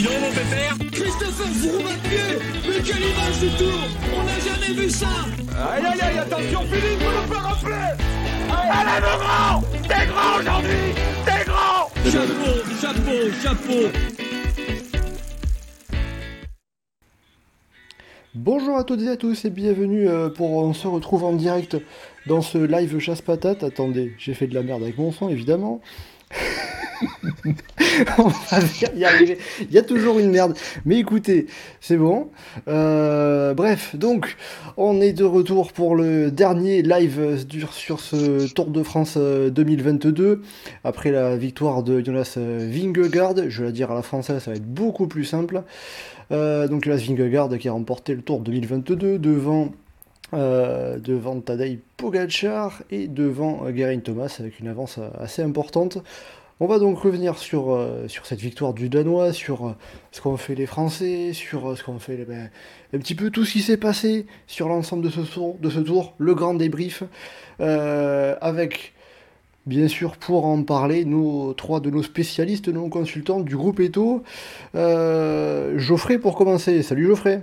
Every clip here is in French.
Dis donc, mon pépère. Christopher Froome à pied Mais quelle image du tour. On n'a jamais vu ça. Aïe aïe aïe, attention Philippe, vous le faire rappeler Allez mon grand. T'es grand aujourd'hui. T'es grand. Chapeau, chapeau, chapeau. Bonjour à toutes et à tous et bienvenue euh, pour on se retrouve en direct dans ce live chasse patate. Attendez, j'ai fait de la merde avec mon son évidemment. on va y arriver. Il y a toujours une merde. Mais écoutez, c'est bon. Euh, bref, donc, on est de retour pour le dernier live sur ce Tour de France 2022. Après la victoire de Jonas Vingegaard, je vais la dire à la française, ça va être beaucoup plus simple. Euh, donc Jonas Vingegaard qui a remporté le Tour 2022 devant euh, devant Tadej Pogacar et devant Geraint Thomas avec une avance assez importante. On va donc revenir sur, euh, sur cette victoire du Danois, sur euh, ce qu'ont fait les Français, sur euh, ce qu'ont fait ben, un petit peu tout ce qui s'est passé sur l'ensemble de ce tour, de ce tour, le grand débrief, avec bien sûr pour en parler nos trois de nos spécialistes, nos consultants du groupe Eto. Geoffrey pour commencer. Salut Geoffrey.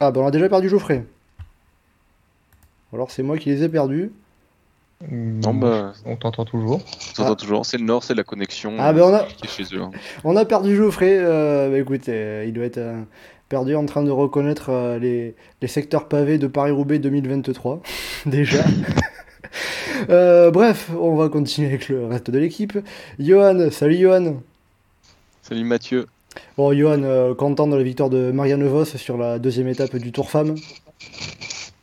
Ah ben on a déjà perdu Geoffrey. Alors c'est moi qui les ai perdus. Non, bah, on t'entend toujours. On t'entend ah. toujours. C'est le nord, c'est la connexion ah, ben on a... qui est chez eux. Hein. On a perdu Geoffrey. Euh, bah, écoutez, euh, il doit être euh, perdu en train de reconnaître euh, les, les, secteurs pavés de Paris-Roubaix 2023. Déjà. bref, on va continuer avec le reste de l'équipe. Johan, salut Johan. Salut Mathieu. Bon, Johan, content de la victoire de Marianne Vos sur la deuxième étape du Tour Femme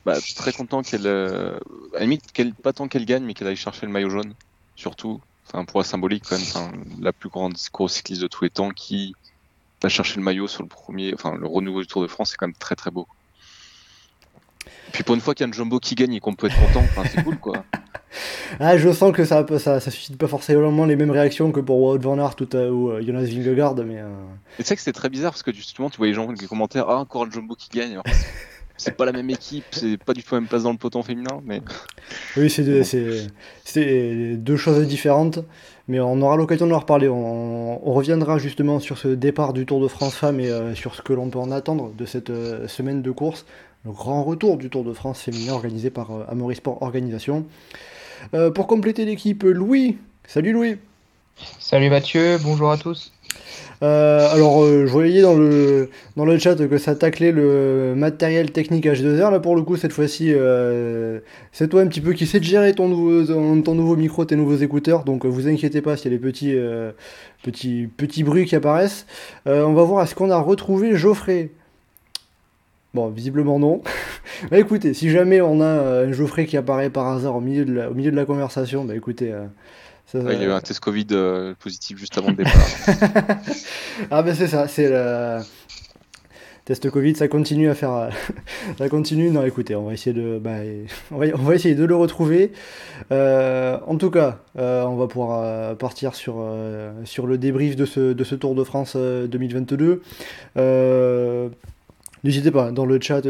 bah, très content qu'elle, euh, à la limite, pas tant qu'elle gagne, mais qu'elle aille chercher le maillot jaune, surtout. C'est un poids symbolique quand même. la plus grande course cycliste de tous les temps qui va chercher le maillot sur le premier, enfin le renouveau du Tour de France, c'est quand même très très beau. Puis pour une fois qu'il y a un Jumbo qui gagne et qu'on peut être content, c'est cool quoi. Ah, je sens que ça, ça, ça suscite pas forcément les mêmes réactions que pour Wout van Aert ou, ou euh, Jonas Vingegaard, mais. Euh... tu sais que c'était très bizarre parce que justement tu vois les gens les commentaires, ah encore le Jumbo qui gagne. Alors, c'est pas la même équipe, c'est pas du tout la même place dans le peloton féminin, mais. Oui, c'est deux, deux, choses différentes, mais on aura l'occasion de leur reparler. On, reviendra justement sur ce départ du Tour de France Femmes et euh, sur ce que l'on peut en attendre de cette euh, semaine de course, le grand retour du Tour de France féminin organisé par euh, Amaury Sport Organisation. pour compléter l'équipe, Louis. Salut Louis. Salut Mathieu, bonjour à tous. Euh, alors, euh, je voyais dans le, dans le chat que ça taclait le matériel technique H2R. Là, pour le coup, cette fois-ci, euh, c'est toi un petit peu qui sait gérer ton nouveau, ton, nouveau micro, tes nouveaux écouteurs. Donc, vous inquiétez pas s'il y a des petits, petits, petits bruits qui apparaissent. on va voir est-ce qu'on a retrouvé Geoffrey. Bon, visiblement non. bah écoutez, si jamais on a un Geoffrey qui apparaît par hasard au milieu de la, au milieu de la conversation, bah écoutez, il y a eu un test Covid euh, positif juste avant le départ. ah ben c'est ça, c'est le test Covid, ça continue à faire, ça continue. Non, écoutez, on va essayer de, bah, on, va, on, va, essayer de le retrouver. Euh, en tout cas, euh, on va pouvoir partir sur sur le débrief de ce de ce Tour de France 2022. N'hésitez pas dans le chat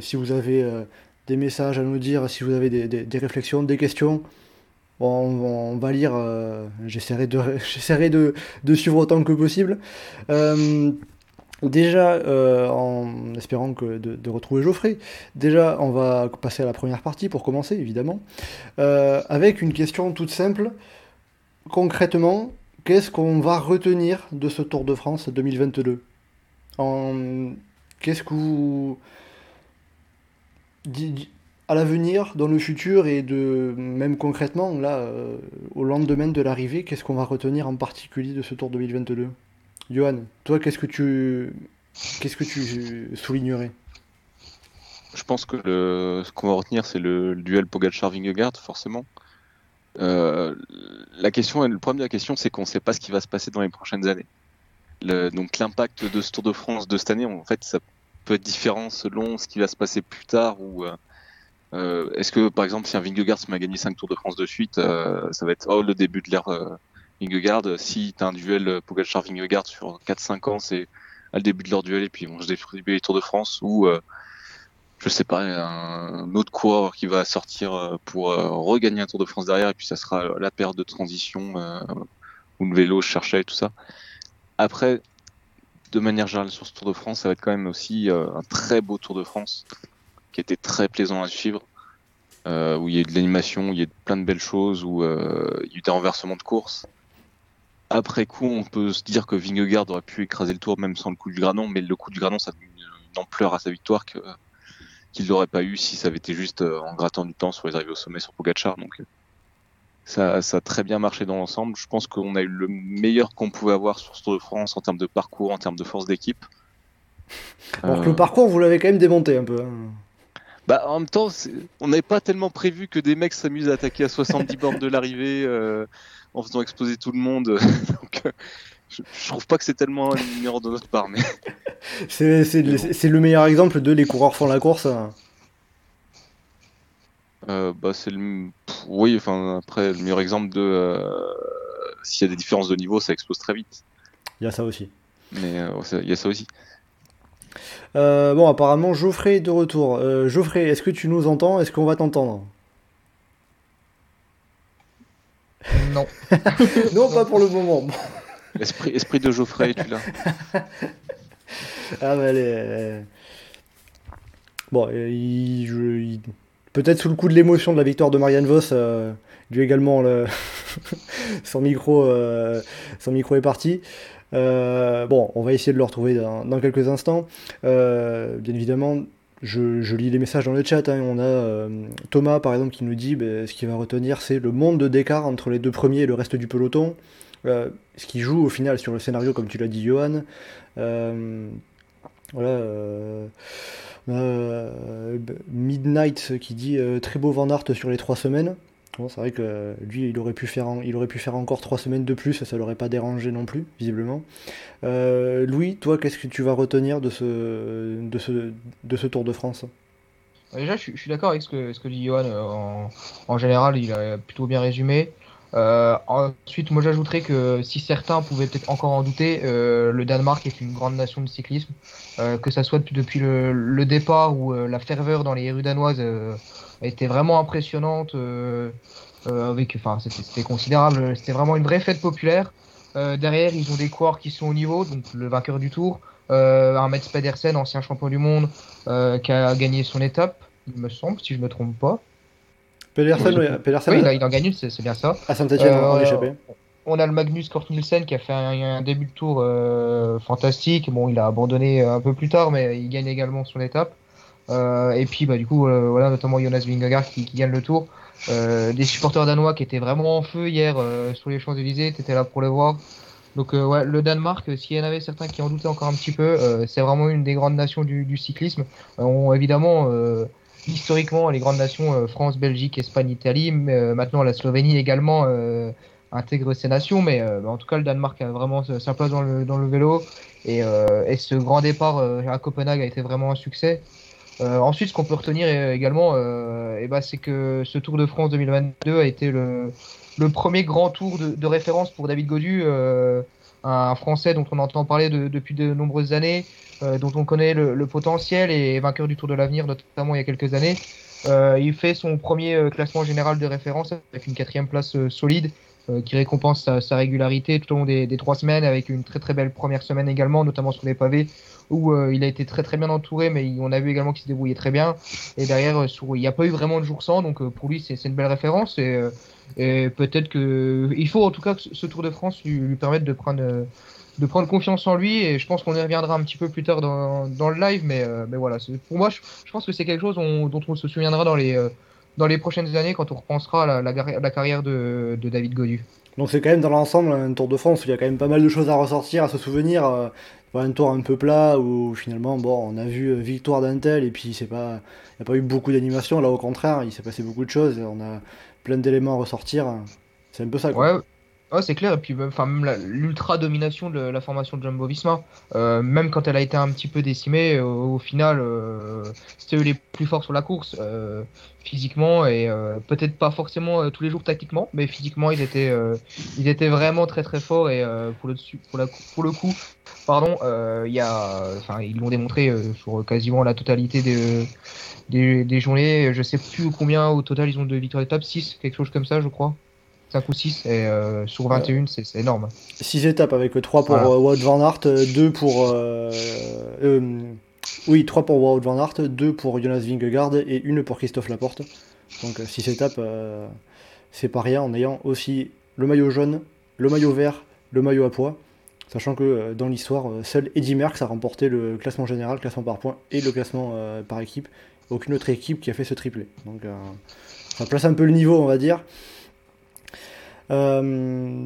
si vous avez des messages à nous dire, si vous avez des, des réflexions, des questions on, va lire, euh, j'essaierai, de, suivre autant que possible. Euh, déjà, euh, en espérant que de, retrouver Geoffrey, déjà on va passer à la première partie pour commencer évidemment, avec une question toute simple. Concrètement, qu'est-ce qu'on va retenir de ce Tour de France 2022 en... Qu'est-ce que vous à l'avenir, dans le futur et de même concrètement, là, euh, au lendemain de l'arrivée, qu'est-ce qu'on va retenir en particulier de ce Tour 2022 Johan, toi, qu'est-ce que tu qu'est-ce que tu soulignerais? Je pense que ce qu'on va retenir, c'est le, duel Pogacar-Vingegaard, forcément. Euh, la question, le problème de la question, c'est qu'on ne sait pas ce qui va se passer dans les prochaines années. donc l'impact de ce Tour de France de cette année, en fait, ça peut être différent selon ce qui va se passer plus tard ou euh, euh, est-ce que, par exemple, si un Vingegaard m'a gagné 5 Tours de France de suite, euh, ça va être oh, le début de l'ère euh, Vingegaard Si tu as un duel Pogacar-Vingegaard sur 4-5 ans, c'est le début de leur duel et puis ils vont se distribuer les Tours de France ou je sais pas, un autre coureur qui va sortir pour regagner un Tour de France derrière, et puis ça sera la période de transition où le vélo cherchait et tout ça. Après, de manière générale sur ce Tour de France, ça va être quand même aussi un très beau Tour de France qui était très plaisant à suivre. Euh, où il y a eu de l'animation, où il y a eu plein de belles choses, où euh, il y a eu des renversements de course. Après coup, on peut se dire que Vingegaard aurait pu écraser le tour même sans le coup du granon, mais le coup du granon, ça donne une ampleur à sa victoire que qu'il n'aurait pas eu si ça avait été juste euh, en grattant du temps sur les arrivées au sommet sur Pogacar. Donc ça, ça a très bien marché dans l'ensemble. Je pense qu'on a eu le meilleur qu'on pouvait avoir sur ce Tour de France en termes de parcours, en termes de force d'équipe. Alors que le parcours, vous l'avez quand même démonté un peu. Hein. Bah, en même temps, on n'avait pas tellement prévu que des mecs s'amusent à attaquer à 70 bornes de l'arrivée euh, en faisant exploser tout le monde. Donc, euh, je, trouve pas que c'est tellement une numéro de notre part. Mais... c'est le meilleur exemple de les coureurs font la course. Hein. Euh, bah, c'est le... Oui, enfin, après, le meilleur exemple de. S'il y a des différences de niveau, ça explose très vite. Il y a ça aussi. Mais il y a ça aussi. Euh, bon, apparemment, Geoffrey est de retour. Euh, Geoffrey, est-ce que tu nous entends? Est-ce qu'on va t'entendre? Non. non, pas pour le moment. Esprit, esprit de Geoffrey, tu l'as Ah, bah, elle Bon, il, peut-être sous le coup de l'émotion de la victoire de Marianne Voss, euh, lui également, le... son, micro, son micro est parti. Euh, bon, on va essayer de le retrouver dans, quelques instants. Euh, bien évidemment, je, lis les messages dans le chat. Hein. On a euh, Thomas, par exemple, qui nous dit bah, ce qu'il va retenir, c'est le monde d'écart entre les deux premiers et le reste du peloton. ce qui joue au final sur le scénario, comme tu l'as dit, Johan. voilà. Midnight qui dit très beau Van Art sur les trois semaines c'est vrai que lui, il aurait pu faire, il aurait pu faire encore trois semaines de plus, ça ne l'aurait pas dérangé non plus, visiblement. Euh, Louis, toi, qu'est-ce que tu vas retenir de ce, de ce, de ce Tour de France? Déjà, je, suis d'accord avec ce que, dit Johan. Euh, en, général, il a plutôt bien résumé. Euh, ensuite, moi j'ajouterais que si certains pouvaient peut-être encore en douter, le Danemark est une grande nation de cyclisme, que ça soit depuis le, départ où la ferveur dans les rues danoises était vraiment impressionnante. Euh, euh, avec, enfin, c'était considérable. C'était vraiment une vraie fête populaire. Euh, derrière, ils ont des coureurs qui sont au niveau, donc le vainqueur du tour, un Mats Pedersen, ancien champion du monde, qui a gagné son étape, il me semble, si je me trompe pas. Pedersen, oui, Pedersen oui, il, en gagne une, c'est bien ça. À Saint-Etienne, on a échappé. On a le Magnus Kort Nielsen qui a fait un, début de tour fantastique. Bon, il a abandonné un peu plus tard, mais il gagne également son étape. Euh, et puis bah, du coup, euh, voilà, notamment Jonas Vingegaard qui, gagne le tour. Euh, des supporters danois qui étaient vraiment en feu hier sur les Champs-Élysées, tu étais là pour le voir. Donc ouais, le Danemark, s'il y en avait certains qui en doutaient encore un petit peu, c'est vraiment une des grandes nations du, cyclisme. On, évidemment, historiquement, les grandes nations, France, Belgique, Espagne, Italie, mais, maintenant la Slovénie également intègre ces nations, mais en tout cas le Danemark a vraiment sa place dans le, dans le vélo, et ce grand départ à Copenhague a été vraiment un succès. Euh, ensuite, ce qu'on peut retenir euh, également, euh, eh ben, c'est que ce Tour de France 2022 a été le, premier grand tour de, référence pour David Godu, un Français dont on entend parler depuis de nombreuses années, dont on connaît le, potentiel et vainqueur du Tour de l'avenir, notamment il y a quelques années. il fait son premier classement général de référence avec une quatrième place solide qui récompense sa, régularité tout au long des, trois semaines avec une très très belle première semaine également, notamment sur les pavés où euh, il a été très très bien entouré, mais on a vu également qu'il se débrouillait très bien. Et derrière, euh, il n'y a pas eu vraiment de jour sans, donc euh, pour lui, c'est une belle référence. Et, peut-être que il faut en tout cas que ce Tour de France lui, permette de prendre de prendre confiance en lui et je pense qu'on y reviendra un petit peu plus tard dans, dans le live mais, mais voilà pour moi je, pense que c'est quelque chose dont on se souviendra dans les dans les prochaines années quand on repensera la, la, carrière de, de, David Godu donc c'est quand même dans l'ensemble un Tour de France où il y a quand même pas mal de choses à ressortir à se souvenir un tour un peu plat où finalement bon on a vu euh, victoire d'un tel et puis c'est pas il n'y a pas eu beaucoup d'animation là au contraire il s'est passé beaucoup de choses on a plein d'éléments à ressortir c'est un peu ça quoi. C'est clair. Et puis, enfin, même l'ultra domination de la formation de Jumbo Visma, euh, même quand elle a été un petit peu décimée, euh, au, final, euh, c'était eux les plus forts sur la course, physiquement et peut-être pas forcément tous les jours tactiquement, mais physiquement, ils étaient, ils étaient vraiment très très forts. Et pour, le, pour, le coup, pardon, y a, ils l'ont démontré sur quasiment la totalité des, des, des, journées. Je sais plus combien au total ils ont de victoires d'étape, 6, quelque chose comme ça, je crois. 5 ou 6 et, euh, sur 21, c'est c'est énorme. 6 étapes avec 3 pour Voilà. euh, Wout van Aert, 2 pour. euh, euh, oui, 3 pour Wout van Aert, 2 pour Jonas Vingegaard et 1 pour Christophe Laporte. Donc 6 étapes, euh, c'est pas rien en ayant aussi le maillot jaune, le maillot vert, le maillot à poids. Sachant que euh, dans l'histoire, euh, seul Eddy Merckx a remporté le classement général, le classement par points et le classement euh, par équipe. Aucune autre équipe qui a fait ce triplé. Donc euh, ça place un peu le niveau, on va dire. Euh,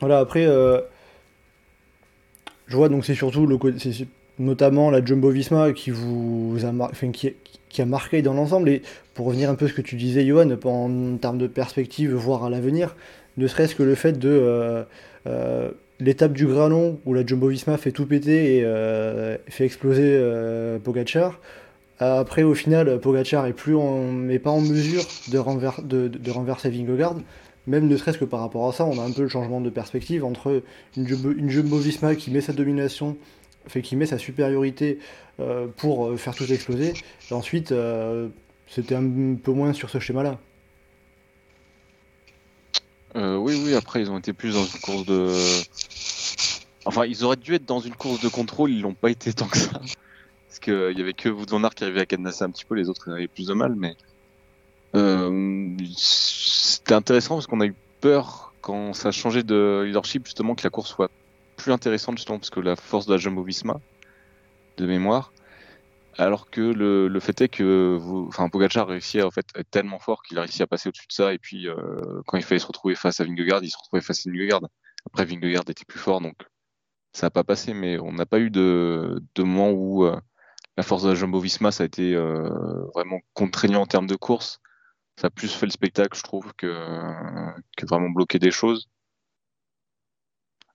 voilà, après, euh, je vois donc c'est surtout notamment la Jumbo Visma qui vous a, marqué dans l'ensemble. Et pour revenir un peu à ce que tu disais, Johan, en termes de perspective, voire à l'avenir, ne serait-ce que le fait de euh, l'étape du Granon où la Jumbo Visma fait tout péter et fait exploser Pogacar. Après, au final, Pogacar est plus en, pas en mesure de renverser Vingegaard. Même ne serait-ce que par rapport à ça, on a un peu le changement de perspective entre une Jumbo, une Jumbo qui met sa domination, fait qui met sa supériorité euh, pour euh, faire tout exploser, et ensuite euh, c'était un peu moins sur ce schéma-là. Oui, oui, après, ils ont été plus dans une course de. Enfin, ils auraient dû être dans une course de contrôle, ils l'ont pas été tant que ça. Parce qu'il y avait que Wout van Aert qui arrivait à cadenasser un petit peu, les autres avaient plus de mal, mais. Euh, C'était intéressant parce qu'on a eu peur quand ça a changé de leadership, justement, que la course soit plus intéressante, justement, parce que la force de la Jumbo Visma, de mémoire. Alors que le, le fait est que vous, enfin, Pogacar a réussi à en fait, être tellement fort qu'il a réussi à passer au-dessus de ça. Et puis, euh, quand il fallait se retrouver face à Vingegaard, il se retrouvait face à Vingegaard. Après, Vingegaard était plus fort, donc ça n'a pas passé. Mais on n'a pas eu de, de moment où euh, la force de la Jumbo-Visma ça a été euh, vraiment contraignant en termes de course. Ça a plus fait le spectacle, je trouve, que, vraiment bloquer des choses.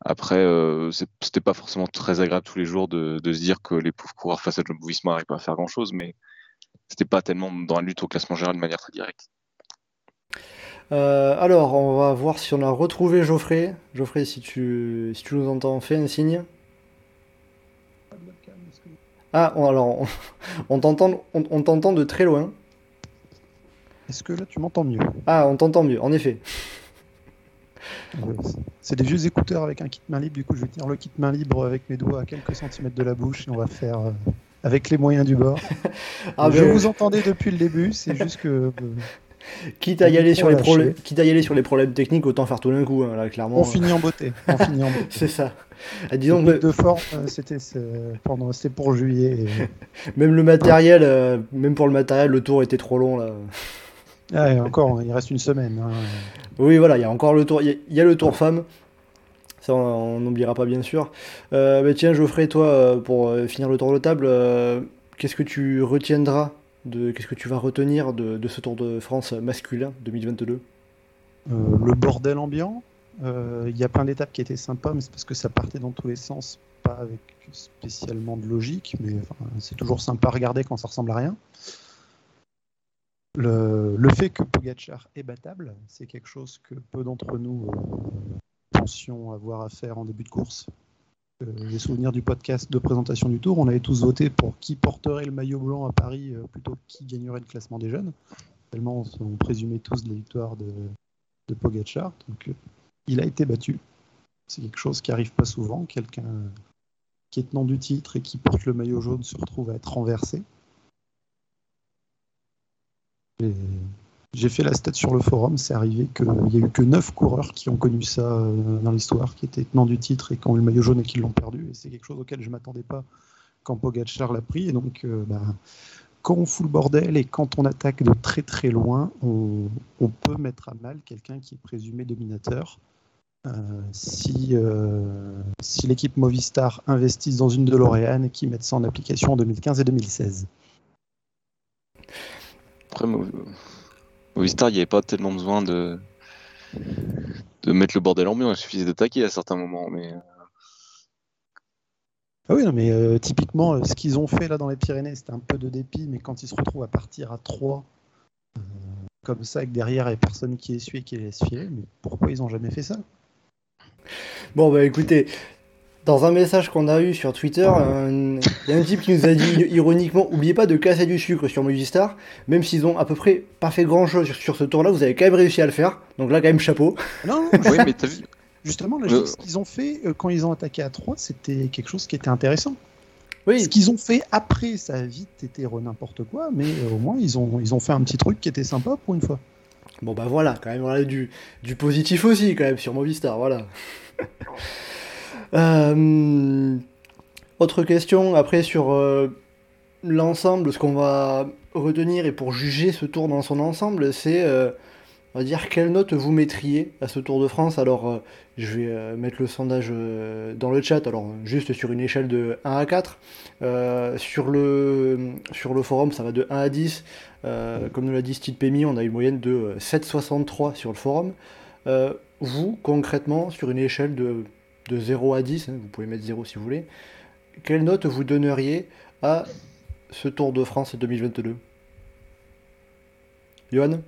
Après, euh, c'était pas forcément très agréable tous les jours de, se dire que les pauvres coureurs face à Jumbo Visma n'arrivent pas à faire grand chose, mais c'était pas tellement dans la lutte au classement général de manière très directe. Euh, alors, on va voir si on a retrouvé Geoffrey. Geoffrey, si tu, si tu nous entends, fais un signe. Ah, alors, on, on t'entend de très loin. Est-ce que là tu m'entends mieux Ah, on t'entend mieux, en effet. C'est- des vieux écouteurs avec un kit main libre, du coup je vais tenir le kit main libre avec mes doigts à quelques centimètres de la bouche et on va faire euh, avec les moyens du bord. Ah, je ben, vous entendais depuis le début, c'est juste que euh, quitte, à y aller sur les problèmes, quitte à y aller sur les problèmes techniques, autant faire tout d'un coup, hein, là, clairement. on finit en beauté. On finit en beauté. C'est ça. Ah, disons que de forme, euh, c'était c'est- pendant c'était pour juillet. et- même le matériel, euh, même pour le matériel, le tour était trop long là. Ah, et encore, il reste une semaine. hein. Oui, voilà, il y a encore le tour, il y a- il y, a le tour femme. Ça, on n'oubliera pas bien sûr. Euh, bah, tiens, Geoffrey, toi, euh, pour euh, finir le tour de table, euh, qu'est-ce que tu retiendras de, qu'est-ce que tu vas retenir de, de ce Tour de France masculin 2022 Euh, le bordel ambiant. Euh, Il y a plein d'étapes qui étaient sympas, mais c'est parce que ça partait dans tous les sens, pas avec spécialement de logique, mais enfin, c'est toujours sympa à regarder quand ça ressemble à rien. Le, fait que Pogachar est battable, c'est quelque chose que peu d'entre nous euh, pensions avoir à faire en début de course. Euh, J'ai souvenir du podcast de présentation du Tour, on avait tous voté pour qui porterait le maillot blanc à Paris euh, plutôt que qui gagnerait le classement des jeunes. Tellement on, présumait tous de la victoire de, de Pogacar. Donc, il a été battu. C'est quelque chose qui arrive pas souvent. Quelqu'un qui est tenant du titre et qui porte le maillot jaune se retrouve à être renversé. J'ai fait la stat sur le forum. C'est arrivé qu'il n'y a eu que 9 coureurs qui ont connu ça euh, dans l'histoire, qui étaient tenants du titre et qui ont eu le maillot jaune et qui l'ont perdu. Et c'est quelque chose auquel je m'attendais pas quand Pogacar l'a pris. Et donc, euh, bah, quand on fout le bordel et quand on attaque de très très loin, on, peut mettre à mal quelqu'un qui est présumé dominateur. Euh, si l'équipe Movistar investisse dans une DeLorean et qu'ils mettent ça en application en 2015 et 2016. Après, Mo- Movistar, il n'y avait pas tellement besoin de, de mettre le bordel ambiant, il suffisait d'attaquer à certains moments. Mais Ah oui, non, mais euh, typiquement, euh, ce qu'ils ont fait là dans les Pyrénées, c'était un peu de dépit, mais quand ils se retrouvent à partir à 3, euh, comme ça, avec derrière, il n'y a personne qui essuie et qui les laisse filer, mais pourquoi ils n'ont jamais fait ça? Bon, bah écoutez, Dans un message qu'on a eu sur Twitter, il y a un type qui nous a dit ironiquement Oubliez pas de casser du sucre sur Movistar, même s'ils ont à peu près pas fait grand chose sur, ce tour-là, vous avez quand même réussi à le faire. Donc là, quand même, chapeau. Non, Oui, mais t'as vu. Justement, là, Euh. ce qu'ils ont fait euh, quand ils ont attaqué à 3, c'était quelque chose qui était intéressant. Oui, Ce qu'ils ont fait après, ça a vite été n'importe quoi, mais euh, au moins ils ont, ils ont fait un petit truc qui était sympa pour une fois. bon bah voilà, quand même, voilà du, du positif aussi, quand même, sur Movistar, voilà. Euh, autre question, après, sur euh, l'ensemble, ce qu'on va retenir et pour juger ce tour dans son ensemble, c'est, euh, on va dire, quelle note vous mettriez à ce Tour de France? Alors, je vais mettre le sondage dans le chat, alors juste sur une échelle de 1 à 4. Euh, sur, le, sur le forum, ça va de 1 à 10. Euh, comme nous l'a dit Steve Pemi, on a une moyenne de euh, 7,63 sur le forum. Vous, concrètement, sur une échelle de, de 0 à 10, hein, vous pouvez mettre 0 si vous voulez, quelle note vous donneriez à ce Tour de France 2022 Johan?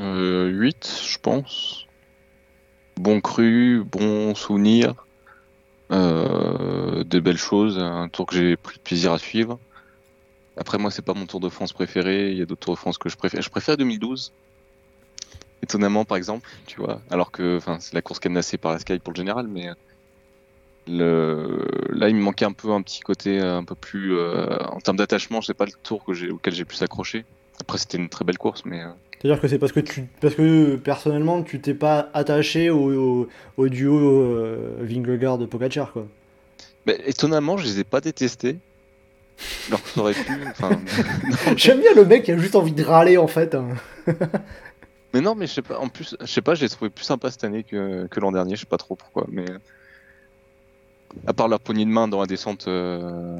Euh, 8, je pense. Bon cru, bon souvenir. Euh, des belles choses, un tour que j'ai pris plaisir à suivre. Après, moi, c'est pas mon Tour de France préféré. Il y a d'autres Tours de France que je préfère. Je préfère 2012. Étonnamment, par exemple, tu vois. Alors que, c'est la course cadenassée par la Sky pour le général, mais le... là, il me manquait un peu un petit côté un peu plus. euh, en termes d'attachement, je sais pas le tour que auquel j'ai pu s'accrocher. Après, c'était une très belle course, mais. euh, C'est-à-dire que c'est parce que tu, parce que personnellement tu t'es pas attaché au, au, au duo euh, Vingegaard Pogacar quoi. Mais étonnamment, je les ai pas détestés. Alors que ça aurait pu. Enfin, non, J'aime bien le mec qui a juste envie de râler en fait. hein. mais non, mais je sais pas. En plus, je sais pas, j'ai trouvé plus sympa cette année que, que l'an dernier. Je sais pas trop pourquoi, mais à part leur poignée de main dans la descente euh,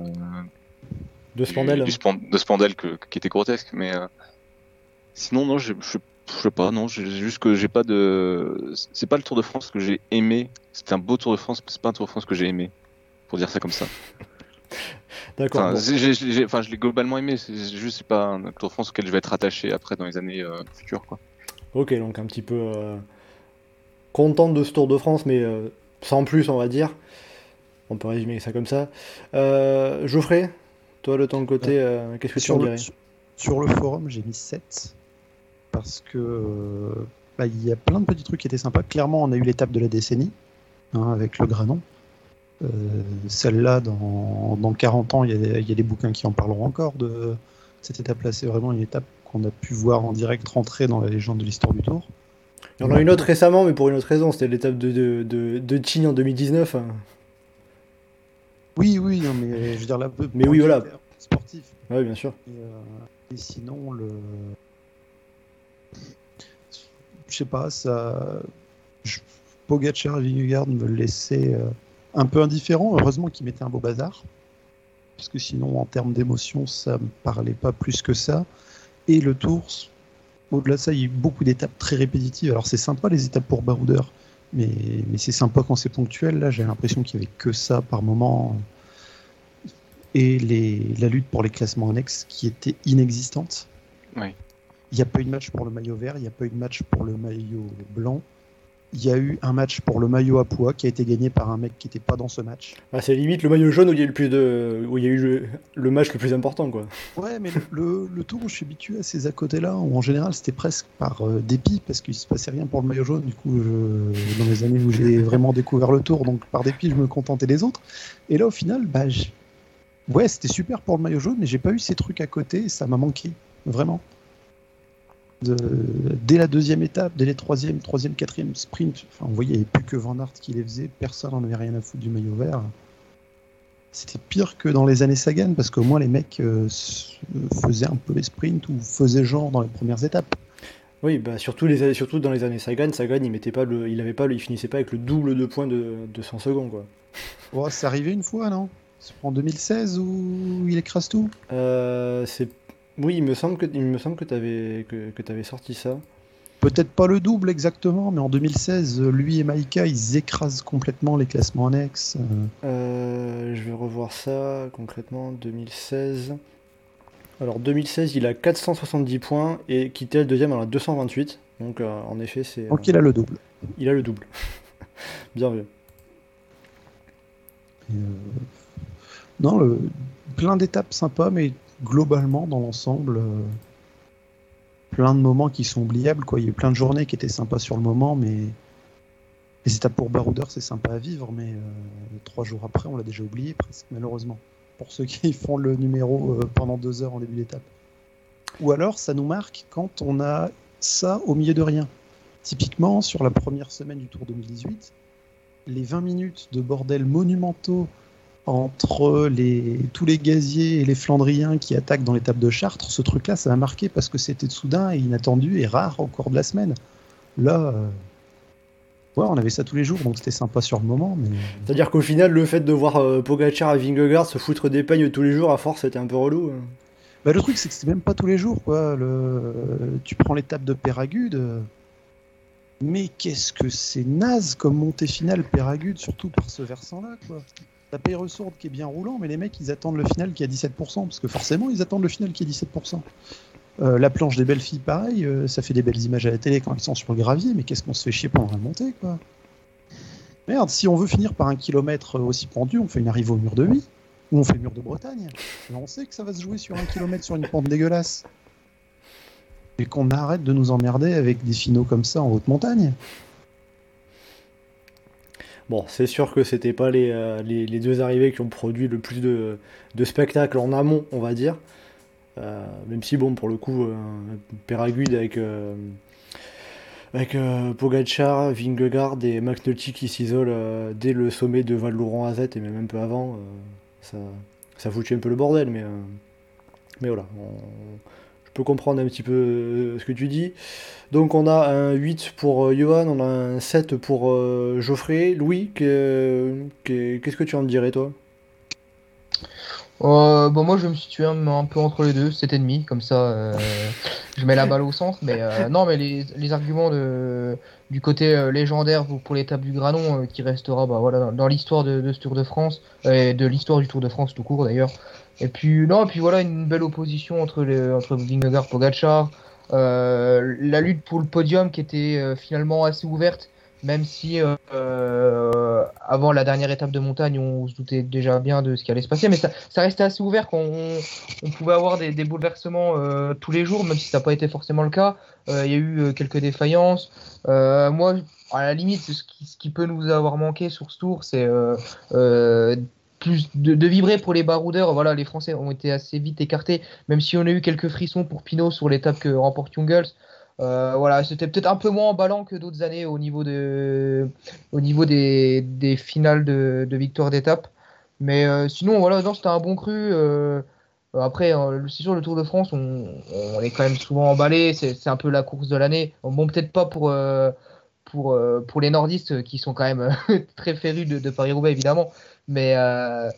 De Spandel. du span- de Spandel que- qui était grotesque, mais euh, sinon non, je sais pas, non, juste que j'ai pas de. C'est pas le Tour de France que j'ai aimé. C'était un beau Tour de France, mais c'est pas un Tour de France que j'ai aimé. Pour dire ça comme ça. D'accord. Enfin, bon. je l'ai globalement aimé, c'est juste pas un Tour de France auquel je vais être attaché après dans les années euh, futures. Quoi. Ok, donc un petit peu euh, content de ce Tour de France, mais euh, sans plus, on va dire. On peut résumer ça comme ça. Euh, Geoffrey, toi de ton côté, euh, qu'est-ce que tu en Sur le, dirais sur- le forum, j'ai mis 7 parce que bah, il y a plein de petits trucs qui étaient sympas. Clairement, on a eu l'étape de la décennie hein, avec le Granon. Celle-là, dans, dans 40 ans, il y, a, des- il y a des bouquins qui en parleront encore de cette étape-là. C'est vraiment une étape qu'on a pu voir en direct rentrer dans la légende de l'histoire du Tour. Il y en a une autre récemment, mais pour une autre raison, c'était l'étape de, de, de, de Tignes en 2019. hein. Oui, oui, non, mais je veux dire là, Mais oui, un voilà. Sportif. Ouais, bien sûr. Et, euh, et sinon, le. Je sais pas, ça. je- Pogacar et Vingegaard me laissaient euh, un peu indifférent. Heureusement qu'ils mettaient un beau bazar. Parce que sinon, en termes d'émotion, ça me parlait pas plus que ça. Et le Tour, au-delà de ça, il y a eu beaucoup d'étapes très répétitives. Alors, c'est sympa les étapes pour baroudeur, mais, mais c'est sympa quand c'est ponctuel. Là, j'ai l'impression qu'il y avait que ça par moment et les, la lutte pour les classements annexes qui était inexistante. Oui. Il n'y a pas eu de match pour le maillot vert, il n'y a pas eu de match pour le maillot blanc. Il y a eu un match pour le maillot à poids qui a été gagné par un mec qui n'était pas dans ce match. Ah, c'est limite le maillot jaune où il y a eu le, plus de... où il y a eu le, le match le plus important. quoi. Ouais, mais le, le, tour où je suis habitué à ces à côté-là, où en général c'était presque par euh, dépit, parce qu'il se passait rien pour le maillot jaune, du coup, je- dans les années où j'ai vraiment découvert le tour, donc par dépit, je me contentais des autres. Et là, au final, bah, ouais, c'était super pour le maillot jaune, mais j'ai pas eu ces trucs à côté, et ça m'a manqué, vraiment. De- dès la deuxième étape, dès les troisième, troisième, quatrième sprint, enfin, on voyait, il n'y avait plus que Van Aert qui les faisait, personne n'en avait rien à foutre du maillot vert. C'était pire que dans les années Sagan, parce qu'au moins les mecs euh, faisaient un peu les sprints ou faisaient genre dans les premières étapes. Oui, bah, surtout, les, surtout dans les années Sagan, Sagan il mettait pas le, il avait pas le, il finissait pas avec le double de points de, de 100 secondes. Quoi. Oh, c'est arrivé une fois, non? C'est en 2016 où il écrase tout? Euh, c'est... Oui, il me semble que, il me semble que tu avais, que, que t'avais sorti ça. Peut-être pas le double exactement, mais en 2016, euh, lui et Maïka, ils écrasent complètement les classements annexes. euh, Euh, je vais revoir ça concrètement. 2016. Alors 2016, il a 470 points et Kittel deuxième en a 228. Donc euh, en effet, c'est. Donc il a le double. il a le double. Bien vu. Euh, non, le, plein d'étapes sympas, mais globalement, dans l'ensemble, euh, plein de moments qui sont oubliables. Quoi. Il y a eu plein de journées qui étaient sympas sur le moment, mais les étapes pour Baroudeur, c'est sympa à vivre, mais euh, trois jours après, on l'a déjà oublié presque, malheureusement. Pour ceux qui font le numéro euh, pendant deux heures en début d'étape. Ou alors, ça nous marque quand on a ça au milieu de rien. Typiquement, sur la première semaine du Tour 2018, les 20 minutes de bordel monumentaux entre les, tous les gaziers et les Flandriens qui attaquent dans l'étape de Chartres, ce truc-là, ça m'a marqué parce que c'était soudain et inattendu et rare au cours de la semaine. Là, euh, ouais, on avait ça tous les jours, donc c'était sympa sur le moment. Mais... C'est-à-dire qu'au final, le fait de voir euh, Pogacar et Vingegaard se foutre des peignes tous les jours, à force, c'était un peu relou. hein. Bah, le truc, c'est que c'était même pas tous les jours. Quoi. Le... Tu prends l'étape de Péragude. euh, Mais qu'est-ce que c'est naze comme montée finale Péragude, surtout par ce versant-là. quoi. T'as Peyresourde qui est bien roulant, mais les mecs, ils attendent le final qui est à 17%. Parce que forcément, ils attendent le final qui est 17%. Euh, la planche des belles filles, pareil, euh, ça fait des belles images à la télé quand elles sont sur le gravier, mais qu'est-ce qu'on se fait chier pendant la montée, quoi? Merde, si on veut finir par un kilomètre aussi pendu, on fait une arrivée au mur de 8, ou on fait le mur de Bretagne. Mais on sait que ça va se jouer sur un kilomètre sur une pente dégueulasse. Et qu'on arrête de nous emmerder avec des finaux comme ça en haute montagne. Bon, c'est sûr que c'était pas les, euh, les, deux arrivées qui ont produit le plus de, spectacles en amont, on va dire. Euh, même si, bon, pour le coup, euh, avec, euh, avec Pogacar, Vingegaard et McNulty qui s'isolent dès le sommet de Val-Laurent-Azet et même un peu avant, ça, ça un peu le bordel, mais, mais voilà. Peux comprendre un petit peu euh, ce que tu dis. Donc on a un 8 pour euh, Johan, on a un 7 pour euh, Geoffrey. Louis, que- que- qu'est-ce que tu en dirais toi? Euh, bon, moi je vais me situer un, un peu entre les deux, 7,5, comme ça euh, je mets la balle au centre. Mais euh, non, mais les, les arguments de, du côté légendaire pour, pour l'étape du Granon qui restera bah, voilà, dans, dans l'histoire de, de ce Tour de France, et de l'histoire du Tour de France tout court d'ailleurs. Et puis, non, et puis voilà, une belle opposition entre, les, entre Vingegaard Pogacar. Euh, la lutte pour le podium qui était euh, finalement assez ouverte, même si euh, euh, avant la dernière étape de montagne, on se doutait déjà bien de ce qui allait se passer, mais ça, ça restait assez ouvert quand on, pouvait avoir des, des bouleversements euh, tous les jours, même si ça n'a pas été forcément le cas. Euh, Il y a eu quelques défaillances. Moi, à la limite, ce qui, ce qui peut nous avoir manqué sur ce tour, c'est plus de, vibrer pour les baroudeurs. Voilà, les Français ont été assez vite écartés, même si on a eu quelques frissons pour Pinot sur l'étape que remporte Jungels. Euh, voilà, c'était peut-être un peu moins emballant que d'autres années au niveau, de, au niveau des, des finales de, victoire d'étape. Mais euh, sinon, voilà, c'était un bon cru. euh, après, euh, c'est sûr, le Tour de France, on, est quand même souvent emballé. C'est un peu la course de l'année. Bon, peut-être pas pour, euh, pour, pour les nordistes qui sont quand même très férus de Paris-Roubaix, évidemment. Mais, euh,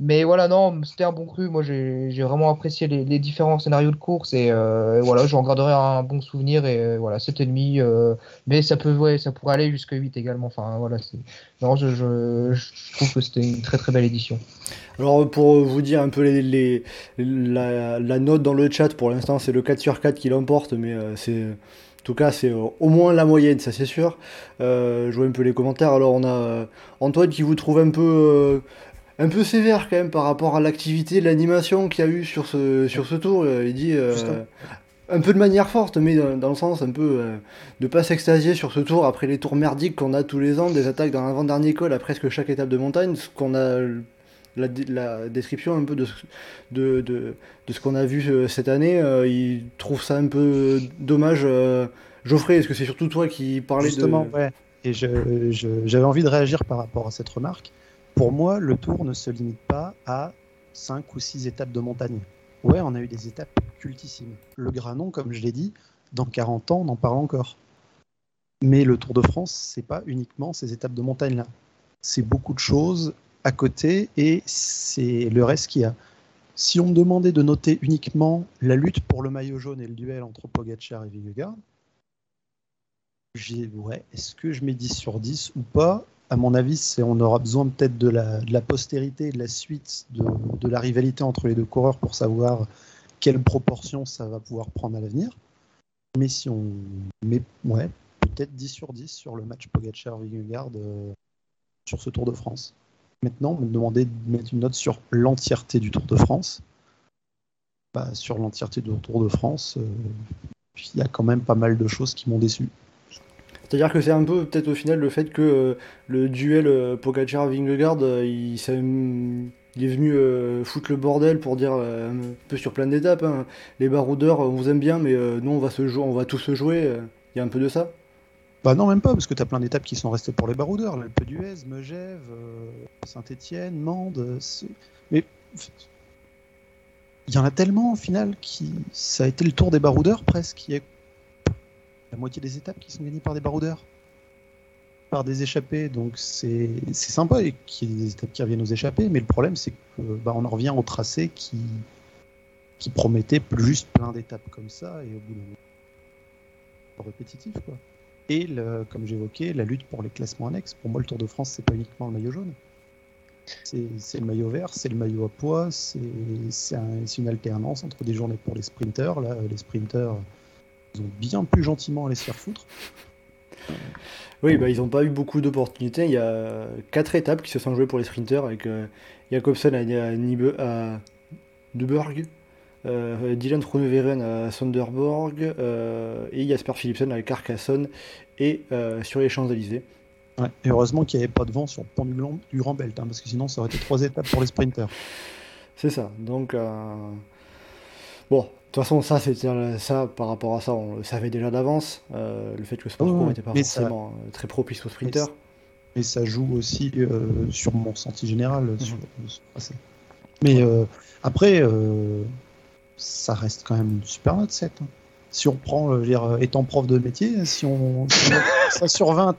mais voilà, non, c'était un bon cru. Moi, j'ai vraiment apprécié les, différents scénarios de course. Et euh, voilà, j'en garderai un bon souvenir. Et euh, voilà, 7,5. Euh, mais ça, peut, ouais, ça pourrait aller jusqu'à 8 également. Enfin, voilà, non, je, je, je trouve que c'était une très très belle édition. Alors pour vous dire un peu les, les- la, la note dans le chat, pour l'instant c'est le 4 sur 4 qui l'emporte, mais euh, c'est... En tout cas, c'est euh, au moins la moyenne, ça c'est sûr. Euh, je vois un peu les commentaires. Alors, on a euh, Antoine qui vous trouve un peu, euh, un peu sévère quand même par rapport à l'activité, l'animation qu'il y a eu sur ce, sur ce tour. Il dit euh, un peu de manière forte, mais dans, dans le sens un peu de pas s'extasier sur ce tour après les tours merdiques qu'on a tous les ans, des attaques dans l'avant-dernier col à presque chaque étape de montagne, ce qu'on a la, description un peu de, de, de, ce qu'on a vu euh, cette année. euh, il trouve ça un peu dommage. euh. Geoffrey, est-ce que c'est surtout toi qui parlais Justement, de... ouais. Et j'avais envie de réagir par rapport à cette remarque. Pour moi, le tour ne se limite pas à 5 ou 6 étapes de montagne. Ouais, on a eu des étapes cultissimes. Le Granon, comme je l'ai dit, dans 40 ans, on en parle encore. Mais le Tour de France, c'est pas uniquement ces étapes de montagne-là. C'est beaucoup de choses à côté et c'est le reste qu'il y a. Si on me demandait de noter uniquement la lutte pour le maillot jaune et le duel entre Pogacar et Vingegaard, ouais, est-ce que je mets 10 sur 10 ou pas? À mon avis, on aura besoin peut-être de la, postérité de la suite de, de la rivalité entre les deux coureurs pour savoir quelle proportion ça va pouvoir prendre à l'avenir. Mais si on met ouais, peut-être 10 sur 10 sur le match Pogacar-Vingegaard euh, sur ce Tour de France. Maintenant, me demander de mettre une note sur l'entièreté du Tour de France. Bah, sur l'entièreté du Tour de France, euh, il y a quand même pas mal de choses qui m'ont déçu. C'est-à-dire que c'est un peu peut-être au final le fait que euh, le duel euh, Pogacar-Vingegaard, euh, il, est venu foutre le bordel pour dire un peu sur plein d'étapes. hein. Les baroudeurs, on vous aime bien, mais nous on va, se on va se jouer. Il y a un peu de ça. Bah non, même pas, parce que tu plein d'étapes qui sont restées pour les baroudeurs. L'Alpe d'Huez, Megève, Saint-Étienne, Mende. euh, Mais il y en a tellement au final qui. Ça a été le tour des baroudeurs presque. Il y a la moitié des étapes qui sont gagnées par des baroudeurs. Par des échappés, donc c'est sympa et qu'il y ait des étapes qui reviennent aux échappés, mais le problème c'est que bah, en revient au tracé qui, qui promettait plus juste plein d'étapes comme ça et au bout d'un moment, répétitif quoi. Et le- comme j'évoquais, la lutte pour les classements annexes. Pour moi, le Tour de France, c'est pas uniquement le maillot jaune. C'est le maillot vert, c'est le maillot à poids, c'est c'est un- c'est une alternance entre des journées pour les sprinteurs. Là, les sprinteurs, ils ont bien plus gentiment à les se faire foutre. Oui, bah, ils n'ont pas eu beaucoup d'opportunités. Il y a quatre étapes qui se sont jouées pour les sprinters avec euh, Jacobsen à, à, à Duberg, euh, Dylan Groenewegen à Sonderborg euh, et Jasper Philipsen à Carcassonne et euh, sur les Champs-Élysées. Ouais. Et heureusement qu'il n'y avait pas de vent sur le pont du, Grand- du Grand Belt, hein, parce que sinon, ça aurait été trois étapes pour les sprinteurs. C'est ça. Donc, bon, de toute façon, ça, ça par rapport à ça, on le savait déjà d'avance. le fait que ce parcours n'était pas mais forcément très propice aux sprinters. Et ça joue aussi sur mon ressenti général. Mhm. sur-. Mais après, ça reste quand même une super note 7. hein. Si on prend, euh, je veux dire, euh, étant prof de métier, si on, si on met ça sur 20,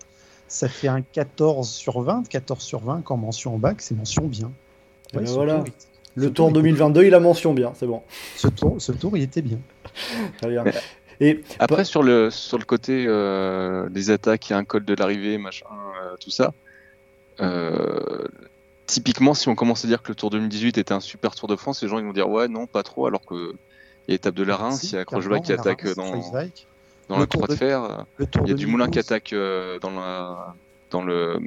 ça fait un 14 sur 20. 14 sur 20, quand mention en bac, c'est mention bien. Eh ben ce voilà. tour, il- Le Tour il était- 2022, il a mention bien, c'est bon. Ce tour, ce tour, il était bien. Très bien. Mais- Et Après, Bah- sur le, sur le côté euh, des attaques, il y a un col de l'arrivée, machin, euh, tout ça. euh, typiquement, si on commence à dire que le Tour 2018 était un super Tour de France, les gens ils vont dire ouais, non, pas trop, alors que il y a l'étape de la Reims, il y a Crochevac qui la attaque Reims, dans, Le Tour Croix de de- Fer, euh, il y a du Moulin qui 2012, attaque euh, dans, la, dans, le,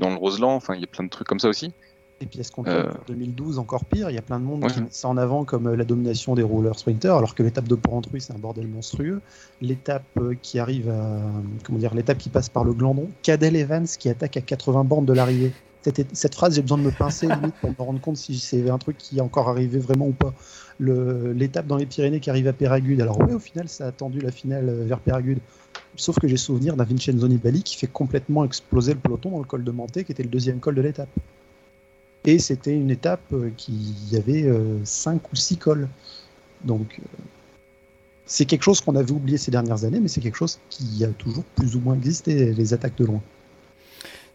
dans le Roseland, enfin, il y a plein de trucs comme ça aussi. Et puis est-ce qu'on Euh. tourne pour 2012 encore pire Il y a plein de monde Ouais. qui met ça en avant comme euh, la domination des rouleurs sprinters, alors que l'étape de Porrentruy c'est un bordel monstrueux. L'étape euh, qui arrive à comment dire, l'étape qui passe par le Glandon, Cadel Evans qui attaque à 80 bornes de l'arrivée. Cette, phrase, j'ai besoin de me pincer limite pour me rendre compte si c'est un truc qui est encore arrivé vraiment ou pas. Le- L'étape dans les Pyrénées qui arrive à Péragude. Alors ouais, au final, ça a tendu la finale euh, vers Péragude. Sauf que j'ai souvenir d'un Vincenzo Nibali qui fait complètement exploser le peloton dans le col de Manté, qui était le deuxième col de l'étape. Et c'était une étape euh, qui y avait 5 ou 6 cols. Donc, euh, c'est quelque chose qu'on avait oublié ces dernières années, mais c'est quelque chose qui a toujours plus ou moins existé, les attaques de loin.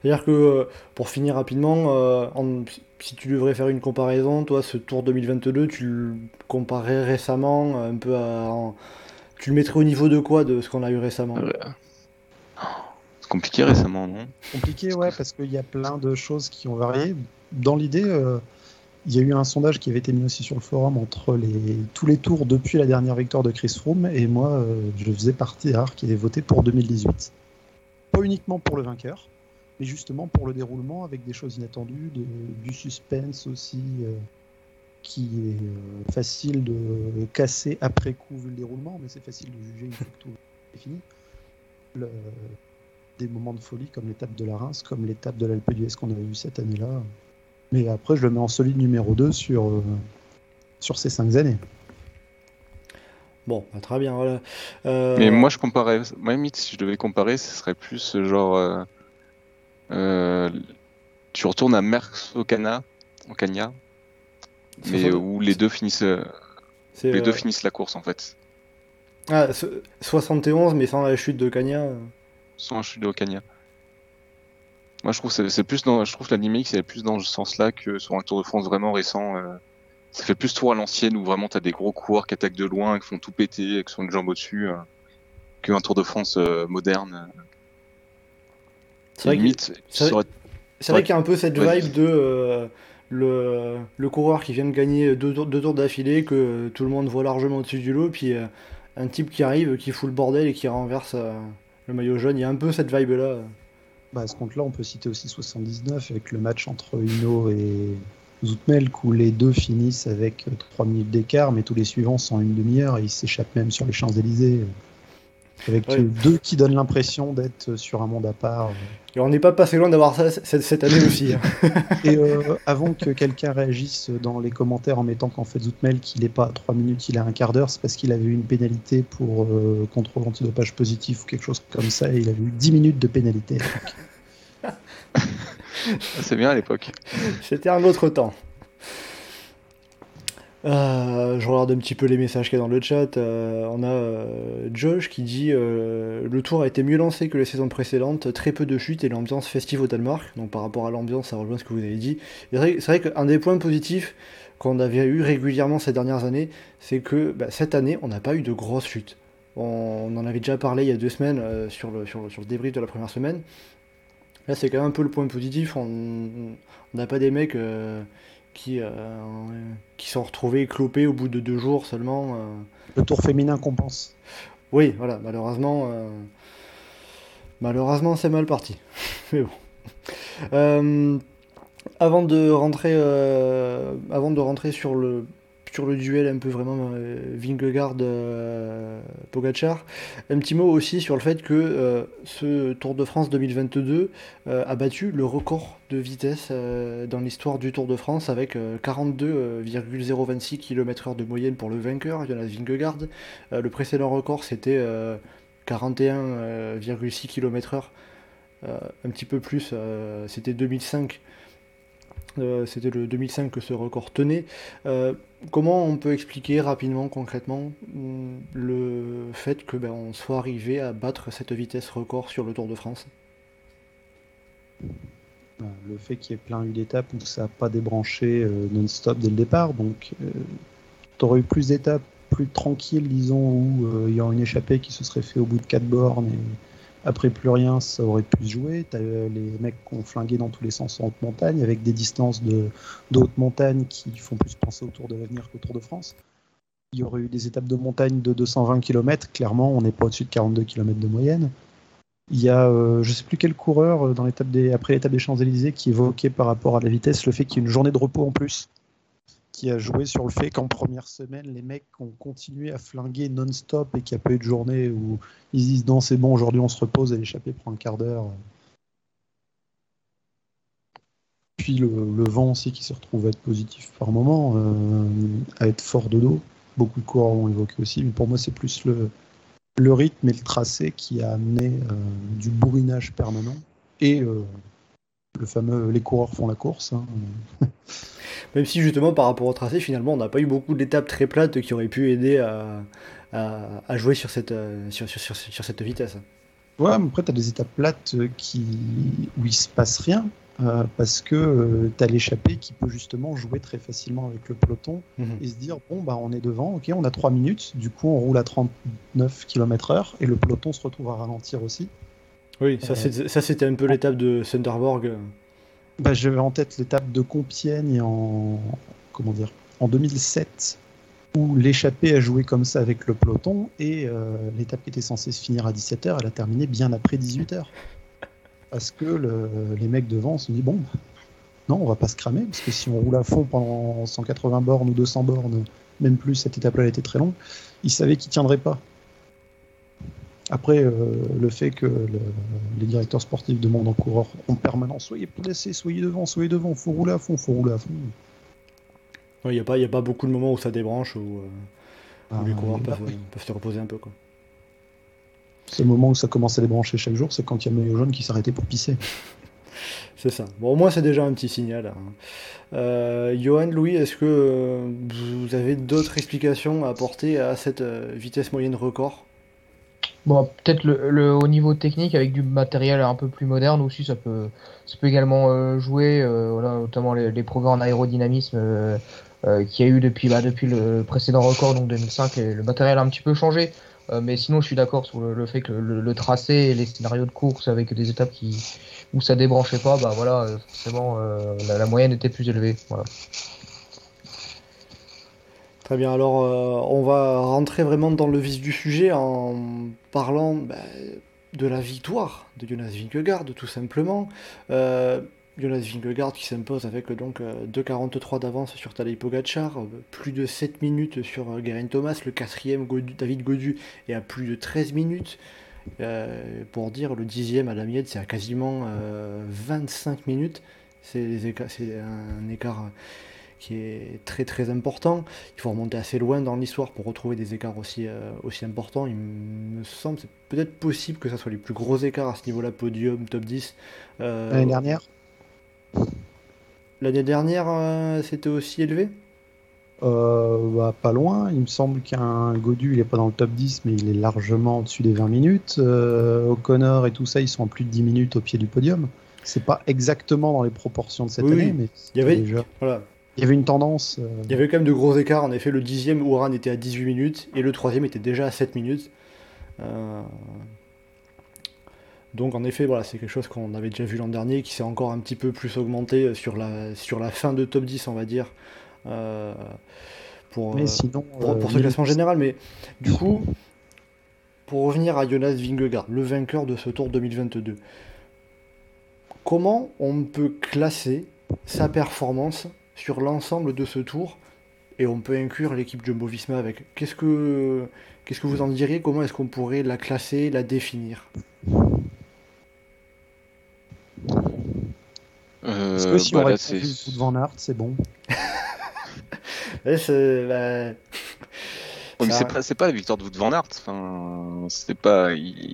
C'est-à-dire que, euh, pour finir rapidement, euh, en- si tu devrais faire une comparaison, toi, ce Tour 2022, tu le comparerais récemment un peu à... en- Tu le mettrais au niveau de quoi de ce qu'on a eu récemment? Euh, C'est compliqué récemment, non? Compliqué, ouais, parce qu'il y a plein de choses qui ont varié. Dans l'idée, euh, il y a eu un sondage qui avait été mis aussi sur le forum entre les, tous les tours depuis la dernière victoire de Chris Froome, et moi, euh, je faisais partie rares qui avaient voté pour 2018. Pas uniquement pour le vainqueur, mais justement pour le déroulement, avec des choses inattendues, de- du suspense aussi, euh, qui est euh, facile de casser après coup vu le déroulement, mais c'est facile de juger une fois que tout est fini. Le- des moments de folie comme l'étape de la Reims, comme l'étape de l'Alpe d'Huez qu'on avait vu cette année-là. Mais après, je le mets en solide numéro 2 sur, euh, sur ces 5 années. Bon, bah, très bien, voilà. Euh, Mais moi, je comparais. Moi, limite, si je devais comparer, ce serait plus genre. euh, tu retournes à Merckx au Cana, au Cagna, mais où les deux finissent, euh, c'est, les deux euh, finissent la course en fait. Ah, ce- 71, mais sans la chute de Cagna. euh. Sans un chute de Cagna. Moi, je trouve que c'est plus dans, je trouve la dynamique c'est plus dans ce sens-là que sur un Tour de France vraiment récent. euh, ça fait plus tour à l'ancienne où vraiment t'as des gros coureurs qui attaquent de loin, qui font tout péter, qui sont une jambe au-dessus, euh, qu'un Tour de France euh, moderne. C'est vrai que- limite, c'est vrai- ça aurait- C'est vrai Ouais. qu'il y a un peu cette Ouais. vibe de euh, le, le coureur qui vient de gagner deux, tours- deux tours d'affilée, que tout le monde voit largement au-dessus du lot, puis euh, un type qui arrive, qui fout le bordel et qui renverse euh, le maillot jaune. Il y a un peu cette vibe-là. Bah, à ce compte-là, on peut citer aussi 79 avec le match entre Hino et Zoutmelk où les deux finissent avec 3 minutes d'écart, mais tous les suivants sont en une demi-heure et ils s'échappent même sur les Champs-Élysées. Avec Ouais. deux qui donnent l'impression d'être sur un monde à part. Et on n'est pas passé loin d'avoir ça cette, année aussi. hein. Et euh, avant que quelqu'un réagisse dans les commentaires en mettant qu'en fait Zoutmelk il est pas à 3 minutes, il a un quart d'heure, c'est parce qu'il avait eu une pénalité pour euh, contrôle antidopage positif ou quelque chose comme ça, et il avait eu 10 minutes de pénalité. C'est bien à l'époque. C'était un autre temps. Euh, je regarde un petit peu les messages qu'il y a dans le chat. Euh, on a euh, Josh qui dit Le tour a été mieux lancé que les saisons précédentes, très peu de chutes et l'ambiance festive au Danemark. Donc par rapport à l'ambiance, ça rejoint ce que vous avez dit. C'est vrai, qu'un des points positifs qu'on avait eu régulièrement ces dernières années, c'est que bah, cette année, on n'a pas eu de grosses chutes. On, en avait déjà parlé il y a deux semaines sur, le, sur, débrief de la première semaine. Là, c'est quand même un peu le point positif. On n'a pas des mecs qui, euh, qui sont retrouvés clopés au bout de deux jours seulement. euh. Le tour féminin compense. Oui, voilà, malheureusement, euh, malheureusement, c'est mal parti. Mais bon. Avant de rentrer, avant de rentrer sur le sur le duel un peu vraiment euh, Vingegaard euh, Pogacar, un petit mot aussi sur le fait que euh, ce Tour de France 2022 euh, a battu le record de vitesse dans l'histoire du Tour de France avec euh, 42,026 km/h de moyenne pour le vainqueur Jonas Vingegaard. Le précédent record c'était euh, 41,6 km/h, un petit peu plus, c'était 2005. Euh, c'était le 2005 que ce record tenait. Euh, comment on peut expliquer rapidement, concrètement, hum, le fait que ben, on soit arrivé à battre cette vitesse record sur le Tour de France? Le fait qu'il y ait plein eu d'étapes où ça n'a pas débranché euh, non-stop dès le départ, donc tu aurais eu plus d'étapes plus tranquilles, disons, où il y aurait une échappée qui se serait fait au bout de 4 bornes après plus rien, ça aurait pu se jouer. Tu les mecs qui ont flingué dans tous les sens en haute montagne avec des distances de, de haute montagne qui font plus penser au Tour de l'avenir qu'au Tour de France. Il y aurait eu des étapes de montagne de 220 km, clairement, on n'est pas au-dessus de 42 km de moyenne. Il y a, euh, je sais plus quel coureur euh, des, après l'étape des Champs-Élysées qui évoquait par rapport à la vitesse le fait qu'il y ait une journée de repos en plus, qui a joué sur le fait qu'en première semaine, les mecs ont continué à flinguer non-stop et qu'il n'y a pas eu de journée où ils se disent non, c'est bon, aujourd'hui on se repose et l'échappée prend un quart d'heure. Puis le, vent aussi qui se retrouve à être positif par moment, euh, à être fort de dos. Beaucoup de coureurs l'ont évoqué aussi, mais pour moi c'est plus le, le rythme et le tracé qui a amené euh, du bourrinage permanent et euh, le fameux les coureurs font la course. hein. Même si justement par rapport au tracé, finalement, on n'a pas eu beaucoup d'étapes très plates qui auraient pu aider à, à- à jouer sur cette, euh, sur, sur- sur- sur cette vitesse. Ouais, mais après tu as des étapes plates euh, qui, où il se passe rien euh, parce que tu as l'échappée qui peut justement jouer très facilement avec le peloton et se dire bon bah on est devant, ok on a 3 minutes, du coup on roule à 39 km/h et le peloton se retrouve à ralentir aussi. Oui, ça, c'est- ça c'était un peu l'étape de Sunderborg. Bah, J'avais en tête l'étape de Compiègne en comment dire en 2007 où l'échappée a joué comme ça avec le peloton et euh, l'étape qui était censée se finir à 17h, elle a terminé bien après 18h. Parce que le- les mecs devant se sont dit bon, non, on va pas se cramer parce que si on roule à fond pendant 180 bornes ou 200 bornes, même plus, cette étape-là était très longue, ils savaient qu'ils tiendraient pas. Après, euh, le fait que le- les directeurs sportifs demandent aux coureurs en permanence soyez placés, soyez devant, soyez devant, faut rouler à fond, faut rouler à fond. Il n'y a, pas- y a pas beaucoup de moments où ça débranche, où, euh, où Ah, les coureurs peuvent, peuvent se reposer un peu. Quoi. Ce moment où ça commence à débrancher chaque jour, c'est quand il y a le maillot jaune qui s'arrêtait pour pisser. C'est ça. Bon, au moins, c'est déjà un petit signal. hein. Euh, Johan, Louis, est-ce que euh, vous avez d'autres explications à apporter à cette euh, vitesse moyenne record? Bon, peut-être le, le haut niveau technique avec du matériel un peu plus moderne aussi, ça peut, ça peut également euh, jouer, euh, voilà, notamment les, les progrès en aérodynamisme euh, euh, qu'il y a eu depuis, bah, depuis le précédent record, donc 2005, et le matériel a un petit peu changé. Euh, mais sinon, je suis d'accord sur le, le fait que le, le tracé et les scénarios de course avec des étapes qui, où ça débranchait pas, bah voilà, euh, forcément, la, la moyenne était plus élevée. Voilà. Très bien, alors euh, on va rentrer vraiment dans le vif du sujet en parlant bah, de la victoire de Jonas Vingegaard, tout simplement. Euh, Jonas Vingegaard qui s'impose avec donc 2,43 d'avance sur Tadej Pogacar, plus de 7 minutes sur Geraint Thomas, le quatrième David Godu est à plus de 13 minutes. pour dire le dixième à la miette, c'est à quasiment 25 minutes. C'est un écart qui est très très important. Il faut remonter assez loin dans l'histoire pour retrouver des écarts aussi, euh, aussi importants. Il me semble, c'est peut-être possible que ça soit les plus gros écarts à ce niveau-là, podium, top 10. Euh, L'année dernière L'année dernière, euh, c'était aussi élevé? Bah, Pas loin. Il me semble qu'un Godu, il n'est pas dans le top 10, mais il est largement au-dessus des 20 minutes. O'Connor et tout ça, ils sont en plus de 10 minutes au pied du podium. C'est pas exactement dans les proportions de cette année, mais il y avait déjà. Voilà. Il y avait une tendance. Euh, Il y avait quand même de gros écarts. En effet, le dixième Ouran était à 18 minutes et le troisième était déjà à 7 minutes. Euh, donc en effet, voilà, c'est quelque chose qu'on avait déjà vu l'an dernier, qui s'est encore un petit peu plus augmenté sur la, sur la fin de top 10, on va dire. Euh, pour, mais sinon, pour, ce classement général. Mais du coup, pour revenir à Jonas Vingegaard, le vainqueur de ce Tour 2022, comment on peut classer sa performance sur l'ensemble de ce tour et on peut inclure l'équipe Jumbo-Visma avec. Qu'est-ce que, qu'est-ce que vous en diriez? Comment est-ce qu'on pourrait la classer, la définir? Euh, Parce que si bah on c'est de Van Aert, c'est bon. c'est, bah... c'est pas, c'est pas la victoire de Wout Van Aert. Enfin, c'est pas,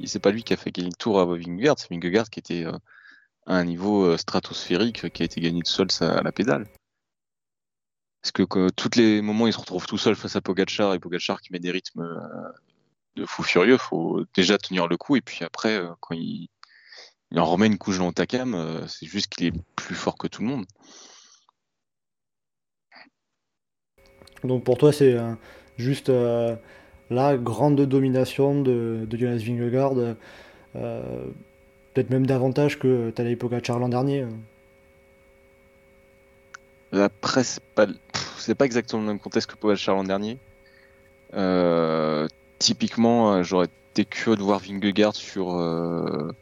c'est pas lui qui a fait gagner le tour à Vingegaard. C'est Vingegaard qui était euh, à un niveau euh, stratosphérique, qui a été gagné de seul à la pédale. Parce que, tous les moments il se retrouve tout seul face à Pogachar et Pogachar qui met des rythmes euh, de fou furieux, faut déjà tenir le coup et puis après, euh, quand il, en remet une couche dans Takam, euh, c'est juste qu'il est plus fort que tout le monde. Donc pour toi, c'est juste la grande domination de, Jonas Vingegaard, peut-être même davantage que Tadej Pogacar l'an dernier. Après, c'est pas, c'est pas exactement le même contexte que Pogacar l'an dernier. Euh, typiquement, euh, j'aurais été curieux de voir Vingegaard sur. Euh,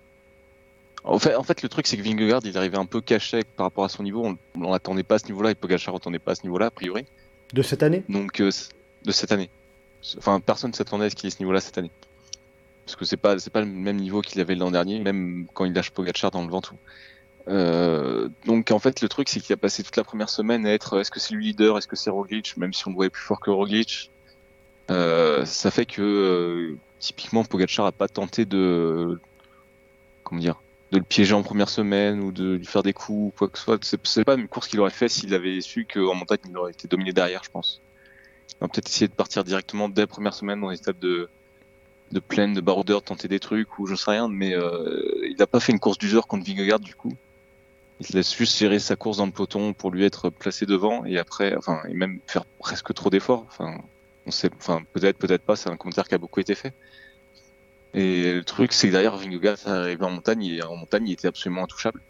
en, fait, en fait, le truc, c'est que Vingegaard, il arrivait un peu caché par rapport à son niveau. On l'attendait pas à ce niveau-là et Pogacar n'attendait pas à ce niveau-là, a priori. De cette année? Donc, de cette année. Enfin, personne ne s'attendait à ce qu'il ait ce niveau-là cette année. Parce que c'est pas, c'est pas le même niveau qu'il avait l'an dernier, même quand il lâche Pogacar dans le Ventoux. Euh, donc en fait le truc c'est qu'il a passé toute la première semaine à être est-ce que c'est le leader, est-ce que c'est Roglic, même si on le voyait plus fort que Roglic. Euh, ça fait que euh, typiquement Pogacar a pas tenté de comment dire de le piéger en première semaine ou de lui faire des coups ou quoi que ce soit. C'est pas une course qu'il aurait fait s'il avait su qu'en montagne il aurait été dominé derrière, je pense. Il va peut-être essayer de partir directement dès la première semaine dans les étapes de de plaine, de baroudeur, tenter des trucs ou je sais rien, mais il n'a pas fait une course d'usure contre Vingegaard du coup. Il se laisse juste gérer sa course dans le peloton pour lui être placé devant et après, enfin, et même faire presque trop d'efforts. Enfin, on sait, enfin, peut-être, peut-être pas. C'est un commentaire qui a beaucoup été fait. Et le truc, c'est que derrière Vingegaard arrivé en montagne, et en montagne, il était absolument intouchable.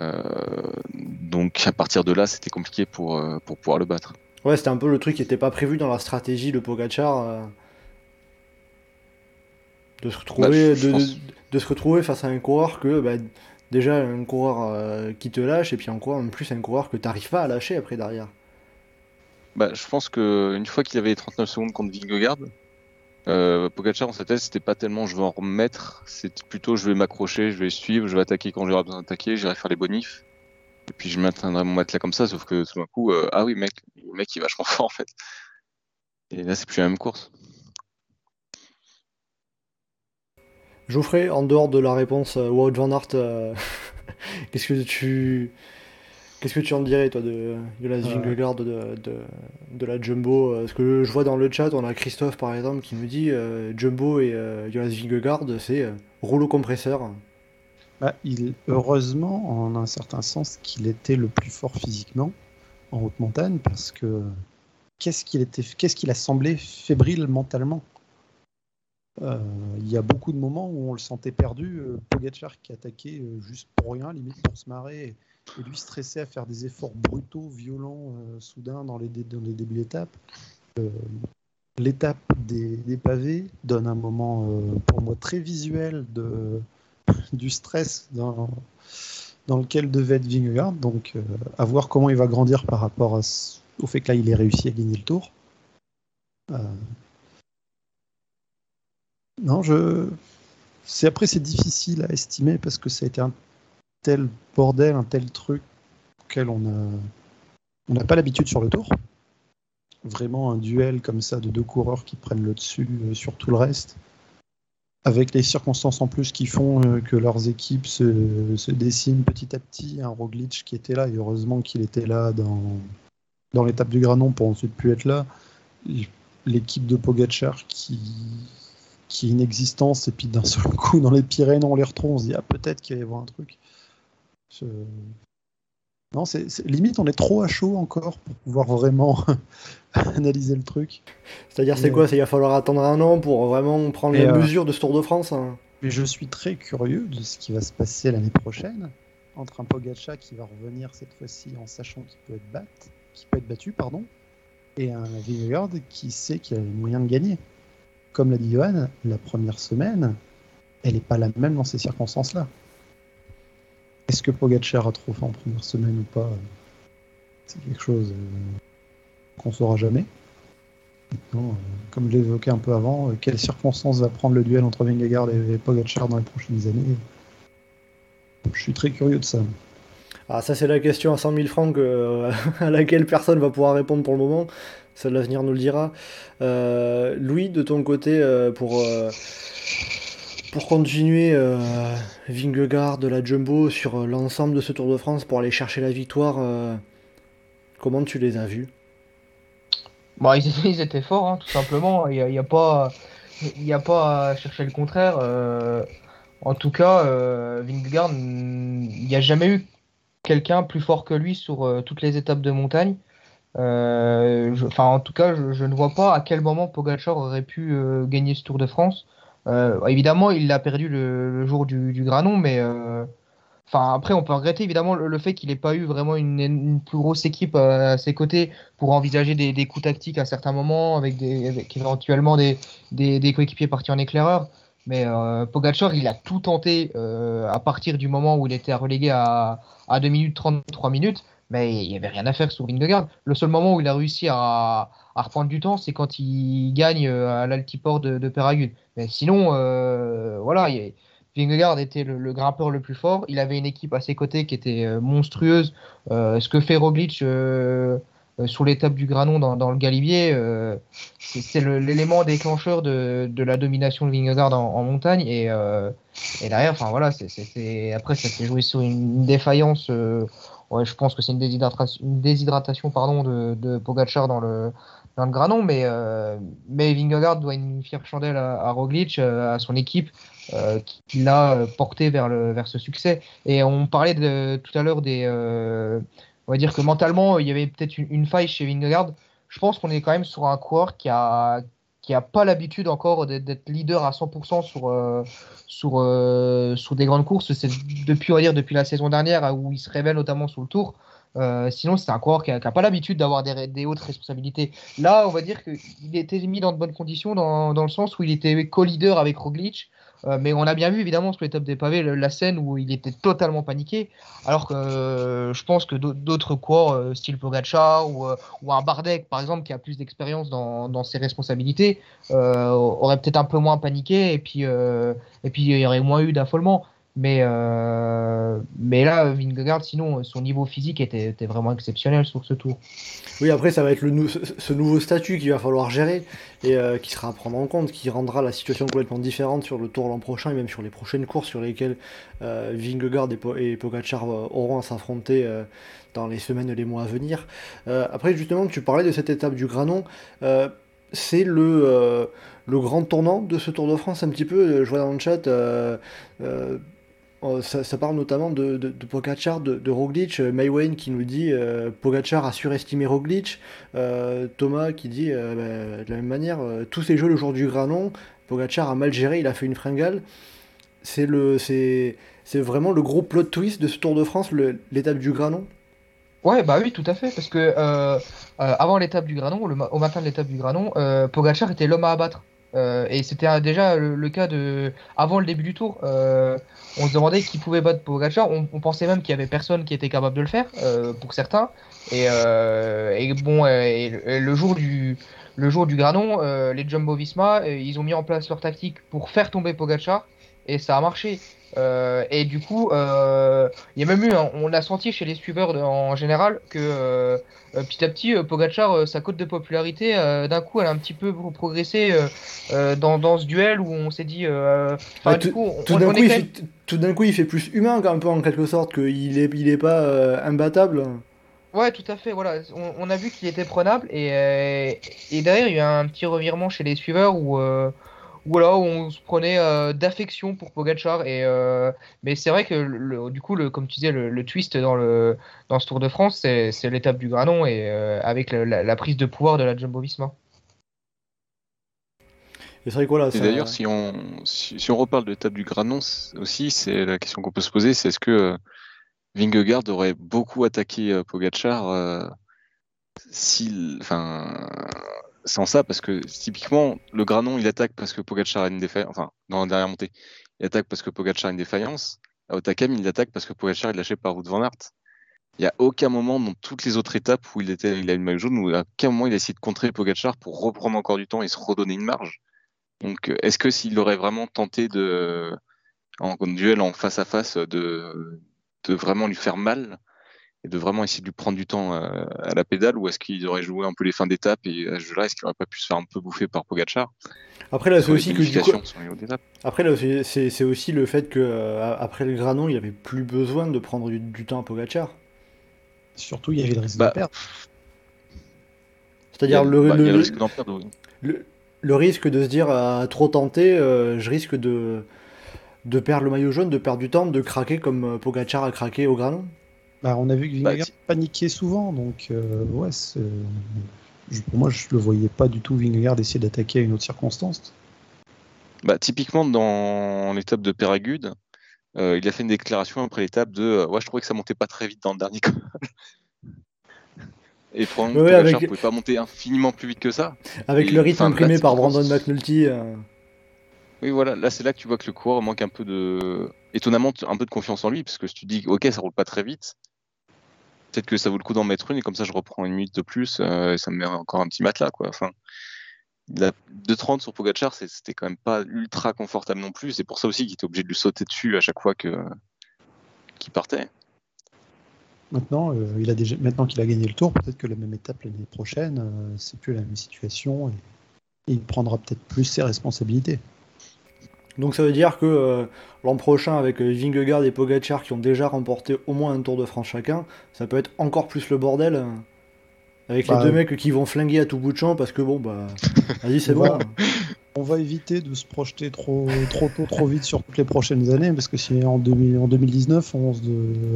Euh, donc à partir de là, c'était compliqué pour euh, pour pouvoir le battre. Ouais, c'était un peu le truc qui n'était pas prévu dans la stratégie de Pogachar. Euh, de se retrouver, bah, de, se retrouver face à un coureur que bah, déjà un coureur euh, qui te lâche et puis encore en plus un coureur que tu n'arrives pas à lâcher après derrière. Bah, je pense que une fois qu'il avait 39 secondes contre Vingegaard, euh, Pogacar en sa tête c'était pas tellement je vais en remettre, c'était plutôt je vais m'accrocher, je vais suivre, je vais attaquer quand j'aurai besoin d'attaquer, j'irai faire les bonifs. Et puis je maintiendrai mon matelas comme ça, sauf que tout d'un coup, euh, ah oui mec, le mec il est vachement fort en fait. Et là c'est plus la même course. Geoffrey, en dehors de la réponse euh, Wout Van Aert, euh, qu'est-ce que tu qu'est-ce que tu en dirais toi de, de la Vingegaard de, de, la Jumbo euh, Parce que je vois dans le chat, on a Christophe par exemple qui nous dit Jumbo et Jonas Vingegaard, c'est rouleau compresseur. Bah, il, heureusement, en un certain sens, qu'il était le plus fort physiquement en haute montagne, parce que qu'est-ce qu'il était, qu'est-ce qu'il a semblé fébrile mentalement? euh, il y a beaucoup de moments où on le sentait perdu. Euh, Pogacar qui attaquait euh, juste pour rien, limite pour se marrer, et, lui stressait à faire des efforts brutaux, violents, soudains dans les, débuts d'étape. l'étape des, pavés donne un moment euh, pour moi très visuel du stress dans, lequel devait être Vingegaard. Donc euh, à voir comment il va grandir par rapport au fait que là il ait réussi à gagner le tour. Euh, non, je. C'est après c'est difficile à estimer parce que ça a été un tel bordel, un tel truc auquel on a n'a pas l'habitude sur le tour vraiment un duel comme ça de deux coureurs qui prennent le dessus euh, sur tout le reste, avec les circonstances en plus qui font euh, que leurs équipes se, se, dessinent petit à petit. Un Roglic qui était là, et heureusement qu'il était là dans, dans l'étape du Granon pour ensuite plus être là. L'équipe de Pogachar qui, qui est inexistence, et puis d'un seul coup, dans les Pyrénées, on les retrouve, on se dit, ah, peut-être qu'il va y avoir un truc. Non, c'est limite, on est trop à chaud encore pour pouvoir vraiment analyser le truc. C'est-à-dire, c'est quoi Il va falloir attendre un an pour vraiment prendre les euh, mesures de ce Tour de France hein Mais je suis très curieux de ce qui va se passer l'année prochaine entre un Pogacar qui va revenir cette fois-ci en sachant qu'il peut être battu, qui peut être battu, pardon, et un Vingegaard qui sait qu'il a les moyens de gagner. Comme l'a dit Johan, la première semaine, elle n'est pas la même dans ces circonstances-là. Est-ce que Pogacar a trop fait en première semaine ou pas C'est quelque chose euh, qu'on saura jamais. Euh, comme je l'évoquais un peu avant, euh, quelles circonstances va prendre le duel entre Vingegaard et Pogacar dans les prochaines années? Je suis très curieux de ça. Ah, ça, c'est la question à 100 000 francs à laquelle personne va pouvoir répondre pour le moment. Ça, l'avenir nous le dira. Louis, de ton côté, pour pour continuer euh, Vingegaard de la Jumbo sur euh, l'ensemble de ce Tour de France pour aller chercher la victoire, euh, comment tu les as vus? Bah, ils, étaient forts, hein, tout simplement. Il n'y a, pas, il a pas à chercher le contraire. en tout cas, Vingegaard, il n'y a jamais eu quelqu'un plus fort que lui sur toutes les étapes de montagne. Enfin, en tout cas, je, ne vois pas à quel moment Pogacar aurait pu gagner ce Tour de France. Euh, évidemment, il l'a perdu le, jour du, Granon, mais euh, enfin après, on peut regretter évidemment le, fait qu'il n'ait pas eu vraiment une, plus grosse équipe à, ses côtés pour envisager des, coups tactiques à certains moments, avec, éventuellement des, coéquipiers partis en éclaireur. Mais euh, Pogacar, il a tout tenté à partir du moment où il était relégué à, à 2 minutes 33 minutes mais il n'y avait rien à faire sur Vingegaard. Le seul moment où il a réussi à, reprendre du temps, c'est quand il gagne euh, à l'altiport de, de Mais sinon, euh, voilà, Vingegaard était le, grimpeur le plus fort. Il avait une équipe à ses côtés qui était euh, monstrueuse. ce que fait Roglic sur l'étape du Granon dans, le Galibier, c'est l'élément déclencheur de, la domination de Vingegaard en, montagne. Et, derrière, enfin voilà, après ça s'est joué sur une défaillance Ouais, je pense que c'est une déshydratation, une déshydratation pardon, de, de Pogacar dans le, dans le granon, mais, euh, mais Vingegaard doit une fière chandelle à, Roglic, euh, à son équipe, euh, qui, l'a porté vers, le, vers ce succès. Et on parlait de, tout à l'heure des. on va dire que mentalement, il y avait peut-être une, une, faille chez Vingegaard. Je pense qu'on est quand même sur un coureur qui a, qui a pas l'habitude encore d'être leader à 100% sur, euh, sur, euh, sur des grandes courses. C'est depuis, on va dire, depuis la saison dernière où il se révèle notamment sur le tour. Euh, sinon, c'est un coureur qui n'a pas l'habitude d'avoir des, des, hautes responsabilités. Là, on va dire qu'il était mis dans de bonnes conditions dans, dans le sens où il était co-leader avec Roglic. Euh, mais on a bien vu évidemment sur l'étape des pavés la scène où il était totalement paniqué, alors que euh, je pense que d'autres coureurs, euh, style Pogacar ou, ou, un Bardet par exemple, qui a plus d'expérience dans, dans, ses responsabilités, auraient peut-être un peu moins paniqué et puis, et puis il y aurait moins eu d'affolement. Mais, euh, mais là, Vingegaard, sinon, son niveau physique était, vraiment exceptionnel sur ce tour. Oui, après, ça va être le ce nouveau statut qu'il va falloir gérer et euh, qui sera à prendre en compte, qui rendra la situation complètement différente sur le tour l'an prochain et même sur les prochaines courses sur lesquelles euh, Vingegaard et, Pogacar auront à s'affronter dans les semaines et les mois à venir. après, justement, tu parlais de cette étape du Granon. c'est le, le grand tournant de ce Tour de France, un petit peu. Je vois dans le chat ça, parle notamment de, de, Pogacar, de, Roglic, euh, Maywane qui nous dit euh, Pogacar a surestimé Roglic, euh, Thomas qui dit bah, de la même manière tous ces jeux le jour du Granon, Pogacar a mal géré, il a fait une fringale. C'est le c'est vraiment le gros plot twist de ce Tour de France, l'étape du Granon. Ouais, bah oui, tout à fait, parce que euh, euh, avant l'étape du Granon, au matin de l'étape du Granon, euh, Pogacar était l'homme à abattre. Euh, et c'était euh, déjà le, cas de avant le début du tour. Euh, on se demandait qui pouvait battre Pogacar. On, pensait même qu'il y avait personne qui était capable de le faire, pour certains. Et, bon, le, jour du Granon, les Jumbo-Visma, ils ont mis en place leur tactique pour faire tomber Pogacar, et ça a marché. Euh, et du coup, euh, il y a même eu, un- on a senti chez les suiveurs de- en général que euh, petit à petit, euh, sa cote de popularité, d'un coup, elle a un petit peu pro- progressé dans, dans ce duel où on s'est dit. enfin, Ouais, du coup, on, Tout d'un coup, il quand même- fait, tout d'un coup, il fait plus humain, un peu en quelque sorte, qu'il est, il est pas imbattable. Ouais, tout à fait. Voilà, on, on a vu qu'il était prenable et, et derrière il y a eu un petit revirement chez les suiveurs où, voilà, où on se prenait euh, d'affection pour Pogacar et euh, mais c'est vrai que le, du coup le, comme tu disais le, le twist dans le dans ce Tour de France c'est c'est l'étape du Granon et euh, avec le- la, la prise de pouvoir de la Jumbo-Visma. Et voilà, d'ailleurs, si on, si, si on reparle de l'étape du Granon aussi, c'est la question qu'on peut se poser, c'est est-ce que euh, Vingegaard aurait beaucoup attaqué euh, Pogacar euh, s'il, enfin, sans ça, parce que typiquement, le Granon, il attaque parce que Pogacar a une défaillance, enfin, dans la dernière montée, il attaque parce que Pogacar a une défaillance. À Otakam, il attaque parce que Pogacar est lâché par Wout van Aert. Il n'y a aucun moment dans toutes les autres étapes où il, était, il a une maillot jaune, où à aucun moment il a essayé de contrer Pogacar pour reprendre encore du temps et se redonner une marge. Donc, euh, est-ce que s'il aurait vraiment tenté de, en duel en face à face, de vraiment lui faire mal et de vraiment essayer de lui prendre du temps euh, à la pédale, ou est-ce qu'il aurait joué un peu les fins d'étape et à ce jeu-là, est-ce qu'il aurait pas pu se faire un peu bouffer par Pogacar Après, là, c'est aussi que du coup, après, là, c'est- aussi le fait que euh, après le Granon, il n'y avait plus besoin de prendre du, du temps à Pogacar. Surtout, il y avait le risque Bah, de perdre. C'est-à-dire le, bah, le- le risque d'en perdre. oui. le- le risque de se dire à trop tenter, euh, je risque de, de perdre le maillot jaune, de perdre du temps, de craquer comme euh, Pogacar a craqué au Granon. Bah, on a vu que Bah, Vingegaard paniquait souvent, donc euh, ouais, je- pour moi, je le voyais pas du tout Vingegaard essayer d'attaquer à une autre circonstance. Bah, typiquement, dans l'étape de Péragude, euh, il a fait une déclaration après l'étape de euh, Ouais, je trouvais que ça montait pas très vite dans le dernier col. Et probablement Ouais, que avec- pouvait pas monter infiniment plus vite que ça. Avec Et, le rythme imprimé là, par Brandon McNulty. euh, Oui, voilà, là c'est là que tu vois que le coureur manque un peu de. Étonnamment, un peu de confiance en lui, parce que si tu dis Ok, ça roule pas très vite, peut-être que ça vaut le coup d'en mettre une, et comme ça je reprends une minute de plus, euh, et ça me met encore un petit matelas, quoi. Enfin, la 2.30 sur Pogacar, c'est- c'était quand même pas ultra confortable non plus. C'est pour ça aussi qu'il était obligé de lui sauter dessus à chaque fois que qu'il partait. Maintenant, euh, il a déjà, maintenant qu'il a gagné le tour, peut-être que la même étape l'année prochaine, euh, c'est plus la même situation et il prendra peut-être plus ses responsabilités. Donc ça veut dire que euh, l'an prochain, avec euh, Vingegaard et Pogacar qui ont déjà remporté au moins un Tour de France chacun, ça peut être encore plus le bordel. euh, avec Bah, les deux mecs qui vont flinguer à tout bout de champ parce que bon, bah, vas-y, c'est On bon. va- On va éviter de se projeter trop, trop tôt, trop vite sur toutes les prochaines années, parce que si en, 2000 en 2019, on,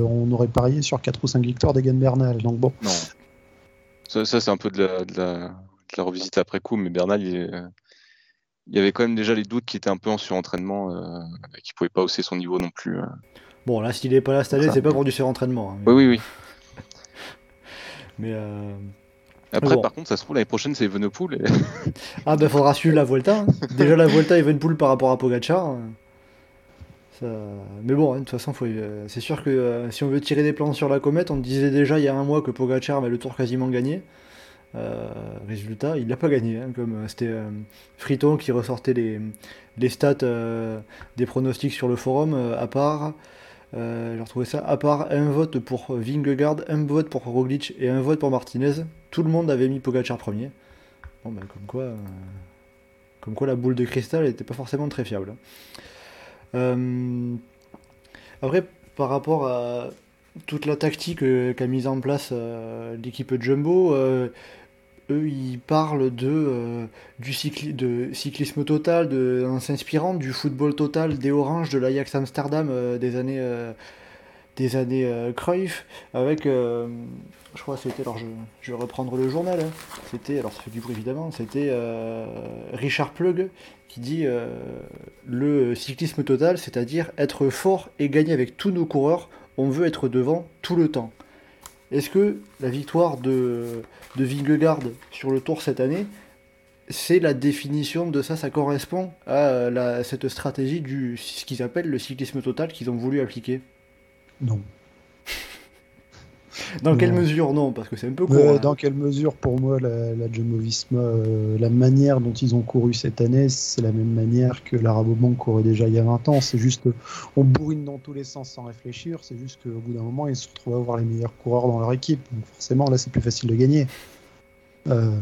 on aurait parié sur 4 ou 5 victoires d'Egan Bernal. Donc bon, Non. Ça, ça, c'est un peu de la, de, la, de la revisite après coup, mais Bernal, il, est- il y avait quand même déjà les doutes qu'il était un peu en surentraînement, euh, et qu'il pouvait pas hausser son niveau non plus. euh. Bon, là, s'il est pas là cette année, c'est pas pour du surentraînement. hein, mais, Oui, oui, oui. mais, euh, Après, bon. par contre, ça se trouve, l'année prochaine, c'est Evenepoel. Et... Ah, bah, faudra suivre la Vuelta. hein. Déjà, la Vuelta Evenpool par rapport à Pogacar. ça- Mais bon, hein, de toute façon, faut... euh, c'est sûr que euh, si on veut tirer des plans sur la comète, on disait déjà il y a un mois que Pogacar avait le tour quasiment gagné. Euh, résultat, il l'a pas gagné. hein, comme euh, c'était euh, Friton qui ressortait les, les stats des pronostics sur le forum, à part. j'ai retrouvé ça, à part un vote pour Vingegaard, un vote pour Roglic et un vote pour Martinez, tout le monde avait mis Pogacar premier. Bon, ben, comme quoi, comme quoi la boule de cristal n'était pas forcément très fiable. Après, par rapport à toute la tactique qu'a mise en place l'équipe Jumbo, eux ils parlent de, euh, du cycli- de cyclisme total, de, en s'inspirant du football total des Oranges de l'Ajax Amsterdam euh, des années, euh, des années Cruyff, avec, je crois c'était, alors je, je vais reprendre le journal, hein. c'était, alors ça fait du bruit évidemment, c'était Richard Plug qui dit le cyclisme total, c'est-à-dire être fort et gagner avec tous nos coureurs, on veut être devant tout le temps. Est-ce que la victoire de, de Vingegaard sur le Tour cette année, c'est la définition de ça, ça correspond à cette stratégie du ce qu'ils appellent le cyclisme total qu'ils ont voulu appliquer? Non. Dans quelle mesure non Parce que c'est un peu court. Euh, hein. dans quelle mesure, pour moi, la, la euh, la manière dont ils ont couru cette année, c'est la même manière que la Rabobank courait déjà il y a 20 ans. C'est juste, on bourrine dans tous les sens sans réfléchir. C'est juste qu'au bout d'un moment, ils se retrouvent à avoir les meilleurs coureurs dans leur équipe. Donc forcément, là, c'est plus facile de gagner. Euh,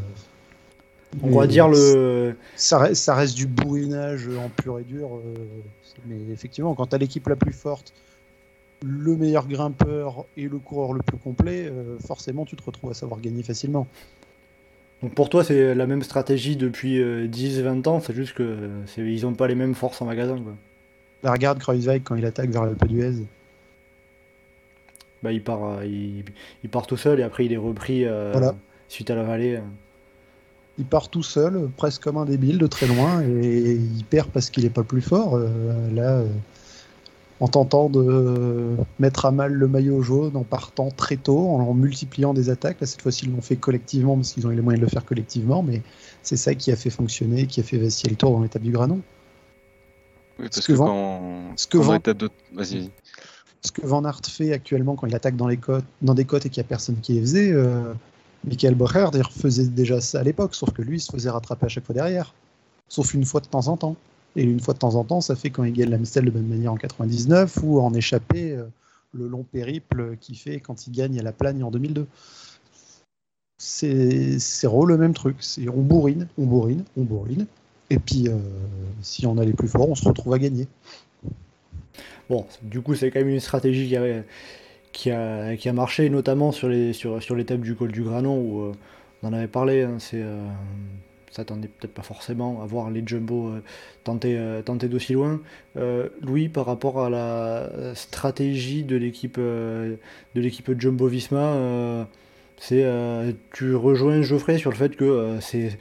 On va dire le. Ça reste, ça reste du bourrinage en pur et dur. mais effectivement, quand tu as l'équipe la plus forte, le meilleur grimpeur et le coureur le plus complet, euh, forcément, tu te retrouves à savoir gagner facilement. Donc pour toi, c'est la même stratégie depuis 10-20 ans, c'est juste que euh, ils n'ont pas les mêmes forces en magasin. Quoi. Bah, regarde Kreuzweig quand il attaque vers l'Alpe d'Huez. Bah, il, part, euh, il, il part tout seul et après il est repris euh, Voilà. suite à la vallée. euh. Il part tout seul, euh, presque comme un débile, de très loin, et il perd parce qu'il est pas le plus fort. Euh, là, euh, en tentant de mettre à mal le maillot jaune, en partant très tôt, en, multipliant des attaques. Là, cette fois-ci, ils l'ont fait collectivement parce qu'ils ont eu les moyens de le faire collectivement, mais c'est ça qui a fait fonctionner, qui a fait vaciller le tour dans l'étape du Granon. Oui, Ce parce que que, Van- quand, ce que quand Van- de... Vas-y, ce que Van Aert fait actuellement quand il attaque dans, les côtes, dans des côtes et qu'il n'y a personne qui les faisait, euh, Michael Bocher faisait déjà ça à l'époque, sauf que lui, il se faisait rattraper à chaque fois derrière. Sauf une fois de temps en temps. Et une fois de temps en temps, ça fait quand il gagne la Mistel de bonne manière en 99 ou en échappé euh, le long périple qu'il fait quand il gagne à la Plagne en 2002. C'est le même truc. On bourrine, on bourrine, on bourrine. Et puis, euh, si on a les plus forts, on se retrouve à gagner. Bon, du coup, c'est quand même une stratégie qui a, qui a, qui a marché, notamment sur les sur, sur l'étape du col du Granon où euh, on en avait parlé. Hein, c'est s'attendait peut-être pas forcément à voir les jumbo euh, tenter, euh, tenter d'aussi loin. Euh, Louis, par rapport à la stratégie de l'équipe de l'équipe Jumbo Visma, c'est tu rejoins Geoffrey sur le fait que c'est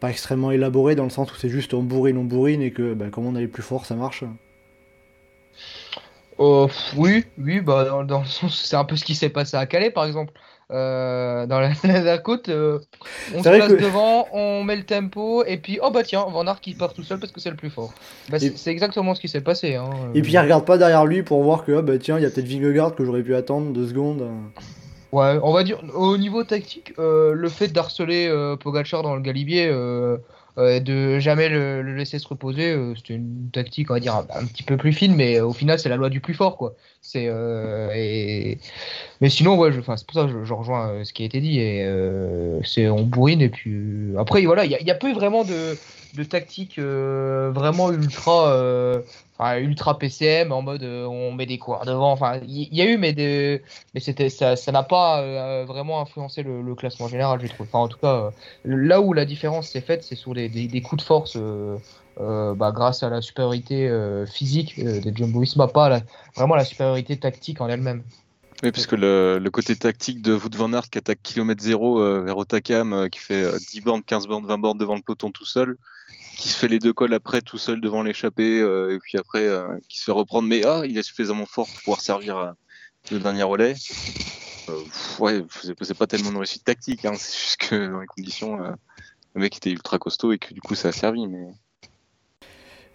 pas extrêmement élaboré dans le sens où c'est juste on bourrine, on bourrine et que bah, comme on a les plus forts, ça marche. Oui, oui, bah dans, dans le sens, c'est un peu ce qui s'est passé à Calais, par exemple. Euh, dans la, la côte, euh, on se place que- devant, on met le tempo, et puis oh bah tiens, Van Aert qui part tout seul parce que c'est le plus fort. Bah, c'est Et- c'est exactement ce qui s'est passé. Hein. Et puis il regarde pas derrière lui pour voir que ah, bah tiens, il y a peut-être Vingegaard que j'aurais pu attendre deux secondes. Ouais, on va dire au niveau tactique, euh, le fait d'harceler euh, Pogacar dans le galibier, euh, de jamais le, le laisser se reposer, euh, c'était une tactique, on va dire un, petit peu plus fine, mais euh, au final c'est la loi du plus fort, quoi. C'est euh, et mais sinon ouais, c'est pour ça que je, je rejoins ce qui a été dit et c'est on bourrine et puis après voilà, il y y a peu vraiment de de tactique vraiment ultra ultra PCM en mode euh, on met des coureurs devant enfin il y, a eu mais c'était ça n'a pas euh, vraiment influencé le, classement général je trouve. Enfin en tout cas euh, là où la différence s'est faite c'est sur des, coups de force bah, grâce à la supériorité physique des Jumbo Visma pas vraiment la supériorité tactique en elle-même. Oui, parce que le, côté tactique de Wout van Aert qui attaque kilomètre zéro vers Otakam, qui fait euh, 10 bornes, 15 bornes, 20 bornes devant le peloton tout seul, qui se fait les deux cols après tout seul devant l'échappée, euh, et puis après euh, qui se fait reprendre, mais ah, il est suffisamment fort pour pouvoir servir euh, le dernier relais. Euh, ouais, c'est pas tellement une réussite tactique, hein, c'est juste que dans les conditions, euh, le mec était ultra costaud et que du coup ça a servi. Mais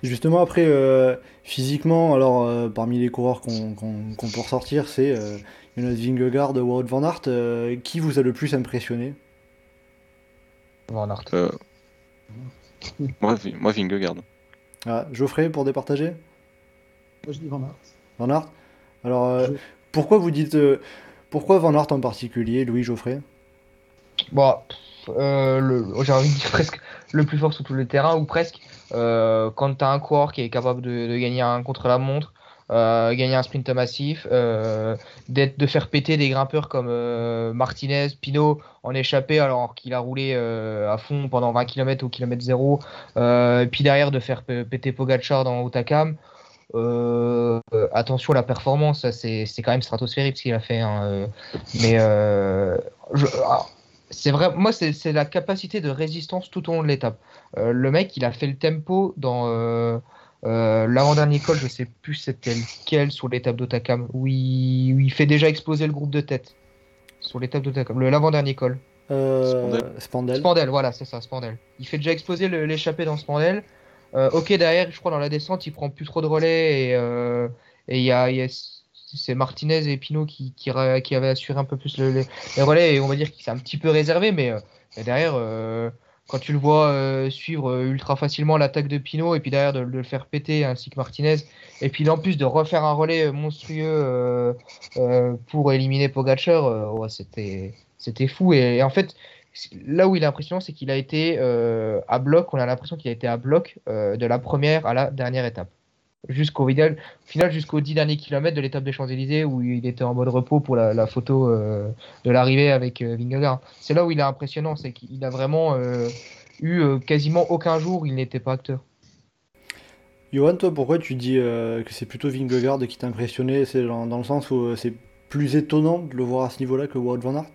Justement après euh, physiquement, alors euh, parmi les coureurs qu'on peut ressortir, c'est euh, Jonas Vingegaard, Wout van Aert. euh, qui vous a le plus impressionné? Van Aert euh, moi, moi Vingegaard. ah, Geoffrey pour départager? Moi, je dis Van Aert. Van Aert? Alors euh, Je- pourquoi vous dites euh, pourquoi Van Aert en particulier, Louis Geoffrey? Bon, pff, euh, le- j'ai envie de dire presque le plus fort sur tous les terrains, ou presque. Euh, quand tu as un coureur qui est capable de, de gagner un contre-la-montre, euh, gagner un sprint massif, euh, d'être, de faire péter des grimpeurs comme euh, Martinez, Pinot en échappé alors qu'il a roulé à fond pendant 20 km au kilomètre zéro, euh, et puis derrière de faire péter Pogacar dans Otakam. Attention, la performance, c'est, quand même stratosphérique ce qu'il a fait. hein, mais ah, c'est vrai, moi, c'est la capacité de résistance tout au long de l'étape. Le mec, il a fait le tempo dans euh, l'avant-dernier col, je sais plus c'était lequel sur l'étape d'Otakam, où il, où il fait déjà exploser le groupe de tête. sur l'étape le l'avant-dernier col. Euh, Spandel. Spandel. voilà, c'est ça, Spandel. Il fait déjà exploser l'échappée dans Spandel. Euh, ok, derrière, je crois dans la descente, il prend plus trop de relais et euh, il y a, c'est Martinez et Pinot qui, qui, qui, avaient assuré un peu plus les, relais et on va dire qu'il s'est un petit peu réservé, mais, mais derrière, quand tu le vois euh, suivre euh, ultra facilement l'attaque de Pinot et puis derrière de, le faire péter ainsi que Martinez. Et puis en plus de refaire un relais euh, monstrueux pour éliminer Pogacar, c'était fou. Et, en fait là où il est impressionnant c'est qu'il a été à bloc, on a l'impression qu'il a été à bloc de la première à la dernière étape jusqu'au final, final jusqu'aux 10 derniers kilomètres de l'étape des Champs-Élysées où il était en mode repos pour la, photo euh, de l'arrivée avec euh, Vingegaard. C'est là où il est impressionnant, c'est qu'il a vraiment euh, eu quasiment aucun jour où il n'était pas acteur. Johan, toi, pourquoi tu dis que c'est plutôt Vingegaard qui t'a impressionné? C'est dans, le sens où c'est plus étonnant de le voir à ce niveau-là que Wout van Aert?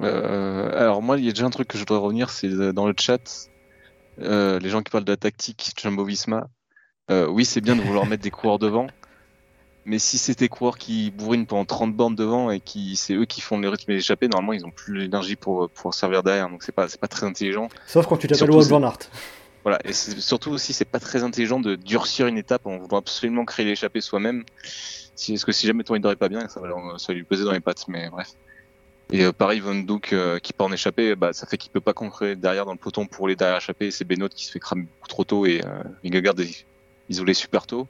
Alors moi, il y a déjà un truc que je voudrais revenir, c'est dans le chat, les gens qui parlent de la tactique Jumbo-Visma, euh, oui, c'est bien de vouloir mettre des coureurs devant, mais si c'est des coureurs qui bourrinent pendant 30 bornes devant et qui c'est eux qui font le rythme d'échappée, normalement ils ont plus l'énergie pour pouvoir servir derrière, donc c'est pas c'est pas très intelligent. Sauf quand tu t'appelles Wout van Aert. Voilà, et surtout aussi c'est pas très intelligent de durcir une étape en voulant absolument créer l'échappée soi-même. Si, parce que si jamais ton leader est pas bien, ça va, ça va lui peser dans les pattes, mais bref. Et euh, pareil, Von euh, qui part en échappée, bah, ça fait qu'il peut pas concréer derrière dans le peloton pour les derrière échapper. C'est Benoît qui se fait cramer trop tôt et euh, Vingegaard isolé super tôt.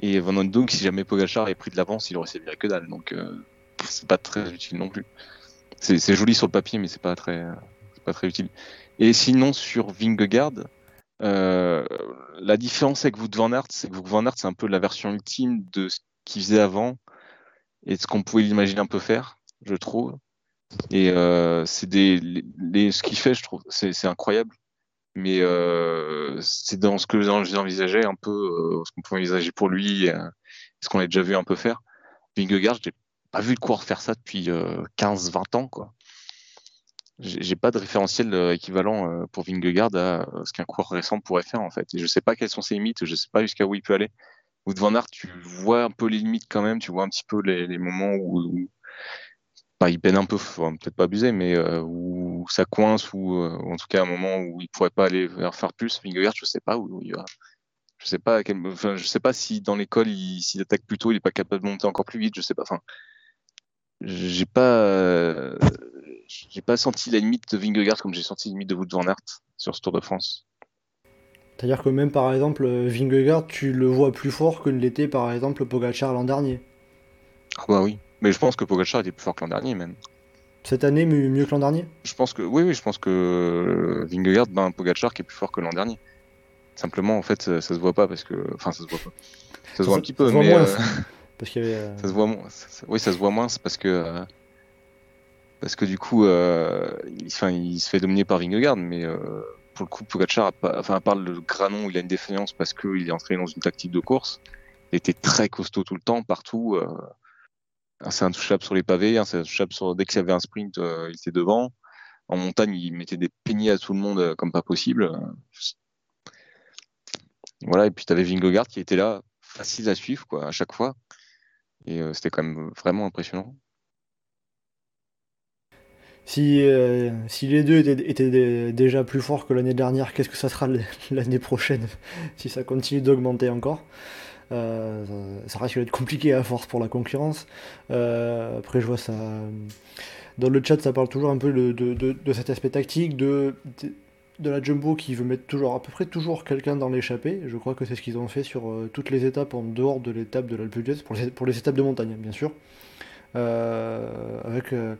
Et Van si jamais Pogachar est pris de l'avance, il aurait servi que dalle. Donc euh, c'est pas très utile non plus. C'est joli sur le papier, mais c'est pas très, pas très utile. Et sinon sur Vingegaard, euh, la différence avec Wout van c'est que Wout van c'est un peu la version ultime de ce qu'il faisait avant et de ce qu'on pouvait l'imaginer un peu faire, je trouve. Et euh, c'est des les, ce qu'il fait, je trouve, c'est incroyable mais euh, c'est dans ce que j'envisageais un peu, euh, ce qu'on pouvait envisager pour lui, euh, ce qu'on a déjà vu un peu faire. Vingegaard, j'ai pas vu le coureur faire ça depuis 15-20 ans, quoi. J'ai pas de référentiel équivalent pour Vingegaard à ce qu'un coureur récent pourrait faire en fait. Je sais pas quelles sont ses limites, je sais pas jusqu'à où il peut aller. Wout van Aert, tu vois un peu les limites quand même, tu vois un petit peu les, moments où, il peine un peu, peut-être pas abuser, mais euh, où ça coince, ou euh, en tout cas un moment où il pourrait pas aller faire plus. Vingegaard, je sais pas où, il va. Je sais pas, quel, enfin, je sais pas si dans l'école, s'il attaque plus tôt, il est pas capable de monter encore plus vite. Je sais pas. Enfin, j'ai pas, j'ai pas senti la limite de Vingegaard comme j'ai senti la limite de Wout van Aert sur ce Tour de France. C'est-à-dire que même par exemple, Vingegaard, tu le vois plus fort que ne l'était par exemple Pogacar l'an dernier. Ah bah oui. Mais je pense que Pogacar était plus fort que l'an dernier, même. Cette année, mieux que l'an dernier? Je pense que oui, oui, je pense que Vingegaard bat un Pogacar qui est plus fort que l'an dernier. Simplement, en fait, ça, se voit pas parce que, enfin, ça se voit pas. Ça se voit un petit peu, mais euh, parce qu'il y avait. Euh, ça se voit moins. Oui, ça se voit moins, c'est parce que euh, parce que du coup, il, enfin, il se fait dominer par Vingegaard, mais pour le coup, Pogacar, enfin, à part le granon il a une défaillance parce qu'il est entré dans une tactique de course, il était très costaud tout le temps, partout c'est intouchable sur les pavés, sur dès qu'il y avait un sprint, euh, il était devant. En montagne, il mettait des peignets à tout le monde euh, comme pas possible. Voilà, et puis tu avais Vingegaard qui était là, facile à suivre quoi, à chaque fois. Et euh, c'était quand même vraiment impressionnant. Si, si les deux étaient, déjà plus forts que l'année dernière, qu'est-ce que ça sera l'année prochaine si ça continue d'augmenter encore? Euh, ça risque d'être compliqué à force pour la concurrence. Euh, après, je vois ça. Dans le chat, ça parle toujours un peu de, cet aspect tactique, de, la jumbo qui veut mettre toujours, à peu près toujours quelqu'un dans l'échappée. Je crois que c'est ce qu'ils ont fait sur euh, toutes les étapes en dehors de l'étape de l'Alpe d'Huez, pour les, pour les étapes de montagne, bien sûr. avec euh,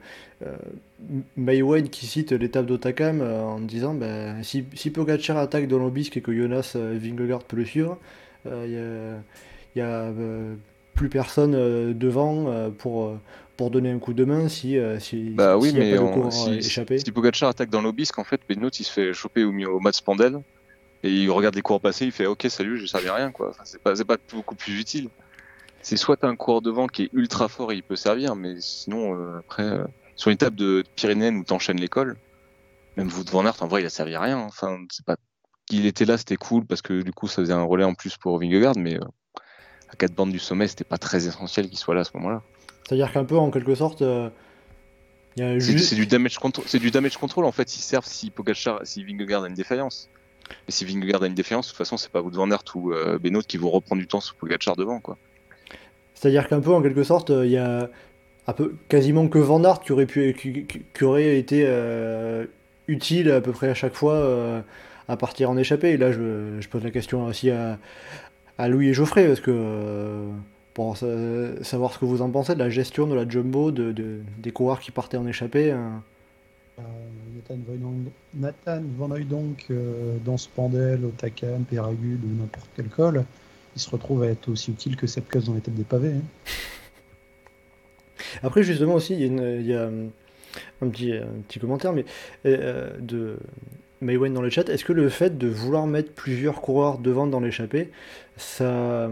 qui cite l'étape d'Otakam en disant ben, si, si Pogacar attaque dans l'obisque et que Jonas Vingegaard peut le suivre, il n'y a, euh, plus personne euh, devant euh, pour, pour donner un coup de main si, si, bah oui, mais pas si, échappé. Si Pogacar attaque dans l'obisque, en fait, Benoît il se fait choper au, au match Spandel et il regarde les coureurs passer, il fait ok salut, je savais rien quoi. c'est pas, pas beaucoup plus utile. C'est soit t'as un coureur devant qui est ultra fort et il peut servir, mais sinon après sur une table de Pyrénées où t'enchaînes l'école, même vous devant Aert en vrai il a servi à rien. Enfin c'est pas qu'il était là, c'était cool parce que du coup, ça faisait un relais en plus pour Vingegaard, mais euh, à quatre bandes du sommet, c'était pas très essentiel qu'il soit là à ce moment-là. C'est-à-dire qu'un peu, en quelque sorte, euh, C'est juste... c'est du damage control. C'est du damage control en fait. Ils servent si Pogacar, si Vingegaard a une défaillance. Mais si Vingegaard a une défaillance, de toute façon, c'est pas Wout van Aert ou euh, Benoît qui vont reprendre du temps sur Pogacar devant quoi. C'est-à-dire qu'un peu, en quelque sorte, euh, il y a un peu, quasiment que Van Aert qui aurait, pu, qui, aurait été euh, utile à peu près à chaque fois à partir en échappée. Et là, je, je pose la question aussi à, à Louis et Geoffrey, parce que euh, pour sa- savoir ce que vous en pensez de la gestion de la jumbo, de, de- des coureurs qui partaient en échappée. hein. Euh, Nathan Van Hooydonk, euh, dans Spandel, Otakam, Péragude ou n'importe quel col, il se retrouve à être aussi utile que Sepp Kuss dans les têtes des pavés. hein. Après, justement, aussi, il y a, une- il y a, un, petit, un petit commentaire mais, euh, de Maywen dans le chat. Est-ce que le fait de vouloir mettre plusieurs coureurs devant dans l'échappée, ça,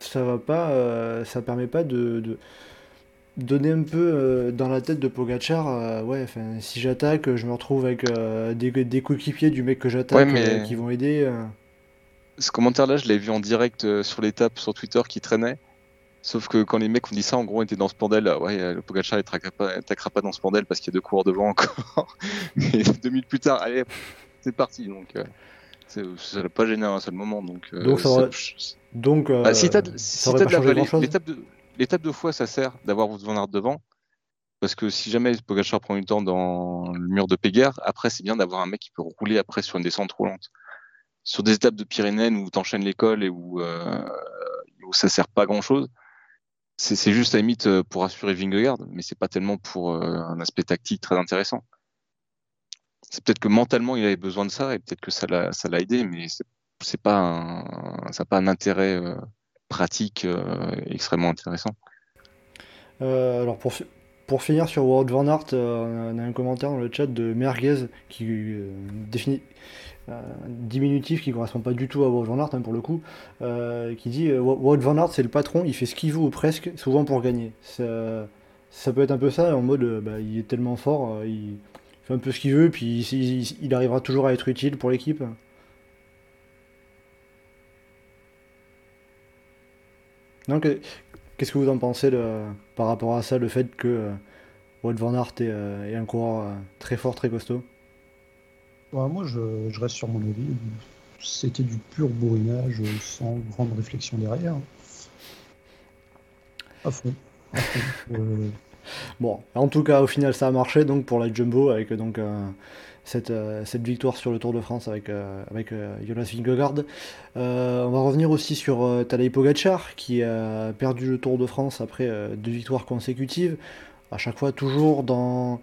ça va pas, euh, ça permet pas de, de donner un peu euh, dans la tête de Pogachar, euh, ouais, enfin, si j'attaque, je me retrouve avec des, des coéquipiers du mec que j'attaque Ouais, mais- qui vont aider. Ce commentaire-là, je l'ai vu en direct sur l'étape sur Twitter qui traînait. Sauf que quand les mecs ont dit ça, en gros, on était dans ce bordel. là, Ouais, euh, le Pogacar, il traquera pas, attaquera pas dans ce bordel parce qu'il y a deux coureurs devant encore. Et deux minutes plus tard, allez, c'est parti. Donc, euh, ça l'a pas gêné à un seul moment. Donc, euh, Donc ça aurait- ça- Donc, euh, Bah, si t'as de, si la vallée, l'étape de, l'étape de fois, ça sert d'avoir Wout van Aert devant. Parce que si jamais Pogacar prend du temps dans le mur de Péguerre, après, c'est bien d'avoir un mec qui peut rouler après sur une descente roulante. Sur des étapes de Pyrénées où t'enchaînes l'école et où, euh, où ça sert pas à grand chose, c'est, juste à la limite euh, pour assurer Vingegaard, mais c'est pas tellement pour euh, un aspect tactique très intéressant. C'est peut-être que mentalement il avait besoin de ça et peut-être que ça l'a, aidé, mais c'est, pas un, ça pas un intérêt euh, pratique extrêmement intéressant. Alors pour, pour finir sur World Van Aert, euh, on a un commentaire dans le chat de Merguez qui euh, définit euh, diminutif qui correspond pas du tout à Wout Van Aert hein, pour le coup, qui dit Wout Van Aert c'est le patron, il fait ce qu'il veut ou presque, souvent pour gagner. Ça, peut être un peu ça en mode bah, il est tellement fort, il fait un peu ce qu'il veut, puis il, il- arrivera toujours à être utile pour l'équipe. Donc, qu'est-ce que vous en pensez de- par rapport à ça, le fait que euh, Wout Van Aert est, euh, est un coureur euh, très fort, très costaud? Ouais, moi, je, je reste sur mon avis. C'était du pur bourrinage sans grande réflexion derrière. À fond. À fond. Euh, Bon, en tout cas, au final, ça a marché donc pour la Jumbo avec donc cette, euh, cette victoire sur le Tour de France avec, euh, euh, Jonas Vingegaard. On va revenir aussi sur Tadej Pogacar qui a perdu le Tour de France après deux victoires consécutives. À chaque fois, toujours dans,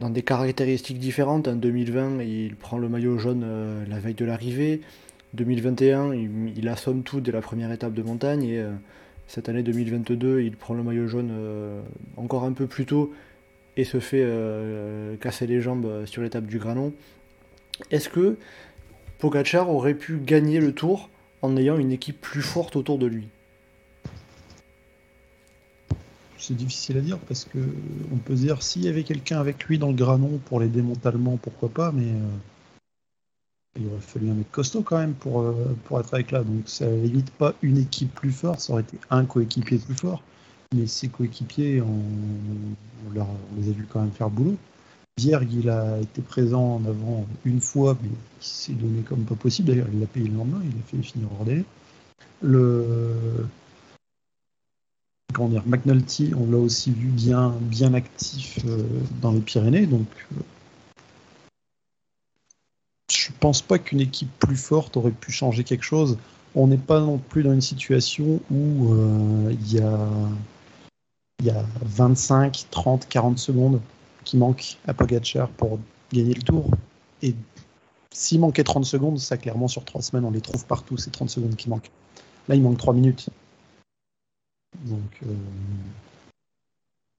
des caractéristiques différentes. En 2020, il prend le maillot jaune la veille de l'arrivée. 2021, il, assomme tout dès la première étape de montagne et cette année 2022, il prend le maillot jaune encore un peu plus tôt et se fait euh, casser les jambes euh, sur l'étape du Granon. Est-ce que Pogacar aurait pu gagner le tour en ayant une équipe plus forte autour de lui? C'est difficile à dire parce que on peut dire s'il y avait quelqu'un avec lui dans le granon pour l'aider mentalement, pourquoi pas, mais euh, il aurait fallu un mec costaud quand même pour, pour être avec là. Donc ça évite pas une équipe plus forte, ça aurait été un coéquipier plus fort. Mais ses coéquipiers, on, les a vus quand même faire boulot. Bierg, il a été présent en avant une fois, mais il s'est donné comme pas possible. D'ailleurs, il l'a payé le lendemain, il a fait finir hors délai. Le, comment dire, McNulty, on l'a aussi vu bien, bien actif euh, dans les Pyrénées, donc euh, je pense pas qu'une équipe plus forte aurait pu changer quelque chose. On n'est pas non plus dans une situation où euh, il y, a, il y a 25, 30, 40 secondes qui manquent à Pogacar pour gagner le tour. Et s'il manquait 30 secondes, ça clairement sur 3 semaines, on les trouve partout, ces 30 secondes qui manquent. Là, il manque 3 minutes. Donc, euh,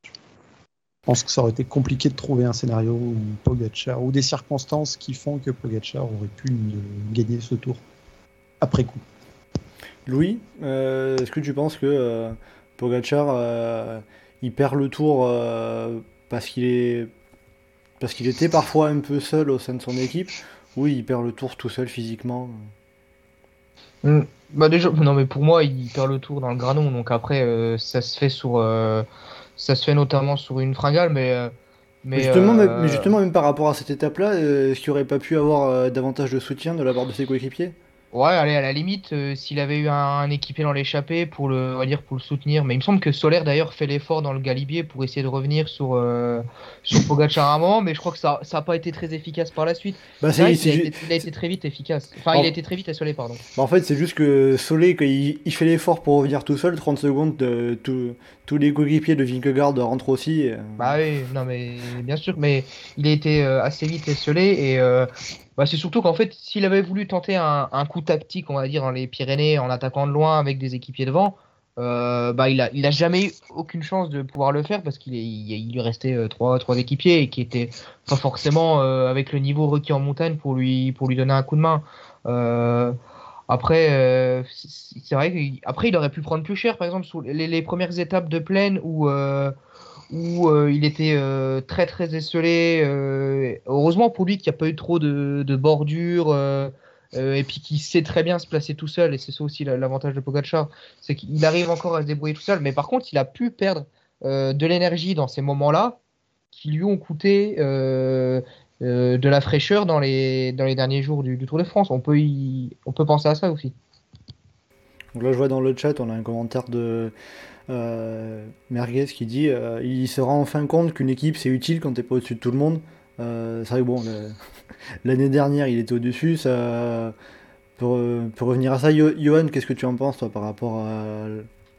je pense que ça aurait été compliqué de trouver un scénario où Pogacar, ou des circonstances qui font que Pogacar aurait pu ne- gagner ce tour après coup. Louis, euh, est-ce que tu penses que euh, Pogacar euh, il perd le tour euh, parce qu'il est parce qu'il était parfois un peu seul au sein de son équipe ou il perd le tour tout seul physiquement Mm. Bah déjà, non mais pour moi, il perd le tour dans le granon, donc après, euh, ça se fait sur, euh, ça se fait notamment sur une fringale, mais, euh, justement, même, mais justement, même par rapport à cette étape-là, est-ce qu'il aurait pas pu avoir davantage de soutien de la part de ses coéquipiers? Ouais, allez, à la limite, euh, s'il avait eu un, un équipier dans l'échappée pour le, on va dire, pour le soutenir. Mais il me semble que Solaire d'ailleurs fait l'effort dans le Galibier pour essayer de revenir sur, euh, sur Pogacar à un moment, mais je crois que ça, ça a pas été très efficace par la suite. Bah, C'est vrai a, été, il a été très vite efficace. Enfin, il a été très vite assolé, pardon. bah, en fait, c'est juste que Solé, quand il, il fait l'effort pour revenir tout seul, 30 secondes, de, tout- tous les coéquipiers de Vingegaard rentrent aussi. euh, Bah oui, non mais bien sûr, mais il a été euh, assez vite esselé et euh, bah, c'est surtout qu'en fait, s'il avait voulu tenter un, coup tactique, on va dire, dans les Pyrénées, en attaquant de loin avec des équipiers devant, bah il a, jamais eu aucune chance de pouvoir le faire parce qu'il lui restait trois, trois équipiers et qui étaient pas forcément avec le niveau requis en montagne pour lui, pour lui donner un coup de main. Après, euh, c'est vrai qu'après, il aurait pu prendre plus cher, par exemple, sur les, premières étapes de plaine où, euh, où euh, il était très très esselé. heureusement pour lui qu'il n'y a pas eu trop de, de bordures euh, et puis qu'il sait très bien se placer tout seul. Et c'est ça aussi la- l'avantage de Pogacar, c'est qu'il arrive encore à se débrouiller tout seul. Mais par contre, il a pu perdre de l'énergie dans ces moments-là qui lui ont coûté euh, de la fraîcheur dans les, dans les derniers jours du, Tour de France. On peut, penser à ça aussi. Donc là, je vois dans le chat, on a un commentaire de euh, Merguez qui dit euh, il se rend enfin compte qu'une équipe c'est utile quand t'es pas au-dessus de tout le monde. C'est vrai que bon, l'année dernière il était au-dessus. Ça, pour, revenir à ça, Johan, qu'est-ce que tu en penses toi par rapport à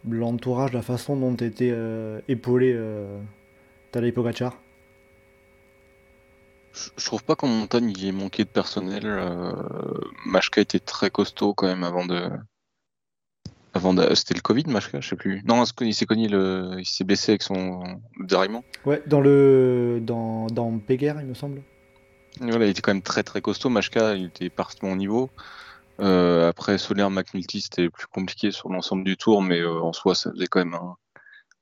l'entourage, la façon dont était euh, épaulé Tadej Pogacar? Je, trouve pas qu'en montagne il ait manqué de personnel. Euh, Machka était très costaud quand même avant de. Avant de... C'était le Covid, Machka, je sais plus. Non, il s'est cogné le. Il s'est blessé avec son déraillement. Ouais, dans le dans, dans Péguerre, il me semble. Voilà, il était quand même très très costaud. Machka, il était parfaitement au niveau. Euh, après, Solaire, McNulty, c'était plus compliqué sur l'ensemble du tour, mais euh, en soi, ça faisait quand même un,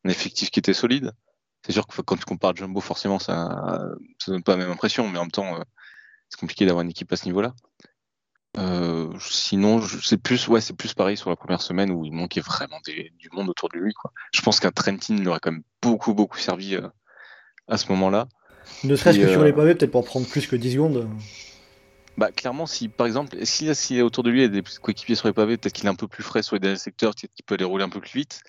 un effectif qui était solide. C'est sûr que quand tu compares Jumbo, forcément, ça ça donne pas la même impression, mais en même temps, euh, c'est compliqué d'avoir une équipe à ce niveau-là. Euh, sinon, c'est plus, ouais, c'est plus pareil sur la première semaine où il manquait vraiment des- du monde autour de lui. Quoi. Je pense qu'un Trentin lui aurait quand même beaucoup, beaucoup servi euh, à ce moment-là. Ne serait-ce que sur les pavés, peut-être pour prendre plus que 10 secondes. Bah, clairement, si par exemple, si, si autour de lui il y a des coéquipiers sur les pavés, peut-être qu'il est un peu plus frais sur les derniers secteurs, peut-être qu'il peut aller rouler un peu plus vite.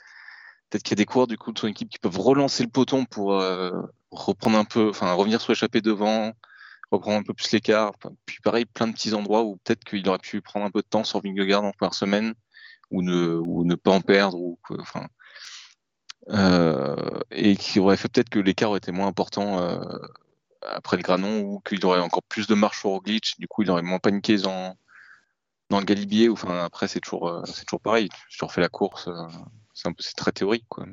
Peut-être qu'il y a des coureurs du coup de son équipe qui peuvent relancer le peloton pour euh, reprendre un peu, enfin revenir sur l'échappée devant, reprendre un peu plus l'écart. Puis pareil, plein de petits endroits où peut-être qu'il aurait pu prendre un peu de temps sur Vingegaard en première semaine ou ne, pas en perdre. Euh, et qui aurait fait peut-être que l'écart aurait été moins important euh, après le granon ou qu'il aurait encore plus de marche sur glitch, du coup il aurait moins paniqué dans, le galibier. après, c'est toujours, c'est toujours pareil. Tu refais la course, c'est très théorique, quoi.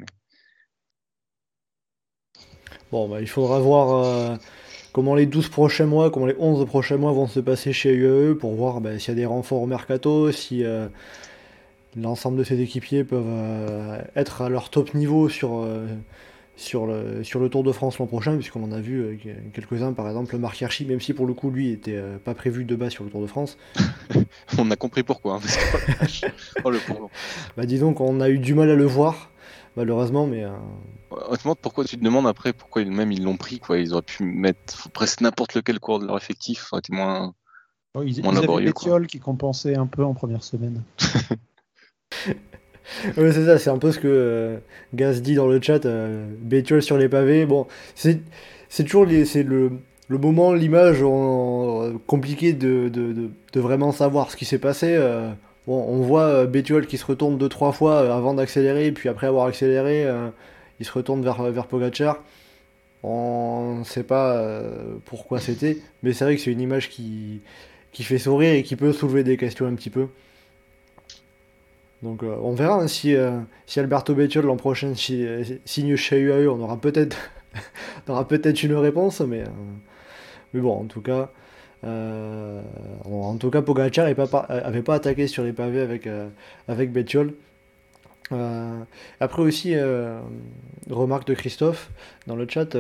Bon, bah, il faudra voir euh, comment les 12 prochains mois, comment les 11 prochains mois vont se passer chez UAE pour voir bah, s'il y a des renforts au mercato, si euh, l'ensemble de ces équipiers peuvent euh, être à leur top niveau sur, sur, le, sur le Tour de France l'an prochain, puisqu'on en a vu euh, quelques-uns, par exemple Marc Hirschi, même si pour le coup lui était euh, pas prévu de bas sur le Tour de France. On a compris pourquoi. Hein, parce que... oh, le pauvre. Bah, disons qu'on a eu du mal à le voir, malheureusement, mais euh, Honnêtement, pourquoi tu te demandes après pourquoi ils, même ils l'ont pris quoi? Ils auraient pu mettre presque n'importe lequel cours de leur effectif, ça aurait été moins. Oh, ils, Moins ils avaient quoi. Qui compensait un peu en première semaine. C'est ça, c'est un peu ce que euh, Gaz dit dans le chat, euh, sur les pavés. Bon, c'est toujours les- le, le moment, l'image en- compliqué de, de, de, vraiment savoir ce qui s'est passé. euh. bon, on voit euh, Bétiol qui se retourne deux trois fois euh, avant d'accélérer, puis après avoir accéléré, euh, il se retourne vers, vers Pogacar. On ne sait pas euh, pourquoi c'était, mais c'est vrai que c'est une image qui, qui fait sourire et qui peut soulever des questions un petit peu. Donc euh, on verra hein, si, euh, si Alberto Bettiol l'an prochain euh, signe chez UAE, on aura peut-être aura peut-être une réponse, mais, mais bon, en tout cas, en tout cas Pogacar avait pas, pas attaqué sur les pavés avec, avec Bettiol. Après aussi, remarque de Christophe dans le chat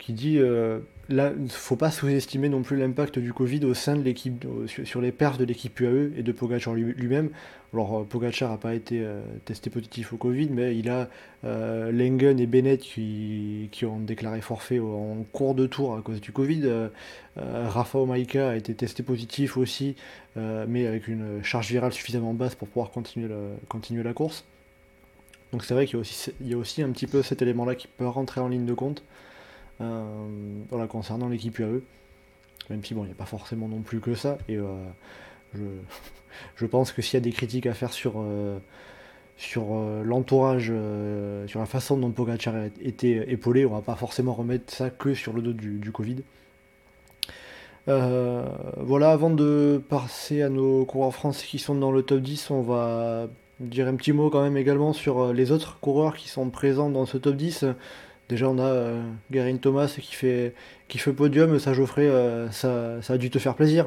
qui dit euh, là, faut pas sous-estimer non plus l'impact du Covid au sein de l'équipe, sur, les perfs de l'équipe UAE et de Pogacar lui-même. Alors, Pogacar n'a pas été testé positif au Covid, mais il a Lengen et Bennett qui, ont déclaré forfait en cours de tour à cause du Covid. Rafa Omaika a été testé positif aussi, mais avec une charge virale suffisamment basse pour pouvoir continuer, la course. Donc c'est vrai qu'il y, a aussi, il un petit peu cet élément-là qui peut rentrer en ligne de compte euh, voilà, concernant l'équipe UAE. Même si bon, il n'y a pas forcément non plus que ça. Et euh, je, pense que s'il y a des critiques à faire sur, euh, sur l'entourage, sur la façon dont Pogacar a été épaulé, on va pas forcément remettre ça que sur le dos du, Covid. voilà, avant de passer à nos coureurs français qui sont dans le top 10, on va dire un petit mot quand même également sur euh, les autres coureurs qui sont présents dans ce top 10. Déjà, on a euh, Garin Thomas qui fait, qui fait podium. Ça, Geoffrey, euh, ça, a dû te faire plaisir.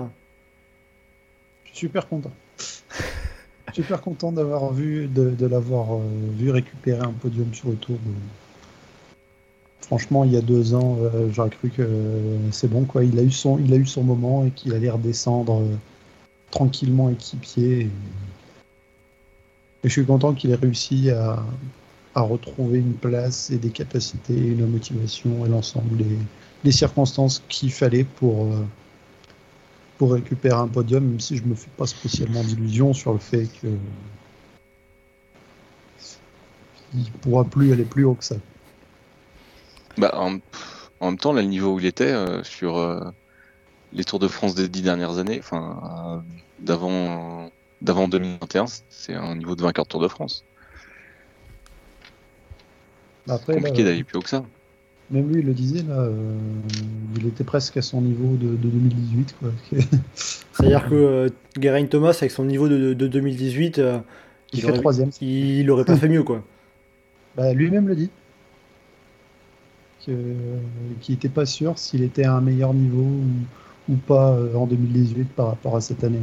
Je suis super content. super content d'avoir vu, de, l'avoir vu récupérer un podium sur le tour. Franchement, il y a deux ans, j'aurais cru que c'est bon. Quoi. Il, a eu son, il a eu son moment et qu'il allait redescendre tranquillement équipier. Et je suis content qu'il ait réussi à, retrouver une place et des capacités, et une motivation et l'ensemble des, circonstances qu'il fallait pour, euh, pour récupérer un podium, même si je me fais pas spécialement d'illusions sur le fait que il pourra plus aller plus haut que ça. Bah, en, même temps, le niveau où il était euh, sur euh, les Tours de France des dix dernières années, enfin d'avant d'avant 2021, c'est un niveau de vainqueur de Tour de France. Après, compliqué d'aller plus haut que ça. Même lui, il le disait, là, euh, il était presque à son niveau de, 2018. C'est-à-dire que euh, Geraint Thomas, avec son niveau de, 2018, euh, il, fait troisième. Il aurait pas fait mieux, quoi. Bah, lui-même le dit. Qu'il n'était pas sûr s'il était à un meilleur niveau ou ou pas euh, en 2018 par rapport à cette année.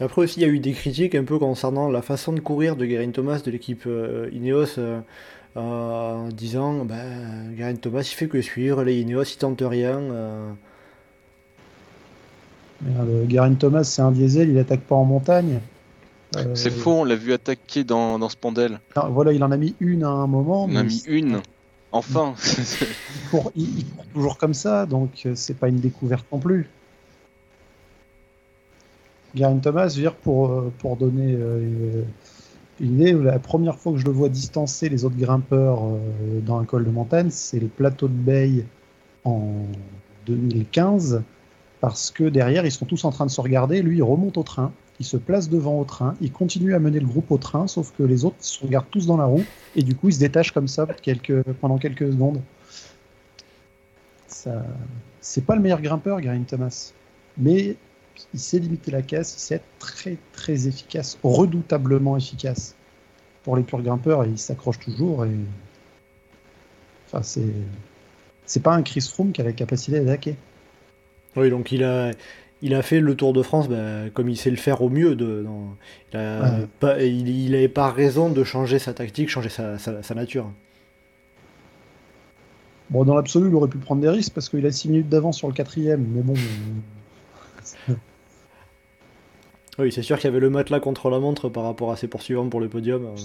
Après aussi, il y a eu des critiques un peu concernant la façon de courir de Guerin Thomas de l'équipe euh, Ineos. Euh, en disant ben, Guerin Thomas il fait que suivre, les Ineos ils tentent rien. Merde, Thomas c'est un diesel, il attaque pas en montagne. C'est faux, on l'a vu attaquer dans, dans Spandel. voilà, il en a mis une à un moment. Il en a mis une. Enfin il, court, toujours comme ça, donc euh, c'est pas une découverte non plus. Garin Thomas, je veux dire, pour, euh, pour donner euh, une idée, la première fois que je le vois distancer les autres grimpeurs dans un col de montagne, c'est les plateaux de Bay en 2015, parce que derrière, ils sont tous en train de se regarder, lui, il remonte au train, il se place devant au train, il continue à mener le groupe au train, sauf que les autres se regardent tous dans la roue, et du coup il se détache comme ça pendant quelques secondes. C'est pas le meilleur grimpeur, Garin Thomas, mais il sait limiter la caisse, il sait être très très efficace, redoutablement efficace. Pour les purs grimpeurs, il s'accroche toujours et. Enfin, c'est. C'est pas un Chris Froome qui a la capacité d'attaquer. Oui, donc il a, il a fait le Tour de France bah, comme il sait le faire au mieux. De, il n'avait pas, raison de changer sa tactique, changer sa, nature. Bon, dans l'absolu, il aurait pu prendre des risques parce qu'il a 6 minutes d'avance sur le quatrième, mais bon. Oui, c'est sûr qu'il y avait le matelas contre la montre par rapport à ses poursuivants pour le podium. Euh.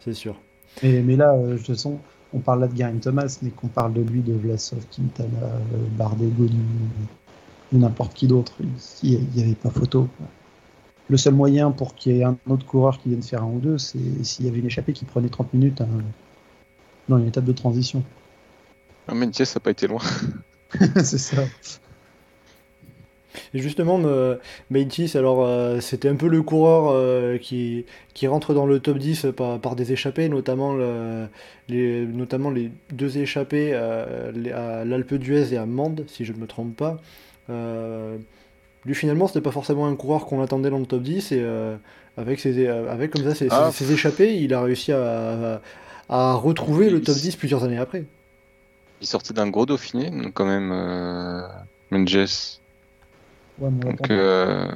C'est sûr. mais là, de toute façon, on parle là de Garin Thomas, mais qu'on parle de lui, de Vlasov, Quintana, euh, Bardet, Gonu, ou n'importe qui d'autre, il n'y avait pas photo. Le seul moyen pour qu'il y ait un autre coureur qui vienne faire un ou deux, c'est s'il y avait une échappée qui prenait 30 minutes hein, dans une étape de transition. Ah, mais ça n'a pas été loin. c'est ça. Et justement, Meitis, alors euh, c'était un peu le coureur euh, qui, qui rentre dans le top 10 par, par des échappées, notamment, les, notamment les deux échappées euh, à l'Alpe d'Huez et à Mende, si je ne me trompe pas. lui finalement, c'était pas forcément un coureur qu'on attendait dans le top 10 et avec, ses, avec comme ça ses, ah. échappées, il a réussi à, à, retrouver le top 10 plusieurs années après. Il sortait d'un gros Dauphiné, quand même, Menges. Donc, euh,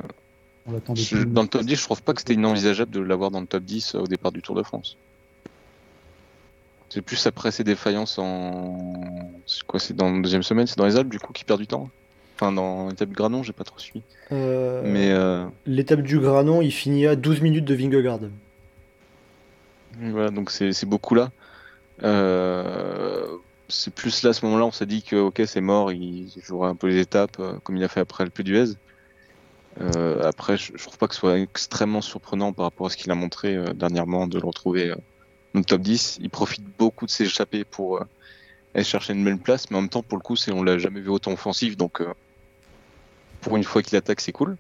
dans le top 10, je trouve pas que c'était inenvisageable de l'avoir dans le top 10 au départ du Tour de France. C'est plus après ses défaillances en. C'est quoi C'est dans la deuxième semaine C'est dans les Alpes, du coup, qui perd du temps Enfin, dans l'étape du Granon, j'ai pas trop suivi. Euh, Mais euh, L'étape du Granon, il finit à 12 minutes de Vingegaard. voilà, donc c'est c'est beaucoup là. Euh, c'est plus là, à ce moment-là, on s'est dit que, ok, c'est mort, il jouera un peu les étapes, euh, comme il a fait après le Puy d'Huez. Euh, après, je, je trouve pas que ce soit extrêmement surprenant par rapport à ce qu'il a montré euh, dernièrement de le retrouver euh, dans le top 10. Il profite beaucoup de s'échapper pour euh, aller chercher une belle place, mais en même temps, pour le coup, on l'a jamais vu autant offensif, donc euh, pour une fois qu'il attaque, c'est cool.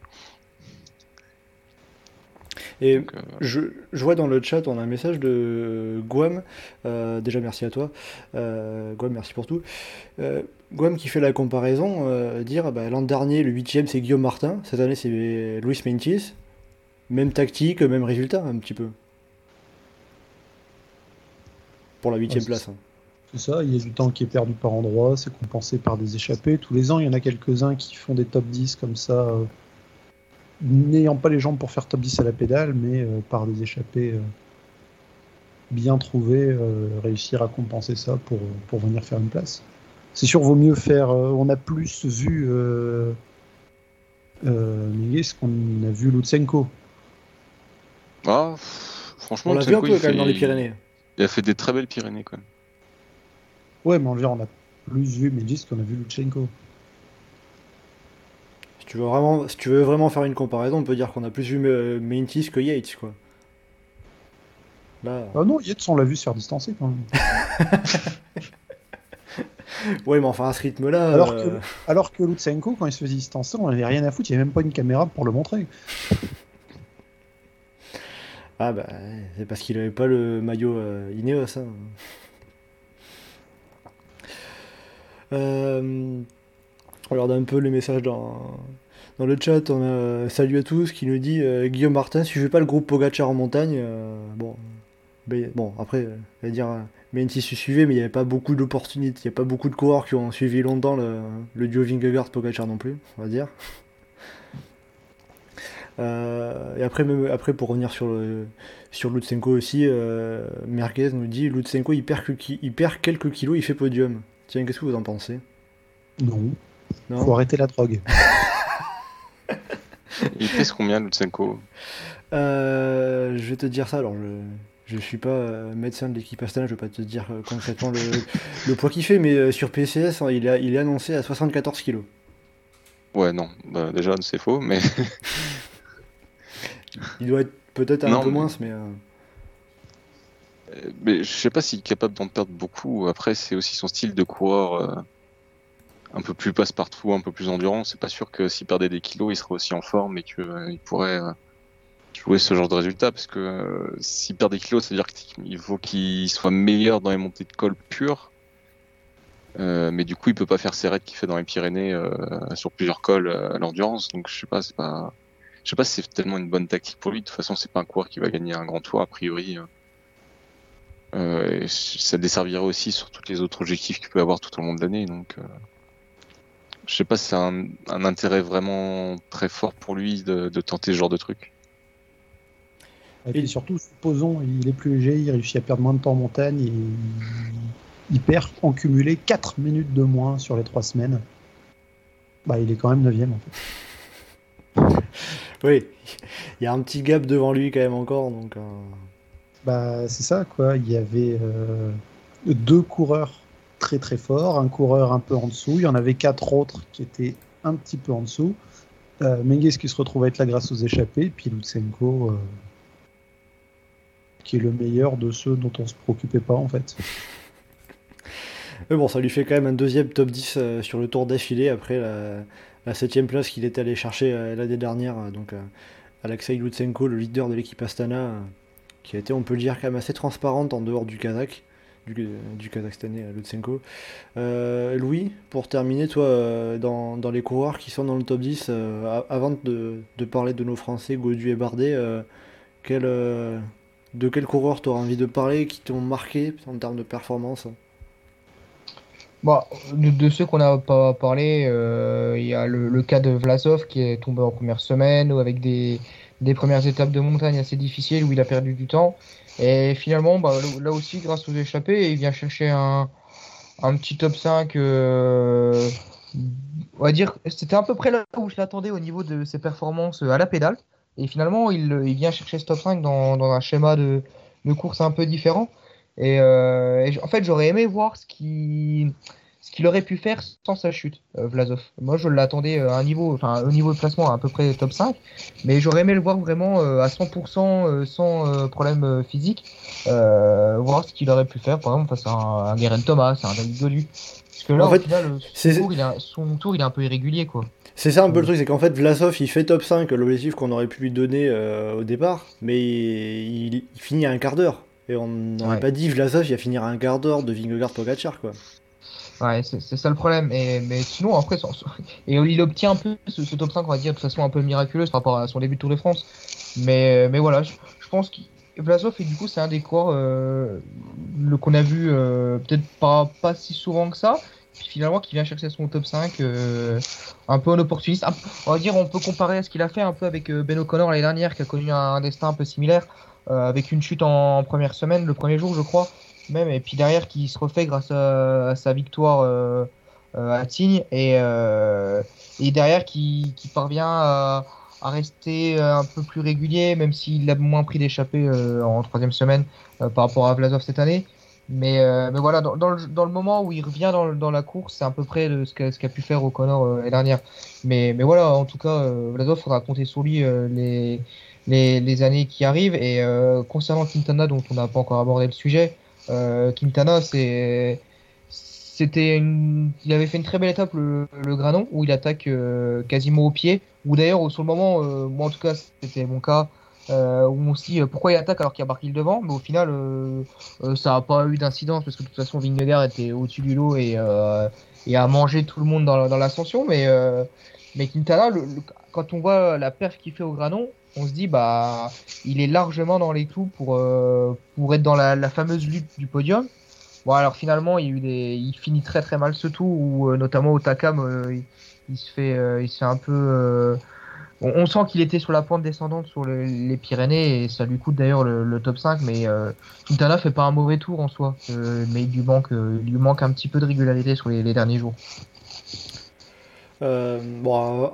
Et Donc, euh, je, je vois dans le chat, on a un message de Guam. Euh, déjà, merci à toi. Euh, Guam, merci pour tout. Euh, Guam qui fait la comparaison, euh, dire bah, l'an dernier, le 8 c'est Guillaume Martin. Cette année, c'est Luis Mentis. Même tactique, même résultat, un petit peu. Pour la 8 Ouais, place. hein. C'est ça, il y a du temps qui est perdu par endroit, c'est compensé par des échappées. Tous les ans, il y en a quelques-uns qui font des top 10 comme ça, euh, n'ayant pas les jambes pour faire top 10 à la pédale, mais euh, par des échappées euh, bien trouvées, euh, réussir à compenser ça pour, pour venir faire une place. C'est sûr, vaut mieux faire. euh, on a plus vu euh, euh, qu'on a vu Lutsenko. Ah, pff, franchement, On l'a vu un peu quand même dans les Pyrénées. Il a fait des très belles Pyrénées quand même. Ouais, mais on, on a plus vu Minguez qu'on a vu Lutsenko. Tu veux vraiment, si tu veux vraiment faire une comparaison, on peut dire qu'on a plus vu euh, Mentis que Yates, quoi. Là, Ah non, Yates, on l'a vu se faire distancer quand même. ouais, mais enfin à ce rythme-là. Alors euh, que, alors que Lutsenko, quand il se faisait distancer, on avait rien à foutre, il n'y avait même pas une caméra pour le montrer. Ah bah c'est parce qu'il avait pas le maillot euh, Ineos. hein. Euh, regarde un peu les messages dans, dans le chat. On a euh, salut à tous qui nous dit euh, Guillaume Martin, si je fais pas le groupe Pogachar en montagne, euh, bon, ben, bon après, je vais dire, même si je mais il n'y avait pas beaucoup d'opportunités, il n'y a pas beaucoup de coureurs qui ont suivi longtemps le, duo Vingegaard-Pogachar non plus, on va dire. Et après, même, après, pour revenir sur, sur Lutsenko aussi, Merguez nous dit Lutsenko il perd, il perd quelques kilos, il fait podium. Tiens, qu'est-ce que vous en pensez? Non, Non faut arrêter la drogue. Il pèse combien, Lutsenko? Euh, Je vais te dire ça, alors je je suis pas euh, médecin de l'équipe Astana, je vais pas te dire euh, concrètement le, le poids qu'il fait, mais sur PCS, hein, il, est- il est annoncé à 74 kilos. Ouais, non, bah, déjà, c'est faux, mais Il doit être peut-être un Non, peu mais- moins, mais... Euh, Mais je sais pas s'il est capable d'en perdre beaucoup. Après, c'est aussi son style de coureur euh, un peu plus passe-partout, un peu plus endurant. C'est pas sûr que s'il perdait des kilos, il serait aussi en forme et qu'il pourrait euh, jouer ce genre de résultat. Parce que euh, s'il perd des kilos, ça veut dire qu'il faut qu'il soit meilleur dans les montées de col pures. Euh, mais du coup, il peut pas faire ses raids qu'il fait dans les Pyrénées euh, sur plusieurs cols euh, à l'endurance. Donc, je sais pas, c'est pas, je sais pas si c'est tellement une bonne tactique pour lui. De toute façon, c'est pas un coureur qui va gagner un grand tour a priori. euh. Euh, ça desservirait aussi sur tous les autres objectifs qu'il peut avoir tout au long de l'année. Donc, euh, je sais pas si c'est un, un intérêt vraiment très fort pour lui de, de tenter ce genre de truc. Et puis surtout, supposons, il est plus léger, il réussit à perdre moins de temps en montagne, et il, il perd en cumulé 4 minutes de moins sur les 3 semaines. Bah, il est quand même 9 en fait. Oui, il y a un petit gap devant lui quand même encore, donc... euh, Bah, c'est ça, quoi. Il y avait euh, deux coureurs très très forts, un coureur un peu en dessous. Il y en avait quatre autres qui étaient un petit peu en dessous. Euh, qui se retrouve à être là grâce aux échappées, puis Lutsenko euh, qui est le meilleur de ceux dont on se préoccupait pas en fait. Mais bon, ça lui fait quand même un deuxième top 10 euh, sur le tour d'affilée après la, septième place qu'il était allé chercher euh, l'année dernière. donc, Alexei Lutsenko, le leader de l'équipe Astana, qui a été, on peut le dire, quand même assez transparente en dehors du Kazakh, du, du Kazakhstanais euh, Lutsenko. Euh, Louis, pour terminer, toi, euh, dans, dans les coureurs qui sont dans le top 10, euh, a- avant de, de parler de nos Français, Gaudu et Bardet, quel, de quel coureur tu auras envie de parler qui t'ont marqué en termes de performance? Bon, de, de ceux qu'on n'a pas parlé, il y a le, le cas de Vlasov qui est tombé en première semaine ou avec des, des premières étapes de montagne assez difficiles où il a perdu du temps. Et finalement, bah, là aussi, grâce aux échappées, il vient chercher un, un petit top 5. Euh, on va dire, c'était à peu près là où je l'attendais au niveau de ses performances à la pédale. Et finalement, il, il vient chercher ce top 5 dans, dans un schéma de, de, course un peu différent. Et, euh, et en fait, j'aurais aimé voir ce qui ce qu'il aurait pu faire sans sa chute, euh, Vlasov. Moi, je l'attendais euh, à un niveau, enfin, au niveau de placement à peu près top 5, mais j'aurais aimé le voir vraiment euh, à 100% sans problème physique, voir ce qu'il aurait pu faire, par exemple, face à un, un Thomas, un David Golu. Parce que là, en au final, son tour, il est, son tour, il est un peu irrégulier, quoi. C'est ça un peu le truc, c'est qu'en fait Vlasov il fait top 5, l'objectif qu'on aurait pu lui donner au départ, mais il, finit à un quart d'heure. Et on n'aurait pas dit Vlasov il va finir à un quart d'heure de Vingegaard Pogacar quoi. Ouais, c'est ça le problème. Et, mais sinon, après, et il obtient un peu ce, top 5, on va dire, de façon un peu miraculeuse par rapport à son début de Tour de France. Mais, mais voilà, je, pense que Vlasov, et du coup, c'est un des euh, qu'on a vu euh, peut-être pas, pas si souvent que ça. Puis finalement, qui vient chercher son top 5 euh, un peu en opportuniste. On va dire, on peut comparer à ce qu'il a fait un peu avec Ben O'Connor l'année dernière, qui a connu un, destin un peu similaire, avec une chute en première semaine, le premier jour, je crois même, et puis derrière qui se refait grâce à, sa victoire euh, euh, à Tignes, et, euh, et derrière qui, qui parvient à, rester un peu plus régulier, même s'il a moins pris d'échappée en troisième semaine par rapport à Vlasov cette année. Mais, mais voilà, dans, le, dans, le, moment où il revient dans, dans la course, c'est à peu près ce qu'a ce qu'a pu faire O'Connor l'année dernière. Mais, mais voilà, en tout cas, Vlasov, faudra compter sur lui les, les, les, années qui arrivent. Et concernant Quintana, dont on n'a pas encore abordé le sujet, euh, Quintana, c'est c'était une... il avait fait une très belle étape le, Granon où il attaque euh, quasiment au pied. Ou d'ailleurs sur le moment euh, moi en tout cas c'était mon cas où on pourquoi il attaque alors qu'il y a Barkil devant? Mais au final ça n'a pas eu d'incidence parce que de toute façon Vingegaard était au-dessus du lot et, a mangé tout le monde dans, l'ascension. Mais mais Quintana quand on voit la perf qu'il fait au Granon on se dit bah il est largement dans les clous pour euh, pour être dans la, fameuse lutte du podium. Bon alors finalement il, il finit très très mal ce tour où euh, notamment au Takam euh, il, se fait il se un peu on, sent qu'il était sur la pente descendante sur les Pyrénées et ça lui coûte d'ailleurs le, top 5 mais Quintana fait pas un mauvais tour en soi mais il lui manque il lui manque un petit peu de régularité sur les, les derniers jours. bon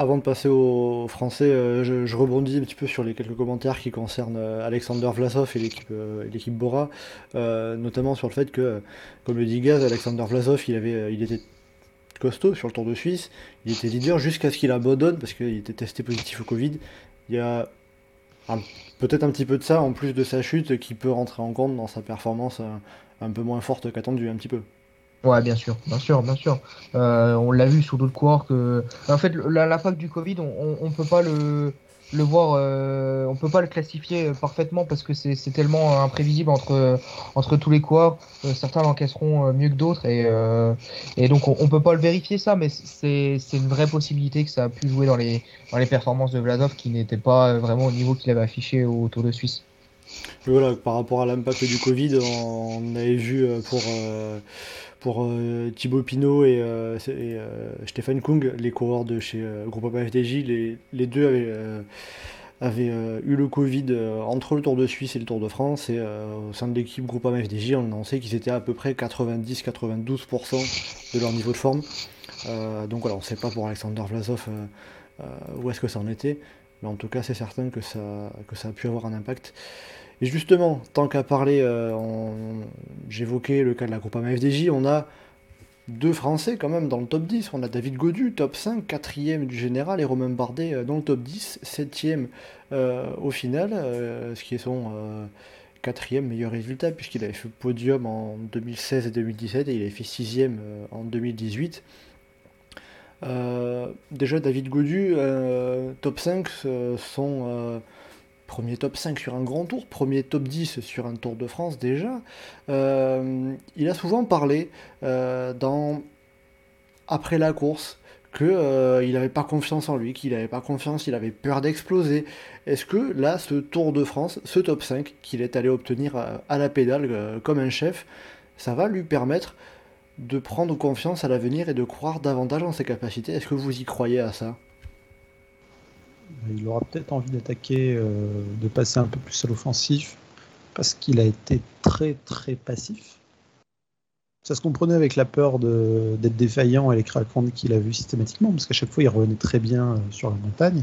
avant de passer au français, euh, je, rebondis un petit peu sur les quelques commentaires qui concernent euh, Alexander Vlasov et l'équipe euh, Bora, notamment sur le fait que, comme le dit Gaz, Alexander Vlasov, il avait, il était costaud sur le Tour de Suisse, il était leader jusqu'à ce qu'il abandonne parce qu'il était testé positif au Covid. Il y a peut-être un petit peu de ça en plus de sa chute qui peut rentrer en compte dans sa performance un peu moins forte qu'attendue un petit peu. Ouais, bien sûr, bien sûr, bien sûr. Euh, on l'a vu sur d'autres coureurs que. En fait, l'impact du Covid, on, on, peut pas le, le voir, euh, on peut pas le classifier parfaitement parce que c'est tellement imprévisible entre entre tous les coureurs. Euh, certains l'encaisseront mieux que d'autres et et donc on, on, peut pas le vérifier ça, mais c'est une vraie possibilité que ça a pu jouer dans les dans les performances de Vladov qui n'était pas vraiment au niveau qu'il avait affiché au Tour de Suisse. Voilà, par rapport à l'impact du Covid, on avait vu pour pour euh, Thibaut Pinot et, euh, euh, Stéphane Kung, les coureurs de chez Groupama FDJ, les, deux avaient, eu le Covid entre le Tour de Suisse et le Tour de France. Et au sein de l'équipe Groupama FDJ, on annonçait qu'ils étaient à peu près 90-92% de leur niveau de forme. donc voilà, on ne sait pas pour Alexander Vlasov où est-ce que ça en était. Mais en tout cas, c'est certain que ça a pu avoir un impact. Et justement, tant qu'à parler, euh, j'évoquais le cas de la groupe FDJ, on a deux Français quand même dans le top 10. On a David Godu, top 5, quatrième du général, et Romain Bardet euh, dans le top 10, septième euh, au final, ce qui est son quatrième meilleur résultat, puisqu'il avait fait podium en 2016 et 2017, et il avait fait sixième en 2018. déjà, David Godu, top 5, sont premier top 5 sur un grand tour, premier top 10 sur un Tour de France déjà. Euh, il a souvent parlé euh, après la course qu'il euh, n'avait pas confiance en lui, qu'il n'avait pas confiance, il avait peur d'exploser. Est-ce que là, ce Tour de France, ce top 5 qu'il est allé obtenir à, la pédale comme un chef, ça va lui permettre de prendre confiance à l'avenir et de croire davantage en ses capacités? Est-ce que vous y croyez à ça? Il aura peut-être envie d'attaquer, euh, de passer un peu plus à l'offensif, parce qu'il a été très très passif. Ça se comprenait avec la peur d'être défaillant et les craquants qu'il a vu systématiquement, parce qu'à chaque fois il revenait très bien euh, sur la montagne.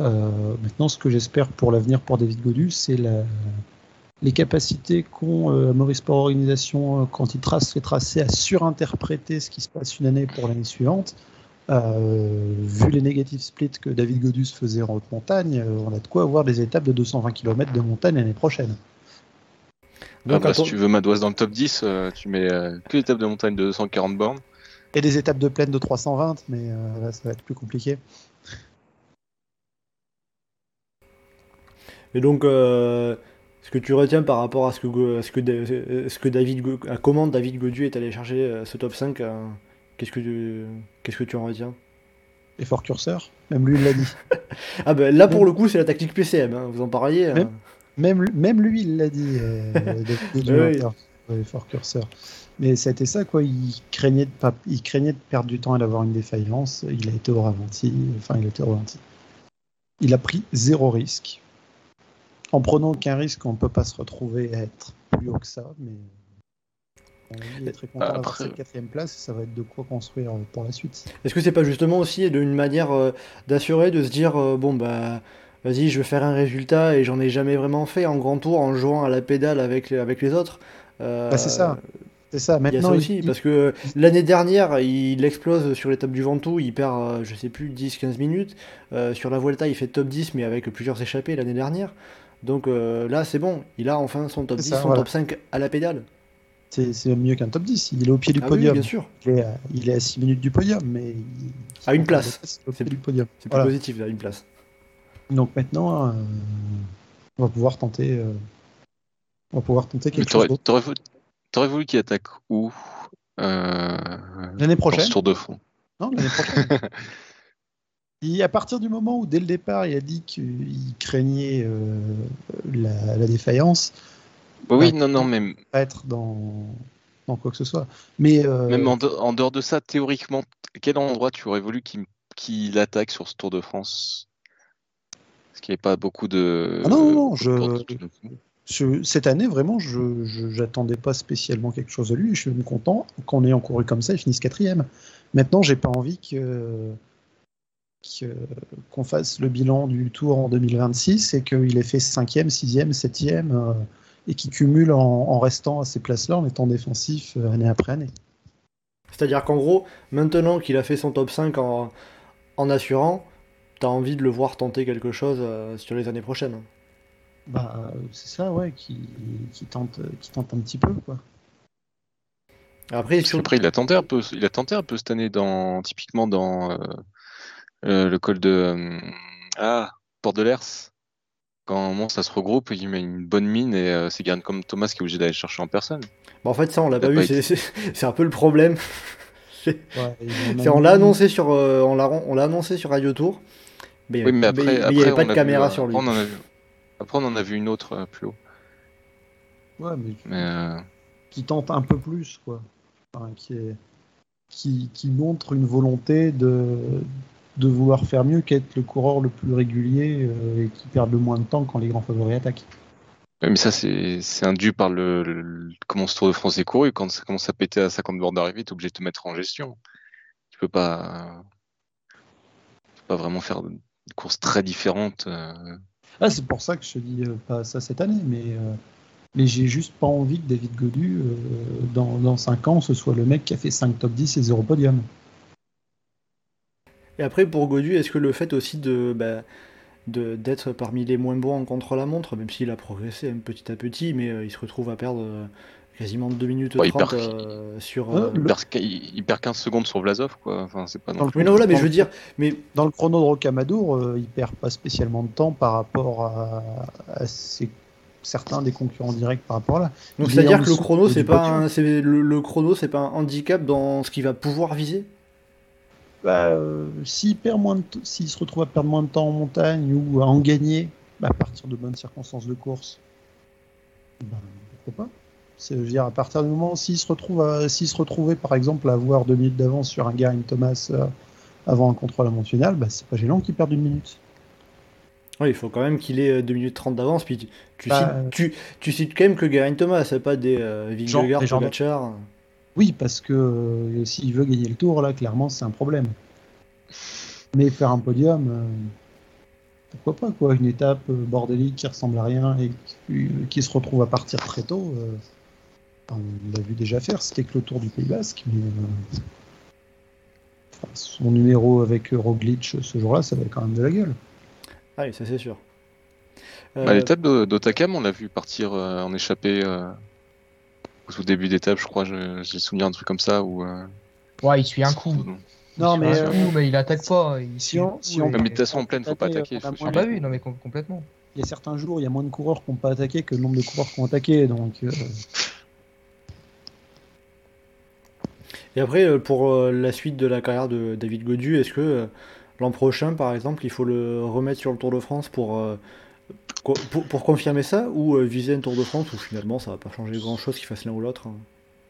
Euh, maintenant, ce que j'espère pour l'avenir pour David Godu, c'est les capacités qu'ont euh, Maurice Organisation quand il trace les tracés à surinterpréter ce qui se passe une année pour l'année suivante. Euh, vu les négatifs splits que David Godus faisait en haute montagne, euh, on a de quoi avoir des étapes de 220 km de montagne l'année prochaine. Ah Donc, bah, à ton- Si tu veux Madoise dans le top 10, euh, tu mets euh, que l'étape de montagne de 240 bornes. Et des étapes de plaine de 320, mais euh, là ça va être plus compliqué. Et donc, euh, ce que tu retiens par rapport à ce que, Go- à ce que, Da- ce que David, à comment David Godu est allé chercher ce top 5, euh, qu'est-ce que tu, qu'est-ce que tu en retiens? Effort curseur, même lui il l'a dit. Ah ben là pour le coup c'est la tactique PCM, hein, vous en parliez. hein. Même- lui il l'a dit. euh, Oui. Ouais, Effort curseur. Mais ça a été ça quoi. Il craignait de pas, il craignait de perdre du temps et d'avoir une défaillance. Il a été au ralenti. Enfin, il a été au ralenti. Il a pris zéro risque. En prenant aucun risque, on ne peut pas se retrouver à être plus haut que ça. Mais on est très content d'avoir Après- cette quatrième place. Ça va être de quoi construire euh, pour la suite. Est-ce que c'est pas justement aussi une manière euh, d'assurer, de se dire euh, bon bah vas-y je vais faire un résultat et j'en ai jamais vraiment fait en grand tour en jouant à la pédale avec les, avec les autres. Euh, Bah, c'est ça. C'est ça. Il y a Maintenant, ça il- aussi, il- parce que l'année dernière, il explose sur l'étape du Ventoux, il perd, je sais plus, 10-15 minutes. Euh, sur la Vuelta, il fait top 10, mais avec plusieurs échappées l'année dernière. Donc euh, là, c'est bon, il a enfin son top C'est 10, ça, son voilà. top 5 à la pédale. C'est c'est mieux qu'un top 10. Il est au pied du Ah oui, podium. bien sûr, il, est à, il est à 6 minutes du podium, mais. il- À une place. c'est Au C'est- pied du podium. c'est plus Voilà. positif, là, une place. Donc maintenant, euh, on va pouvoir tenter. euh, on va pouvoir tenter quelque T'aurais chose d'autre. t'aurais voulu, t'aurais voulu qu'il attaque où euh, L'année prochaine. ce tour de fond Non, l'année prochaine. Et à partir du moment où, dès le départ, il a dit qu'il craignait euh, la, la défaillance, oui, Ouais. non, non, même, pas être dans, dans quoi que ce soit. Mais euh, même en, de- en dehors de ça, théoriquement, quel endroit tu aurais voulu qu'il qu'il attaque sur ce Tour de France? Parce qu'il n'y avait pas beaucoup de. Ah non, non, non, je- cette année, vraiment, je j'attendais pas spécialement quelque chose de lui. Je suis même content qu'on ait encouru comme ça et finisse quatrième. Maintenant, j'ai pas envie que qu'on fasse le bilan du tour en 2026 et qu'il ait fait cinquième, sixième, septième euh, et qu'il cumule en, en restant à ces places-là en étant défensif euh, année après année. C'est-à-dire qu'en gros, maintenant qu'il a fait son top 5 en, en assurant, t'as envie de le voir tenter quelque chose euh, sur les années prochaines. Bah, c'est ça, ouais, qui, qui tente, qui tente un petit peu, quoi. Après, sur... il a tenté un peu, il a tenté un peu cette année dans, typiquement dans euh, euh, le col de euh, ah, Port de l'Ers. Quand moment ça se regroupe, il met une bonne mine et euh, c'est Garen comme Thomas qui est obligé d'aller le chercher en personne. Bon, en fait, ça, on l'a pas a vu, c'est- un peu le problème. Ouais, on l'a annoncé sur, euh, on l'a on l'a annoncé sur Radio Tour, mais Oui, mais après, mais il n'y avait pas de a caméra vu, euh, sur lui. Après on, en a vu, après, on en a vu une autre euh, plus haut. Ouais, mais, Mais euh, qui tente un peu plus, quoi. Enfin, qui, est, qui, qui montre une volonté de, de vouloir faire mieux qu'être le coureur le plus régulier euh, et qui perd le moins de temps quand les grands favoris attaquent. mais ça c'est induit par le, le- comment ce Tour de France est couru. Quand ça commence à péter à 50 bornes d'arrivée, t'es obligé de te mettre en gestion. Tu peux pas, tu peux pas vraiment faire des courses très différentes. euh. Ah, c'est pour ça que je te dis euh, pas ça cette année, mais, euh, mais j'ai juste pas envie que David Godu, dans, dans 5 ans, ce soit le mec qui a fait 5 top 10 et 0 podium. Et après, pour Godu, est-ce que le fait aussi de bah, de- d'être parmi les moins bons en contre-la-montre, même s'il a progressé un petit à petit, mais euh, il se retrouve à perdre euh, quasiment 2 minutes Ouais, il 30 perd- euh, sur... Euh, euh, Il perd, il il perd 15 secondes sur Vlasov, quoi. Enfin, c'est pas non Dans le Oui, non, voilà, mais je veux dire, mais Dans le chrono de Rocamadour, euh, il perd pas spécialement de temps par rapport à, à ses- certains des concurrents directs par rapport à là. donc c'est-à-dire que le chrono, c'est pas podium. un, c'est- le, le chrono, c'est pas un handicap dans ce qu'il va pouvoir viser? Bah, euh, s'il perd moins de t- s'il se retrouve à perdre moins de temps en montagne ou à en gagner bah, à partir de bonnes circonstances de course, bah, pourquoi pas C'est, je veux dire, à partir du moment s'il se retrouve à- s'il se retrouvait par exemple à avoir deux minutes d'avance sur un Garin Thomas euh, avant un contrôle à Mont-Final, bah, c'est pas gênant qu'il perde une minute. Oui, il faut quand même qu'il ait 2 minutes 30 d'avance. Puis tu, tu, Bah, cites, tu, tu cites quand même que Geraint Thomas, c'est pas des euh, Vingegaard, des gens- Pogacar. Oui, parce que euh, s'il veut gagner le tour, là, clairement, c'est un problème. Mais faire un podium, euh, pourquoi pas, quoi. Une étape euh, bordélique qui ressemble à rien et qui, qui se retrouve à partir très tôt. euh, on l'a vu déjà faire, c'était que le tour du Pays Basque. Mais, euh, enfin, son numéro avec Roglic ce jour-là, ça avait quand même de la gueule. Ah oui, ça c'est sûr. Bah, L'étape d'Otakam, on l'a vu partir euh, en échappée euh, au tout début d'étape, je crois. je- J'ai souvenir d'un truc comme ça. Où, euh, Ouais, il suit un coup. Non, mais, un euh, coup, mais il attaque pas. Il si on- si mais de toute façon, en pleine, faut pas Attaquer, faut Ah bah oui, non mais com- complètement. Il y a certains jours, il y a moins de coureurs qui n'ont pas attaqué que le nombre de coureurs qui ont attaqué. Donc, euh, Et après, pour la suite de la carrière de David Godu, est-ce que l'an prochain, par exemple, il faut le remettre sur le Tour de France pour, euh, pour, pour confirmer ça ou euh, viser un Tour de France où finalement ça va pas changer grand-chose qu'il fasse l'un ou l'autre hein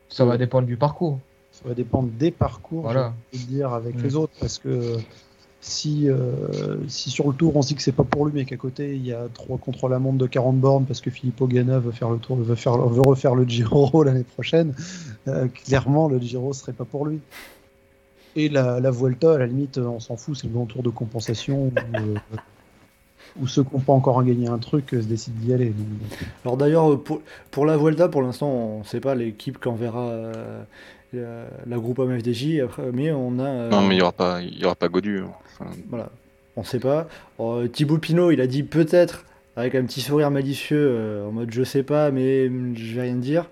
Ça va dépendre du parcours. ça va dépendre des parcours, Voilà. je dire, avec les autres. Parce que si, euh, si sur le tour on se dit que c'est pas pour lui, mais qu'à côté il y a trois contre la montre de 40 bornes parce que Philippe Ogana veut faire le tour, veut, faire, veut refaire le Giro l'année prochaine, euh, clairement le Giro serait pas pour lui. Et la, la Vuelta, à la limite, on s'en fout, c'est le grand tour de compensation où, euh, où ceux qui n'ont pas encore gagné un truc euh, se décident d'y aller. Donc, Alors d'ailleurs, euh, pour, pour la Vuelta, pour l'instant, on ne sait pas l'équipe qu'enverra euh, la, la groupe MFDJ, après, mais on a... euh, Non, mais il n'y aura pas, il y aura pas Godu. hein. Enfin, Voilà, on sait pas. Euh, Thibaut Pinot, il a dit peut-être, avec un petit sourire malicieux, euh, en mode je sais pas, mais je vais rien dire.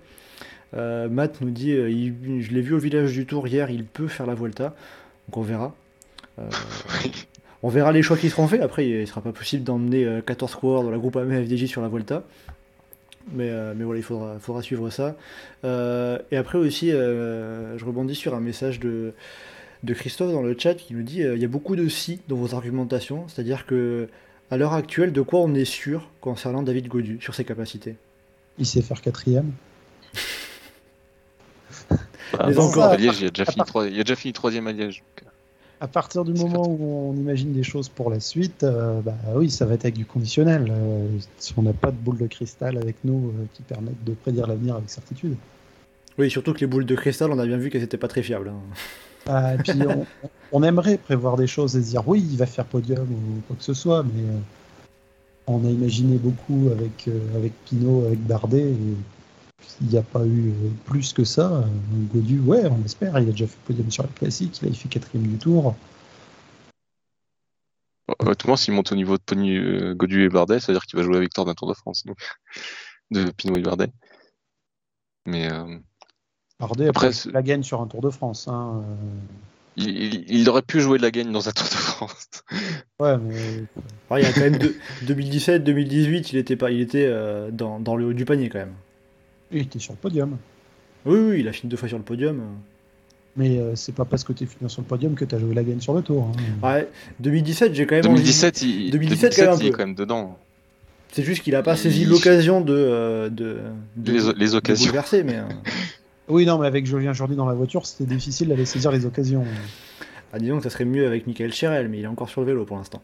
Euh, Matt nous dit, euh, il- je l'ai vu au village du Tour hier, il peut faire la Vuelta. Donc on verra. Euh, on verra les choix qui seront faits. Après, il sera pas possible d'emmener euh, 14 coureurs dans la groupe AMFDJ sur la. Mais, euh, mais voilà, il faudra, faudra suivre ça. Euh, et après aussi, euh, je rebondis sur un message de, de Christophe dans le chat qui nous dit euh, il y a beaucoup de si dans vos argumentations, c'est-à-dire que à l'heure actuelle, de quoi on est sûr concernant David Godu sur ses capacités? Il sait faire quatrième. bah, encore- à Liège, il a déjà fini troisième à Liège. donc, euh, À partir du moment où on imagine des choses pour la suite, euh, bah oui, ça va être avec du conditionnel. Euh, si on n'a pas de boule de cristal avec nous euh, qui permettent de prédire l'avenir avec certitude. Oui, surtout que les boules de cristal, on a bien vu qu'elles n'étaient pas très fiables. hein. Ah, et puis on, on aimerait prévoir des choses et se dire oui, il va faire podium ou quoi que ce soit, mais euh, on a imaginé beaucoup avec, euh, avec Pinot, avec Bardet, et il n'y a pas eu euh, plus que ça. Euh, Godu, ouais, on espère, il a déjà fait podium sur la classique, il a fait quatrième du tour. Honnêtement, s'il monte au niveau de Pony, euh, Godu et Bardet, ça veut dire qu'il va jouer la victoire d'un Tour de France. Donc, de Pinot et Bardet. Mais euh, Bardet, Après, la gagne sur un Tour de France. Hein, euh, il, il- il aurait pu jouer de la gagne dans un Tour de France. Ouais, mais Alors, il y a quand même de- 2017, 2018, il était, pas, il était euh, dans, dans le haut du panier quand même. Il était sur le podium. Oui, oui, il a fini deux fois sur le podium. Mais euh, c'est pas parce que tu es fini sur le podium que tu as joué la gagne sur le tour. hein. Ouais, 2017, j'ai quand même envie- 2017, il, 2017, quand même un il est quand même dedans. C'est juste qu'il a pas saisi l'occasion de, euh, de, de, Les, occasions. bouleverser, mais... euh, Oui, non, mais avec Julien Jourdi dans la voiture, c'était difficile d'aller saisir les occasions. Ah, disons que ça serait mieux avec Michael Cherel, mais il est encore sur le vélo pour l'instant.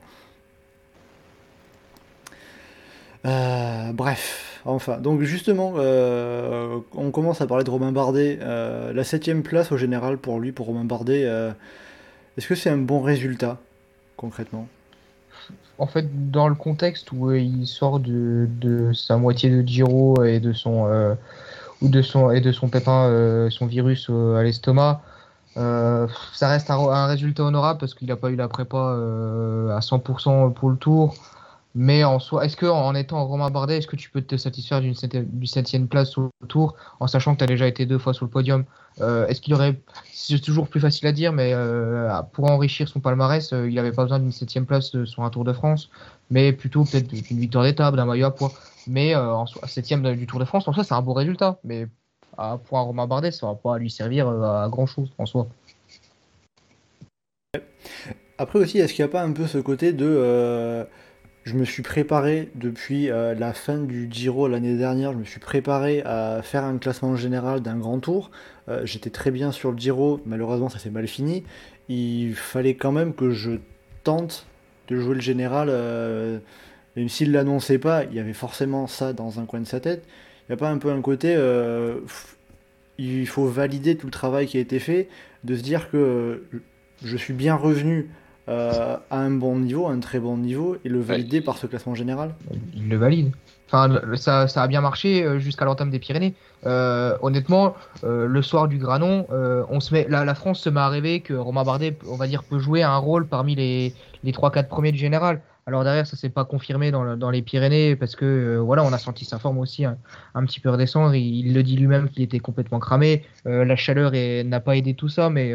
Euh, bref, enfin, donc justement, euh, on commence à parler de Romain Bardet. Euh, la septième place au général pour lui, pour Romain Bardet, euh, est-ce que c'est un bon résultat, concrètement? En fait, dans le contexte où il sort de, sa moitié de Giro et de son pépin, son virus à l'estomac, ça reste un, résultat honorable parce qu'il n'a pas eu la prépa à 100% pour le tour. Mais en soi, est-ce que en étant Romain Bardet, est-ce que tu peux te satisfaire d'une septième, place sur le tour en sachant que tu as déjà été deux fois sur le podium? Euh, Est-ce qu'il aurait, c'est toujours plus facile à dire, mais euh, pour enrichir son palmarès, euh, il n'avait pas besoin d'une septième place sur un Tour de France, mais plutôt peut-être d'une victoire d'étape, d'un maillot à poids. Mais en soi, septième du Tour de France, en soi, c'est un beau résultat. Mais pour un Romain Bardet, ça va pas lui servir à grand chose en soi. Après aussi, est-ce qu'il n'y a pas un peu ce côté de... je me suis préparé depuis euh, la fin du Giro l'année dernière, je me suis préparé à faire un classement général d'un grand tour. Euh, J'étais très bien sur le Giro, malheureusement ça s'est mal fini. Il fallait quand même que je tente de jouer le général euh, même s'il l'annonçait pas, il y avait forcément ça dans un coin de sa tête. Il n'y a pas un peu un côté, il faut valider tout le travail qui a été fait, de se dire que je suis bien revenu euh, à un bon niveau, à un très bon niveau, et le valider par ce classement général Il le valide. Enfin, ça, ça a bien marché euh, jusqu'à l'entame des Pyrénées. Euh, honnêtement, le soir du Granon, on se met, la, la, France se met à rêver que Romain Bardet, on va dire, peut jouer un rôle parmi les, les 3-4 premiers du général. Alors derrière, ça s'est pas confirmé dans, dans, les Pyrénées parce que voilà, on a senti sa forme aussi un, un petit peu redescendre. Il, il le dit lui-même qu'il était complètement cramé. la chaleur n'a pas aidé tout ça, mais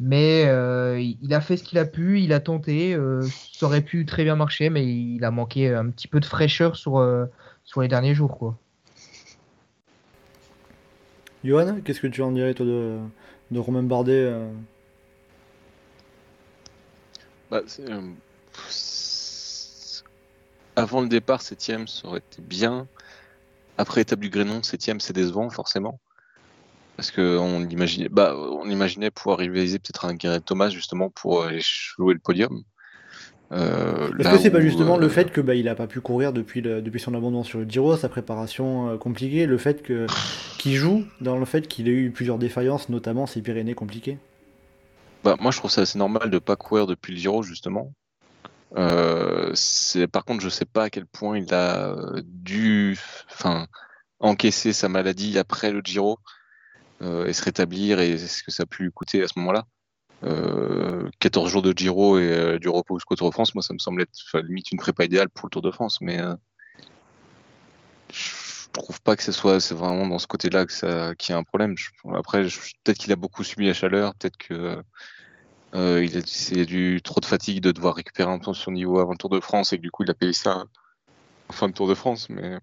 mais euh, il a fait ce qu'il a pu, il a tenté. Euh, ça aurait pu très bien marcher, mais il a manqué un petit peu de fraîcheur sur, euh, sur les derniers jours. Quoi. Johan, qu'est-ce que tu en dirais toi de, de Romain Bardet bah, Avant le départ, 7ème, ça aurait été bien. Après étape du Grénon, 7ème, c'est décevant, forcément. Parce qu'on imaginait, bah, on imaginait pouvoir rivaliser peut-être un Gareth Thomas justement pour euh, jouer le podium. Euh, Est-ce que c'est pas justement le euh, fait que bah, il a pas pu courir depuis, le, depuis son abandon sur le Giro, sa préparation euh, compliquée, le fait que qu'il joue dans le fait qu'il ait eu plusieurs défaillances, notamment ses Pyrénées compliquées. Bah, moi je trouve ça assez normal de pas courir depuis le Giro justement. par contre je sais pas à quel point il a dû, enfin, encaisser sa maladie après le Giro euh, et se rétablir et ce que ça a pu lui coûter à ce moment-là. 14 euh, jours de Giro et euh, du repos jusqu'au Tour de France, moi ça me semble être limite une prépa idéale pour le Tour de France, mais je trouve pas que ce soit c'est vraiment dans ce côté-là que qu'il y a un problème. après, peut-être qu'il a beaucoup subi la chaleur, peut-être que euh, il a c'est du trop de fatigue de devoir récupérer un peu son niveau avant le Tour de France et que du coup il a payé ça en fin de Tour de France, mais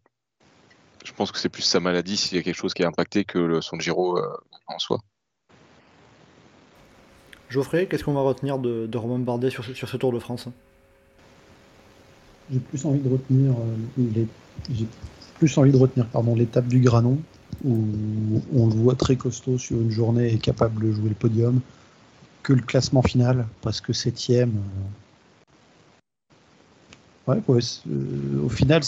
je pense que c'est plus sa maladie s'il y a quelque chose qui a impacté que le, son Giro euh, en soi. Geoffrey, qu'est-ce qu'on va retenir de, Romain Bardet sur, sur, ce Tour de France? J'ai plus envie de retenir euh, j'ai plus envie de retenir pardon l'étape du Granon où on le voit très costaud sur une journée et capable de jouer le podium que le classement final parce que septième. Euh, ouais, ouais au final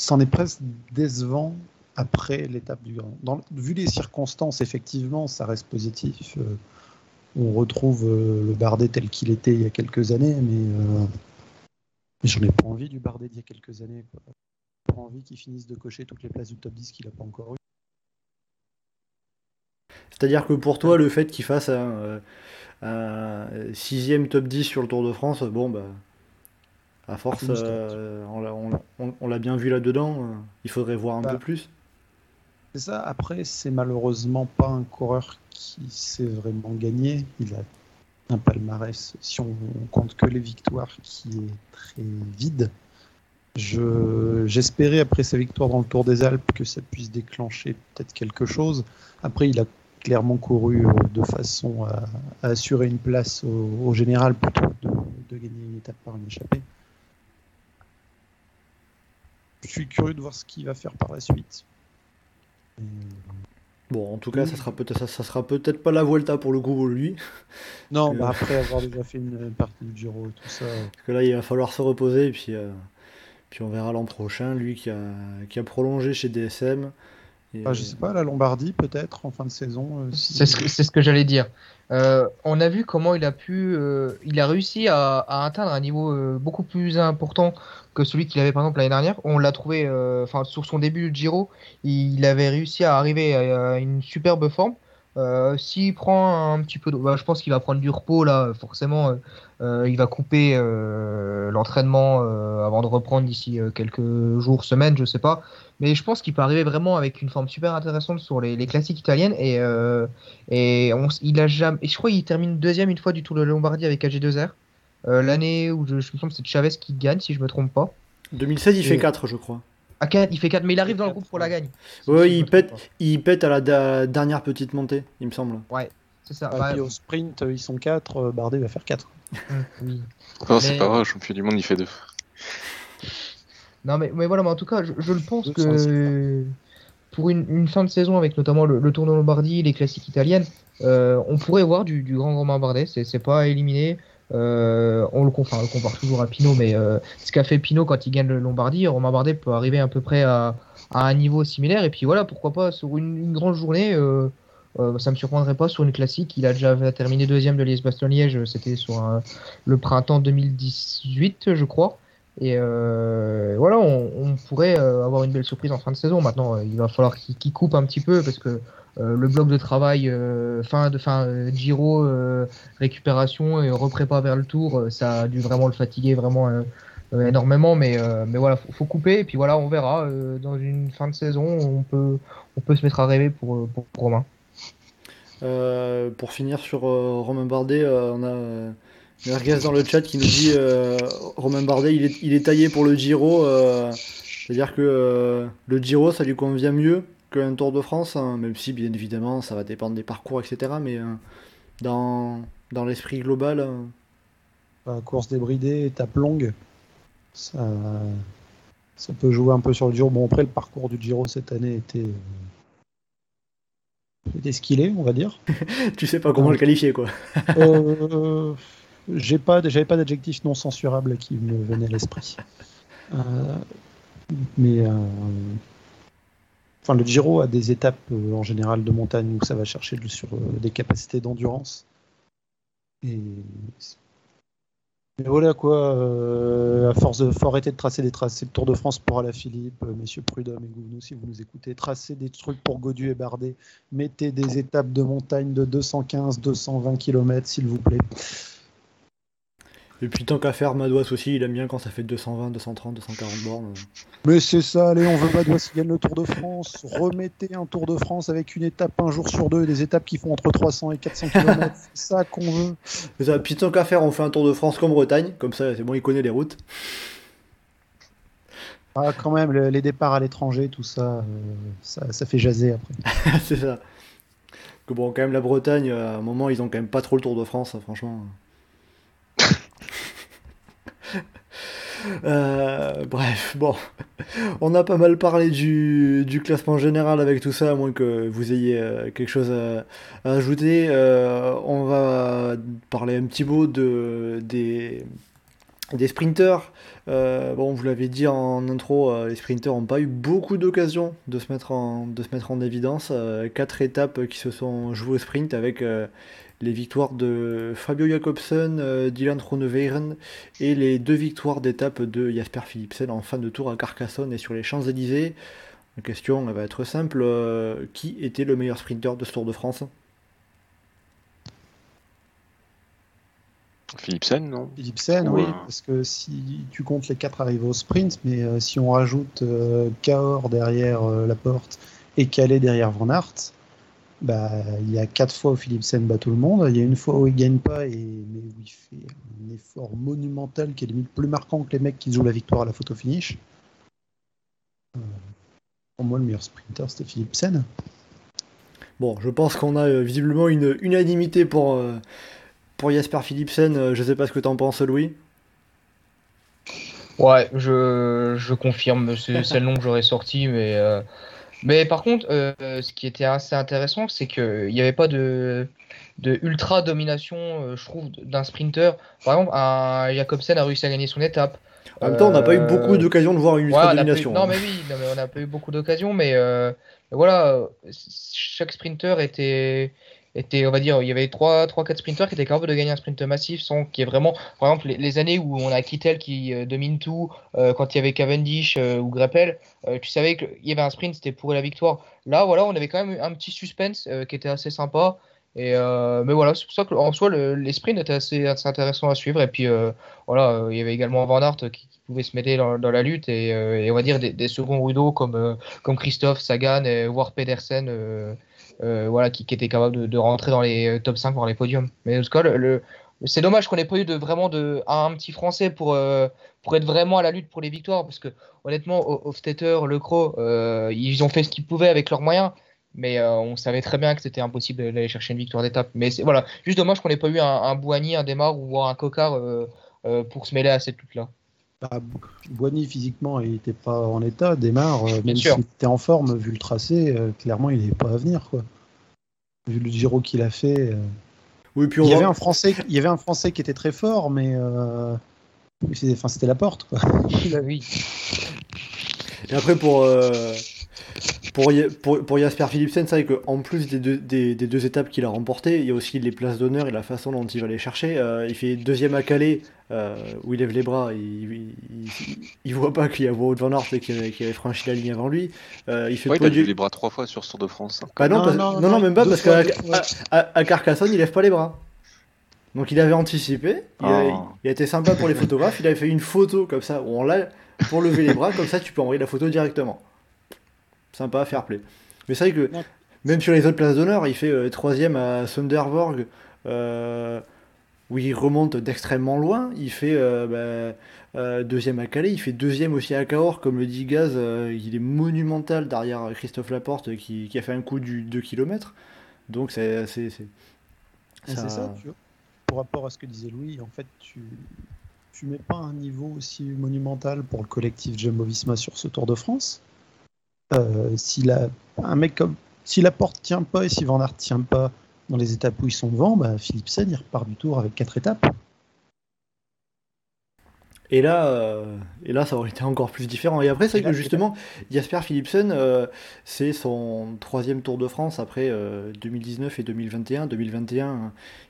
c'en est presque décevant après l'étape du Grand. Vu les circonstances, effectivement, ça reste positif. Euh, on retrouve euh, le Bardet tel qu'il était il y a quelques années, mais, euh, j'en ai pas envie du Bardet d'il y a quelques années. J'ai pas envie qu'il finisse de cocher toutes les places du top 10 qu'il n'a pas encore eu. C'est-à-dire que pour toi, le fait qu'il fasse un, sixième top 10 sur le Tour de France, bon, bah, à force, euh, on l'a bien vu là-dedans. Euh, il faudrait voir un bah, peu plus. C'est ça. Après, c'est malheureusement pas un coureur qui s'est vraiment gagné. Il a un palmarès, si on compte que les victoires, qui est très vide. J'espérais après sa victoire dans le Tour des Alpes que ça puisse déclencher peut-être quelque chose. Après, il a clairement couru euh, de façon à, assurer une place au, général plutôt que de, de, gagner une étape par une échappée je suis curieux de voir ce qu'il va faire par la suite. Bon, en tout cas, ça sera peut-être ça, sera peut-être pas la Vuelta pour le coup lui. Non, bah après avoir déjà fait une partie du Giro et tout ça. Parce que là, il va falloir se reposer et puis euh, puis on verra l'an prochain lui qui a qui a prolongé chez DSM. Et, ah, je sais pas, la Lombardie peut-être en fin de saison. Euh, c'est ce que, j'allais dire. Euh, on a vu comment il a pu, il a réussi à, à atteindre un niveau beaucoup plus important que celui qu'il avait par exemple l'année dernière. On l'a trouvé, euh, enfin sur son début de Giro, il avait réussi à arriver à une superbe forme. Euh, s'il prend un petit peu, de... Bah, je pense qu'il va prendre du repos là, forcément. Euh, il va couper l'entraînement avant de reprendre d'ici quelques jours, semaines, je sais pas. Mais je pense qu'il peut arriver vraiment avec une forme super intéressante sur les, classiques italiennes et, et il a jamais. Et je crois qu'il termine deuxième une fois du Tour de Lombardie avec AG2R. Euh, l'année où je, me semble c'est Chavez qui gagne, si je me trompe pas. 2016, il fait 4, je crois. Ah, il fait 4, mais il arrive dans le groupe pour la gagne. Oui, il, pète, il pète à la dernière petite montée, il me semble. Ouais, c'est ça. Ah, au sprint, ils sont 4, euh, Bardet va faire 4. Hum. Oh, c'est pas vrai, champion du monde, il fait 2. Non, mais, mais voilà, mais en tout cas, je, le pense que pour une, fin de saison avec notamment le, le Tour de Lombardie, les classiques italiennes, euh, on pourrait voir du, grand Romain Bardet, c'est pas éliminé. Euh, on, le, enfin, on compare toujours à Pinot, mais euh, ce qu'a fait Pinot quand il gagne le Lombardie, Romain Bardet peut arriver à peu près à, un niveau similaire. Et puis voilà, pourquoi pas sur une, grande journée, euh, euh, ça me surprendrait pas sur une classique. Il a déjà terminé deuxième de Liège-Bastogne-Liège, c'était sur le printemps 2018, je crois. Et voilà, on, pourrait avoir une belle surprise en fin de saison. Maintenant, il va falloir qu'il coupe un petit peu parce que euh, le bloc de travail euh, fin de fin euh, Giro récupération et reprépa vers le tour ça a dû vraiment le fatiguer vraiment énormément mais mais voilà faut, faut couper et puis voilà on verra dans une fin de saison on peut on peut se mettre à rêver pour pour, Romain pour finir sur Romain Bardet, on a Merguez dans le chat qui nous dit Romain Bardet, il est, il est taillé pour le Giro. euh, C'est-à-dire que euh, le Giro, ça lui convient mieux qu'un Tour de France, hein, même si bien évidemment ça va dépendre des parcours, etc. Mais euh, dans, dans l'esprit global, euh, Bah, course débridée, étape longue, ça, ça peut jouer un peu sur le Giro. Bon, après, le parcours du Giro cette année était, euh, était ce qu'il est, on va dire. tu sais pas comment le qualifier quoi. Euh, j'ai pas, j'avais pas d'adjectif non censurable qui me venait à l'esprit. Euh, mais euh, enfin, le Giro a des étapes euh, en général de montagne où ça va chercher le- sur euh, des capacités d'endurance. Et mais voilà quoi, euh, à force de faut arrêter de tracer des tracés de Tour de France pour Alaphilippe, messieurs Prudhomme et Gouvenou, si vous nous écoutez, tracez des trucs pour Godu et Bardet, mettez des étapes de montagne de 215, 220 km s'il vous plaît. Et puis tant qu'à faire, Madouas aussi, il aime bien quand ça fait 220, 230, 240 bornes. Mais c'est ça, allez, on veut Badois qui gagne le Tour de France. Remettez un Tour de France avec une étape un jour sur deux, des étapes qui font entre 300 et 400 km. c'est ça qu'on veut. C'est ça, puis tant qu'à faire, on fait un Tour de France comme Bretagne, comme ça c'est bon, il connaît les routes. Ah, quand même, le- les départs à l'étranger, tout ça, euh, ça, ça fait jaser après. c'est ça. Que bon, quand même, la Bretagne, à un moment, ils ont quand même pas trop le Tour de France, hein, franchement. Euh, bref, bon, on a pas mal parlé du, classement général avec tout ça, à moins que vous ayez euh, quelque chose à, ajouter. Euh, on va parler un petit de, des, des sprinters. Bon, vous l'avez dit en intro, les sprinters n'ont pas eu beaucoup d'occasions de se mettre en, de se mettre en évidence. Quatre étapes qui se sont jouées au sprint avec les victoires de Fabio Jacobsen, euh, Dylan Groenewegen et les deux victoires d'étape de Jasper Philipsen en fin de tour à Carcassonne et sur les Champs-Élysées. La question elle va être simple euh, qui était le meilleur sprinter de ce Tour de France? Philipsen, non? Philipsen, Ouais. oui, parce que si tu comptes les quatre arrivés au sprint, mais euh, si on rajoute euh, Cahors derrière euh, la porte et Calais derrière Van Aert, bah, il y a quatre fois où Philipsen bat tout le monde, il y a une fois où il gagne pas, et, mais où il fait un effort monumental qui est limite plus marquant que les mecs qui jouent la victoire à la photo finish. Euh, pour moi, le meilleur sprinter, c'était Philipsen. Bon, je pense qu'on a euh, visiblement une unanimité pour, euh, pour Jasper Philipsen. Euh, je sais pas ce que t'en penses, Louis. Ouais, je, je confirme, c'est c'est le nom que j'aurais sorti, mais, euh, mais par contre, euh, ce qui était assez intéressant, c'est qu'il n'y avait pas de, de ultra domination, euh, je trouve, d'un sprinter. Par exemple, un Jacobsen a réussi à gagner son étape. En même temps, on n'a pas eu Euh, beaucoup d'occasions de voir une Ouais, on a pas eu- ultra-domination. Non, hein. mais oui, non, mais on n'a pas eu beaucoup d'occasions, mais voilà, chaque sprinter était, était, on va dire, il y avait 3, 3 4 sprinters qui étaient capables de gagner un sprint massif sans qu'il y ait vraiment, par exemple, les, années où on a Kittel qui euh, domine tout, euh, quand il y avait Cavendish euh, ou Greppel, tu savais qu'il y avait un sprint, c'était pour la victoire. Là, voilà, on avait quand même un petit suspense qui était assez sympa. Et mais voilà, c'est pour ça que en soi, le- les sprints étaient assez, assez intéressants à suivre. Et puis voilà, il y avait également Van Aert qui, qui pouvait se mêler dans, dans la lutte et, on va dire des, seconds rideaux comme, comme Christophe, Sagan et voire Pedersen, euh, voilà, qui, étaient capables de, rentrer dans les euh, top 5, voire les podiums. Mais en tout cas, c'est dommage qu'on n'ait pas eu de, vraiment de, un petit Français pour, euh, pour être vraiment à la lutte pour les victoires. Parce que honnêtement, Ho- Hofstetter, Le Croc, ils ont fait ce qu'ils pouvaient avec leurs moyens. Mais on savait très bien que c'était impossible d'aller chercher une victoire d'étape. Mais c'est voilà, juste dommage qu'on n'ait pas eu un, un un Desmar ou un Cocard pour se mêler à cette lutte-là. Bah, Boigny physiquement il n'était pas en état, démarre, euh, même s'il était en forme vu le tracé, euh, clairement il n'est pas à venir quoi. Vu le Giro qu'il a fait. euh, Oui, puis on Il y, va- avait un français, il y avait un Français qui était très fort, mais euh, enfin, c'était la porte. Quoi. Oui. Et après, pour, euh, pour, pour, pour Jasper Philipsen, c'est vrai qu'en plus des deux, des, des deux étapes qu'il a remportées, il y a aussi les places d'honneur et la façon dont il va les chercher. Euh, il fait deuxième à Calais, euh, où il lève les bras, il, il, il- il voit pas qu'il y a Wout van Aert et qu'il avait, avait franchi la ligne avant lui. Euh, il fait Ouais, il a les bras trois fois sur ce Tour de France. hein. Bah non, Non, parce- non, non, non, non, même pas, parce qu'à à, à Carcassonne, il lève pas les bras. Donc il avait anticipé, il, a, Oh. il a été sympa pour les photographes, il avait fait une photo comme ça, où on l'a pour lever les bras, comme ça tu peux envoyer la photo directement. Sympa, fair play. Mais c'est vrai que Ouais. même sur les autres places d'honneur, il fait euh, troisième à Sunderborg, euh, où il remonte d'extrêmement loin, il fait euh, bah, deuxième à Calais, il fait deuxième aussi à Cahors, comme le dit Gaz, il est monumental derrière Christophe Laporte qui, qui a fait un coup du 2 km. Donc c'est c'est- Et ça- tu vois. Pour rapport à ce que disait Louis, en fait, tu tu mets pas un niveau aussi monumental pour le collectif Jumbo-Visma sur ce Tour de France. Euh, si la, un mec comme si la porte tient pas et si Van Aert tient pas dans les étapes où ils sont devant, bah, Philipsen il repart du tour avec quatre étapes. Et là, euh, et là, ça aurait été encore plus différent. Et après, c'est vrai que justement, Jasper Philipsen, euh, c'est son troisième Tour de France après euh, 2019 et 2021. 2021, euh,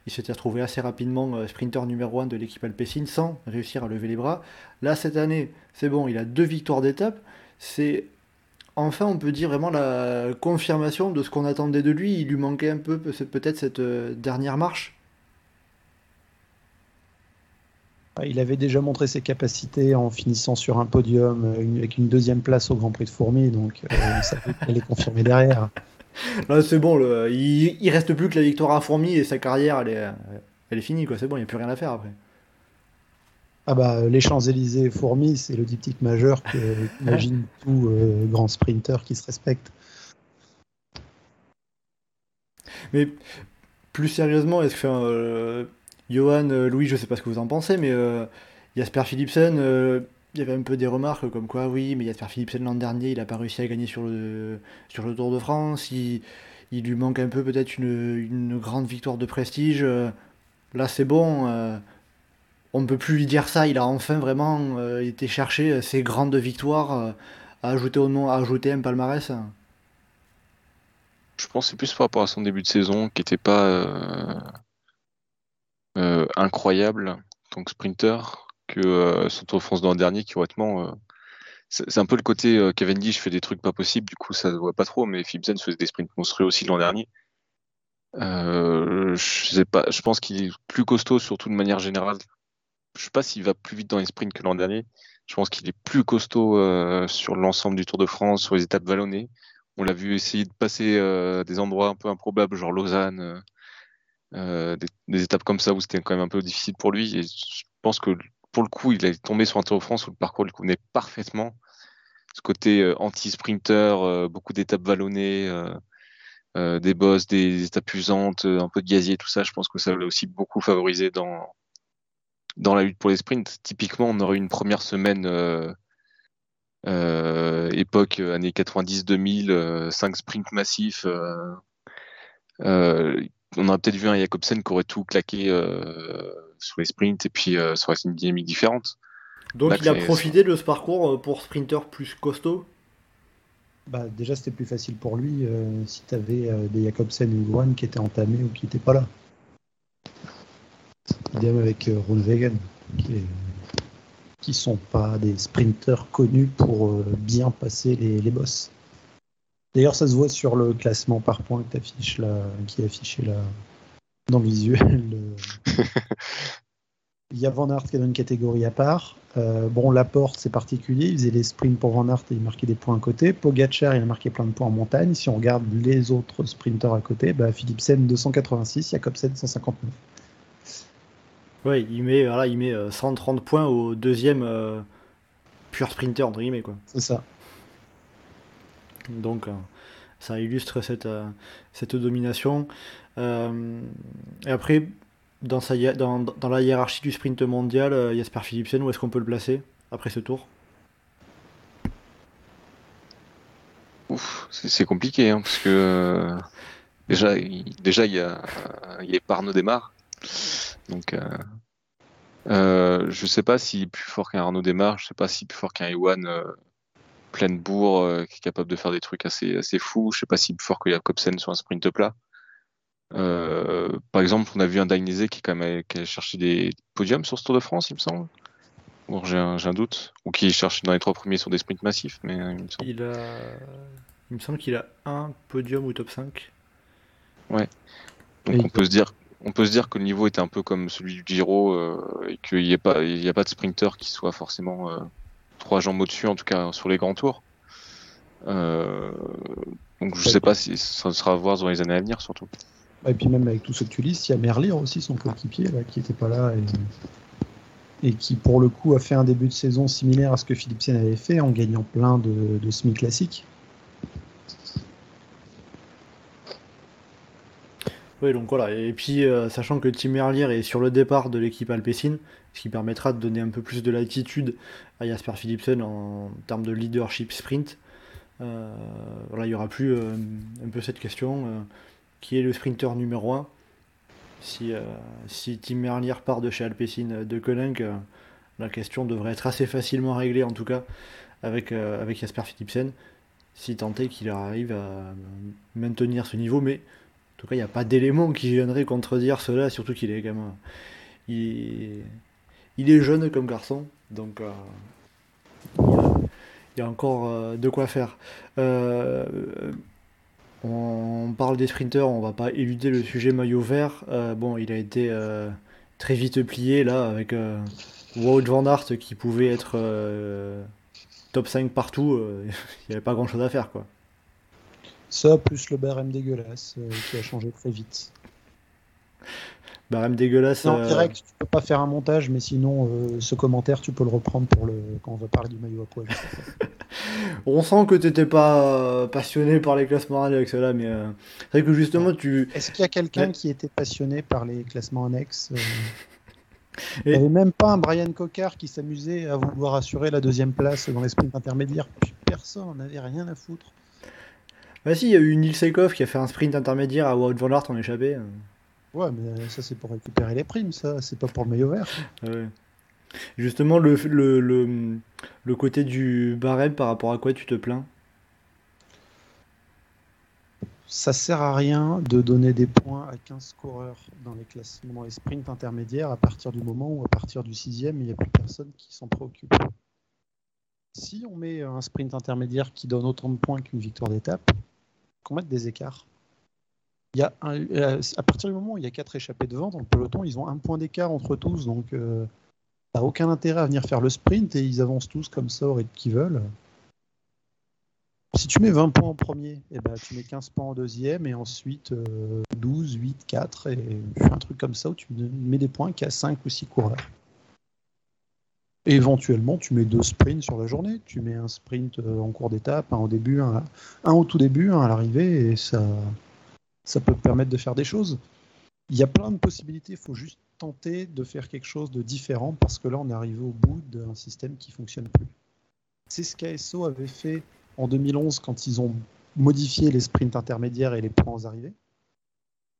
il s'était retrouvé assez rapidement sprinter numéro 1 de l'équipe Alpecin sans réussir à lever les bras. Là, cette année, c'est bon, il a deux victoires d'étape. C'est enfin, on peut dire vraiment la confirmation de ce qu'on attendait de lui. Il lui manquait un peu peut- peut-être cette euh, dernière marche. Ah, Il avait déjà montré ses capacités en finissant sur un podium euh, avec une deuxième place au Grand Prix de Fourmi, donc euh, qu'il allait confirmer derrière. Là, c'est bon, le- il, il reste plus que la victoire à Fourmi et sa carrière, elle est, elle est finie, quoi. C'est bon, il n'y a plus rien à faire après. Ah bah les Champs-Élysées et Fourmi, c'est le diptyque majeur que imagine tout euh, grand sprinter qui se respecte. Mais plus sérieusement, est-ce que, euh, Johan, euh, Louis, je sais pas ce que vous en pensez, mais Jasper Philipsen, il y avait un peu des remarques comme quoi, oui, mais Jasper Philipsen l'an dernier, il n'a pas réussi à gagner sur le, sur le Tour de France, il, il lui manque un peu peut-être une, une grande victoire de prestige. Là, c'est bon, on ne peut plus lui dire ça, il a enfin vraiment euh, été chercher euh, ses grandes victoires euh, à ajouter au nom, à ajouter un palmarès. Je pense que c'est plus par rapport à son début de saison qui n'était pas incroyable en tant que sprinter que son Tour de France l'an dernier qui honnêtement c'est un peu le côté euh, Cavendish fait des trucs pas possibles du coup ça se voit pas trop mais Philipsen faisait des sprints monstrueux aussi l'an dernier je pense qu'il est plus costaud surtout de manière générale je sais pas s'il va plus vite dans les sprints que l'an dernier je pense qu'il est plus costaud euh, sur l'ensemble du Tour de France sur les étapes vallonnées on l'a vu essayer de passer euh, des endroits un peu improbables, genre Lausanne, euh, euh, des, étapes comme ça où c'était quand même un peu difficile pour lui. Et je pense que pour le coup, il est tombé sur un Tour de France où le parcours lui convenait parfaitement. Ce côté anti-sprinter, beaucoup d'étapes vallonnées, des bosses, des étapes usantes, un peu de gazier, tout ça. Je pense que ça l'a aussi beaucoup favorisé dans, dans la lutte pour les sprints. Typiquement, on aurait eu une première semaine. euh, euh, époque euh, années 90-2000, 5 sprints massifs. euh, euh, on aurait peut-être vu un Jacobsen qui aurait tout claqué euh, sur les sprints et puis euh, ça aurait été une dynamique différente. Donc Là, il a profité de ce parcours euh, pour sprinter plus costaud? Bah, déjà, c'était plus facile pour lui euh, si tu avais des Jacobsen ou Luan qui étaient entamés ou qui n'étaient pas là. Idem avec euh, Groenewegen, qui, qui sont pas des sprinters connus pour euh, bien passer les, les bosses. D'ailleurs, ça se voit sur le classement par points que là, qui est affiché là dans le visuel. Il y a Van Aert qui est dans une catégorie à part. Euh, bon, Laporte, c'est particulier. Il faisait les sprints pour Van Aert et il marquait des points à côté. Pogacar, il a marqué plein de points en montagne. Si on regarde les autres sprinters à côté, bah, Philipsen 286, Jacobsen 159. Ouais, il met, voilà, il met euh, 130 points au deuxième euh, pur sprinter, entre guillemets. Quoi. C'est ça. Donc euh, ça illustre cette, euh, cette domination. Euh, et après, dans, sa, dans, dans la hiérarchie du sprint mondial, euh, Jasper Philipsen, où est-ce qu'on peut le placer après ce tour? Ouf, c'est c'est compliqué hein, parce que euh, Déjà, il, déjà, il y a, il y a Arnaud Desmar. Donc, euh, euh, je sais pas s'il est plus fort qu'un Arnaud Desmar, je sais pas s'il est plus fort qu'un Ewan euh, pleine bourre, euh, qui est capable de faire des trucs assez, assez fous. Je sais pas s'il est plus fort que Jacobsen sur un sprint plat. Euh, par exemple, on a vu un Dainese qui, quand même, qui a cherché des podiums sur ce Tour de France, il me semble. Bon, j'ai un, doute. Ou qui cherche dans les trois premiers sur des sprints massifs, mais il me semble. Il, a... il me semble qu'il a un podium ou top 5. Donc Et on peut se dire, on peut se dire que le niveau était un peu comme celui du Giro euh, et qu'il n'y ait pas, il y a pas de sprinter qui soit forcément euh, trois jambes au-dessus, en tout cas sur les grands tours. Euh, donc je sais pas si ça sera à voir dans les années à venir surtout. Et puis même avec tout ce que tu listes, il y a Merlier aussi, son coéquipier, là, qui était pas là et, et qui pour le coup a fait un début de saison similaire à ce que Philipsen avait fait en gagnant plein de, de semi classiques. Oui, donc voilà. Et puis, euh, sachant que Tim Merlier est sur le départ de l'équipe Alpecin, ce qui permettra de donner un peu plus de latitude à Jasper Philipsen en termes de leadership sprint. Euh, il n'y aura plus euh, un peu cette question qui est le sprinter numéro 1 si, si Tim Merlier part de chez Alpecin de Koenig, la question devrait être assez facilement réglée, en tout cas, avec, avec Jasper Philipsen, si tant est qu'il arrive à maintenir ce niveau. Mais tout cas, il n'y a pas d'élément qui viendrait contredire cela, surtout qu'il est quand. Il, il est jeune comme garçon, donc euh, il, y a, encore euh, de quoi faire. Euh, on parle des sprinters, on va pas éluder le sujet maillot vert. Bon, il a été très vite plié là avec Wout van Aert qui pouvait être top 5 partout. il n'y avait pas grand chose à faire quoi. Ça, plus le barème dégueulasse euh, qui a changé très vite. Barème dégueulasse. En euh, direct, tu peux pas faire un montage, mais sinon, euh, ce commentaire, tu peux le reprendre pour le quand on va parler du maillot à poil. on sent que t'étais pas euh, passionné par les classements avec cela, mais euh, c'est vrai que justement tu. Est-ce qu'il y a quelqu'un Ouais. qui était passionné par les classements annexes Il Et- n'y avait même pas un Brian Cocard qui s'amusait à vouloir assurer la deuxième place dans les sprints intermédiaires. Puis personne n'en avait rien à foutre. Bah si, il y a eu Nils Seikov qui a fait un sprint intermédiaire à Wout van Aert en échappé. euh. Ouais, mais ça c'est pour récupérer les primes, ça, c'est pas pour le maillot vert. Ouais. Justement, le, le, le, le côté du barème par rapport à quoi tu te plains? Ça sert à rien de donner des points à 15 coureurs dans les classements, dans les sprints intermédiaires à partir du moment où à partir du sixième, il n'y a plus personne qui s'en préoccupe. Si on met un sprint intermédiaire qui donne autant de points qu'une victoire d'étape, mette des écarts. A euh, à partir du moment où il y a quatre échappés devant dans le peloton, ils ont un point d'écart entre tous, donc euh, t'as aucun intérêt à venir faire le sprint et ils avancent tous comme ça au rythme qu'ils veulent. Si tu mets 20 points en premier, eh ben, tu mets 15 points en deuxième et ensuite euh, 12, 8, 4 et un truc comme ça où tu mets des points qu'à 5 ou 6 coureurs. Éventuellement, tu mets deux sprints sur la journée. Tu mets un sprint euh, en cours d'étape, un au début, un, un tout début, un à l'arrivée, et ça, peut permettre de faire des choses. Il y a plein de possibilités, il faut juste tenter de faire quelque chose de différent parce que là, on est arrivé au bout d'un système qui fonctionne plus. C'est ce qu'ASO avait fait en 2011 quand ils ont modifié les sprints intermédiaires et les points aux arrivées.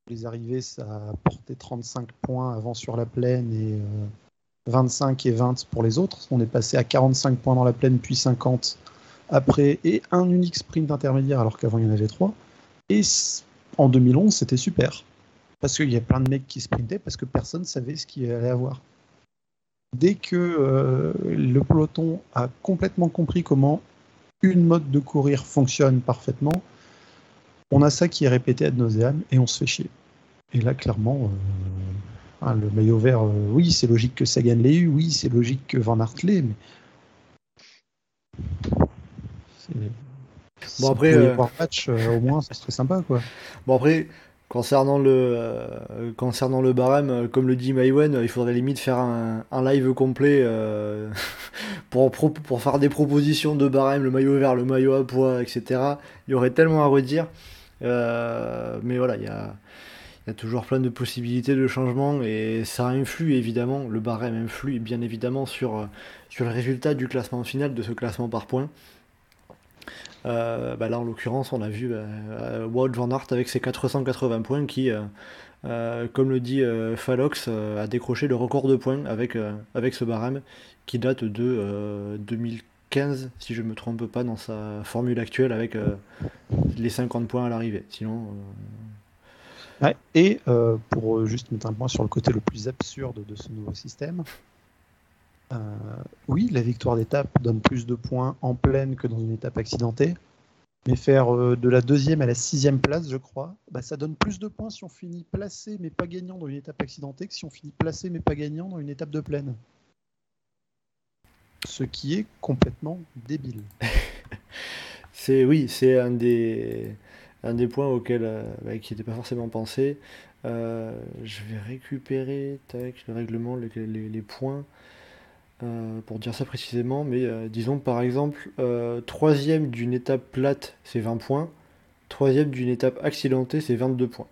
Les arrivées, ça a porté 35 points avant sur la plaine et euh, 25 et 20 pour les autres. On est passé à 45 points dans la plaine, puis 50 après, et un unique sprint intermédiaire alors qu'avant il y en avait trois. Et en 2011, c'était super. Parce qu'il y a plein de mecs qui sprintaient parce que personne savait ce qu'il allait avoir. Dès que euh, le peloton a complètement compris comment une mode de courir fonctionne parfaitement, on a ça qui est répété ad nauseam et on se fait chier. Et là, clairement, ah, le maillot vert, euh, oui, c'est logique que Sagan l'ait eu, oui, c'est logique que Van Aert l'ait, mais. Si Bon, après, euh, match, euh, au moins, ça serait sympa, quoi. Bon après, concernant le, euh, concernant le barème, comme le dit Maïwen, il faudrait limite faire un, un live complet pour, pour faire des propositions de barème, le maillot vert, le maillot à poids, etc. Il y aurait tellement à redire. Mais voilà, il y a, il y a toujours plein de possibilités de changement et ça influe évidemment, le barème influe bien évidemment sur, euh, sur le résultat du classement final, de ce classement par points. Euh, bah là, en l'occurrence, on a vu euh, Wout van Aert avec ses 480 points qui, euh, comme le dit Falox, a décroché le record de points avec, avec ce barème qui date de 2015, si je ne me trompe pas, dans sa formule actuelle avec les 50 points à l'arrivée. Sinon. Et pour juste mettre un point sur le côté le plus absurde de ce nouveau système, euh, oui, la victoire d'étape donne plus de points en pleine que dans une étape accidentée. Mais faire euh, de la deuxième à la sixième place, je crois, bah, ça donne plus de points si on finit placé mais pas gagnant dans une étape accidentée que si on finit placé mais pas gagnant dans une étape de plaine. Ce qui est complètement débile. c'est oui, c'est un des un des points auxquels euh, bah, qui n'était pas forcément pensé. je vais récupérer avec le règlement les points. Euh, pour dire ça précisément, mais euh, disons par exemple, euh, troisième d'une étape plate, c'est 20 points, troisième d'une étape accidentée, c'est 22 points.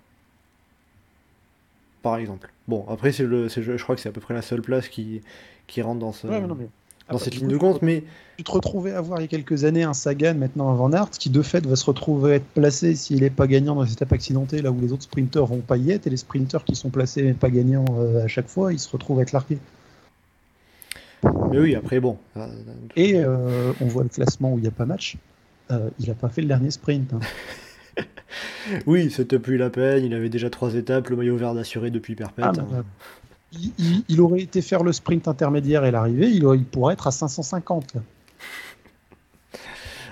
Par exemple. Bon, après, c'est le, je, crois que c'est à peu près la seule place qui, qui rentre dans, ce, dans cette ligne de compte, mais... Tu te retrouvais à voir il y a quelques années un Sagan, maintenant un Van Aert, qui de fait va se retrouver à être placé s'il n'est pas gagnant dans les étapes accidentées, là où les autres sprinteurs vont pas y être, et les sprinteurs qui sont placés mais pas gagnants à chaque fois, ils se retrouvent à être largués. Mais oui, après, bon. Et euh, on voit le classement où il n'y a pas match. Euh, il n'a pas fait le dernier sprint. Hein. oui, c'était plus la peine. Il avait déjà trois étapes, le maillot vert assuré depuis perpète. Ah, hein. Il, aurait été faire le sprint intermédiaire et l'arrivée, il, pourrait être à 550.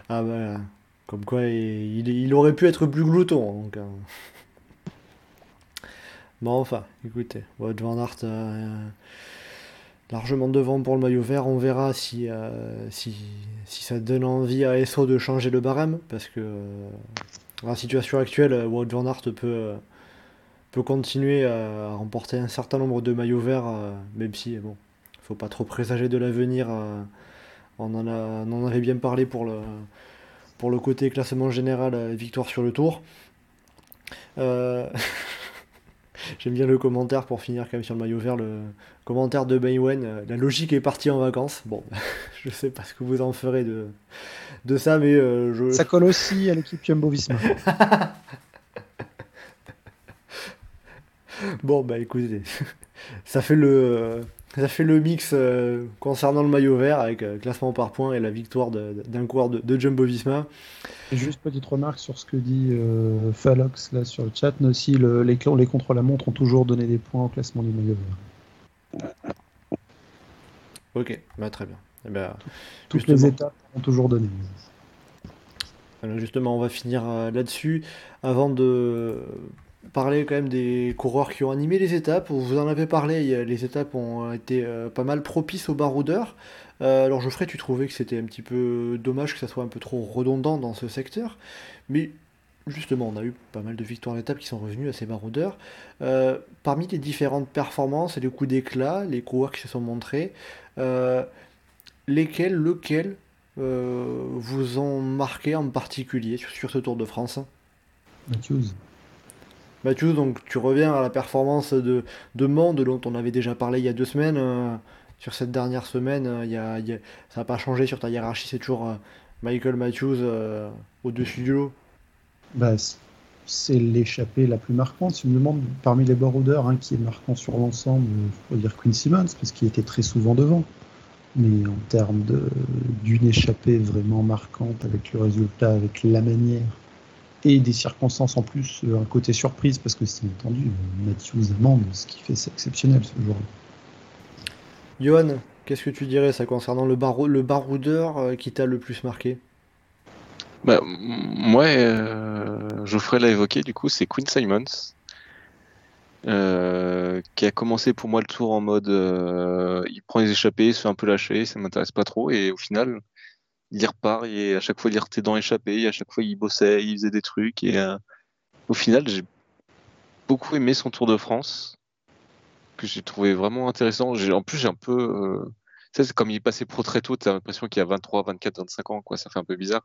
Ah bah, comme quoi, il, aurait pu être plus glouton. Hein. Bon, enfin, écoutez, Wout Van Aert. Euh, largement devant pour le maillot vert. On verra si, euh, si, si, ça donne envie à SO de changer le barème, parce que euh, dans la situation actuelle, Wout van Aert peut, peut continuer à remporter un certain nombre de maillots verts, euh, même si, bon, faut pas trop présager de l'avenir. on, en a, on en avait bien parlé pour le, pour le côté classement général, victoire sur le tour. J'aime bien le commentaire pour finir quand même sur le maillot vert, le commentaire de Baywen. Euh, la logique est partie en vacances. Bon, je sais pas ce que vous en ferez de, de ça, mais euh, je... Ça colle aussi à l'équipe Jumbo Visma. bon, bah écoutez, ça fait le, ça fait le mix euh, concernant le maillot vert avec classement par points et la victoire d'un coureur de, Jumbo Visma. juste petite remarque sur ce que dit euh, Falox là sur le chat. Aussi, le, les, les contre-la-montre ont toujours donné des points au classement du maillot vert. Ok, bah, très bien. Eh ben, Toutes les étapes ont toujours donné. justement, on va finir euh, là-dessus. Avant de parler quand même des coureurs qui ont animé les étapes. Vous en avez parlé, les étapes ont été euh, pas mal propices aux baroudeurs. Euh, alors Geoffrey, tu trouvais que c'était un petit peu dommage que ça soit un peu trop redondant dans ce secteur, mais justement, on a eu pas mal de victoires d'étape qui sont revenues à ces baroudeurs. Euh, parmi les différentes performances et les coups d'éclat, les coureurs qui se sont montrés, lesquels, lequel vous ont marqué en particulier sur, ce Tour de France? Matthews. Mathieu, donc tu reviens à la performance de, de dont on avait déjà parlé il y a deux semaines. Euh, sur cette dernière semaine, euh, ça n'a pas changé sur ta hiérarchie, c'est toujours euh, Michael Matthews au-dessus du lot. C'est l'échappée la plus marquante. Si on me demande parmi les baroudeurs hein, qui est marquant sur l'ensemble, il faut dire Quinn Simmons, parce qu'il était très souvent devant. Mais en termes d'une échappée vraiment marquante avec le résultat, avec la manière et des circonstances en plus, euh, un côté surprise, parce que c'est entendu, Matthews amende, ce qui fait c'est exceptionnel ce jour-là. Johan, qu'est-ce que tu dirais ça concernant le, le baroudeur euh, qui t'a le plus marqué? Bah, Moi, euh, Geoffrey l'a évoqué, du coup, c'est Quinn Simons. qui a commencé pour moi le tour en mode il prend les échappées, il se fait un peu lâcher, ça m'intéresse pas trop, et au final, il repart et à chaque fois il retait dans échappé, à chaque fois il bossait, il faisait des trucs et euh, au final j'ai beaucoup aimé son Tour de France que j'ai trouvé vraiment intéressant. En plus j'ai un peu euh... c'est comme il est passé pro très tôt, t'as l'impression qu'il a 23, 24, 25 ans quoi, ça fait un peu bizarre.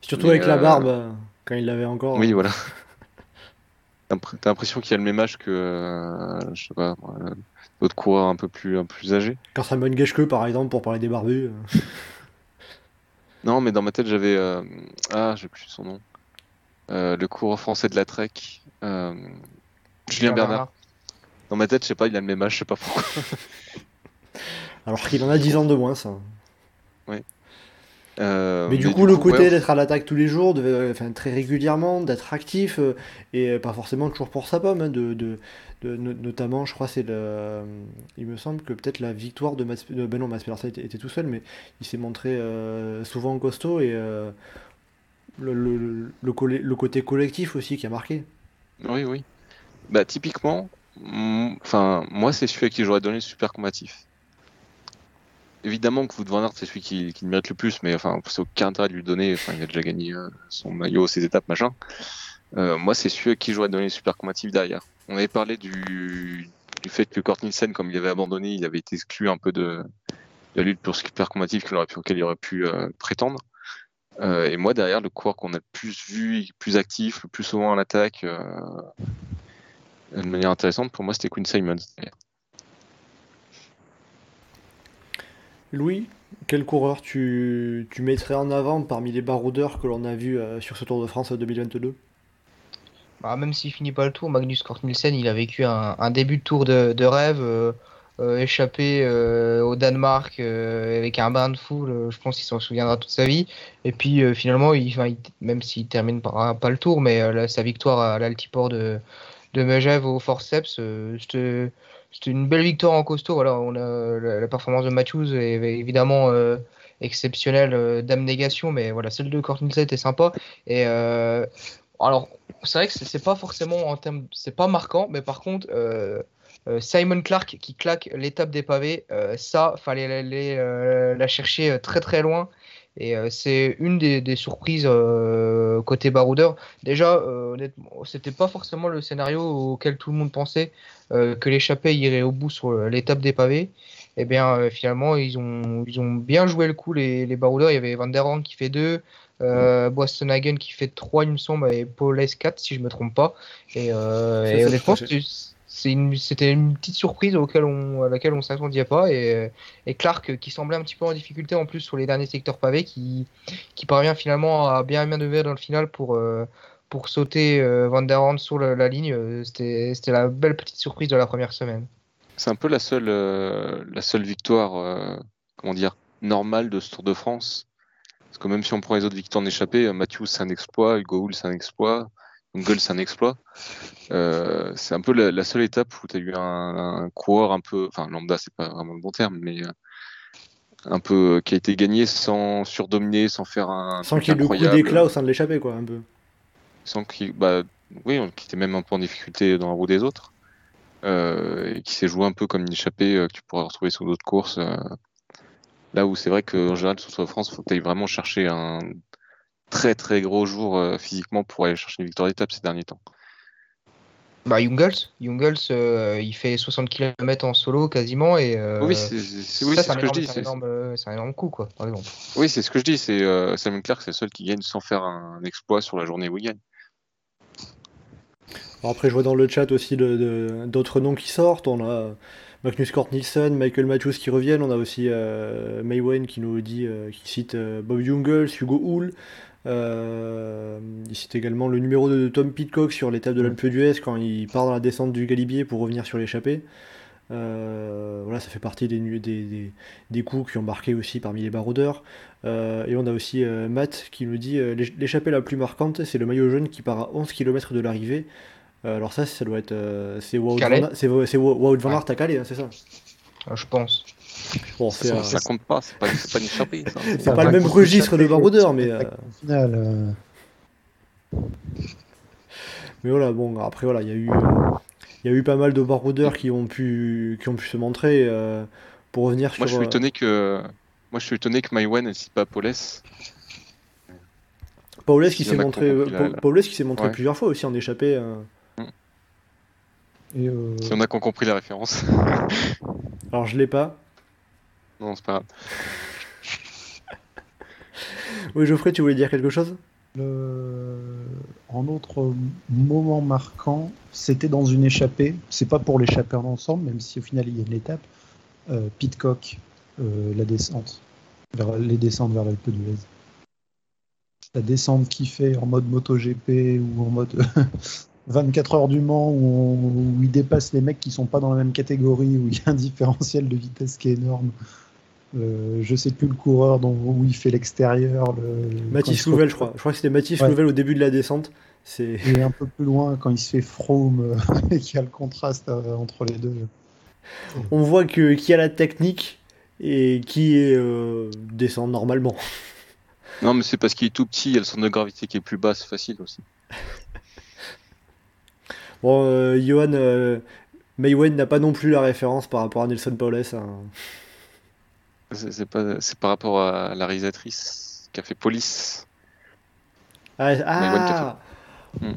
Surtout avec la euh, barbe quand il l'avait encore. Oui voilà. T'as l'impression qu'il a le même âge que euh, je sais pas d'autres coureurs un peu plus un peu plus âgés. Quand Simon Geschke par exemple pour parler des barbus. Non, mais dans ma tête, j'avais. euh, Ah, j'ai plus son nom. Euh, le coureur français de la Trek. euh, Julien Bernard. Dans ma tête, je sais pas, il a le même âge, je sais pas pourquoi. Alors qu'il en a 10 ans de moins, ça. Euh, Mais du coup, le côté ouais, d'être à l'attaque tous les jours, de, enfin, très régulièrement, d'être actif, euh, et pas forcément toujours pour sa pomme, hein, de, de, de- no- notamment, je crois, c'est le. Il me semble que peut-être la victoire de Mats. de- Ben non, était, était tout seul, mais il s'est montré euh, souvent costaud et euh, le, le, côté collectif aussi qui a marqué. Oui, oui. Bah, typiquement, enfin, moi, c'est celui à qui j'aurais donné le super combatif. Évidemment que Wout van Aert, c'est celui qui, le mérite le plus, mais enfin, c'est aucun intérêt de lui donner. Enfin, il a déjà gagné euh, son maillot, ses étapes, machin. Euh, moi, c'est celui à qui j'aurais donné le super combatif derrière. On avait parlé du, du fait que Kurt Nielsen, comme il avait abandonné, il avait été exclu un peu de, la lutte pour super combatif qu'il aurait pu- auquel il aurait pu euh, prétendre. Et moi, derrière, le coureur qu'on a le plus vu, plus actif, le plus souvent en attaque, euh, de manière intéressante, pour moi, c'était Quinn Simons. Louis, quel coureur tu, tu mettrais en avant parmi les baroudeurs que l'on a vus euh, sur ce Tour de France 2022 Bah, même s'il finit pas le tour, Magnus Cort Nielsen, il a vécu un, début de tour de, rêve, euh, euh, échappé au Danemark avec un bain de foule. je pense qu'il s'en souviendra toute sa vie. Et puis finalement, il, même s'il termine par, pas le tour, mais sa victoire à l'altiport de, de Megève au forceps, euh, c'était c'était une belle victoire en costaud. Voilà, la, performance de Matthews est évidemment euh, exceptionnelle euh, d'abnégation, mais voilà, celle de Cort Nielsen était sympa. Et euh, alors, c'est vrai que c'est pas forcément en termes, c'est pas marquant, mais par contre, euh, Simon Clark qui claque l'étape des pavés, ça, fallait aller la chercher très très loin. Et euh, c'est une des, des surprises euh, côté baroudeur. Déjà, euh, honnêtement, c'était pas forcément le scénario auquel tout le monde pensait euh, que l'échappée irait au bout sur l'étape des pavés. Et bien, euh, finalement, ils ont, ils ont bien joué le coup, les, les baroudeurs. Il y avait Van der Horn qui fait 2, euh, Boastonhagen qui fait 3, il me semble, et Paul S 4, si je me trompe pas. Et, et honnêtement. C'était une, petite surprise auquel on, à laquelle on s'attendait pas. Et, et Clark, euh, qui semblait un petit peu en difficulté en plus sur les derniers secteurs pavés, qui, qui parvient finalement à bien manœuvrer dans le final pour, euh, pour sauter euh, Van der Horn sur la, ligne. C'était la belle petite surprise de la première semaine. C'est un peu la seule, la seule victoire, comment dire, normale de ce Tour de France. Parce que même si on prend les autres victoires en échappée, Matthews c'est un exploit, Hugo Hull c'est un exploit, Google c'est un exploit. Euh, c'est un peu la, la seule étape où tu as eu un, un coureur un peu, enfin lambda c'est pas vraiment le bon terme, mais euh, un peu euh, qui a été gagné sans surdominer, sans faire un Sans qu'il y ait le coup d'éclat au sein de l'échappée, quoi, un peu. sans qu'il, bah oui, on- qui était même un peu en difficulté dans la roue des autres, euh, et qui s'est joué un peu comme une échappée euh, que tu pourrais retrouver sur d'autres courses. euh, là où c'est vrai qu'en général sur Tour de France, faut que tu ailles vraiment chercher un très très gros jour euh, physiquement pour aller chercher une victoire d'étape ces derniers temps. Bah, Jungels, Jungels euh, il fait 60 km en solo quasiment. Et, euh, oui, c'est oui, ça, c'est ce un que je énorme- dis. c'est un euh, un énorme coup, quoi, par exemple. Oui, c'est ce que je dis. C'est euh, Simon Clark, c'est le seul qui gagne sans faire un exploit sur la journée où il gagne. Alors après, je vois dans le chat aussi d'autres noms qui sortent. On a Magnus Cort Nielsen, Michael Matthews qui reviennent. On a aussi euh, Maywen qui nous dit, euh, qui cite euh, Bob Jungels, Hugo Hull. Euh, il cite également le numéro de Tom Pitcock sur l'étape de l'Alpe d'Huez quand il part dans la descente du Galibier pour revenir sur l'échappée. Euh, voilà, ça fait partie des, nu- des, des- des coups qui ont marqué aussi parmi les baroudeurs. Euh, et on a aussi euh, Matt qui nous dit L'éch- l'échappée la plus marquante, c'est le maillot jaune qui part à 11 km de l'arrivée. Alors ça, ça doit être c'est Wout van Aert- à Calais, hein, c'est ça? Euh, je pense. Bon, Ça, c'est euh, ça compte pas, c'est pas, c'est pas une échappée. ça. c'est pas le même registre de baroudeur, mais euh, final, euh, mais voilà. Bon, après voilà, il y a eu euh, il y a eu pas mal de baroudeurs qui ont pu qui ont pu se montrer. euh, pour revenir Moi, je sur suis étonné que, moi, je suis étonné que Maïwen ne cite pas Paulès. Paulès qui s'est montré Paulès qui s'est montré Ouais. plusieurs fois aussi en échappée. euh. et, euh, Si on a qu'on compris la référence. Alors je l'ai pas. Non, c'est pas grave. Oui, Geoffrey, tu voulais dire quelque chose? Le- En autre moment marquant, c'était dans une échappée. C'est pas pour l'échapper en ensemble, même si au final il y a une étape. Euh, Pitcock, euh, la descente, vers, les descentes vers l'Alpe d'Huez. la descente qu'il fait en mode MotoGP ou en mode 24 heures du Mans où, il dépasse les mecs qui sont pas dans la même catégorie, où il y a un différentiel de vitesse qui est énorme. Euh, je sais plus le coureur dont, où il fait l'extérieur. Le, Mathis Louvel, je crois. Je crois que c'était Mathis Louvel au début de la descente. C'est... Et un peu plus loin, quand il se fait Froome euh, et qu'il y a le contraste euh, entre les deux. On voit que, qu'il y a la technique et qui est, euh, descend normalement. Non, mais c'est parce qu'il est tout petit, il y a le centre de gravité qui est plus bas, c'est facile aussi. bon, euh, Johan euh, Maywen n'a pas non plus la référence par rapport à Nelson Paules. Hein. C'est, pas, c'est par rapport à la réalisatrice qui a fait Police. Ah, ah. Hmm.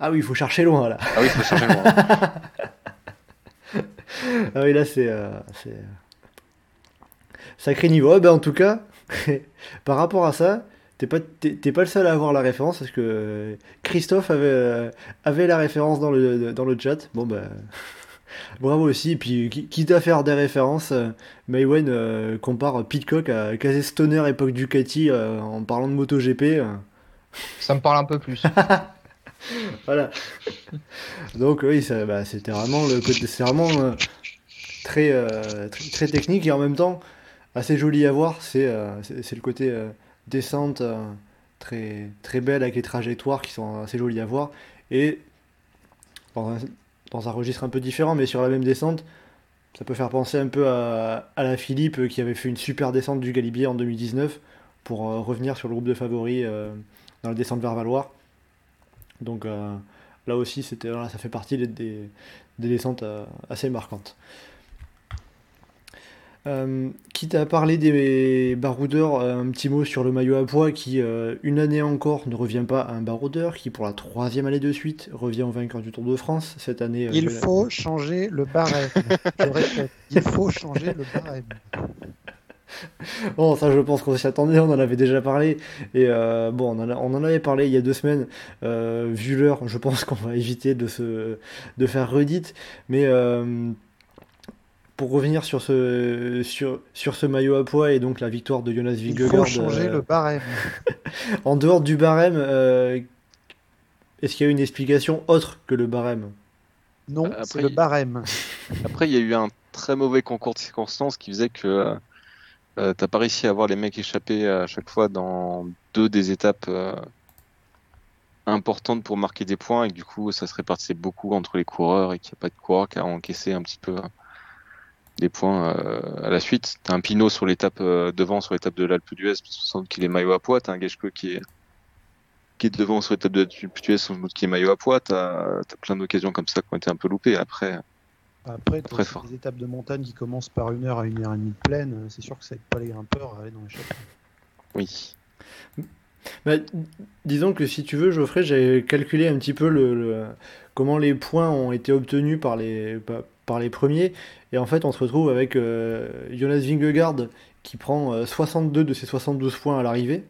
ah oui, il faut chercher loin là. Ah oui, il faut chercher loin. ah oui, là c'est. Euh, c'est... Sacré niveau. ben, en tout cas, par rapport à ça, t'es pas, t'es, pas le seul à avoir la référence parce que Christophe avait, euh, avait la référence dans le, dans le chat. Bon, ben. Bravo aussi, et puis quitte à faire des références, euh, Maywen euh, compare Pitcock à Casey Stoner époque Ducati euh, en parlant de MotoGP. Ça me parle un peu plus. voilà. Donc oui, bah, c'était vraiment le côté, c'est vraiment très, très, très technique et en même temps assez joli à voir. C'est c'est le côté descente très très belle avec les trajectoires qui sont assez jolies à voir et dans un registre un peu différent, mais sur la même descente. Ça peut faire penser un peu à, la Philippe qui avait fait une super descente du Galibier en 2019 pour euh, revenir sur le groupe de favoris euh, dans la descente vers Valoir. Donc euh, là aussi, c'était, ça fait partie des descentes assez marquantes. Euh, quitte à parler des baroudeurs, euh, un petit mot sur le maillot à poids qui, euh, une année encore, ne revient pas à un baroudeur, qui pour la troisième année de suite revient au vainqueur du Tour de France. Cette année, il faut changer le barème. je répète, il faut changer le barème. Bon, ça, je pense qu'on s'y attendait, on en avait déjà parlé. Et bon, on en, avait parlé il y a deux semaines. vu l'heure, je pense qu'on va éviter de, se, de faire redite. Mais pour revenir sur ce, sur, sur ce maillot à poids et donc la victoire de Jonas Vingegaard. Il faut changer euh, le barème. en dehors du barème, euh, est-ce qu'il y a une explication autre que le barème? Non, euh, c'est le barème. Après, il y a eu un très mauvais concours de circonstances qui faisait que euh, t'as pas réussi à voir les mecs échapper à chaque fois dans deux des étapes importantes pour marquer des points et du coup ça se répartissait beaucoup entre les coureurs et qu'il n'y a pas de coureur qui a encaissé un petit peu des points euh, à la suite. T'as un Pinot sur l'étape euh, devant sur l'étape de l'Alpe d'Huez, sans doute qu'il est maillot à poids. T'as un Geschke qui est qui est devant sur l'étape de l'Alpe d'Huez, sans doute qu'il est maillot à poids. T'as as plein d'occasions comme ça qui ont été un peu loupées. Après, après, très fort. des étapes de montagne qui commencent par une heure à une heure et demie de plaine, c'est sûr que ça aide pas les grimpeurs à aller dans les chapeaux. Oui. Bah, disons que si tu veux, Geoffrey, j'ai calculé un petit peu le, comment les points ont été obtenus par les, par les premiers. Et en fait, on se retrouve avec euh, Jonas Vingegaard qui prend 62 euh, de ses 72 points à l'arrivée,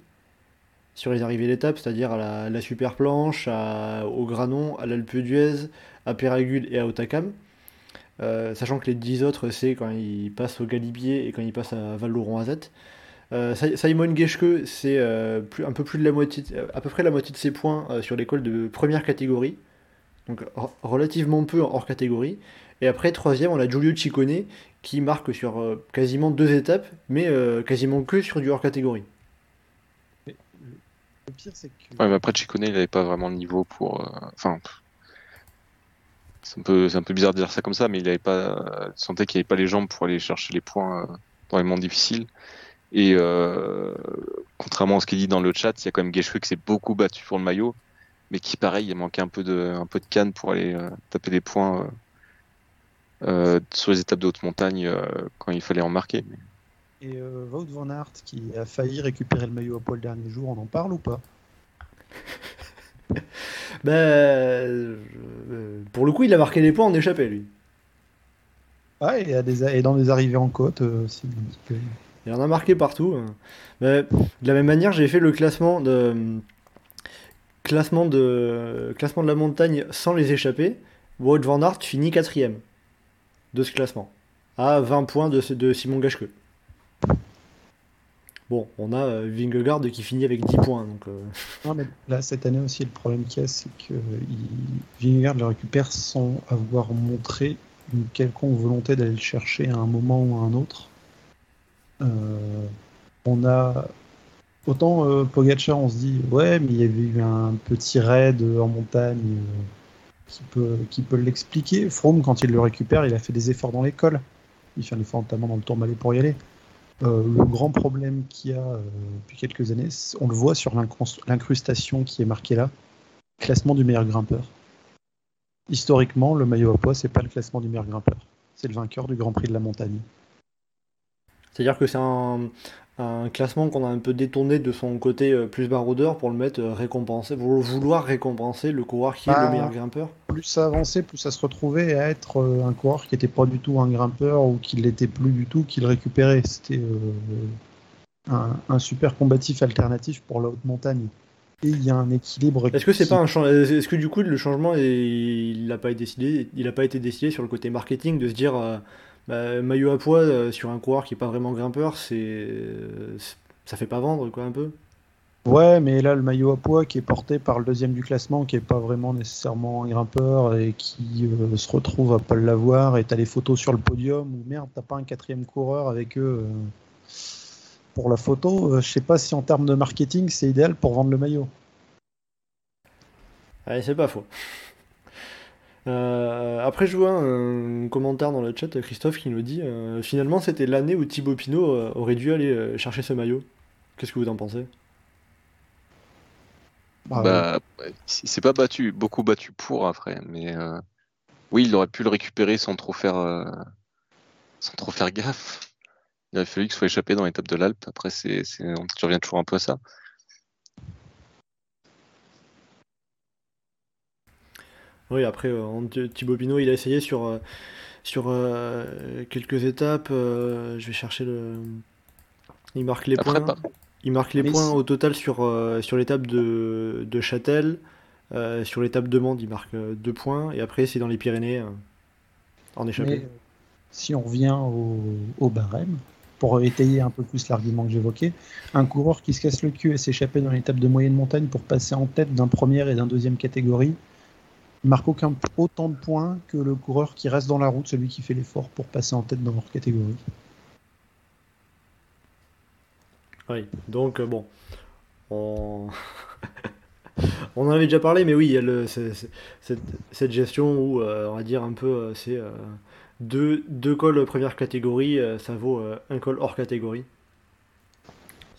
sur les arrivées d'étape, c'est-à-dire à la, planche, au Granon, à l'Alpe d'Huez, à Péragud et à Otakam. Euh, sachant que les 10 autres, c'est quand il passe au Galibier et quand il passe à Val-Lauron-Azet. Simon Geschke, c'est un peu plus de la moitié, à peu près la moitié de ses points sur l'école de première catégorie, donc relativement peu hors catégorie. Et après, troisième, on a Giulio Ciccone qui marque sur euh, quasiment deux étapes, mais euh, quasiment que sur du hors catégorie. le pire, c'est que. Ouais, mais après, Ciccone, il n'avait pas vraiment le niveau pour. Euh, enfin. c'est un, peu, un peu bizarre de dire ça comme ça, mais il avait pas. Il sentait qu'il n'avait pas les jambes pour aller chercher les points dans les mondes difficiles. Et contrairement à ce qu'il dit dans le chat, il y a quand même Geschke qui s'est beaucoup battu pour le maillot, mais qui, pareil, il manquait un peu de, un peu de canne pour aller taper des points euh, sur les étapes de haute montagne euh, quand il fallait en marquer. Et euh, Wout van Aert qui a failli récupérer le maillot à poil le dernier jour, on en parle ou pas? Ben, pour le coup, il a marqué des points en échappé, lui. Ah, et, des, et dans des arrivées en côte aussi. Il en a marqué partout. Hein. Mais, de la même manière, j'ai fait le classement de classement de classement de la montagne sans les échapper. Wout van Aert finit quatrième de ce classement, à 20 points de, Simon Gachke. bon, on a euh, qui finit avec 10 points. Donc, euh, là, cette année aussi, le problème qu'il y a, c'est que il... Le récupère sans avoir montré une quelconque volonté d'aller le chercher à un moment ou à un autre. Euh, on a autant euh, Pogacar, on se dit ouais, mais il y avait eu un petit raid en montagne qui peut l'expliquer. Froome, quand il le récupère, il a fait des efforts dans l'école. Il fait un effort notamment dans le Tourmalet pour y aller. Euh, le grand problème qu'il y a euh, depuis quelques années, on le voit sur l'incrus- l'incrustation qui est marquée là, classement du meilleur grimpeur. Historiquement, le maillot à poids, c'est pas le classement du meilleur grimpeur. C'est le vainqueur du Grand Prix de la montagne. C'est-à-dire que c'est un, un classement qu'on a un peu détourné de son côté euh, plus baroudeur pour le mettre euh, récompensé, pour vouloir récompenser le coureur qui est Bah, le meilleur grimpeur. Plus ça avançait, plus ça se retrouvait à être euh, un coureur qui était pas du tout un grimpeur ou qui l'était plus du tout, qui le récupérait. C'était euh, un, un super combatif alternatif pour la haute montagne. Et il y a un équilibre. Est-ce que c'est pas un Est-ce que du coup le changement est- il n'a pas été décidé, il pas été décidé sur le côté marketing de se dire euh, bah, maillot à poids euh, sur un coureur qui est pas vraiment grimpeur, c'est euh, c'est- ça fait pas vendre quoi un peu. Ouais, mais là, le maillot à poids qui est porté par le deuxième du classement, qui est pas vraiment nécessairement un grimpeur et qui euh, se retrouve à pas l'avoir, et t'as les photos sur le podium, ou merde, t'as pas un quatrième coureur avec eux euh, pour la photo. Euh, je sais pas si en termes de marketing, c'est idéal pour vendre le maillot. Allez, c'est pas faux. Euh, après, je vois un commentaire dans le chat, Christophe qui nous dit euh, finalement c'était l'année où Thibaut Pinot euh, aurait dû aller euh, chercher ce maillot. Qu'est-ce que vous en pensez? Bah, Bah, ouais, il s'est pas battu, beaucoup battu pour après, mais euh, oui, il aurait pu le récupérer sans trop faire, euh, sans trop faire gaffe. Il aurait fallu qu'il soit échappé dans l'étape de l'Alpe. Après, c'est, c'est, on tu reviens toujours un peu à ça. Oui, après, euh, Thibaut Pinot, il a essayé sur, euh, sur euh, quelques étapes. euh, je vais chercher le. Il marque les Après, points. pas- Il marque les Mais points au total sur, euh, sur l'étape de, de Châtel. Euh, sur l'étape de Mende, il marque euh, deux points. Et après, c'est dans les Pyrénées, euh, en échappée. Mais, euh, si on revient au, au barème, pour étayer un peu plus l'argument que j'évoquais, un coureur qui se casse le cul et s'échapper dans l'étape de moyenne montagne pour passer en tête d'un premier et d'un deuxième catégorie, il marque aucun, autant de points que le coureur qui reste dans la route, celui qui fait l'effort pour passer en tête dans leur catégorie. Oui, donc euh, bon, on... en avait déjà parlé, mais oui, il y a cette, cette gestion où, euh, on va dire un peu, euh, c'est deux, deux cols première catégorie, ça vaut un col hors catégorie.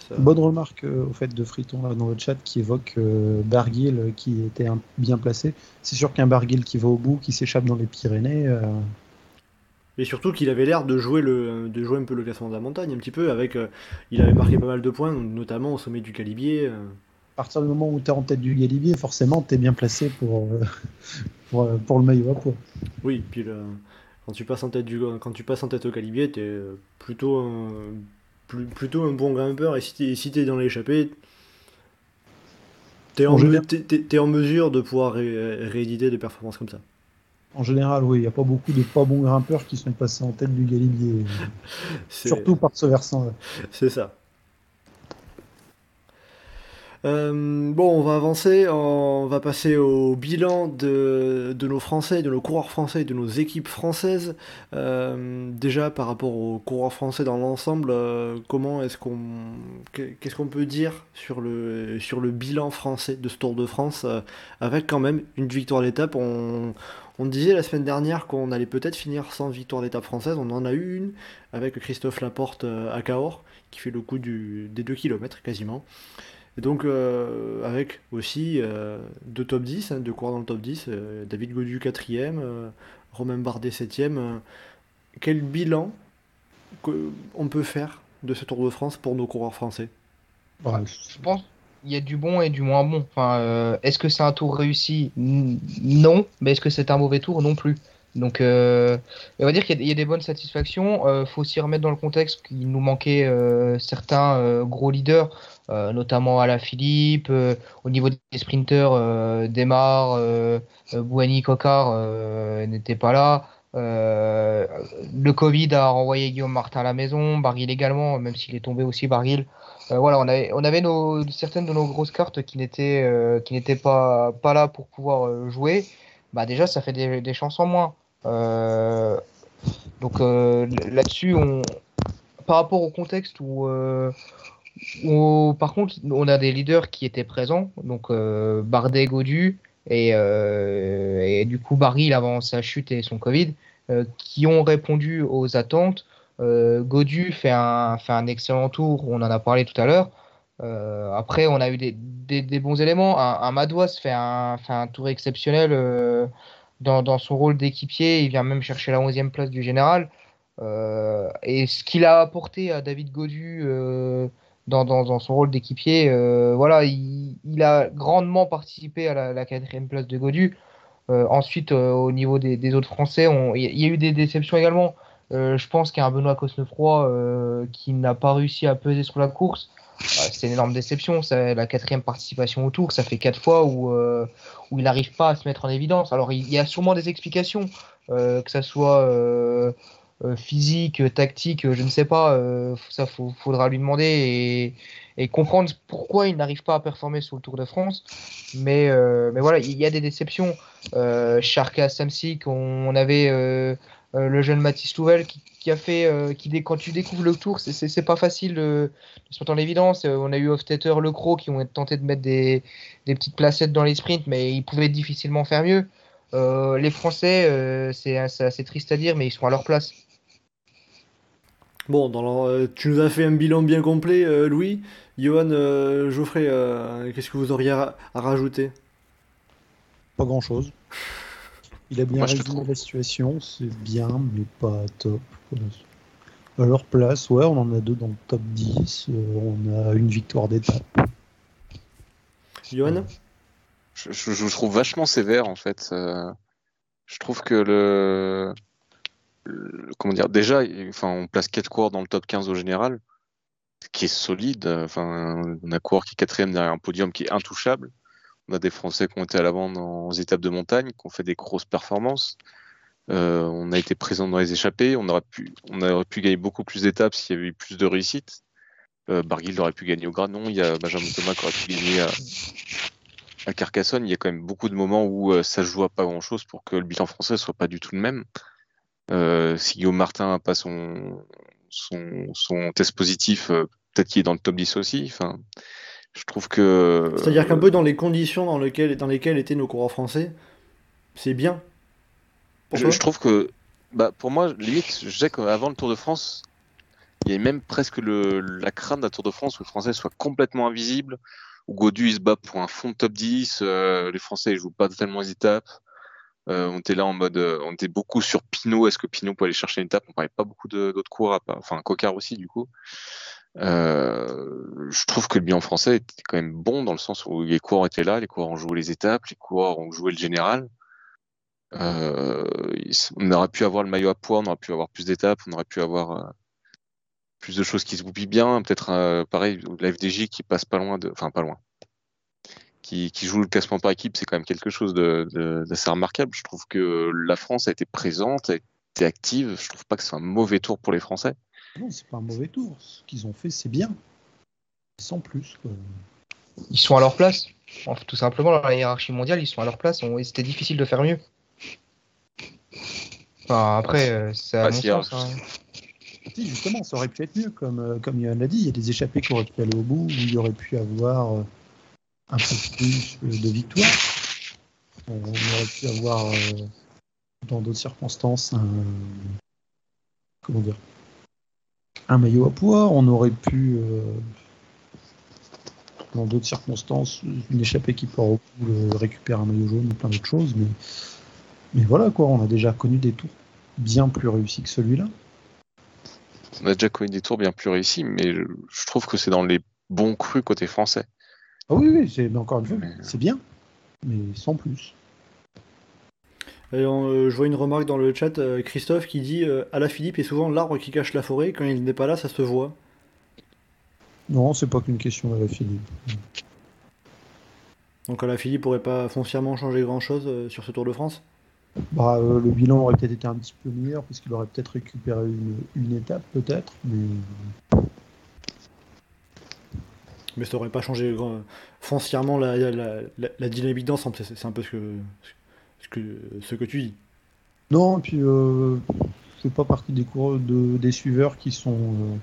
Ça- Bonne remarque euh, au fait de Friton là, dans le chat qui évoque euh, Barguil euh, qui était un- bien placé. C'est sûr qu'un Barguil qui va au bout, qui s'échappe dans les Pyrénées, euh, Et surtout qu'il avait l'air de jouer le, de jouer un peu le classement de la montagne, un petit peu, avec, euh, il avait marqué pas mal de points, notamment au sommet du Calibier. euh. à partir du moment où tu es en tête du Galibier, forcément tu es bien placé pour, euh, pour, euh, pour le maillot à poids. Oui, puis le- quand tu passes en tête du, quand tu passes en tête au Calibier, t'es euh, plutôt un, plus- plutôt un bon grimpeur, et si t'es, si dans l'échappée, t'es en, me- t'es en mesure de pouvoir ré- rééditer des performances comme ça. En général, oui, il n'y a pas beaucoup de pas bons grimpeurs qui sont passés en tête du Galibier, surtout par ce versant-là. C'est ça. Euh, bon, on va avancer, on va passer au bilan de, nos Français, de nos coureurs français, de nos équipes françaises. Euh, déjà, par rapport aux coureurs français dans l'ensemble, euh, comment est-ce qu'on, qu'est- qu'est-ce qu'on peut dire sur le, sur le bilan français de ce Tour de France, avec quand même une victoire d'étape. On, on disait la semaine dernière qu'on allait peut-être finir sans victoire d'étape française. On en a eu une avec Christophe Laporte à Cahors, qui fait le coup des 2 km quasiment. Et donc, euh, avec aussi euh, deux top 10, hein, deux coureurs dans le top 10, euh, David Godu 4ème, Romain Bardet 7ème. euh, quel bilan que- on peut faire de ce Tour de France pour nos coureurs français? Ouais, Je pense qu'il y a du bon et du moins bon. Enfin, euh, est-ce que c'est un tour réussi? Non. Mais est-ce que c'est un mauvais tour? Non plus. Donc, euh, on va dire qu'il y, a- il y a des bonnes satisfactions. Euh, faut aussi remettre dans le contexte qu'il nous manquait euh, certains euh, gros leaders, notamment à la Philippe. euh, au niveau des sprinters, euh, Desmar, euh, euh, Bouhanni, Cocard euh, n'étaient pas là. Euh, le Covid a renvoyé Guillaume Martin à la maison, Barguil également, même s'il est tombé aussi Barguil. Euh, voilà, on avait, on avait certaines de nos grosses cartes qui n'étaient euh, qui n'étaient pas, pas là pour pouvoir euh, jouer. Bah déjà, ça fait des, des chances en moins. Euh, donc euh, là-dessus, on, par rapport au contexte où, euh, par contre, on a des leaders qui étaient présents, donc euh, Bardet, Godu, et, euh, du coup Barry avant sa chute et son Covid, euh, qui ont répondu aux attentes. Godu fait un, fait un excellent tour, on en a parlé tout à l'heure. Après, on a eu des, bons éléments. Un, un fait un, tour exceptionnel dans, dans son rôle d'équipier. Il vient même chercher la 11e place du général. Et ce qu'il a apporté à David Godu dans, dans, dans son rôle d'équipier, euh, voilà, il, a grandement participé à la, quatrième place de Godu. Euh, ensuite, euh, au niveau des, autres Français, il y a eu des déceptions également. Je pense qu'il y a un Benoît Cosnefroy qui n'a pas réussi à peser sur la course. C'est une énorme déception. C'est la quatrième participation au tour. Ça fait quatre fois où, où il n'arrive pas à se mettre en évidence. Alors, il y a sûrement des explications, que ça soit physique, tactique, je ne sais pas. euh, ça, faudra lui demander et, comprendre pourquoi il n'arrive pas à performer sur le Tour de France. Mais, euh, voilà, il y a des déceptions. Euh, Sharka Samsic, on, avait euh, euh, le jeune Mathis Louvel qui, a fait, euh, qui quand tu découvres le Tour, c'est- pas facile de, de se mettre en évidence. Euh, on a eu Hofstetter, Le Croc qui ont tenté de mettre des, des petites placettes dans les sprints, mais ils pouvaient difficilement faire mieux. Euh, les Français, euh, c'est assez triste à dire, mais ils sont à leur place. Bon, dans leur- euh, tu nous as fait un bilan bien complet, euh, Louis. Johan, euh, Geoffrey, euh, qu'est-ce que vous auriez à, à rajouter? Pas grand chose. Il a bien Moi, résumé la situation, c'est bien, mais pas top. À leur place, ouais, on en a deux dans le top 10, euh, on a une victoire d'étape. Johan? Je, trouve vachement sévère en fait. Euh, je trouve que le, comment dire déjà, enfin on place quatre coureurs dans le top 15 au général, qui est solide. Enfin on a coureur qui est quatrième derrière un podium qui est intouchable. On a des Français qui ont été à l'avant dans les étapes de montagne, qui ont fait des grosses performances. Euh, on a été présent dans les échappées. On aurait pu, on aurait pu gagner beaucoup plus d'étapes s'il y avait eu plus de réussite. Euh, Barguil aurait pu gagner au Granon. Il y a Benjamin Thomas qui aurait pu gagner à, à Carcassonne. Il y a quand même beaucoup de moments où euh, ça se joue à pas grand chose pour que le bilan français soit pas du tout le même. Euh, si Guillaume Martin n'a pas son, son, son test positif, euh, peut-être qu'il est dans le top 10 aussi. Enfin, je trouve que. C'est-à-dire qu'un peu dans les conditions dans lesquelles, dans lesquelles étaient nos coureurs français, c'est bien. Je, trouve que, bah, pour moi, limite, je sais qu'avant le Tour de France, il y a même presque le, la crainte d'un Tour de France où le Français soit complètement invisible, Godu il se bat pour un fond de top 10, euh, les Français ils jouent pas tellement les étapes. Euh, on était là en mode, euh, on était beaucoup sur Pinot. Est-ce que Pinot peut aller chercher une étape? On parlait pas beaucoup d'autres coureurs, à part- enfin Cocard aussi du coup. Euh, je trouve que le bilan français était quand même bon dans le sens où les coureurs étaient là, les coureurs ont joué les étapes, les coureurs ont joué le général. Euh, on aurait pu avoir le maillot à poids, on aurait pu avoir plus d'étapes, on aurait pu avoir euh, plus de choses qui se goupillent bien. Peut-être euh, pareil, la FDJ qui passe pas loin de, enfin pas loin, qui, qui joue le classement par équipe, c'est quand même quelque chose d'assez remarquable. Je trouve que la France a été présente, a été active. Je trouve pas que c'est un mauvais tour pour les Français. Non, c'est pas un mauvais tour. Ce qu'ils ont fait, c'est bien. Sans plus. quoi. Ils sont à leur place. Enfin, tout simplement, dans la hiérarchie mondiale, ils sont à leur place. On- C'était difficile de faire mieux. Enfin, après, euh, c'est à Ah, mon si, sens. alors, hein. Justement, ça aurait pu être mieux, comme, euh, comme Johan l'a dit. Il y a des échappées qui auraient pu aller au bout, où il aurait pu avoir euh, un peu plus euh, de victoires. Euh, on aurait pu avoir, dans d'autres circonstances, un. Comment dire Un maillot à poids. On aurait pu, dans d'autres circonstances, une échappée qui part au bout, récupère un maillot jaune ou plein d'autres choses. Mais, mais voilà, quoi. On a déjà connu des tours bien plus réussis que celui-là. On a déjà connu des tours bien plus réussis, mais je, trouve que c'est dans les bons crus côté français. Ah oui, oui, c'est mais encore une fois, Mais- c'est bien, mais sans plus. Et on- euh, je vois une remarque dans le chat, euh, Christophe qui dit euh, Alaphilippe est souvent l'arbre qui cache la forêt, quand il n'est pas là, ça se voit. Non, c'est pas qu'une question à la Philippe. Donc Alaphilippe pourrait pas foncièrement changer grand-chose euh, sur ce Tour de France? Bah, euh, le bilan aurait peut-être été un petit peu meilleur parce qu'il aurait peut-être récupéré une, une étape, peut-être. Mais Mais ça aurait pas changé grand- foncièrement la, la, la, la dynamique d'ensemble. C'est un peu ce que, ce que, ce que tu dis. non, et puis euh, c'est pas partie des coureurs de, des suiveurs qui sont euh,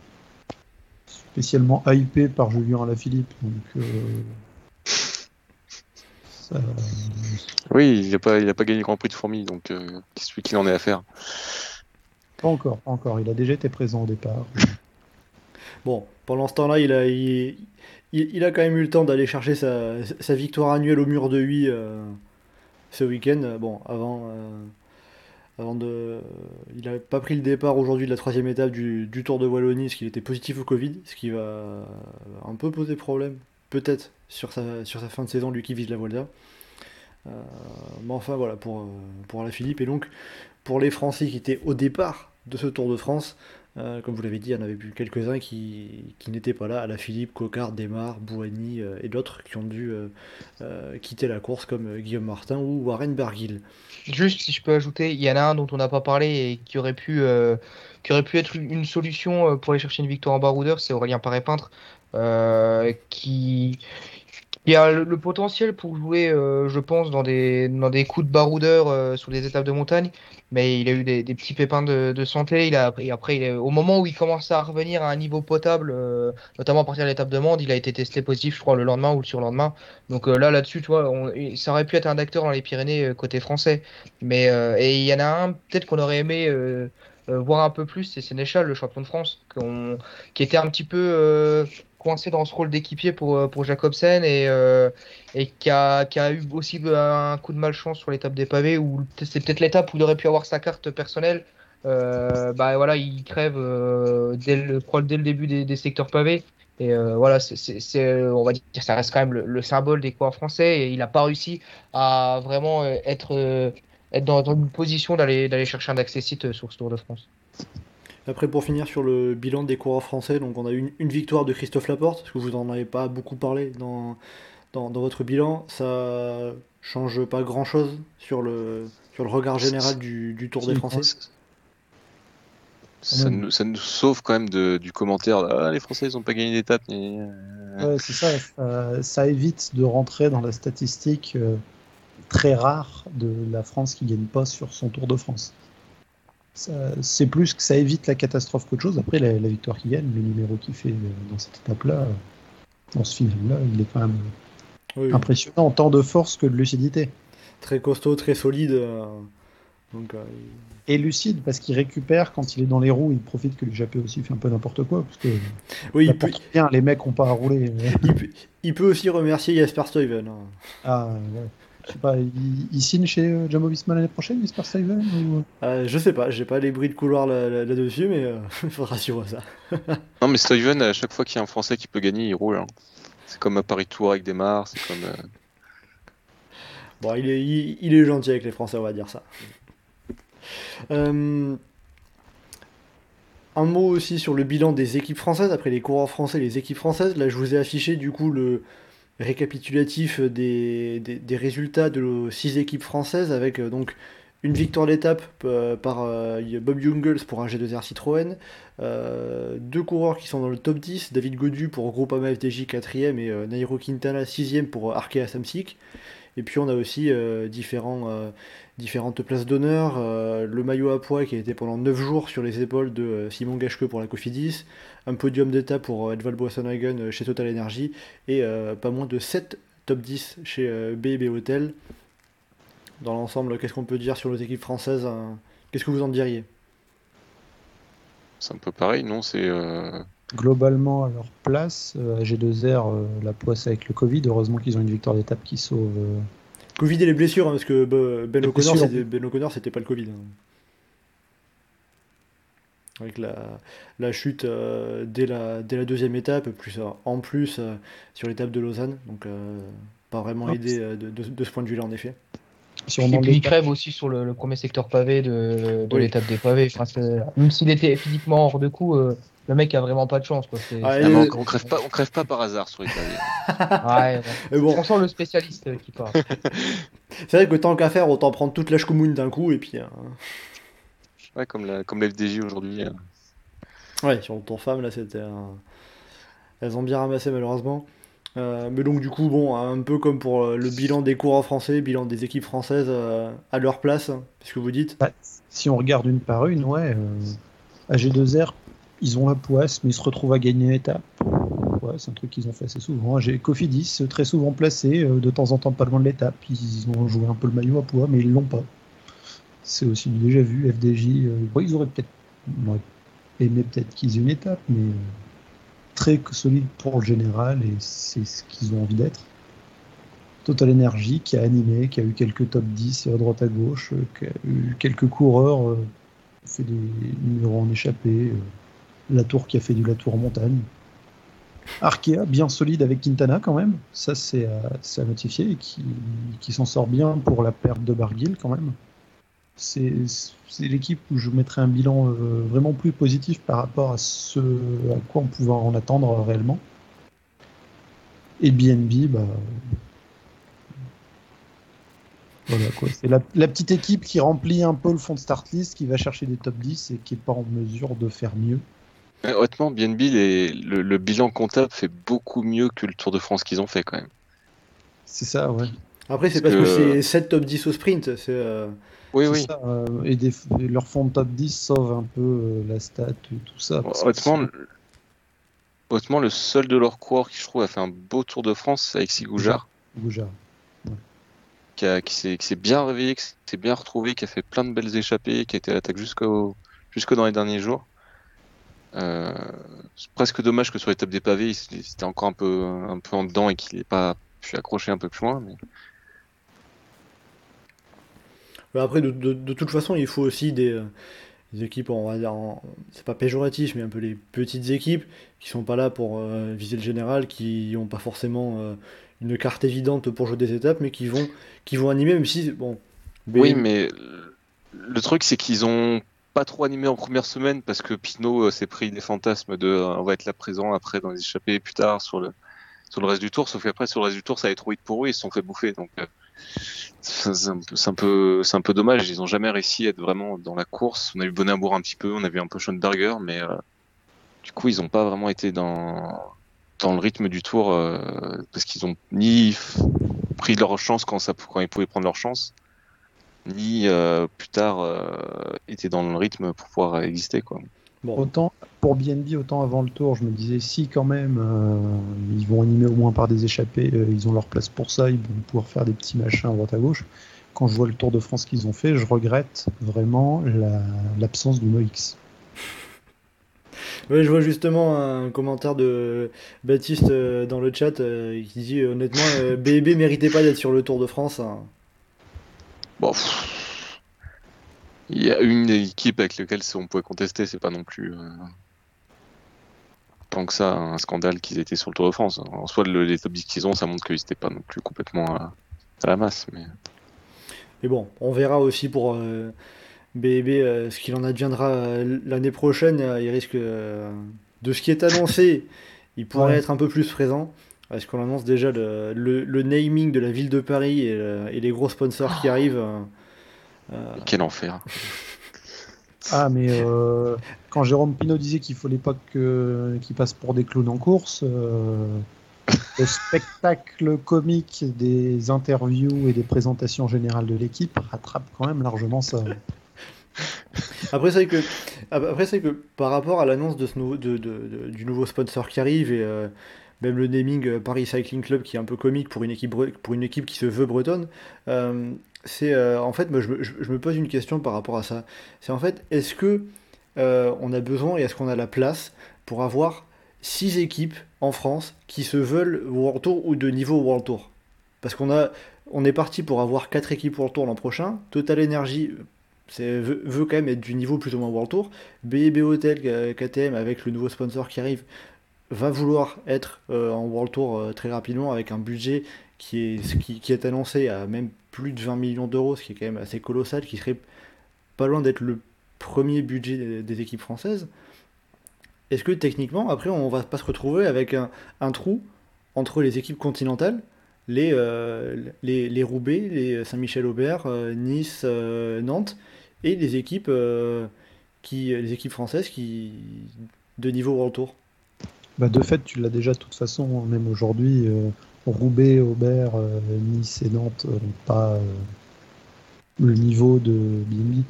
spécialement hypés par Julien Alaphilippe. Donc, euh, ça- Oui, il n'a pas, il a pas gagné le Grand Prix de Fourmi, donc euh, qu'est-ce qu'il en est à faire pas encore, pas encore. Il a déjà été présent au départ. Bon, pendant ce temps-là, il a, il, il- il a quand même eu le temps d'aller chercher sa, sa victoire annuelle au mur de Huy euh, ce week-end. Bon, avant, euh, avant de. Il n'a pas pris le départ aujourd'hui de la troisième étape du, du Tour de Wallonie, parce qu'il était positif au Covid, ce qui va un peu poser problème, peut-être, sur sa, fin de saison, lui qui vise la Volta. Euh, mais enfin, voilà, pour, euh, pour la Philippe. Et donc, pour les Français qui étaient au départ de ce Tour de France, euh, comme vous l'avez dit, il y en avait quelques-uns qui, n'étaient pas là, à la Philippe, Cocard, Desmar, Bouhanni euh, et d'autres qui ont dû quitter la course comme Guillaume Martin ou Warren Barguil. Juste si je peux ajouter, il y en a un dont on n'a pas parlé et qui aurait pu, être une solution pour aller chercher une victoire en baroudeur, c'est Aurélien Paré-Peintre, qui, qui a le, potentiel pour jouer, euh, je pense, dans des, dans des coups de baroudeur euh, sur des étapes de montagne, mais il a eu des, petits pépins de, santé. Il a, et après, au moment où il commence à revenir à un niveau potable, euh, notamment à partir de l'étape de Mende, il a été testé positif, je crois, le lendemain ou le surlendemain. Donc euh, là, là-dessus, tu vois, ça aurait pu être un acteur dans les Pyrénées euh, côté français. Mais euh, et il y en a un peut-être qu'on aurait aimé euh, euh, voir un peu plus, c'est Sénéchal, le champion de France, qui était un petit peu euh, coincé dans ce rôle d'équipier pour, euh, pour Jacobsen et, euh, et qui a, qui a eu aussi un coup de malchance sur l'étape des pavés où c'est peut-être l'étape où il aurait pu avoir sa carte personnelle. Euh, bah voilà, il crève dès, le, dès le début des, des secteurs pavés. Et voilà, c'est, on va dire, ça reste quand même le, le symbole des coureurs français et il n'a pas réussi à vraiment être, être dans, une position d'aller, chercher un accessite sur ce Tour de France. Après, pour finir sur le bilan des coureurs français, donc on a eu une, une victoire de Christophe Laporte, parce que vous n'en avez pas beaucoup parlé dans, dans, dans votre bilan. Ça change pas grand-chose sur le, sur le regard général du, du Tour des Français? Ça nous, ça nous sauve quand même de, du commentaire ah, les Français ils ont pas gagné d'étape. mais, euh, Ouais, c'est ça, ça. ça évite de rentrer dans la statistique euh, très rare de la France qui gagne pas sur son Tour de France. C'est plus que ça évite la catastrophe qu'autre chose. Après, la, la victoire qui gagne, le numéro qu'il fait euh, dans cette étape-là, euh, dans ce final-là, il est quand même Oui, impressionnant, tant de force que de lucidité. Très costaud, très solide. euh, donc, euh, Et lucide, parce qu'il récupère quand il est dans les roues, il profite que l'échappée aussi fait un peu n'importe quoi, parce que oui, il peut, bien, les mecs ont pas à rouler. il, peut, il peut aussi remercier Jasper Stuyven. hein. Ah, ouais. Je sais pas, il, il signe chez euh, Jumbo Visma l'année prochaine, Jesper Stuyven ou... Euh, je sais pas, j'ai pas les bruits de couloir là- là- là-dessus, mais euh, il faudra suivre ça. Non mais Stuyven à chaque fois qu'il y a un Français qui peut gagner il roule. hein. C'est comme à Paris Tour avec Desmar, c'est comme. euh, Bon, il est, il, il est gentil avec les Français, on va dire ça. Euh, un mot aussi sur le bilan des équipes françaises. Après les coureurs français, les équipes françaises. Là, je vous ai affiché du coup le récapitulatif des, des, résultats de nos six équipes françaises avec euh, donc une victoire d'étape euh, par euh, Bob Jungels pour un G2R Citroën, deux coureurs qui sont dans le top 10, David Godu pour Groupama FDJ 4ème et Nairo Quintana 6ème pour Arkea Samsic. Et puis on a aussi euh, différents, euh, différentes places d'honneur. euh, le maillot à poids qui a été pendant 9 jours sur les épaules de Simon Gachke pour la Cofidis. Un podium d'étape pour Edvald Boasson-Hagen euh, chez Total Energy. Et pas moins de 7 top 10 chez B&B Hotel. Dans l'ensemble, qu'est-ce qu'on peut dire sur nos équipes françaises hein? Qu'est-ce que vous en diriez? C'est un peu pareil, non? C'est. Globalement, à leur place, euh, à G2R, euh, la poisse avec le Covid, heureusement qu'ils ont une victoire d'étape qui sauve. euh, Covid et les blessures, hein, parce que bah, Ben O'Connor, c'était- Ben O'Connor, c'était pas le Covid. hein. Avec la, la chute euh, dès, la, dès la deuxième étape, plus euh, en plus euh, sur l'étape de Lausanne. Donc, euh, pas vraiment Ah, aidé euh, de, de- de ce point de vue-là, en effet. Si on Et demande puis il crève aussi sur le, le premier secteur pavé de, de Oui. l'étape des pavés. Enfin, même s'il était physiquement hors de coup, euh, le mec a vraiment pas de chance. Quoi. C'est- Ah, c'est- Ah, Euh, on, crève pas, on crève pas par hasard sur les. Ouais, bon, On sent le spécialiste euh, qui part. c'est vrai que tant qu'à faire, autant prendre toute la commune d'un coup et puis. euh, Ouais, comme la, comme la FDJ aujourd'hui. euh. Ouais, sur le tour femme, là, c'était. un- Elles ont bien ramassé, malheureusement. Euh, mais donc, du coup, bon, un peu comme pour le bilan des coureurs français, bilan des équipes françaises euh, à leur place, ce que vous dites. Bah, si on regarde une par une, ouais, euh, AG2R, ils ont la poisse, mais ils se retrouvent à gagner étape. Ouais, c'est un truc qu'ils ont fait assez souvent. J'ai Cofidis, très souvent placé, euh, de temps en temps pas loin de l'étape. Ils ont joué un peu le maillot à poids, mais ils l'ont pas. C'est aussi déjà vu. FDJ, euh, ils auraient peut-être aimé peut-être qu'ils aient une étape, mais euh, très solide pour le général et c'est ce qu'ils ont envie d'être. Total Energy qui a animé, qui a eu quelques top 10 à droite à gauche, euh, qui a eu quelques coureurs, euh, fait des numéros en échappée, euh, Latour qui a fait du Latour en montagne. Arkea, bien solide avec Quintana quand même, ça c'est à, c'est à notifier, et qui, s'en sort bien pour la perte de Barguil quand même. C'est l'équipe où je mettrais un bilan euh, vraiment plus positif par rapport à ce à quoi on pouvait en attendre euh, réellement. Et BNB, bah, voilà. C'est la, la petite équipe qui remplit un peu le fond de start list, qui va chercher des top 10 et qui n'est pas en mesure de faire mieux. Mais honnêtement, BNB, les- le, le bilan comptable fait beaucoup mieux que le Tour de France qu'ils ont fait quand même. C'est ça, ouais. Après, c'est parce Parce que, que- c'est 7 top 10 au sprint. C'est. euh, Oui, C'est oui. ça, euh, et, des, et leur fond de top 10 sauve un peu euh, la stat, tout, tout ça. Honnêtement, honnêtement, le seul de leurs coureurs qui je trouve a fait un beau Tour de France, c'est Alexis Goujard, Goujard. qui, a- qui s'est qui s'est bien réveillé, qui s'est bien retrouvé, qui a fait plein de belles échappées, qui a été à l'attaque jusqu'au jusque dans les derniers jours. Euh, c'est presque dommage que sur l'étape des pavés, il était encore un peu, un peu en dedans et qu'il n'ait pas pu accrocher un peu plus loin. Mais... Après, de, de- de toute façon, il faut aussi des, euh, des équipes, on va dire, c'est pas péjoratif, mais un peu les petites équipes qui sont pas là pour euh, viser le général, qui n'ont pas forcément euh, une carte évidente pour jouer des étapes, mais qui vont, qui vont animer, même si, bon. Oui, mais le truc, c'est qu'ils ont pas trop animé en première semaine parce que Pinot euh, s'est pris des fantasmes de euh, on va être là présent après dans les échappées plus tard sur le sur le reste du tour. Sauf qu'après sur le reste du tour, ça allait trop vite pour eux, ils se sont fait bouffer. Donc euh, c'est un, peu- c'est un peu dommage. Ils ont jamais réussi à être vraiment dans la course. On a eu Bonamour un petit peu, on a vu un peu Schoenberger, mais euh, du coup ils ont pas vraiment été dans dans le rythme du tour euh, parce qu'ils ont ni pris leur chance quand ça quand ils pouvaient prendre leur chance ni euh, plus tard euh, était dans le rythme pour pouvoir exister quoi. Bon, Autant pour BNB, autant avant le tour, je me disais si quand même euh, ils vont animer au moins par des échappées, euh, ils ont leur place pour ça, ils vont pouvoir faire des petits machins à droite à gauche. Quand je vois le Tour de France qu'ils ont fait, je regrette vraiment la- l'absence du Moix. Ouais, je vois justement un commentaire de Baptiste euh, dans le chat euh, qui dit euh, honnêtement, euh, BB méritait pas d'être sur le Tour de France. hein. Bon, pff, il y a une équipe avec laquelle on pouvait contester, c'est pas non plus euh, tant que ça un scandale qu'ils étaient sur le Tour de France. En soi, le- les top 10 qu'ils ont, ça montre qu'ils étaient pas non plus complètement à, à la masse. Mais Mais bon, on verra aussi pour euh, BB euh, ce qu'il en adviendra euh, l'année prochaine. Euh, Il risque euh, de ce qui est annoncé, il pourrait Ouais. être un peu plus présent. Parce qu'on annonce déjà le, le- le naming de la ville de Paris et, le- et les gros sponsors qui arrivent. euh, euh, quel enfer. Ah, mais euh, quand Jérôme Pinot disait qu'il fallait pas que- qu'il passe pour des clowns en course, euh, le spectacle comique des interviews et des présentations générales de l'équipe rattrape quand même largement ça. Après, c'est vrai que, après, que par rapport à l'annonce de ce nouveau, de, de- de- du nouveau sponsor qui arrive et euh, même le naming euh, Paris Cycling Club qui est un peu comique pour une équipe, pour une équipe qui se veut bretonne, euh, c'est euh, en fait, moi je, me- pose une question par rapport à ça. C'est en fait, est-ce que on a besoin et est-ce qu'on a la place pour avoir six équipes en France qui se veulent World Tour ou de niveau World Tour? Parce qu'on a, on est parti pour avoir quatre équipes World Tour l'an prochain. Total Energy veut, veut quand même être du niveau plus ou moins World Tour. BB Hotel, euh, KTM, avec le nouveau sponsor qui arrive, va vouloir être euh, en World Tour euh, très rapidement avec un budget qui est, qui, qui est annoncé à même plus de 20 millions d'euros, ce qui est quand même assez colossal, qui serait pas loin d'être le premier budget des, équipes françaises. est-ce que techniquement, après, on va pas se retrouver avec un, un trou entre les équipes continentales, les, euh, les, les Roubaix, les Saint-Michel-Aubert, Nice, Nantes, et les équipes, qui, les équipes françaises qui, de niveau World Tour? Bah, de fait, tu l'as déjà de toute façon, même aujourd'hui, euh, Roubaix, Aubert, euh, Nice et Nantes n'ont pas euh, le niveau de BNB.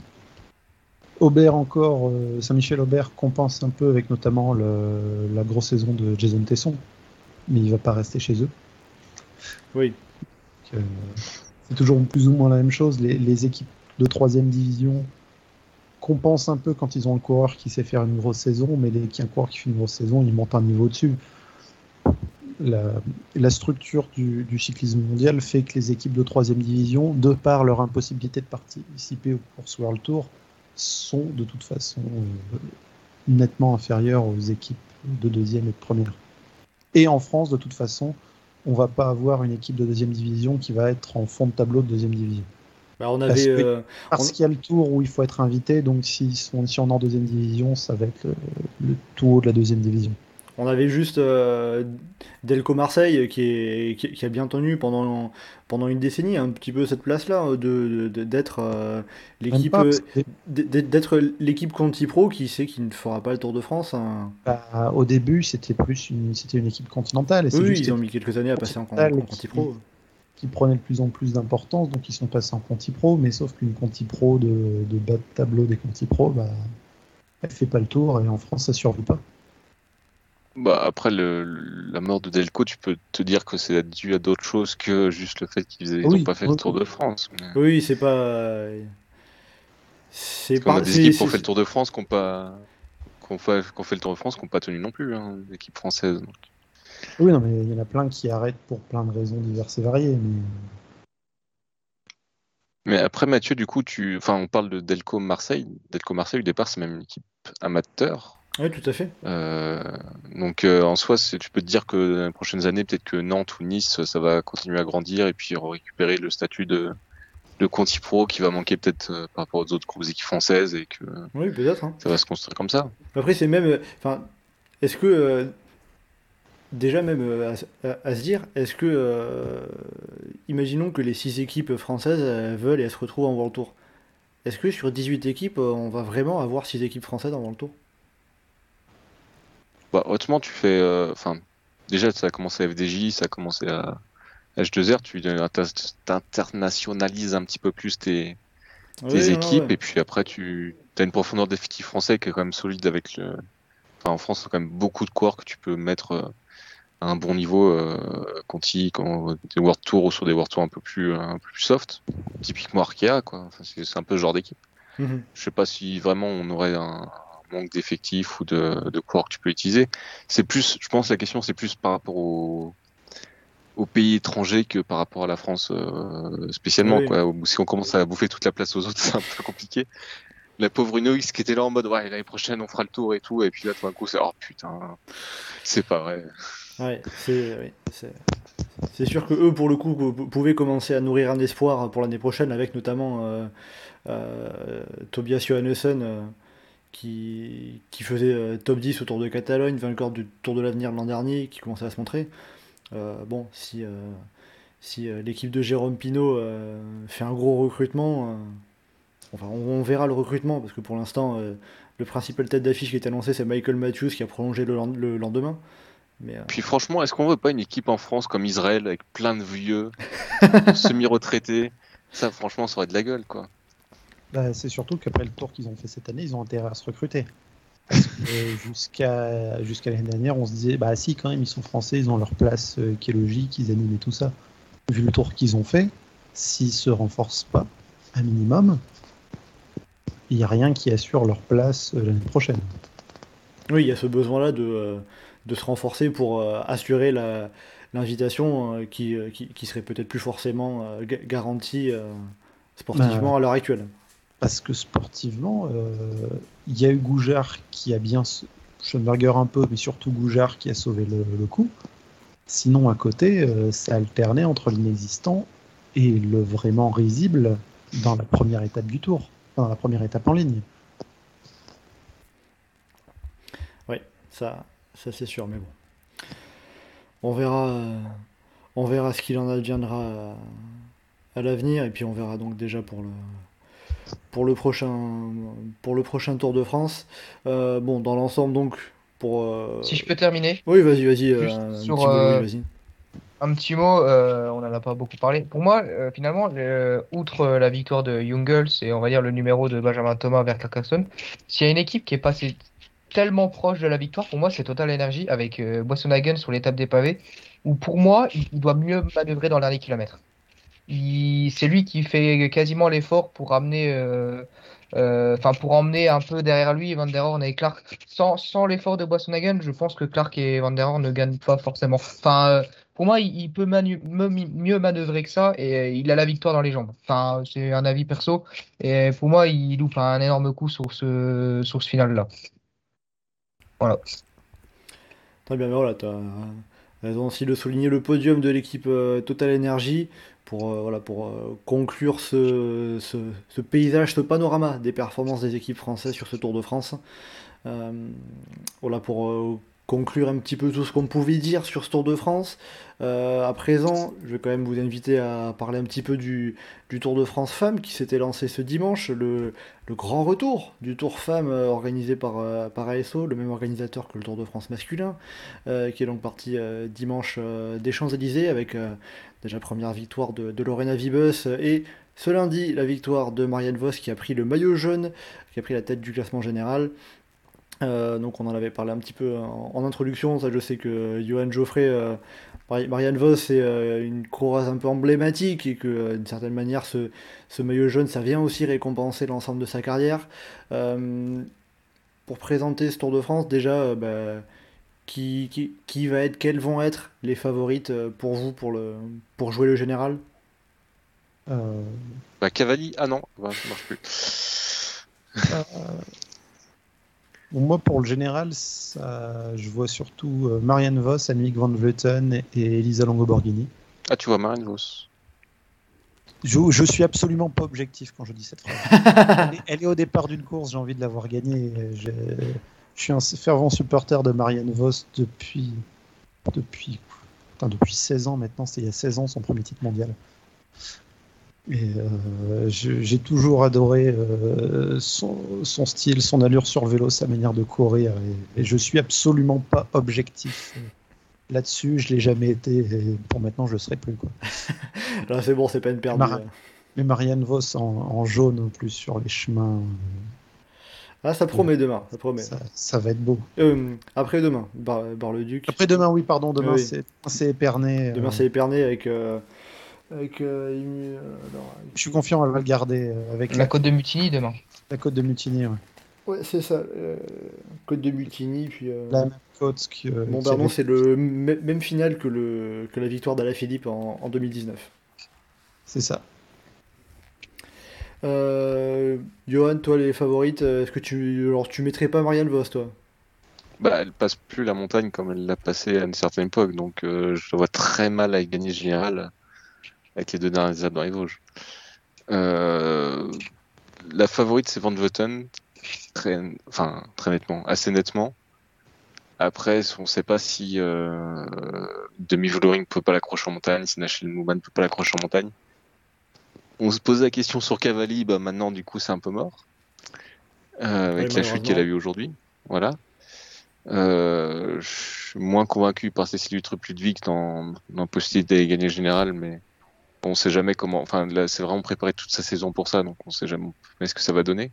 Aubert encore, euh, Saint-Michel-Aubert compense un peu avec notamment le- la grosse saison de Jason Tesson, mais il va pas rester chez eux. Oui. Euh, c'est toujours plus ou moins la même chose. Les, les équipes de troisième division compensent un peu quand ils ont le coureur qui sait faire une grosse saison, mais les, un coureur qui fait une grosse saison, ils montent un niveau dessus. La, structure du, du cyclisme mondial fait que les équipes de troisième division, de par leur impossibilité de participer aux courses World Tour, sont de toute façon euh, nettement inférieures aux équipes de deuxième et de première. Et en France, de toute façon, on va pas avoir une équipe de deuxième division qui va être en fond de tableau de deuxième division. Bah, on Parce avait. euh, Parce qu'il y a le tour où il faut être invité, donc si, on, si on est en deuxième division, ça va être le, le haut de la deuxième division. On avait juste euh, Delco Marseille qui, est, qui, qui a bien tenu pendant, pendant une décennie un petit peu cette place-là, d'être euh, l'équipe d'être l'équipe Conti Pro qui sait qu'il ne fera pas le Tour de France. hein. bah, au début, c'était plus une, c'était une équipe continentale. Et Oui, juste ils ont mis quelques années à passer en, en Conti Pro. Qui prenait de plus en plus d'importance, donc ils sont passés en Conti Pro, mais sauf qu'une Conti Pro de, de bas de tableau des Conti Pro, bah, elle fait pas le tour et en France ça survit pas. Bah, après le, la mort de Delco, tu peux te dire que c'est dû à d'autres choses que juste le fait qu'ils n'ont Oui, pas fait oui. le Tour de France. mais- Oui, c'est pas. C'est qu'on a pas. des équipes qui ont fait le Tour de France qui ont pas qui ont fait, fait le Tour de France qui n'ont pas tenu non plus, hein, des équipes françaises. donc. Oui, non, mais il y en a plein qui arrêtent pour plein de raisons diverses et variées. Mais... Mais après Mathieu, du coup, tu, enfin, on parle de Delco Marseille. Delco Marseille au départ, c'est même une équipe amateur. Oui, tout à fait. Euh, donc euh, en soi, tu peux te dire que dans les prochaines années, peut-être que Nantes ou Nice, ça va continuer à grandir et puis récupérer le statut de, de Conti Pro qui va manquer peut-être euh, par rapport aux autres grosses équipes françaises et que Oui, peut-être. hein. ça va se construire comme ça. Après, c'est même. euh, Enfin, est-ce que. Déjà, même euh, à, à- à se dire, est-ce que. euh, imaginons que les 6 équipes françaises veulent et elles se retrouvent en World Tour. Est-ce que sur 18 équipes, euh, on va vraiment avoir 6 équipes françaises en World Tour? Bah, honnêtement, tu fais. euh, déjà, ça a commencé à FDJ, ça a commencé à H2R, tu internationalises un petit peu plus tes, tes Oui, non, équipes, ouais. et puis après, tu as une profondeur d'effectif français qui est quand même solide avec le. Enfin, en France, il y a quand même beaucoup de corps que tu peux mettre à un bon niveau euh, quand il, quand des World Tour ou sur des World Tour un peu plus, un peu plus soft. Typiquement Arkea, quoi. Enfin, c'est un peu ce genre d'équipe. Mhm. Je sais pas si vraiment on aurait un manque d'effectifs ou de, de coureurs que tu peux utiliser. C'est plus, je pense, la question c'est plus par rapport au, aux pays étrangers que par rapport à la France euh, spécialement. Oui. Quoi. Si on commence à bouffer toute la place aux autres, c'est un peu compliqué. La pauvre Unox qui était là en mode ouais l'année prochaine on fera le tour et tout et puis là tout d'un coup c'est oh putain c'est pas vrai. Ouais, c'est sûr que eux, pour le coup, pou- pouvaient commencer à nourrir un espoir pour l'année prochaine, avec notamment euh, euh, Tobias Johannessen, euh, qui, faisait euh, top 10 au Tour de Catalogne, vainqueur du Tour de l'Avenir l'an dernier, qui commençait à se montrer. Bon, si, si l'équipe de Jérôme Pinault fait un gros recrutement, enfin, on, verra le recrutement, parce que pour l'instant, le principal tête d'affiche qui est annoncé, c'est Michael Matthews, qui a prolongé le lendemain. Mais, euh, Puis franchement est-ce qu'on veut pas une équipe en France comme Israël avec plein de vieux semi-retraités? Ça franchement ça aurait de la gueule quoi. Bah, c'est surtout qu'après le tour qu'ils ont fait cette année, ils ont intérêt à se recruter. Que jusqu'à jusqu'à l'année dernière, on se disait, bah si, quand même, ils sont français, ils ont leur place euh, qui est logique, ils animent et tout ça. Vu le tour qu'ils ont fait, s'ils se renforcent pas, un minimum, il n'y a rien qui assure leur place euh, l'année prochaine. Oui, il y a ce besoin-là de, euh, de se renforcer pour euh, assurer la- l'invitation euh, qui, euh, qui, qui serait peut-être plus forcément ga- garantie sportivement à l'heure actuelle. Parce que sportivement, il y a eu Goujard qui a bien. Schoenberger un peu, mais surtout Goujard qui a sauvé le, le coup. Sinon, à côté, euh, ça alternait entre l'inexistant et le vraiment risible dans la première étape du tour, dans la première étape en ligne. Ça, ça c'est sûr, mais bon. On verra, euh, on verra ce qu'il en adviendra à, à l'avenir, et puis on verra donc déjà pour le, pour le prochain, pour le prochain Tour de France. Euh, bon, dans l'ensemble, donc, pour. euh, Si je peux terminer, Oui, vas-y, vas-y. euh, un sur, petit mot, oui, euh, vas-y. un petit mot, euh, on n'en a pas beaucoup parlé. Pour moi, euh, finalement, le- outre euh, la victoire de Jungels et on va dire le numéro de Benjamin Thomas vers Carcassonne, s'il y a une équipe qui est passée tellement proche de la victoire, pour moi, c'est Total Energy avec euh, Boisson-Hagen sur l'étape des pavés, où pour moi, il, doit mieux manœuvrer dans le dernier kilomètre. Il- C'est lui qui fait quasiment l'effort pour amener, euh, euh, enfin pour emmener un peu derrière lui Van der Horn et Clark. Sans, sans l'effort de Boisson-Hagen, je pense que Clark et Van der Horn ne gagnent pas forcément. Enfin, euh, pour moi, il, peut mieux manœuvrer que ça et il a la victoire dans les jambes. Enfin, c'est un avis perso. Et pour moi, il loupe un énorme coup sur ce, sur ce final-là. Très bien, mais voilà, tu as raison aussi de souligner le podium de l'équipe euh, Total Energy pour, euh, voilà, pour euh, conclure ce, ce, paysage, ce panorama des performances des équipes françaises sur ce Tour de France. Voilà, pour conclure un petit peu tout ce qu'on pouvait dire sur ce Tour de France. Euh, à présent, je vais quand même vous inviter à parler un petit peu du, Tour de France Femmes qui s'était lancé ce dimanche, le, grand retour du Tour Femmes euh, organisé par, euh, par ASO, le même organisateur que le Tour de France masculin, qui est donc parti dimanche des Champs-Élysées avec déjà première victoire de, de Lorena Vibus et ce lundi la victoire de Marianne Vos qui a pris le maillot jaune, qui a pris la tête du classement général. Euh, donc on en avait parlé un petit peu en, en introduction, ça je sais que Johan Geoffrey, euh, Mari- Marianne Vos est euh, une courase un peu emblématique et que euh, d'une certaine manière ce, ce maillot jaune ça vient aussi récompenser l'ensemble de sa carrière. Euh, pour présenter ce Tour de France, déjà, euh, bah, qui, qui, qui va être, quelles vont être les favorites euh, pour vous pour, le, pour jouer le général? Euh, Bah, Cavalli, ah non, bah, ça marche plus. Moi, pour le général, ça, je vois surtout euh, Marianne Vos, Annemiek van Vleuten et, Elisa Longo-Borghini. Ah, tu vois, Marine Vos. Je, je suis absolument pas objectif quand je dis cette phrase. elle, est, elle est au départ d'une course, j'ai envie de l'avoir gagnée. Je, je suis un fervent supporter de Marianne Vos depuis, depuis, putain, depuis 16 ans maintenant. C'est il y a 16 ans son premier titre mondial. Euh, j'ai toujours adoré euh, son, son style, son allure sur le vélo, sa manière de courir. Et, et je suis absolument pas objectif euh, là-dessus. Je l'ai jamais été. Et pour maintenant, je le serai plus. Quoi. Là c'est bon, c'est peine perdue. Mar- Mais Marianne Vos en, en jaune en plus sur les chemins, Ah, ça promet demain, ça promet. ça, ça va être beau. Euh, après demain, Bar, le duc Après demain, oui, pardon, demain Oui. c'est c'est Épernay. Demain euh, c'est Épernay avec. Euh, avec euh, Je suis confiant, elle va le garder euh, avec La la, côte de Mutiny demain. la côte de Mutiny. ouais. Ouais, c'est ça. euh, Côte de Mutiny, puis. euh, La même côte que. euh, Bon, pardon, c'est le m- même final que, le, que la victoire d'Alaphilippe en, en 2019. C'est ça. Euh, Johan, toi, les favorites, est-ce que tu, alors, tu mettrais pas Marianne Vos, toi? Bah, elle passe plus la montagne comme elle l'a passé à une certaine époque, donc euh, je la vois très mal avec gagner général avec les deux dernières étapes dans les Vosges. Euh, la favorite, c'est Van Vleuten, très, enfin, très nettement, assez nettement. Après, on ne sait pas si euh, Demi ne peut pas l'accrocher en montagne, si Nashil Mouman ne peut pas l'accrocher en montagne? On se posait la question sur Cavalli, bah maintenant du coup c'est un peu mort. Euh, avec Oui, la chute qu'elle a eue aujourd'hui. Voilà. Euh, je suis moins convaincu par Cécile Lutre-Ludwig dans, dans la possibilité d'aller gagner le général, mais on sait jamais comment. Enfin, là, c'est vraiment préparé toute sa saison pour ça, donc on sait jamais ce que ça va donner.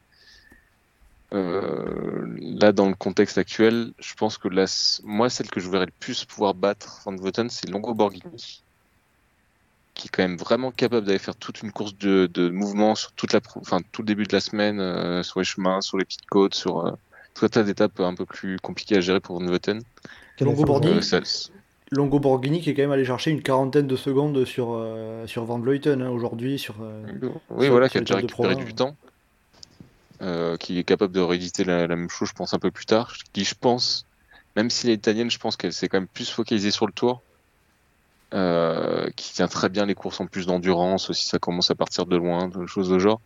Euh, là, dans le contexte actuel, je pense que là, c- moi, celle que je verrais le plus pouvoir battre Van Vleuten, c'est Longo Borghini, qui est quand même vraiment capable d'aller faire toute une course de, de mouvement sur toute la, enfin, tout le début de la semaine, euh, sur les chemins, sur les petites côtes, sur euh, tout un tas d'étapes un peu plus compliquées à gérer pour Van Longo. Borghini? Ça- Longo Borghini qui est quand même allé chercher une quarantaine de secondes sur, euh, sur Van Vleuten hein, aujourd'hui. Sur, euh, Oui, sur- voilà, sur qui a déjà récupéré du temps, euh, qui est capable de rééditer la, la même chose, je pense, un peu plus tard. Qui, je pense, même si elle est italienne, je pense qu'elle s'est quand même plus focalisée sur le tour, qui tient très bien les courses en plus d'endurance, aussi ça commence à partir de loin, de choses de genre.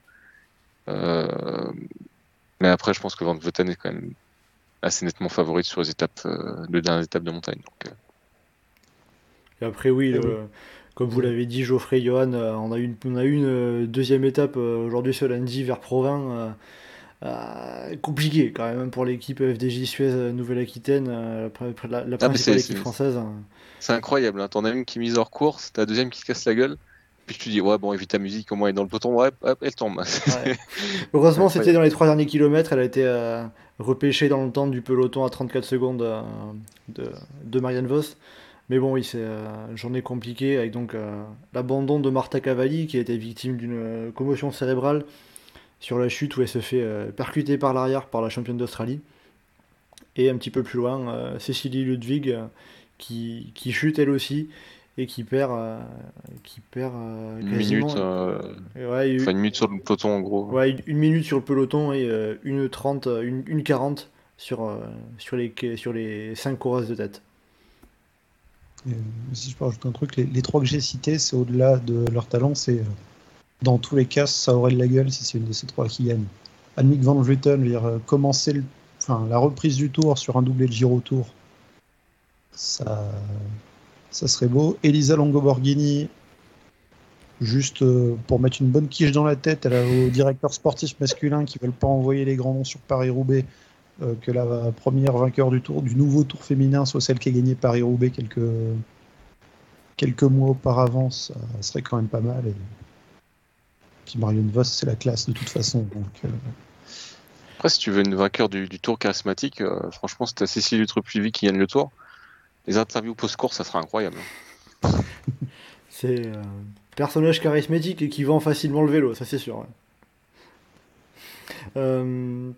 Mais après, je pense que Van Vleuten est quand même assez nettement favorite sur les étapes, les dernières étapes de montagne. Donc. Et après, oui, le- comme vous l'avez dit, Geoffrey, Johan, euh, on a eu une, on a eu une euh, deuxième étape euh, aujourd'hui ce lundi vers Provins. euh, euh, compliqué quand même pour l'équipe FDJ Suez Nouvelle-Aquitaine, euh, la, la Ah, principale équipe française. C'est incroyable, hein. t'en as une qui mise hors course, t'as la deuxième qui te casse la gueule, puis tu dis ouais bon évite ta musique, au moins elle est dans le peloton, ouais, hop, elle tombe. Ouais. Heureusement, c'était dans les trois derniers kilomètres. Elle a été euh, repêchée dans le temps du peloton à 34 secondes euh, de, de Marianne Vos. Mais bon, oui, c'est euh, une journée compliquée avec donc euh, l'abandon de Marta Cavalli qui a été victime d'une euh, commotion cérébrale sur la chute où elle se fait euh, percuter par l'arrière par la championne d'Australie. Et un petit peu plus loin, euh, Cécilie Ludwig euh, qui, qui chute elle aussi et qui perd, euh, qui perd euh, une minute, euh, Ouais, enfin une minute sur le peloton en gros. Ouais, une- minute sur le peloton et euh, une 30, euh, une, une 40 sur, euh, sur, les, sur les 5 coureuses de tête. Euh, si je peux rajouter un truc, les, trois que j'ai cités, c'est au-delà de leur talent, c'est euh, dans tous les cas, ça aurait de la gueule si c'est une de ces trois qui gagne. Annemiek van Vleuten, dire, euh, commencer le- enfin, la reprise du tour sur un doublé de Giro Tour, ça, serait beau. Elisa Longo-Borghini, juste pour mettre une bonne quiche dans la tête elle a aux directeurs sportifs masculins qui veulent pas envoyer les grands noms sur Paris-Roubaix, que la première vainqueur du tour du nouveau tour féminin soit celle qui a gagné Paris-Roubaix quelques, quelques mois auparavant, ça serait quand même pas mal. Et... Puis Marion Vos, c'est la classe de toute façon. Donc, euh, Après si tu veux une vainqueur du, du tour charismatique, euh, franchement si t'as Cécile Utrepuivy qui gagne le tour, les interviews post-course ça sera incroyable. C'est un personnage charismatique et qui vend facilement le vélo, ça c'est sûr. ouais.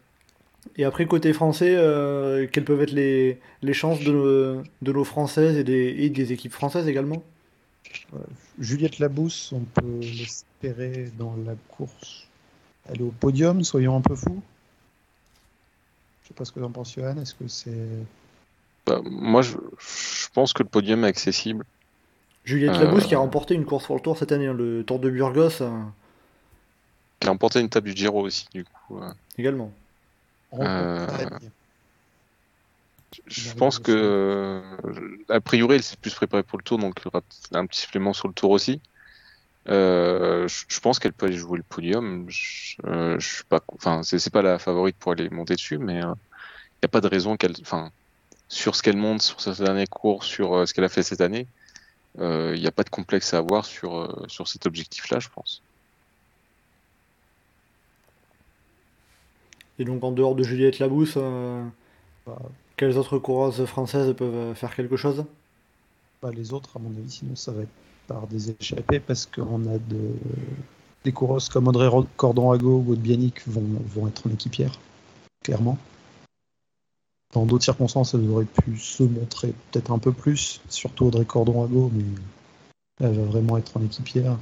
Euh, et après, côté français, euh, quelles peuvent être les, les chances de, nos françaises et des, et des équipes françaises également? Juliette Labousse, on peut l'espérer dans la course. Elle est au podium, soyons un peu fous. Je sais pas ce que t'en penses, Johan. Est-ce que c'est. Bah, moi je, je pense que le podium est accessible. Juliette Euh. Labousse qui a remporté une course pour le Tour cette année, hein, le Tour de Burgos euh, Il a remporté une table du Giro aussi du coup. euh. également. Euh. Je pense que, a priori, elle s'est plus préparée pour le tour, donc il y aura un petit supplément sur le tour aussi. Euh, je pense qu'elle peut aller jouer le podium. Je, euh, je suis pas, enfin, c'est pas la favorite pour aller monter dessus, mais il n'y a pas de raison qu'elle, enfin, sur ce qu'elle monte, sur sa dernière course, sur ce qu'elle a fait cette année, il n'y a pas de complexe à avoir sur, sur cet objectif-là, je pense. Et donc en dehors de Juliette Labousse, euh, Bah, quelles autres coureuses françaises peuvent euh, faire quelque chose? Bah, les autres, à mon avis, sinon ça va être par des échappées parce qu'on a de... des coureuses comme Audrey Ro- Cordon-Ago ou Aude Bianic vont, vont être en équipière, clairement. Dans d'autres circonstances, elles auraient pu se montrer peut-être un peu plus, surtout Audrey Cordon-Ago, mais elle va vraiment être en équipière.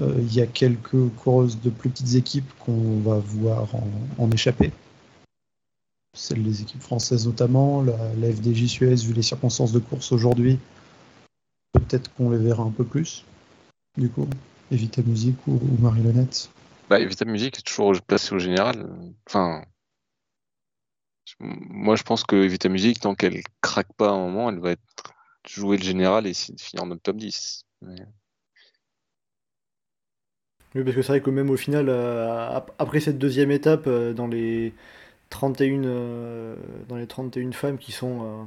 Euh, Il y a quelques coureuses de plus petites équipes qu'on va voir en, en échappée. Celles des équipes françaises notamment, la, FDJ Suez, vu les circonstances de course aujourd'hui, peut-être qu'on les verra un peu plus, du coup. Evita Music ou, ou Marie-Lenette. Bah, Evita Music est toujours placée au général. Enfin, moi je pense que Evita Music, tant qu'elle craque pas à un moment, elle va être jouer le général et finir le top 10. Mais- Oui, parce que c'est vrai que même au final, euh, ap- après cette deuxième étape, euh, dans les 31, euh, dans les 31 femmes qui sont euh,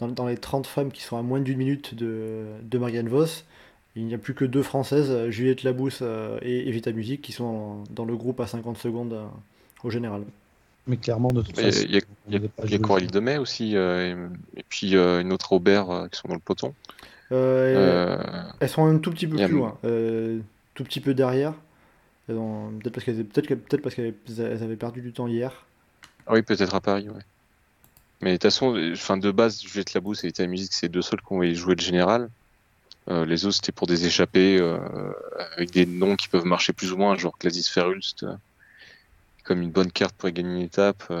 dans, dans les 30 femmes qui sont à moins d'une minute de, de Marianne Vos, il n'y a plus que deux françaises, euh, Juliette Labousse euh, et Evita Music, qui sont dans le groupe à 50 secondes euh, au général. Mais clairement, de toute Il y a- façon. il y a, y a- y a. Coralie Demey aussi, euh, et, et puis euh, une autre Aubert euh, qui sont dans le peloton. Euh, Euh, Elles sont un tout petit peu plus loin, euh, tout petit peu derrière. Peut-être parce qu'elles peut-être que- peut-être parce qu'elles elles avaient perdu du temps hier. ah oui, peut-être à Paris, ouais. Mais de toute façon, enfin, de base, Juliette Labousse et Evita Music, c'est deux seuls qui ont joué le général. Euh, les autres, c'était pour des échappées euh, avec des noms qui peuvent marcher plus ou moins, genre Gladys Ferrulst, euh, comme une bonne carte pour gagner une étape.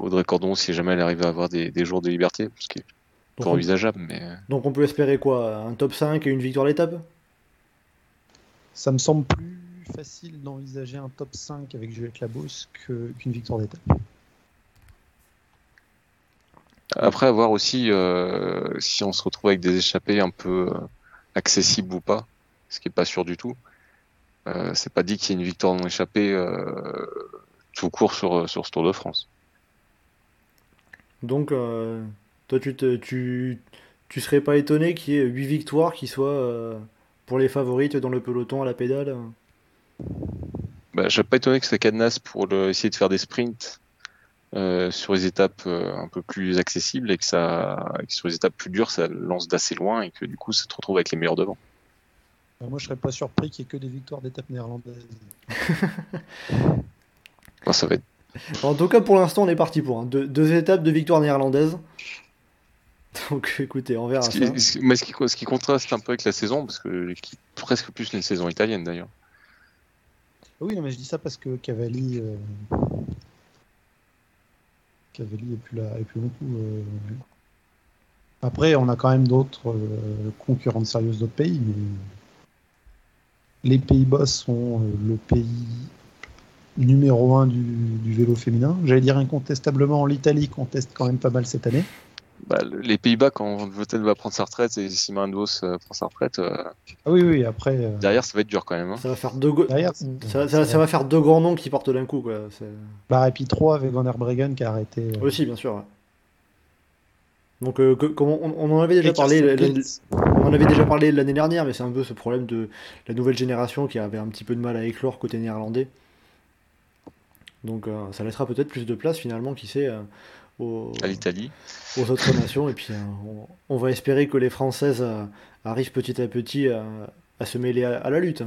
Audrey Cordon, si jamais elle arrive à avoir des, des jours de liberté, ce qui est pas envisageable, mais donc on peut espérer quoi? Un top 5 et une victoire d'étape? Ça me semble plus facile d'envisager un top 5 avec Juliette Labousse que- qu'une victoire d'étape. Après, à voir aussi euh, si on se retrouve avec des échappées un peu euh, accessibles ou pas, ce qui est pas sûr du tout. Euh, c'est pas dit qu'il y ait une victoire non échappée euh, tout court sur, sur ce Tour de France. Donc, euh, toi, tu, te, tu, tu serais pas étonné qu'il y ait 8 victoires qui soient euh, pour les favorites dans le peloton à la pédale Bah, je serais pas étonné que c'est cadenas pour le- essayer de faire des sprints euh, sur les étapes euh, un peu plus accessibles et que ça, et que sur les étapes plus dures, ça lance d'assez loin et que du coup, ça te retrouve avec les meilleurs devant. Euh, Moi, je serais pas surpris qu'il y ait que des victoires d'étapes néerlandaises. Enfin, ça va être En tout cas, pour l'instant, on est parti pour hein. deux, deux étapes de victoire néerlandaise. Donc, écoutez, on verra ce ça. qui, ce mais ce qui, ce qui contraste un peu avec la saison, parce que qui, presque plus une saison italienne d'ailleurs. Oui, non, mais je dis ça parce que Cavalli. euh, Cavalli est plus là, est plus plus. euh, Après, on a quand même d'autres euh, concurrentes sérieuses d'autres pays, mais les Pays-Bas sont euh, le pays numéro un du, du vélo féminin. J'allais dire incontestablement, l'Italie conteste quand même pas mal cette année. Bah, le- les Pays-Bas, quand Vettel va prendre sa retraite et Simon Vos euh, prend sa retraite, euh, Ah oui, oui, après. euh, derrière, ça va être dur quand même. hein. Ça va faire deux, go- Derrière, ça, ça- ça va faire deux grands noms qui partent d'un coup. Quoi. C'est- Bah, et puis 3 avec Van der Breggen qui a arrêté. euh, Aussi, bien sûr. ouais. Donc, euh, que- comme on, on en avait déjà et parlé, on en avait déjà parlé l'année dernière, mais c'est un peu ce problème de la nouvelle génération qui avait un petit peu de mal à éclore côté néerlandais. Donc, euh, ça laissera peut-être plus de place finalement, qui sait, euh, aux, À l'Italie. aux autres nations. Et puis, euh, on, on va espérer que les Françaises euh, arrivent petit à petit à, à se mêler à, à la lutte.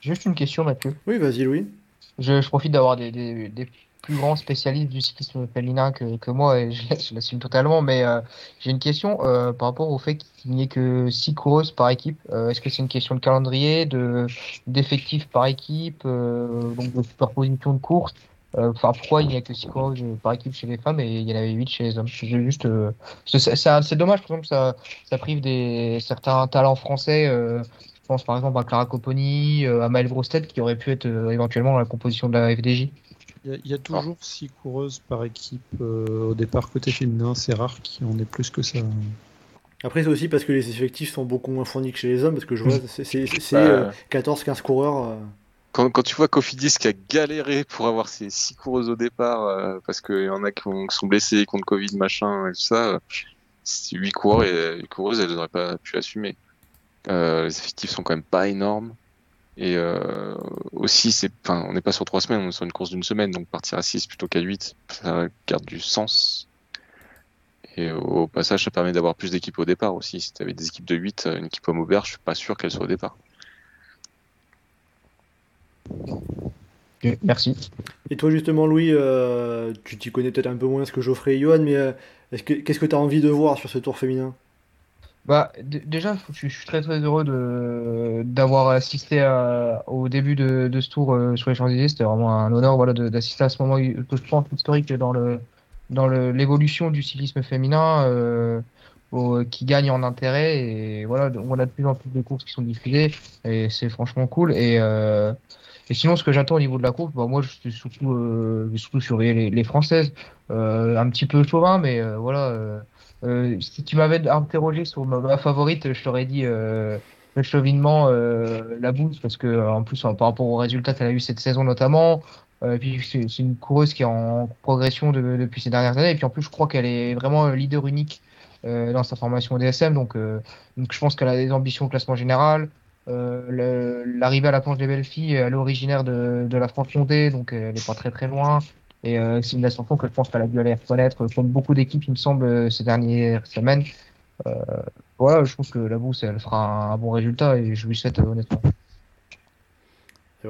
Juste une question, Mathieu. Oui, vas-y, Louis. Je, je profite d'avoir des, des, des plus grands spécialistes du cyclisme féminin que, que moi et je, je l'assume totalement. Mais euh, j'ai une question euh, par rapport au fait qu'il n'y ait que six coureuses par équipe. Euh, Est-ce que c'est une question de calendrier, de d'effectifs par équipe, euh, donc de superposition de courses? Enfin, pourquoi il n'y a que six coureuses par équipe chez les femmes et il y en avait huit chez les hommes? C'est juste, euh, c'est c'est- c'est- dommage, par exemple, ça, ça prive des certains talents français. euh, je pense par exemple à Clara Copponi, euh, à Maëlle Grosstedt qui aurait pu être euh, éventuellement dans la composition de la FDJ. Il y, a- il y a toujours six coureuses par équipe euh, au départ côté féminin. C'est rare qu'il y en ait plus que ça. Après, c'est aussi parce que les effectifs sont beaucoup moins fournis que chez les hommes, parce que je vois, c'est c'est- c'est, Bah, euh, 14-15 coureurs. Euh, Quand, tu vois Cofidis qui a galéré pour avoir ses six coureuses au départ, euh, parce qu'il y en a qui, ont- qui sont blessés contre Covid, machin, et tout ça, euh, huit coureurs et huit coureuses, elles n'auraient pas pu assumer. Euh, les effectifs sont quand même pas énormes. Et euh, aussi, c'est, on n'est pas sur trois semaines, on est sur une course d'une semaine, donc partir à 6 plutôt qu'à 8, ça garde du sens. Et au passage, ça permet d'avoir plus d'équipes au départ aussi. Si tu avais des équipes de 8, une équipe homme Aubert, je suis pas sûr qu'elle soit au départ. Merci. Et toi, justement, Louis, euh, tu t'y connais peut-être un peu moins que Geoffrey et Johan, mais euh, est-ce que, qu'est-ce que tu as envie de voir sur ce tour féminin? Bah, déjà, je suis, très très heureux de d'avoir assisté à- au début de, de ce tour euh, sur les Champs-Élysées. C'était vraiment un honneur, voilà, d'assister à ce moment que je pense historique dans le dans le- l'évolution du cyclisme féminin, euh, au- qui gagne en intérêt. Et voilà, on a de plus en plus de courses qui sont diffusées, et c'est franchement cool. Et euh, et sinon, ce que j'attends au niveau de la course, bah, moi, je suis surtout, euh, surtout surveiller les, les Françaises. Euh, un petit peu chauvin, mais euh, voilà. euh, euh, si tu m'avais interrogé sur ma, favorite, je t'aurais dit euh, chauvinement, la bouse, parce que en plus, par rapport aux résultats qu'elle a eu cette saison notamment, puis c'est une coureuse qui est en progression de- depuis ces dernières années, et puis en plus, je crois qu'elle est vraiment leader unique dans sa formation DSM, donc, donc je pense qu'elle a des ambitions au classement général. Euh, L'arrivée à la planche des belles filles, elle est originaire de, de la Franche-Comté, donc euh, elle n'est pas très très loin. Et euh, c'est une ascension que je pense qu'elle a dû aller reconnaître comme beaucoup d'équipes, il me semble, euh, ces dernières semaines. Euh, voilà, je trouve que la bourse, elle fera un, bon résultat et je lui souhaite euh, honnêtement.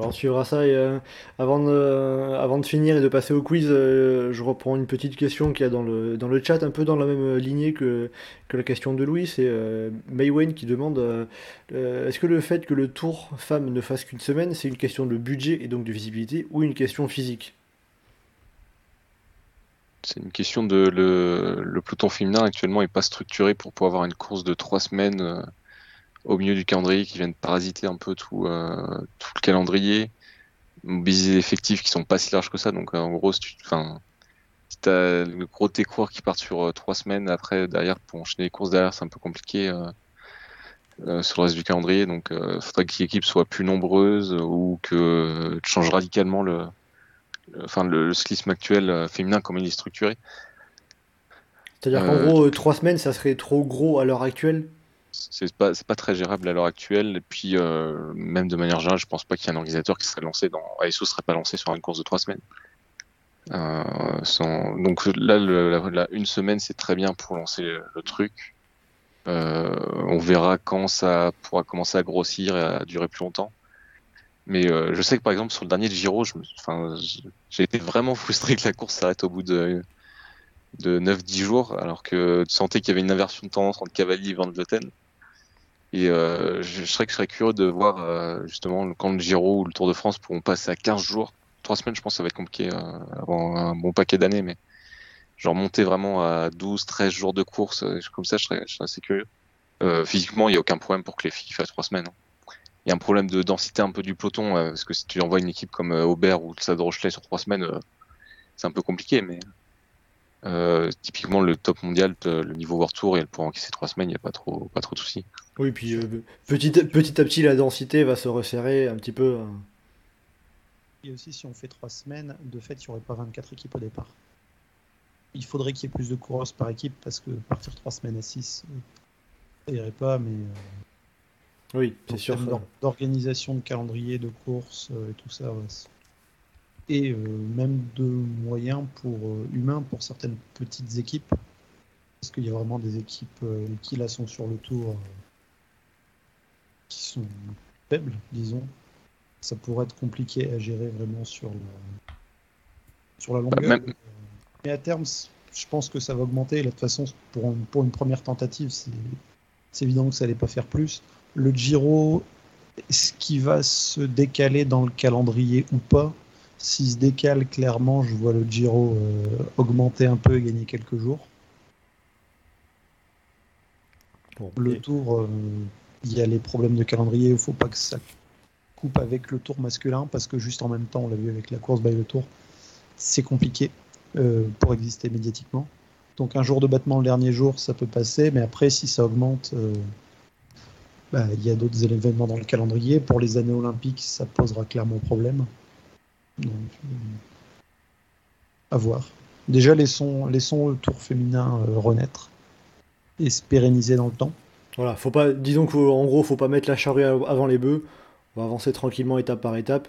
On suivra ça. Et, euh, avant, de, avant de finir et de passer au quiz, euh, je reprends une petite question qu'il y a dans le, dans le chat, un peu dans la même lignée que, la question de Louis. C'est euh, Maywane qui demande euh, euh, est-ce que le fait que le tour femme ne fasse qu'une semaine, c'est une question de budget et donc de visibilité ou une question physique? C'est une question de le, le peloton féminin actuellement est pas structuré pour pouvoir avoir une course de trois semaines euh, au milieu du calendrier qui viennent parasiter un peu tout, euh, tout le calendrier, mobiliser des effectifs qui sont pas si larges que ça. Donc euh, en gros, si tu, t'as le gros tes coureurs qui partent sur euh, trois semaines après derrière pour enchaîner les courses derrière, c'est un peu compliqué euh, sur le reste du calendrier. Donc, il faudrait que l'équipe soit plus nombreuse ou que tu changes radicalement le, le- enfin le, le cyclisme actuel euh, féminin comme il est structuré. C'est-à-dire qu'en gros, trois semaines, ça serait trop gros à l'heure actuelle? C'est pas pas très gérable à l'heure actuelle. Et puis euh, même de manière générale, je pense pas qu'il y ait un organisateur qui serait lancé dans ASO serait pas lancé sur une course de trois semaines. Euh, Donc là, une semaine, c'est très bien pour lancer le, truc. Euh, on verra quand ça pourra commencer à grossir et à durer plus longtemps. Mais je sais que par exemple sur le dernier Giro, j'ai été vraiment frustré que la course s'arrête au bout de, de 9-10 jours, alors que tu sentais qu'il y avait une inversion de tendance entre Cavalli et Van Vleuten. Et euh, je, je serais, je serais curieux de voir euh, justement quand le Giro ou le Tour de France pourront passer à 15 jours. Trois semaines, je pense ça va être compliqué euh, avant un bon paquet d'années, mais genre monter vraiment à 12, 13 jours de course, euh, comme ça, je serais, je serais assez curieux. Euh, physiquement, il n'y a aucun problème pour que les filles fassent trois semaines. hein. Il y a un problème de densité un peu du peloton, euh, parce que si tu envoies une équipe comme Aubert ou le Stade Rochelet sur trois semaines, c'est un peu compliqué, mais euh, typiquement le top mondial, euh, le niveau World Tour, et elle pourra encaisser trois semaines, il n'y a pas trop, pas trop de soucis. Oui, puis euh, petit, petit à petit, la densité va se resserrer un petit peu. euh. Et aussi, si on fait trois semaines, de fait, il n'y aurait pas 24 équipes au départ. Il faudrait qu'il y ait plus de coureuses par équipe parce que partir trois semaines à 6, ça irait pas, mais euh, Oui, c'est sûr. d'organisation de calendrier, de course euh, et tout ça. ouais, et euh, même de moyens pour euh, humains pour certaines petites équipes. Parce qu'il y a vraiment des équipes euh, qui là sont sur le tour qui sont faibles, disons. Ça pourrait être compliqué à gérer vraiment sur la, sur la longueur. même- Mais à terme, je pense que ça va augmenter. De toute façon, pour une, pour une première tentative, c'est évident que ça allait pas faire plus. Le Giro, ce qui va se décaler dans le calendrier ou pas, s'il se décale clairement, je vois le Giro euh, augmenter un peu et gagner quelques jours. Bon, Le et- tour, euh, il y a les problèmes de calendrier, il faut pas que ça coupe avec le tour masculin parce que juste en même temps, on l'a vu avec la course by le tour, c'est compliqué euh, pour exister médiatiquement. Donc un jour de battement le dernier jour, ça peut passer, mais après, si ça augmente, euh, bah, il y a d'autres événements dans le calendrier. Pour les années olympiques, ça posera clairement problème. Donc, euh, à voir. Déjà, laissons, laissons le tour féminin euh, renaître et se pérenniser dans le temps. Voilà, faut pas, disons qu'en gros, faut pas mettre la charrue avant les bœufs. On va avancer tranquillement étape par étape.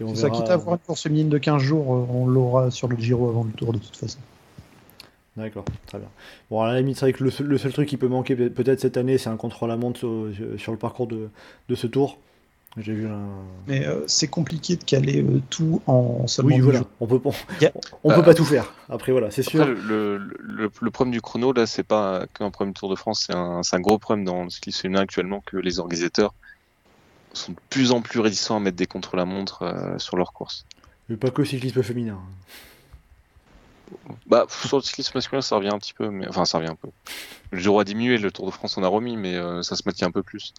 Et on ça, verra- quitte à avoir une course féminine de 15 jours, euh, on l'aura sur le Giro avant le tour de toute façon. D'accord, très bien. Bon, à la limite, c'est vrai que le seul, le seul truc qui peut manquer peut- peut-être cette année, c'est un contrôle à montre sur, sur le parcours de, de ce tour. J'ai vu un. Mais euh, c'est compliqué de caler euh, tout en seulement Oui, voilà, jours. on peut, on, on Bah, peut pas tout faire. Après, voilà, c'est sûr. Après, le, le, le, le problème du chrono, là, c'est pas qu'un problème du Tour de France, c'est un, gros problème dans le cyclisme féminin actuellement que les organisateurs sont de plus en plus réticents à mettre des contre-la-montre euh, sur leurs courses. Mais pas que cyclisme féminin. Bah, sur le cyclisme masculin, ça revient un petit peu, mais enfin, ça revient un peu. Le Giro a diminué, le Tour de France on a remis, mais euh, ça se maintient un peu plus.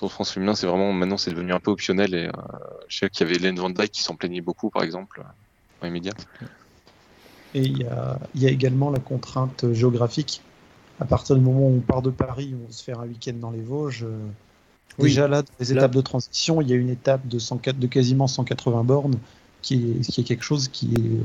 Tour de France féminin, c'est vraiment maintenant, c'est devenu un peu optionnel et euh, je sais qu'il y avait Hélène Van Dyke qui s'en plaignait beaucoup, par exemple, euh, dans les médias. Et il y a, il y a également la contrainte géographique. À partir du moment où on part de Paris, on se fait un week-end dans les Vosges. euh, Oui. Déjà là, dans les Là- étapes de transition, il y a une étape de, 104 de quasiment 180 bornes qui est, qui est quelque chose qui est euh,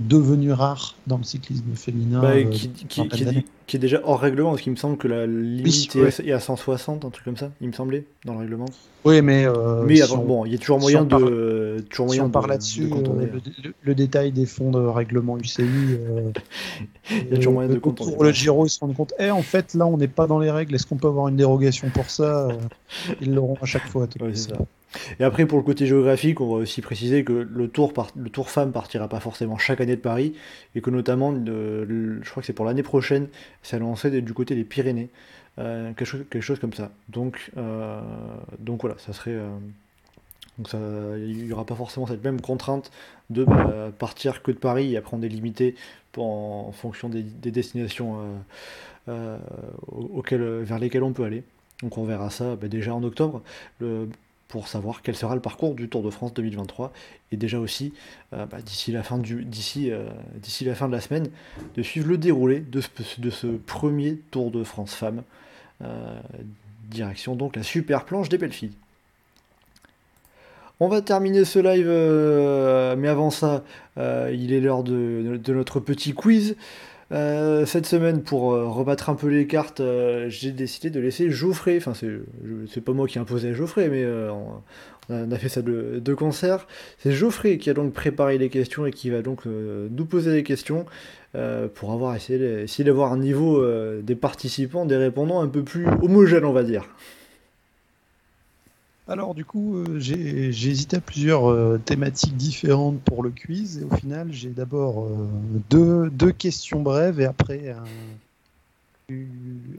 devenu rare dans le cyclisme féminin. Bah, euh, qui, est, d'années. qui est déjà hors règlement, parce qu'il me semble que la limite ouais. est, à, est à 160, un truc comme ça, il me semblait, dans le règlement. Oui, mais, euh, Mais si avant, on- bon, il y a toujours si moyen on de, parle- toujours si moyen on de, part de là-dessus, euh, le, le- le détail des fonds de règlement UCI, euh, Il y a toujours moyen de contourner. Pour le Giro, ils se rendent compte, eh, en fait, là, on n'est pas dans les règles, est-ce qu'on peut avoir une dérogation pour ça Ils l'auront à chaque fois. Ouais, c'est façon. ça. Et après, pour le côté géographique, on va aussi préciser que le tour, part- le tour femme partira pas forcément chaque année de Paris, et que notamment, je crois que c'est pour l'année prochaine, c'est annoncé du côté des Pyrénées, euh, quelque, chose, comme ça. Donc, euh, donc voilà, ça serait. euh, donc ça, il n'y aura pas forcément cette même contrainte de bah, partir que de Paris et après on est en, fonction des, des destinations vers lesquelles on peut aller. Donc on verra ça bah, déjà en octobre. Pour savoir quel sera le parcours du Tour de France 2023 et déjà aussi euh, bah, d'ici la fin du d'ici euh, d'ici la fin de la semaine de suivre le déroulé de ce, premier Tour de France femmes euh, direction donc la super planche des belles filles. On va terminer ce live, mais avant ça, il est l'heure de notre petit quiz. Euh, cette semaine, pour euh, rebattre un peu les cartes, euh, j'ai décidé de laisser Geoffrey. Enfin, c'est pas moi qui à Geoffrey, mais on, a fait ça de, de concert. C'est Geoffrey qui a donc préparé les questions et qui va donc nous poser des questions pour avoir essayé, essayer d'avoir un niveau des participants, des répondants un peu plus homogène, on va dire. Alors du coup, euh, j'ai hésité à plusieurs euh, thématiques différentes pour le quiz et au final, j'ai d'abord euh, deux, questions brèves et après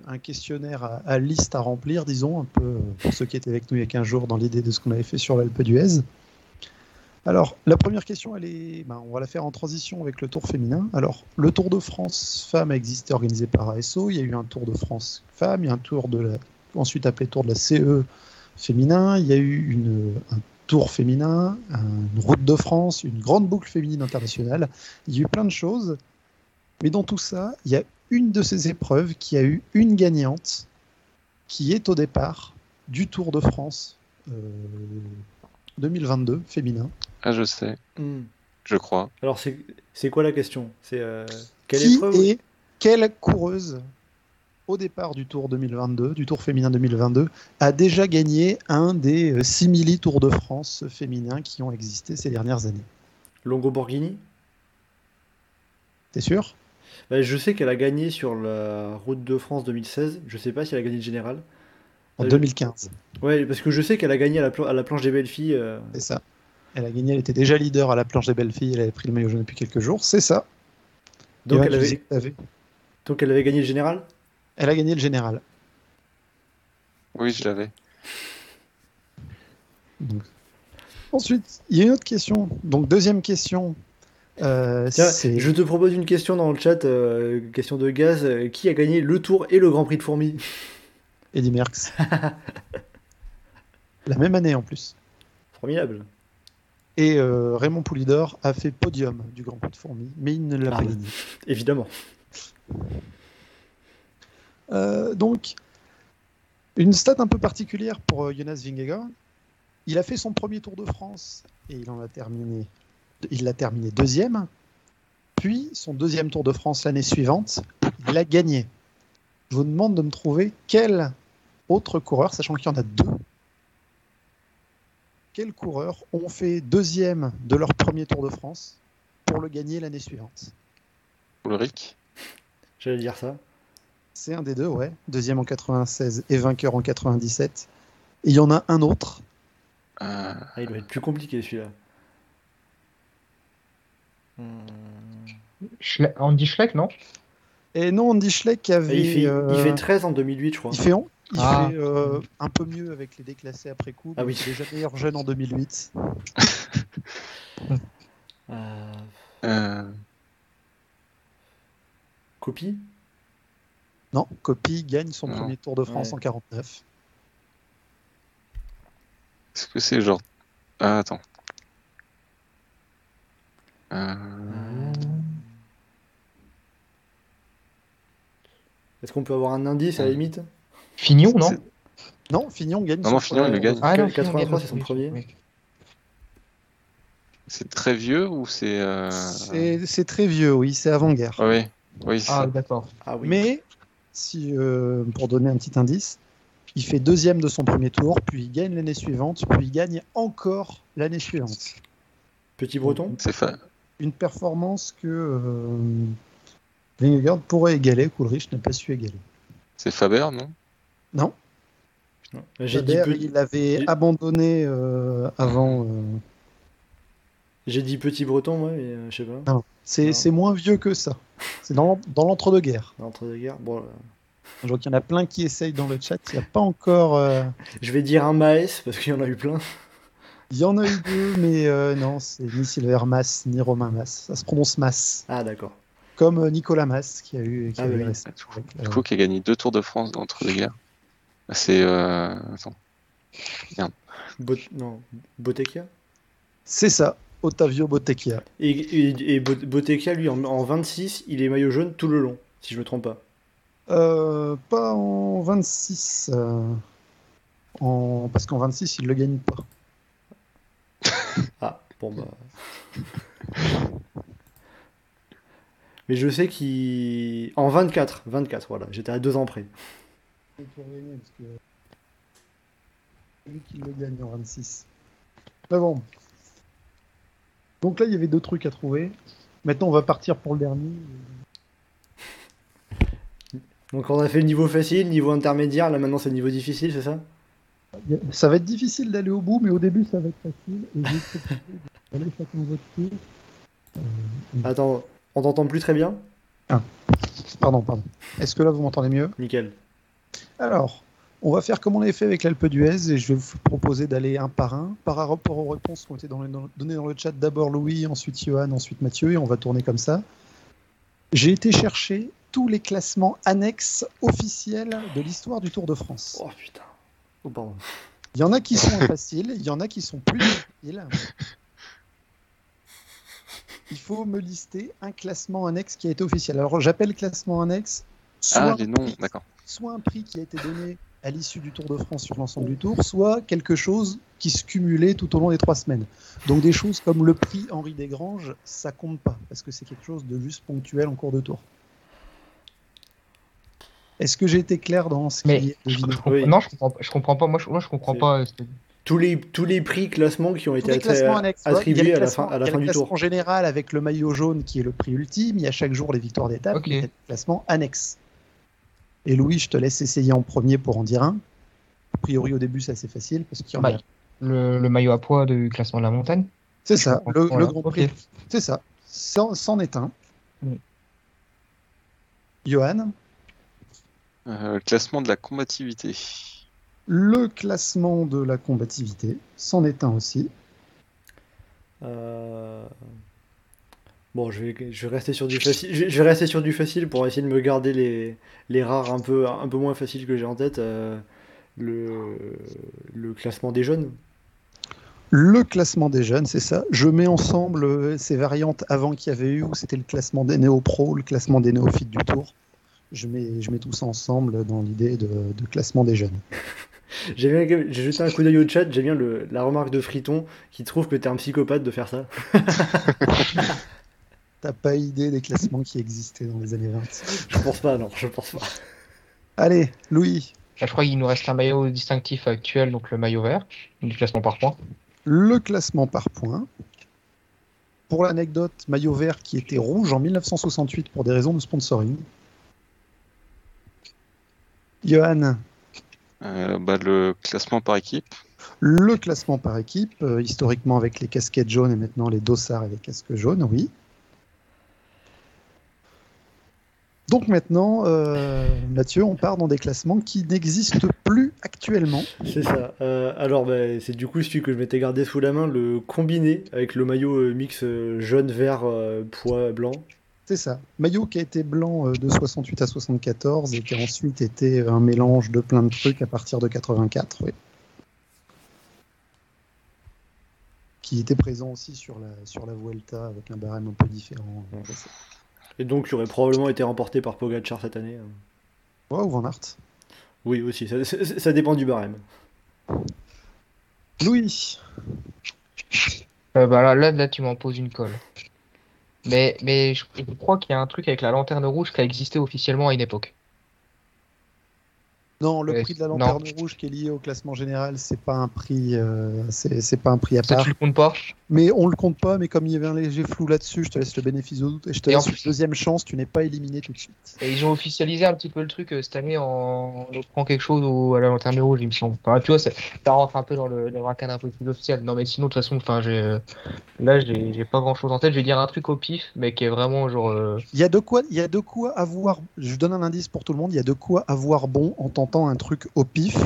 un, questionnaire à, liste à remplir, disons, un peu pour ceux qui étaient avec nous il y a 15 jours dans l'idée de ce qu'on avait fait sur l'Alpe d'Huez. Alors, la première question, elle est, ben, on va la faire en transition avec le Tour féminin. Alors, le Tour de France femmes a existé organisé par ASO. Il y a eu un Tour de France femmes, il y a un Tour de la, ensuite appelé Tour de la CE féminin. Il y a eu une, un Tour féminin, un- une Route de France, une grande boucle féminine internationale. Il y a eu plein de choses. Mais dans tout ça, il y a une de ces épreuves qui a eu une gagnante qui est au départ du Tour de France euh, 2022 féminin. Ah, je sais, Hmm. je crois. Alors, c'est c'est quoi la question? C'est euh, quelle qui épreuve? est quelle coureuse? Au départ du Tour 2022, du Tour féminin 2022, a déjà gagné un des euh, simili Tours de France féminins qui ont existé ces dernières années Longo Borghini? T'es sûr? Bah, Je sais qu'elle a gagné sur la Route de France 2016. Je sais pas si elle a gagné le général. En Euh, 2015, Ouais, parce que je sais qu'elle a gagné à la, pla- à la planche des belles filles. euh, c'est ça. Elle a gagné, elle était déjà leader à la planche des belles filles, elle avait pris le maillot jaune depuis quelques jours, c'est ça. Donc, elle avait, donc elle avait gagné le général? Elle a gagné le général. Oui, je l'avais. Donc, Ensuite, il y a une autre question. Donc, deuxième question. euh, Tiens, je te propose une question dans le chat, euh, question de gaz. euh, qui a gagné le Tour et le Grand Prix de Fourmi? Eddy Merckx. La même année en plus. Formidable. Et euh, Raymond Poulidor a fait podium du Grand Prix de Fourmi, mais il ne l'a Ah pas gagné. Évidemment. Euh, donc, une stat un peu particulière pour euh, Jonas Vingegaard. Il a fait son premier Tour de France et il en a terminé. Il l'a terminé deuxième. Puis son deuxième Tour de France l'année suivante, il a gagné. Je vous demande de me trouver quel autre coureur, sachant qu'il y en a deux. Quels coureurs ont fait deuxième de leur premier Tour de France pour le gagner l'année suivante? Ulrich? J'allais dire ça. C'est un des deux, ouais. Deuxième en 96 et vainqueur en 97. Et il y en a un autre. Euh, Ah, il doit être plus compliqué celui-là. Hmm. Schle- Andy Schleck, non? Et non, Andy Schleck Ah, avait. Il, fait, il euh, fait 13 en 2008, je crois. il fait, on- il Ah. fait, euh, un peu mieux avec les déclassés après coup. Ah oui. Il est déjà meilleur jeune en 2008. Euh, euh, copie? Non, Copy gagne son Non. premier Tour de France Ouais. en 49. Est-ce que c'est genre. Ah, attends. Euh, Est-ce qu'on peut avoir un indice à la limite? Fignon, non? C'est- Non, Fignon gagne. Non, non, son Fignon, il le gagne. Ah non, 83, Fignon, c'est son premier. oui. C'est très vieux ou c'est. Euh... C'est c'est très vieux, oui, c'est avant-guerre. Ah oui, oui, c'est Ah, d'accord. Ah oui. Mais, si, euh, pour donner un petit indice, il fait deuxième de son premier tour, puis il gagne l'année suivante, puis il gagne encore l'année suivante. Petit breton C'est fa... Une performance que euh, Vingegaard pourrait égaler, qu'Ulrich n'a pas su égaler. c'est Faber, non? Non, Non. J'ai dit, Faber, pe- il avait abandonné euh, avant. J'ai dit petit breton, moi, mais euh, je sais pas. non. C'est c'est moins vieux que ça. C'est dans, dans l'entre-deux-guerres. Entre deux guerres. Bon, euh, Je vois qu'il y en a plein qui essayent dans le chat. Il n'y a pas encore. euh, je vais dire un Maes, parce qu'il y en a eu plein. Il y en a eu deux, mais euh, non, c'est ni Silver Mass ni Romain Mass. Ça se prononce Mass. Ah, d'accord. Comme Nicolas Mass qui a eu. Qui Ah a oui. Du euh, coup, qui a gagné deux Tours de France entre les guerres. C'est. Euh... Attends. Bot... Non, Bottecchia C'est ça, Ottavio Bottecchia. Et, et, et Bot- Bottecchia, lui, en, en 26, il est maillot jaune tout le long, si je me trompe pas. Euh, pas en 26. euh, en... Parce qu'en 26, il le gagne pas. Ah, bon bah. Mais je sais qu'il. En 24, 24, voilà, j'étais à deux ans près. pour gagner parce que lui qui le gagne en 26. Mais bon. Donc là, il y avait deux trucs à trouver. Maintenant, on va partir pour le dernier. Donc on a fait le niveau facile, niveau intermédiaire, là maintenant c'est le niveau difficile, c'est ça? Ça va être difficile d'aller au bout, mais au début, ça va être facile. Et chacun votre tour. Euh, Attends, on t'entend plus très bien? Pardon, pardon. Est-ce que là, vous m'entendez mieux? Nickel. Alors, on va faire comme on l'avait fait avec l'Alpe d'Huez et je vais vous proposer d'aller un par un par rapport aux réponses qui ont été dans le- dans- données dans le chat. D'abord Louis, ensuite Johan, ensuite Mathieu et on va tourner comme ça. J'ai été chercher tous les classements annexes officiels de l'histoire du Tour de France. Oh putain. Oh pardon. Il y en a qui sont faciles, il y en a qui sont plus difficiles. Il faut me lister un classement annexe qui a été officiel. Alors j'appelle classement annexe soit Ah, les noms, d'accord. soit un prix qui a été donné à l'issue du Tour de France sur l'ensemble du Tour, soit quelque chose qui se cumulait tout au long des trois semaines. Donc des choses comme le prix Henri Desgranges, ça compte pas, parce que c'est quelque chose de juste ponctuel en cours de tour. Est-ce que j'ai été clair dans ce Mais qui est je, je comprends- Oui. non, je comprends, je comprends pas. Moi, je, moi, je comprends pas. euh, Tous les, tous les prix classements qui ont Tous été classements annexes, attribués à la fin, à la il y a fin le du tour. classement général avec le maillot jaune qui est le prix ultime, il y a chaque jour les victoires d'étape, Ok. mais il y a le classement annexe. Et Louis, je te laisse essayer en premier pour en dire un. A priori, au début, c'est assez facile parce qu'il y en a Bah, le, le maillot à poids du classement de la montagne. C'est ça, le, le Grand. Prix. C'est ça. C'en est un. Johan, Euh, classement de la combativité. le classement de la combativité, c'en est un aussi. Euh, Bon, je vais, je vais rester sur du facile. Je vais, je vais rester sur du facile pour essayer de me garder les, les rares un peu, un peu moins faciles que j'ai en tête. euh, Le, le classement des jeunes. Le classement des jeunes, c'est ça. Je mets ensemble euh, ces variantes avant qu'il y avait eu, où c'était le classement des néo-pros, le classement des néophytes du tour. Je mets, je mets tout ça ensemble dans l'idée de, de classement des jeunes. J'ai jeté un coup d'œil au chat. J'ai bien le, la remarque de Friton qui trouve que t'es un psychopathe de faire ça. T'as pas idée des classements qui existaient dans les années 20. Je pense pas, non, je pense pas. Allez, Louis, Là, je crois qu'il nous reste un maillot distinctif actuel, donc le maillot vert, du classement par points. le classement par points. Pour l'anecdote, maillot vert qui était rouge en 1968 pour des raisons de sponsoring. Johan, Euh, bah, le classement par équipe. le classement par équipe, euh, historiquement avec les casquettes jaunes et maintenant les dossards et les casques jaunes, oui. Donc maintenant, euh, Mathieu, on part dans des classements qui n'existent plus actuellement. C'est ça. Euh, alors, bah, c'est du coup celui que je m'étais gardé sous la main, le combiné avec le maillot euh, mix jaune, vert, euh, pois, blanc. C'est ça. Maillot qui a été blanc de 68 à 74 et qui a ensuite été un mélange de plein de trucs à partir de 84. oui. Qui était présent aussi sur la, sur la Vuelta avec un barème un peu différent. euh, Et donc, qui aurait probablement été remporté par Pogacar cette année. hein. Ouais, ou Van Aert. Oui, aussi, ça, ça- ça dépend du barème. Louis, Euh, bah là, là, là, tu m'en poses une colle. Mais, mais je, je crois qu'il y a un truc avec la lanterne rouge qui a existé officiellement à une époque. Non, le prix de la non. lanterne rouge qui est lié au classement général, c'est pas un prix, euh, c'est c'est pas un prix à Ça, part. tu le comptes pas? Mais on le compte pas, mais comme il y avait un léger flou là-dessus, je te laisse le bénéfice du doute et je te Et laisse une deuxième chance, tu n'es pas éliminé tout de suite. Et ils ont officialisé un petit peu le truc euh, cette année en on prend quelque chose au- à la lanterne rouge, il me semble. Enfin, tu vois, ça, ça rentre un peu dans le, dans un cadre un peu plus officiel. Non, mais sinon, de toute façon, enfin, j'ai, euh, là, j'ai pas grand chose en tête. Je vais dire un truc au pif, mais qui est vraiment genre. euh, Il y a de quoi, il y a de quoi avoir. Je donne un indice pour tout le monde. Il y a de quoi avoir bon en tentant un truc au pif.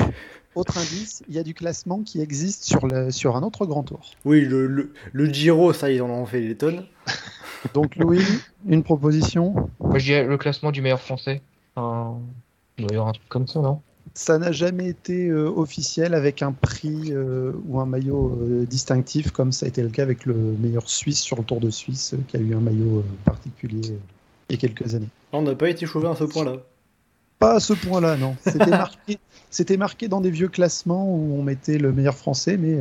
Autre indice, il y a du classement qui existe sur, le, sur un autre grand tour. Oui, le, le, le Giro, ça, ils en ont fait des tonnes. Donc Louis, une proposition? Moi, je dirais le classement du meilleur français. Il doit y avoir un truc comme ça, non? Ça n'a jamais été euh, officiel avec un prix euh, ou un maillot euh, distinctif, comme ça a été le cas avec le meilleur Suisse sur le Tour de Suisse, qui a eu un maillot particulier il y a quelques années. On n'a pas été chauvin à ce point-là. Pas à ce point-là, non. C'était marqué, c'était marqué dans des vieux classements où on mettait le meilleur français, mais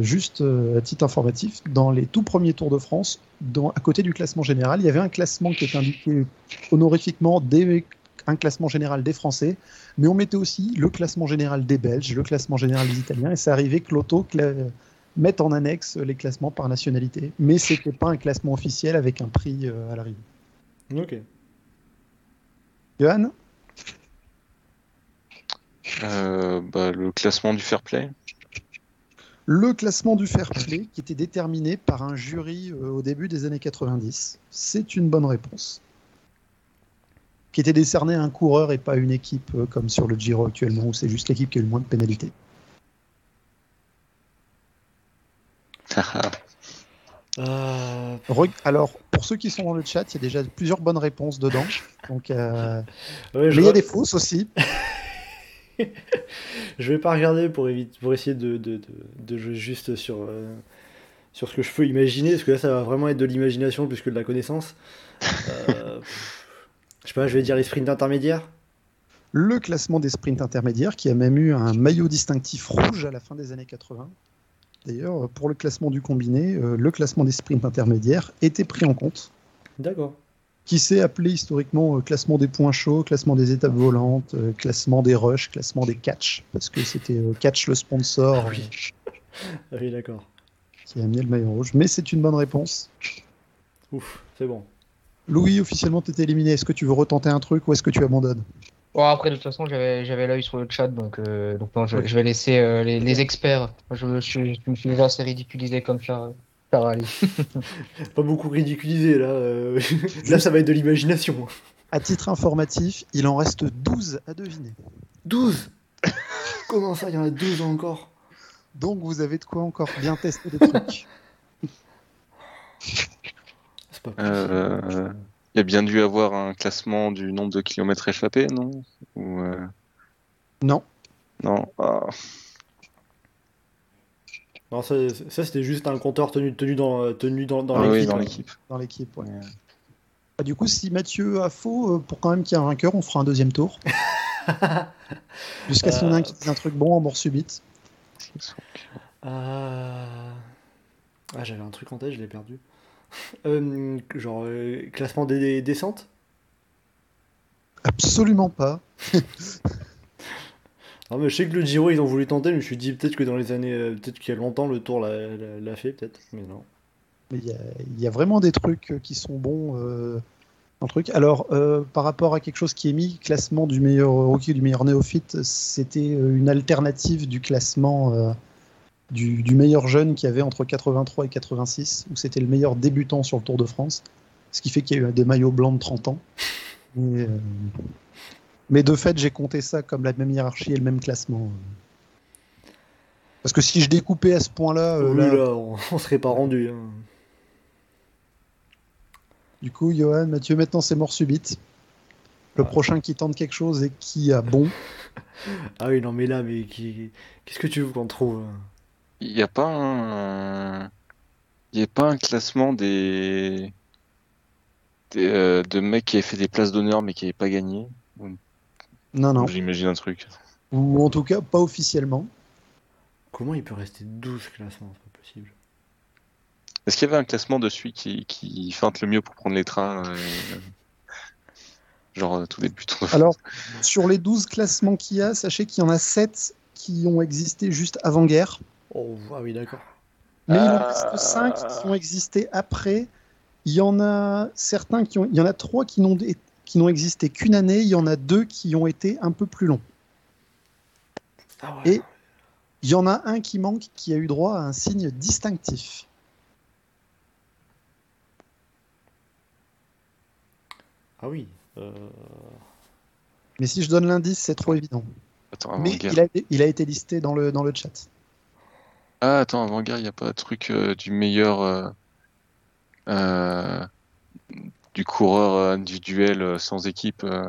juste à titre informatif, dans les tout premiers Tours de France, dans, à côté du classement général, il y avait un classement qui était indiqué honorifiquement des un classement général des Français, mais on mettait aussi le classement général des Belges, le classement général des Italiens, et c'est arrivé que l'auto mette en annexe les classements par nationalité, mais c'était pas un classement officiel avec un prix euh, à l'arrivée. Ok. Johan? Euh, bah, Le classement du fair play. Le classement du fair play qui était déterminé par un jury euh, au début des années 90. C'est une bonne réponse qui était décerné à un coureur et pas à une équipe euh, comme sur le Giro actuellement où c'est juste l'équipe qui a eu le moins de pénalités. Euh, alors, pour ceux qui sont dans le chat, il y a déjà plusieurs bonnes réponses dedans. Donc, euh, ouais, mais il y a des fausses aussi. je vais pas regarder pour, éviter, pour essayer de, de, de, jouer juste sur, sur ce que je peux imaginer, parce que là, ça va vraiment être de l'imagination plus que de la connaissance. Je sais pas, je vais dire les sprints intermédiaires. Le classement des sprints intermédiaires qui a même eu un maillot distinctif rouge à la fin des années 80. D'ailleurs, pour le classement du combiné, euh, le classement des sprints intermédiaires était pris en compte. D'accord. Qui s'est appelé historiquement euh, classement des points chauds, classement des étapes volantes, euh, classement des rushs, classement des catch, parce que c'était catch le sponsor. Ah oui, ah oui d'accord. Qui a amené le maillot rouge. Mais c'est une bonne réponse. Ouf, c'est bon. Louis, officiellement, tu étais éliminé. Est-ce que tu veux retenter un truc ou est-ce que tu abandonnes? Bon, après, de toute façon, j'avais l'œil sur le chat, donc, euh, donc non, je, je, vais laisser euh, les, les, experts. Je, je, je, me suis déjà assez ridiculisé comme ça. Ali. Pas beaucoup ridiculisé, là. Euh, là, ça va être de l'imagination. À titre informatif, il en reste 12 à deviner. 12 Comment ça, il y en a 12 encore? Donc, vous avez de quoi encore bien tester des trucs. Euh, il y a bien dû avoir un classement du nombre de kilomètres échappés, non? Ou euh... Non. Non. Ah. Non, ça, ça c'était juste un compteur tenu, tenu dans, tenu dans, dans ah l'équipe. Oui, dans l'équipe. Dans l'équipe, ouais. Ah, du coup, si Mathieu a faux, euh, pour quand même qu'il y ait un vainqueur, on fera un deuxième tour. Jusqu'à ce qu'il y en ait un qui dise un truc bon en mort subite. Euh... Ah, j'avais un truc en tête, je l'ai perdu. Euh, genre, euh, classement des, des descentes Absolument pas. non, mais je sais que le Giro, ils ont voulu tenter, mais je me suis dit peut-être que dans les années. euh, peut-être qu'il y a longtemps, le Tour l'a- fait, peut-être. Mais non. Mais il y a- vraiment des trucs euh, qui sont bons euh, truc. Alors, euh, par rapport à quelque chose qui est mis, classement du meilleur rookie, du meilleur néophyte, c'était une alternative du classement du, meilleur jeune qui avait entre 83 et 86, où c'était le meilleur débutant sur le Tour de France. Ce qui fait qu'il y a eu des maillots blancs de 30 ans. Euh, mais de fait, j'ai compté ça comme la même hiérarchie et le même classement. Parce que si je découpais à ce point-là, euh, Oui, là, là, on, on serait pas rendu. hein. Du coup, Johan, Mathieu, maintenant c'est mort subite. Le prochain qui tente quelque chose et qui a bon. Ah oui, non, mais là, mais qui... qu'est-ce que tu veux qu'on trouve hein Il n'y a pas un. Il n'y a pas un classement des. des, euh, de mecs qui avaient fait des places d'honneur mais qui n'avaient pas gagné. Non, non. J'imagine un truc. Ou en tout cas, pas officiellement. Comment il peut rester 12 classements C'est pas possible. Est-ce qu'il y avait un classement de celui qui, qui feinte le mieux pour prendre les trains euh, Genre euh, tout début de Alors, sur les 12 classements qu'il y a, sachez qu'il y en a 7 qui ont existé juste avant-guerre. Oh, ah oui, d'accord. Mais il en Ah. reste 5 qui ont existé après. Il y en a certains qui ont. Il y en a 3 qui n'ont qui n'ont existé qu'une année. Il y en a 2 qui ont été un peu plus longs. Ah ouais. Et il y en a un qui manque qui a eu droit à un signe distinctif. Ah oui. euh, Mais si je donne l'indice, c'est trop évident. Attends, Mais il a, il a été listé dans le, dans le chat. Ah, attends, avant-guerre, il n'y a pas de truc euh, du meilleur. euh, euh, du coureur euh, individuel euh, sans équipe. euh.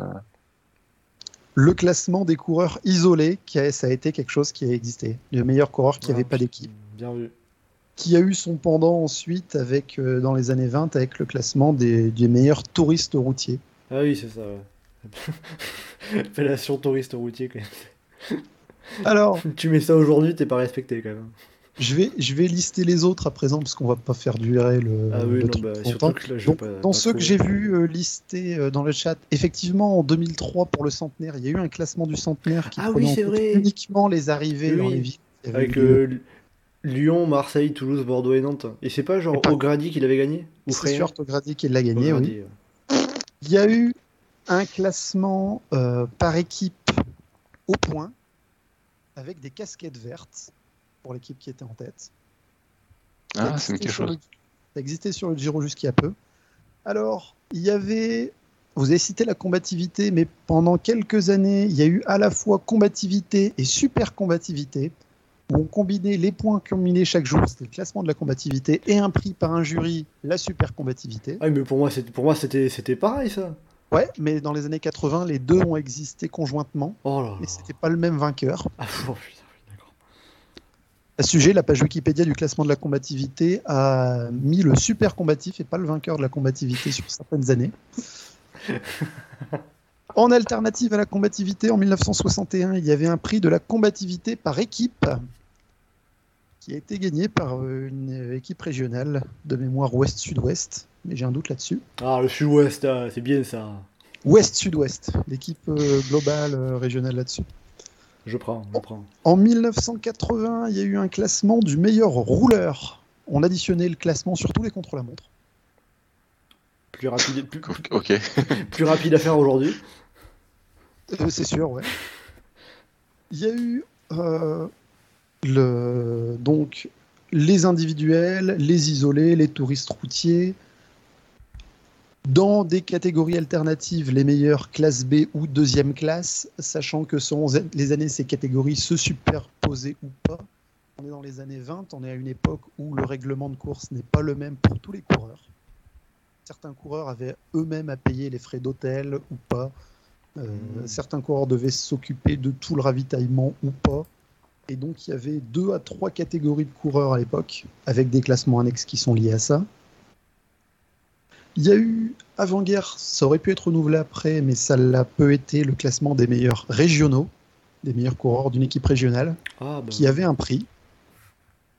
le classement des coureurs isolés, qui a, ça a été quelque chose qui a existé. Le meilleur coureur qui Ah, n'avait pas d'équipe. Bien vu. Qui a eu son pendant ensuite avec, euh, dans les années 20 avec le classement des, des meilleurs touristes routiers. Ah oui, c'est ça, ouais. Appellation touriste routier, quand même. Alors, Tu mets ça aujourd'hui, t'es pas respecté, quand même. Je vais, je vais lister les autres à présent parce qu'on va pas faire durer le, Ah oui, le non, bah, que là, je Donc, vais pas. dans pas ceux que j'ai vus euh, listés euh, dans le chat, effectivement, en 2003, pour le centenaire, il y a eu un classement du centenaire qui Ah prenait oui, en c'est compte vrai. uniquement les arrivées Oui, dans les villes. Avec euh, Lyon, Marseille, Toulouse, Bordeaux et Nantes. Et c'est pas genre pas- O'Grady qui l'avait gagné Ou C'est sûr, Togradi qui l'a gagné, oui. O'Grady, ouais. Il y a eu un classement euh, par équipe au point, avec des casquettes vertes pour l'équipe qui était en tête. Ah, c'est quelque chose. le- Ça existait sur le Giro jusqu'il y a peu. Alors, il y avait. Vous avez cité la combativité, mais pendant quelques années, il y a eu à la fois combativité et super combativité, où on combinait les points combinés chaque jour, c'était le classement de la combativité, et un prix par un jury, la super combativité. Ah, mais pour moi, c'était pour moi, c'était c'était pareil, ça. Ouais, mais dans les années 80, les deux ont existé conjointement, Oh là là. mais c'était pas le même vainqueur. Ah, oh, putain. À ce sujet, la page Wikipédia du classement de la combativité a mis le super combatif et pas le vainqueur de la combativité sur certaines années. En alternative à la combativité, en 1961, il y avait un prix de la combativité par équipe qui a été gagné par une équipe régionale de mémoire ouest-sud-ouest, mais j'ai un doute là-dessus. Ah, le sud-ouest, ah, c'est bien ça. Ouest-sud-ouest, l'équipe euh, globale euh, régionale là-dessus. Je prends, je prends. En 1980, il y a eu un classement du meilleur rouleur. On additionnait le classement sur tous les contre-la-montre. Plus rapide, plus, Ok. plus rapide à faire aujourd'hui. Euh, c'est sûr, ouais. Il y a eu euh, le, donc les individuels, les isolés, les touristes routiers. Dans des catégories alternatives, les meilleurs classe B ou deuxième classe, sachant que selon les années, ces catégories se superposaient ou pas. On est dans les années 20, on est à une époque où le règlement de course n'est pas le même pour tous les coureurs. Certains coureurs avaient eux-mêmes à payer les frais d'hôtel ou pas. Euh, Mmh. Certains coureurs devaient s'occuper de tout le ravitaillement ou pas. Et donc il y avait deux à trois catégories de coureurs à l'époque, avec des classements annexes qui sont liés à ça. Il y a eu, avant-guerre, ça aurait pu être renouvelé après, mais ça l'a peu été, le classement des meilleurs régionaux, des meilleurs coureurs d'une équipe régionale, Ah, bah, qui avait un prix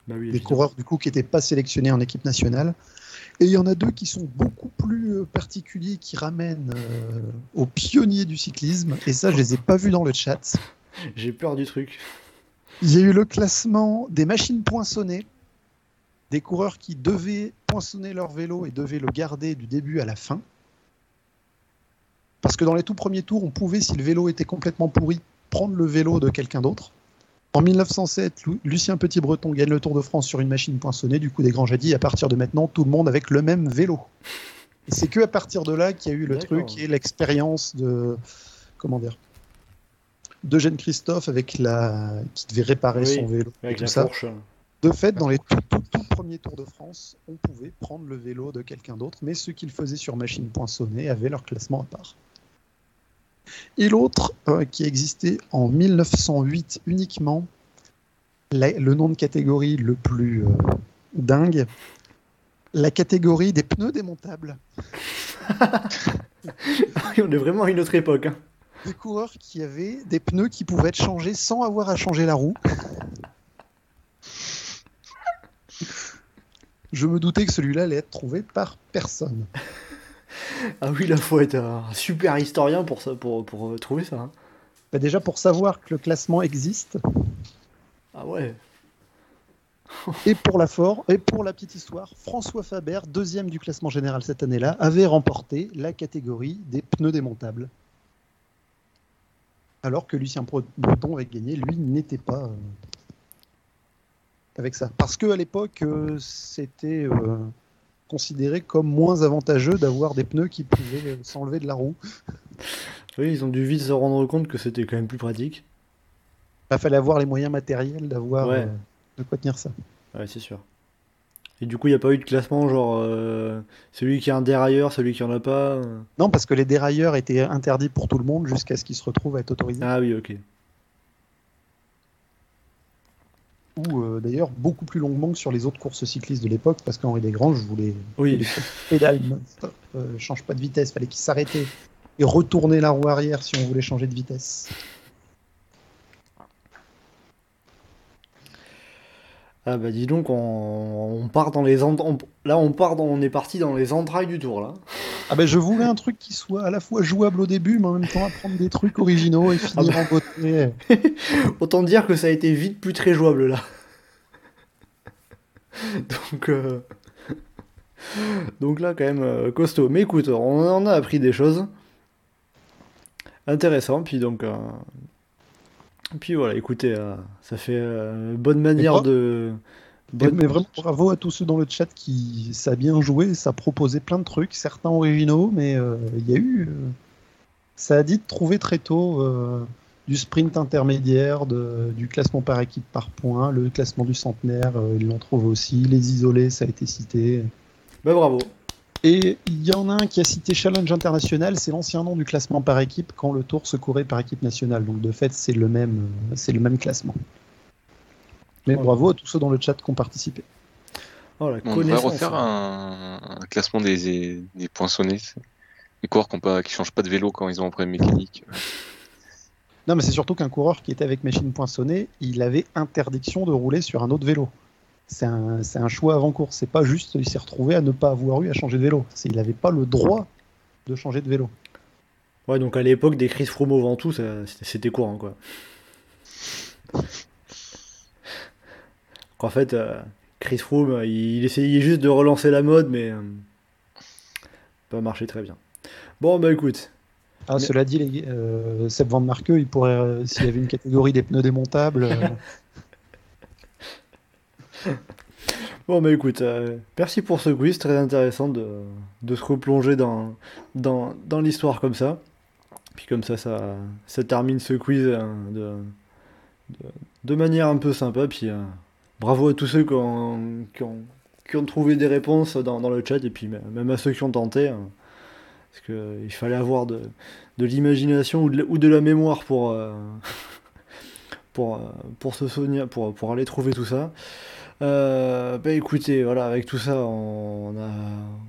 bah oui, des coureurs du coup qui n'étaient pas sélectionnés en équipe nationale. Et il y en a deux qui sont beaucoup plus euh, particuliers, qui ramènent euh, aux pionniers du cyclisme. Et ça, je les ai pas vus dans le chat. J'ai peur du truc. Il y a eu le classement des machines poinçonnées, des coureurs qui devaient poinçonner leur vélo et devaient le garder du début à la fin. Parce que dans les tout premiers tours, on pouvait, si le vélo était complètement pourri, prendre le vélo de quelqu'un d'autre. En 1907, Lu- Lucien Petit-Breton gagne le Tour de France sur une machine poinçonnée. Du coup, des grands dit à partir de maintenant, tout le monde avec le même vélo. Et c'est que à partir de là qu'il y a eu le truc et l'expérience de comment dire d'Eugène Christophe avec la qui devait réparer Oui, son vélo et tout ça. fourche. De fait, dans les tout, tout, tout premiers Tours de France, on pouvait prendre le vélo de quelqu'un d'autre, mais ceux qui le faisaient sur machine poinçonnée avaient leur classement à part. Et l'autre, euh, qui existait en 1908 uniquement, la- le nom de catégorie le plus euh, dingue, la catégorie des pneus démontables. On est vraiment à une autre époque. hein. Des coureurs qui avaient des pneus qui pouvaient être changés sans avoir à changer la roue. Je me doutais que celui-là allait être trouvé par personne. Ah oui, là, faut être un super historien pour, ça, pour, pour euh, trouver ça. hein. Bah déjà pour savoir que le classement existe Ah ouais. et pour la fort et pour la petite histoire, François Faber, deuxième du classement général cette année-là, avait remporté la catégorie des pneus démontables. Alors que Lucien Breton avait gagné, lui n'était pas euh, avec ça. Parce que à l'époque, euh, c'était euh, considéré comme moins avantageux d'avoir des pneus qui pouvaient euh, s'enlever de la roue. Oui, ils ont dû vite se rendre compte que c'était quand même plus pratique. Il fallait avoir les moyens matériels d'avoir Ouais. euh, de quoi tenir ça. Ouais, c'est sûr. Et du coup, il n'y a pas eu de classement, genre euh, celui qui a un dérailleur, celui qui en a pas. euh. Non, parce que les dérailleurs étaient interdits pour tout le monde jusqu'à ce qu'ils se retrouvent à être autorisés. Ah oui, ok. Ou euh, d'ailleurs beaucoup plus longuement que sur les autres courses cyclistes de l'époque, parce qu'Henri Desgranges voulait Oui, pédale euh, change pas de vitesse, fallait qu'il s'arrêtait et retourner la roue arrière si on voulait changer de vitesse. Ah bah dis donc, on, on part dans les on- là on part dans, on est parti dans les entrailles du tour là. Ah ben je voulais un truc qui soit à la fois jouable au début, mais en même temps apprendre des trucs originaux et finir Ah en beauté. Autant dire que ça a été vite plus très jouable là. Donc euh, donc là quand même euh, costaud. Mais écoute, on en a appris des choses intéressantes. Puis donc euh, puis voilà, écoutez, euh, ça fait euh, bonne manière de Mais, bonne- mais vraiment bravo à tous ceux dans le chat qui ça a bien joué, ça a proposé plein de trucs, certains originaux, mais euh, il y a eu. ça a dit de trouver très tôt du sprint intermédiaire, de- du classement par équipe par point, le classement du centenaire, euh, ils l'ont trouvé aussi, les isolés, ça a été cité. Bah bravo. Et il y en a un qui a cité Challenge International, c'est l'ancien nom du classement par équipe quand le tour se courait par équipe nationale. Donc de fait, c'est le même, c'est le même classement. Mais Ouais. bravo à tous ceux dans le chat qui ont participé. Oh la On connaissance. refaire un, un classement des, des poinçonnés. Les coureurs qui, qui changent pas de vélo quand ils ont un problème mécanique. Non, mais c'est surtout qu'un coureur qui était avec machine poinçonnée, il avait interdiction de rouler sur un autre vélo. C'est un, choix avant course. C'est pas juste, il s'est retrouvé à ne pas avoir eu à changer de vélo. Il n'avait pas le droit de changer de vélo. Ouais, donc à l'époque des Chris Froome au Ventoux, ça- c'était- courant quoi. En fait, euh, Chris Froome, euh, il, il essayait juste de relancer la mode, mais euh, pas marché très bien. Bon, bah écoute, Ah, Mais- Cela dit, les, euh, Seb Van il pourrait, s'il y avait une catégorie des pneus démontables, bon, bah écoute, euh, merci pour ce quiz, très intéressant de, de se replonger dans, dans, dans l'histoire comme ça. Puis comme ça, ça, ça termine ce quiz euh, de, de, manière un peu sympa. Puis euh, bravo à tous ceux qui ont, qui ont, trouvé des réponses dans, le chat, et puis même à ceux qui ont tenté. hein. parce qu'il fallait avoir de, de l'imagination ou ou de la mémoire pour, euh, pour, euh, pour se souvenir, pour, pour aller trouver tout ça. Euh, bah écoutez, voilà, avec tout ça, on a,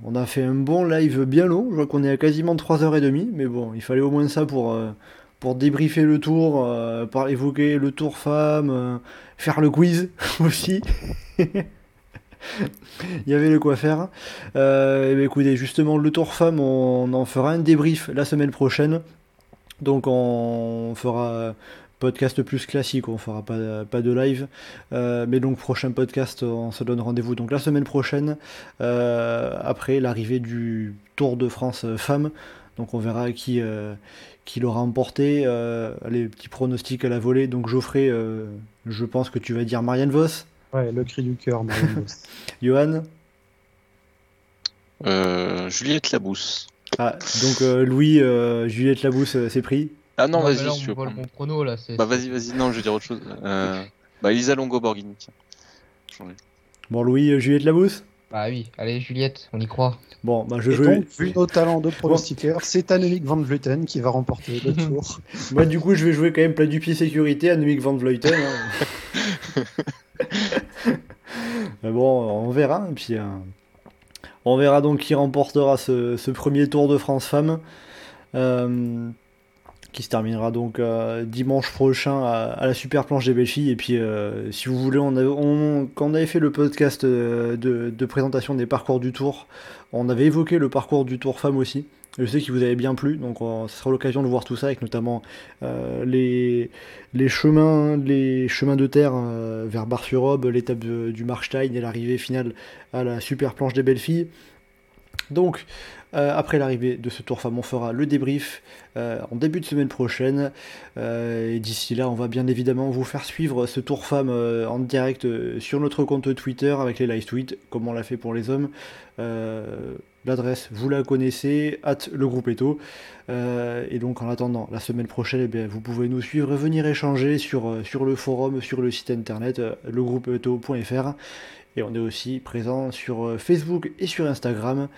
on a fait un bon live bien long. Je vois qu'on est à quasiment 3h30, mais bon, il fallait au moins ça pour, euh, pour débriefer le tour, euh, par évoquer le tour femme, euh, faire le quiz aussi. Il y avait le quoi faire. Euh, ben, écoutez, justement, le tour femme, on en fera un débrief la semaine prochaine. Donc on fera podcast plus classique, on fera pas, pas de live. Euh, mais donc prochain podcast, on se donne rendez-vous donc la semaine prochaine, euh, après l'arrivée du Tour de France euh, femmes. Donc on verra qui, euh, qui l'aura emporté. Euh, les petits pronostics à la volée. Donc Geoffrey, euh, je pense que tu vas dire Marianne Vos. ouais, le cri du cœur. Marianne Vos. Johan Euh, Juliette Labousse. Ah, donc euh, Louis, euh, Juliette Labousse, euh, c'est pris. Ah non, vas-y, là, si tu veux prendre. mon prono là. c'est- Bah vas-y, vas-y, non, je vais dire autre chose. Euh, bah Elisa Longo Borghini, tiens. Bon, Louis, euh, Juliette Labousse Bah oui, allez Juliette, on y croit. Bon, bah je Et joue. donc, vu nos talents de pronostiqueur, c'est Annemiek van Vleuten qui va remporter le tour. Moi, du coup, je vais jouer quand même plat du pied sécurité, Annemiek van Vleuten. hein. Mais bon, on verra. Et puis, euh, on verra donc qui remportera ce, ce premier Tour de France Femmes. euh, qui se terminera donc euh, dimanche prochain à, la super planche des belles filles. Et puis, euh, si vous voulez, on quand on avait fait le podcast euh, de, présentation des parcours du Tour, on avait évoqué le parcours du Tour Femmes aussi. Je sais qu'il vous avait bien plu, donc ce sera l'occasion de voir tout ça, avec notamment les, chemins, les chemins de terre vers Bar-sur-Aube, l'étape du Markstein et l'arrivée finale à la super planche des belles filles. Donc, euh, après l'arrivée de ce Tour Femme, on fera le débrief euh, en début de semaine prochaine. Euh, et d'ici là, on va bien évidemment vous faire suivre ce Tour Femme en direct sur notre compte Twitter avec les live tweets, comme on l'a fait pour les hommes. L'adresse, vous la connaissez, at le groupe Eto. Et donc en attendant la semaine prochaine, eh vous pouvez nous suivre venir échanger sur, sur le forum, sur le site internet, legroupeeto.fr. Et on est aussi présent sur Facebook et sur Instagram.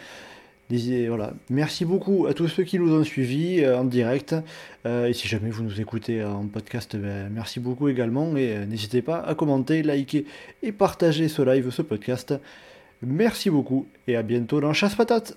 Voilà. Merci beaucoup à tous ceux qui nous ont suivis en direct. et si jamais vous nous écoutez en podcast, ben, merci beaucoup également. Et n'hésitez pas à commenter, liker et partager ce live, ce podcast. Merci beaucoup et à bientôt dans Chasse Patate.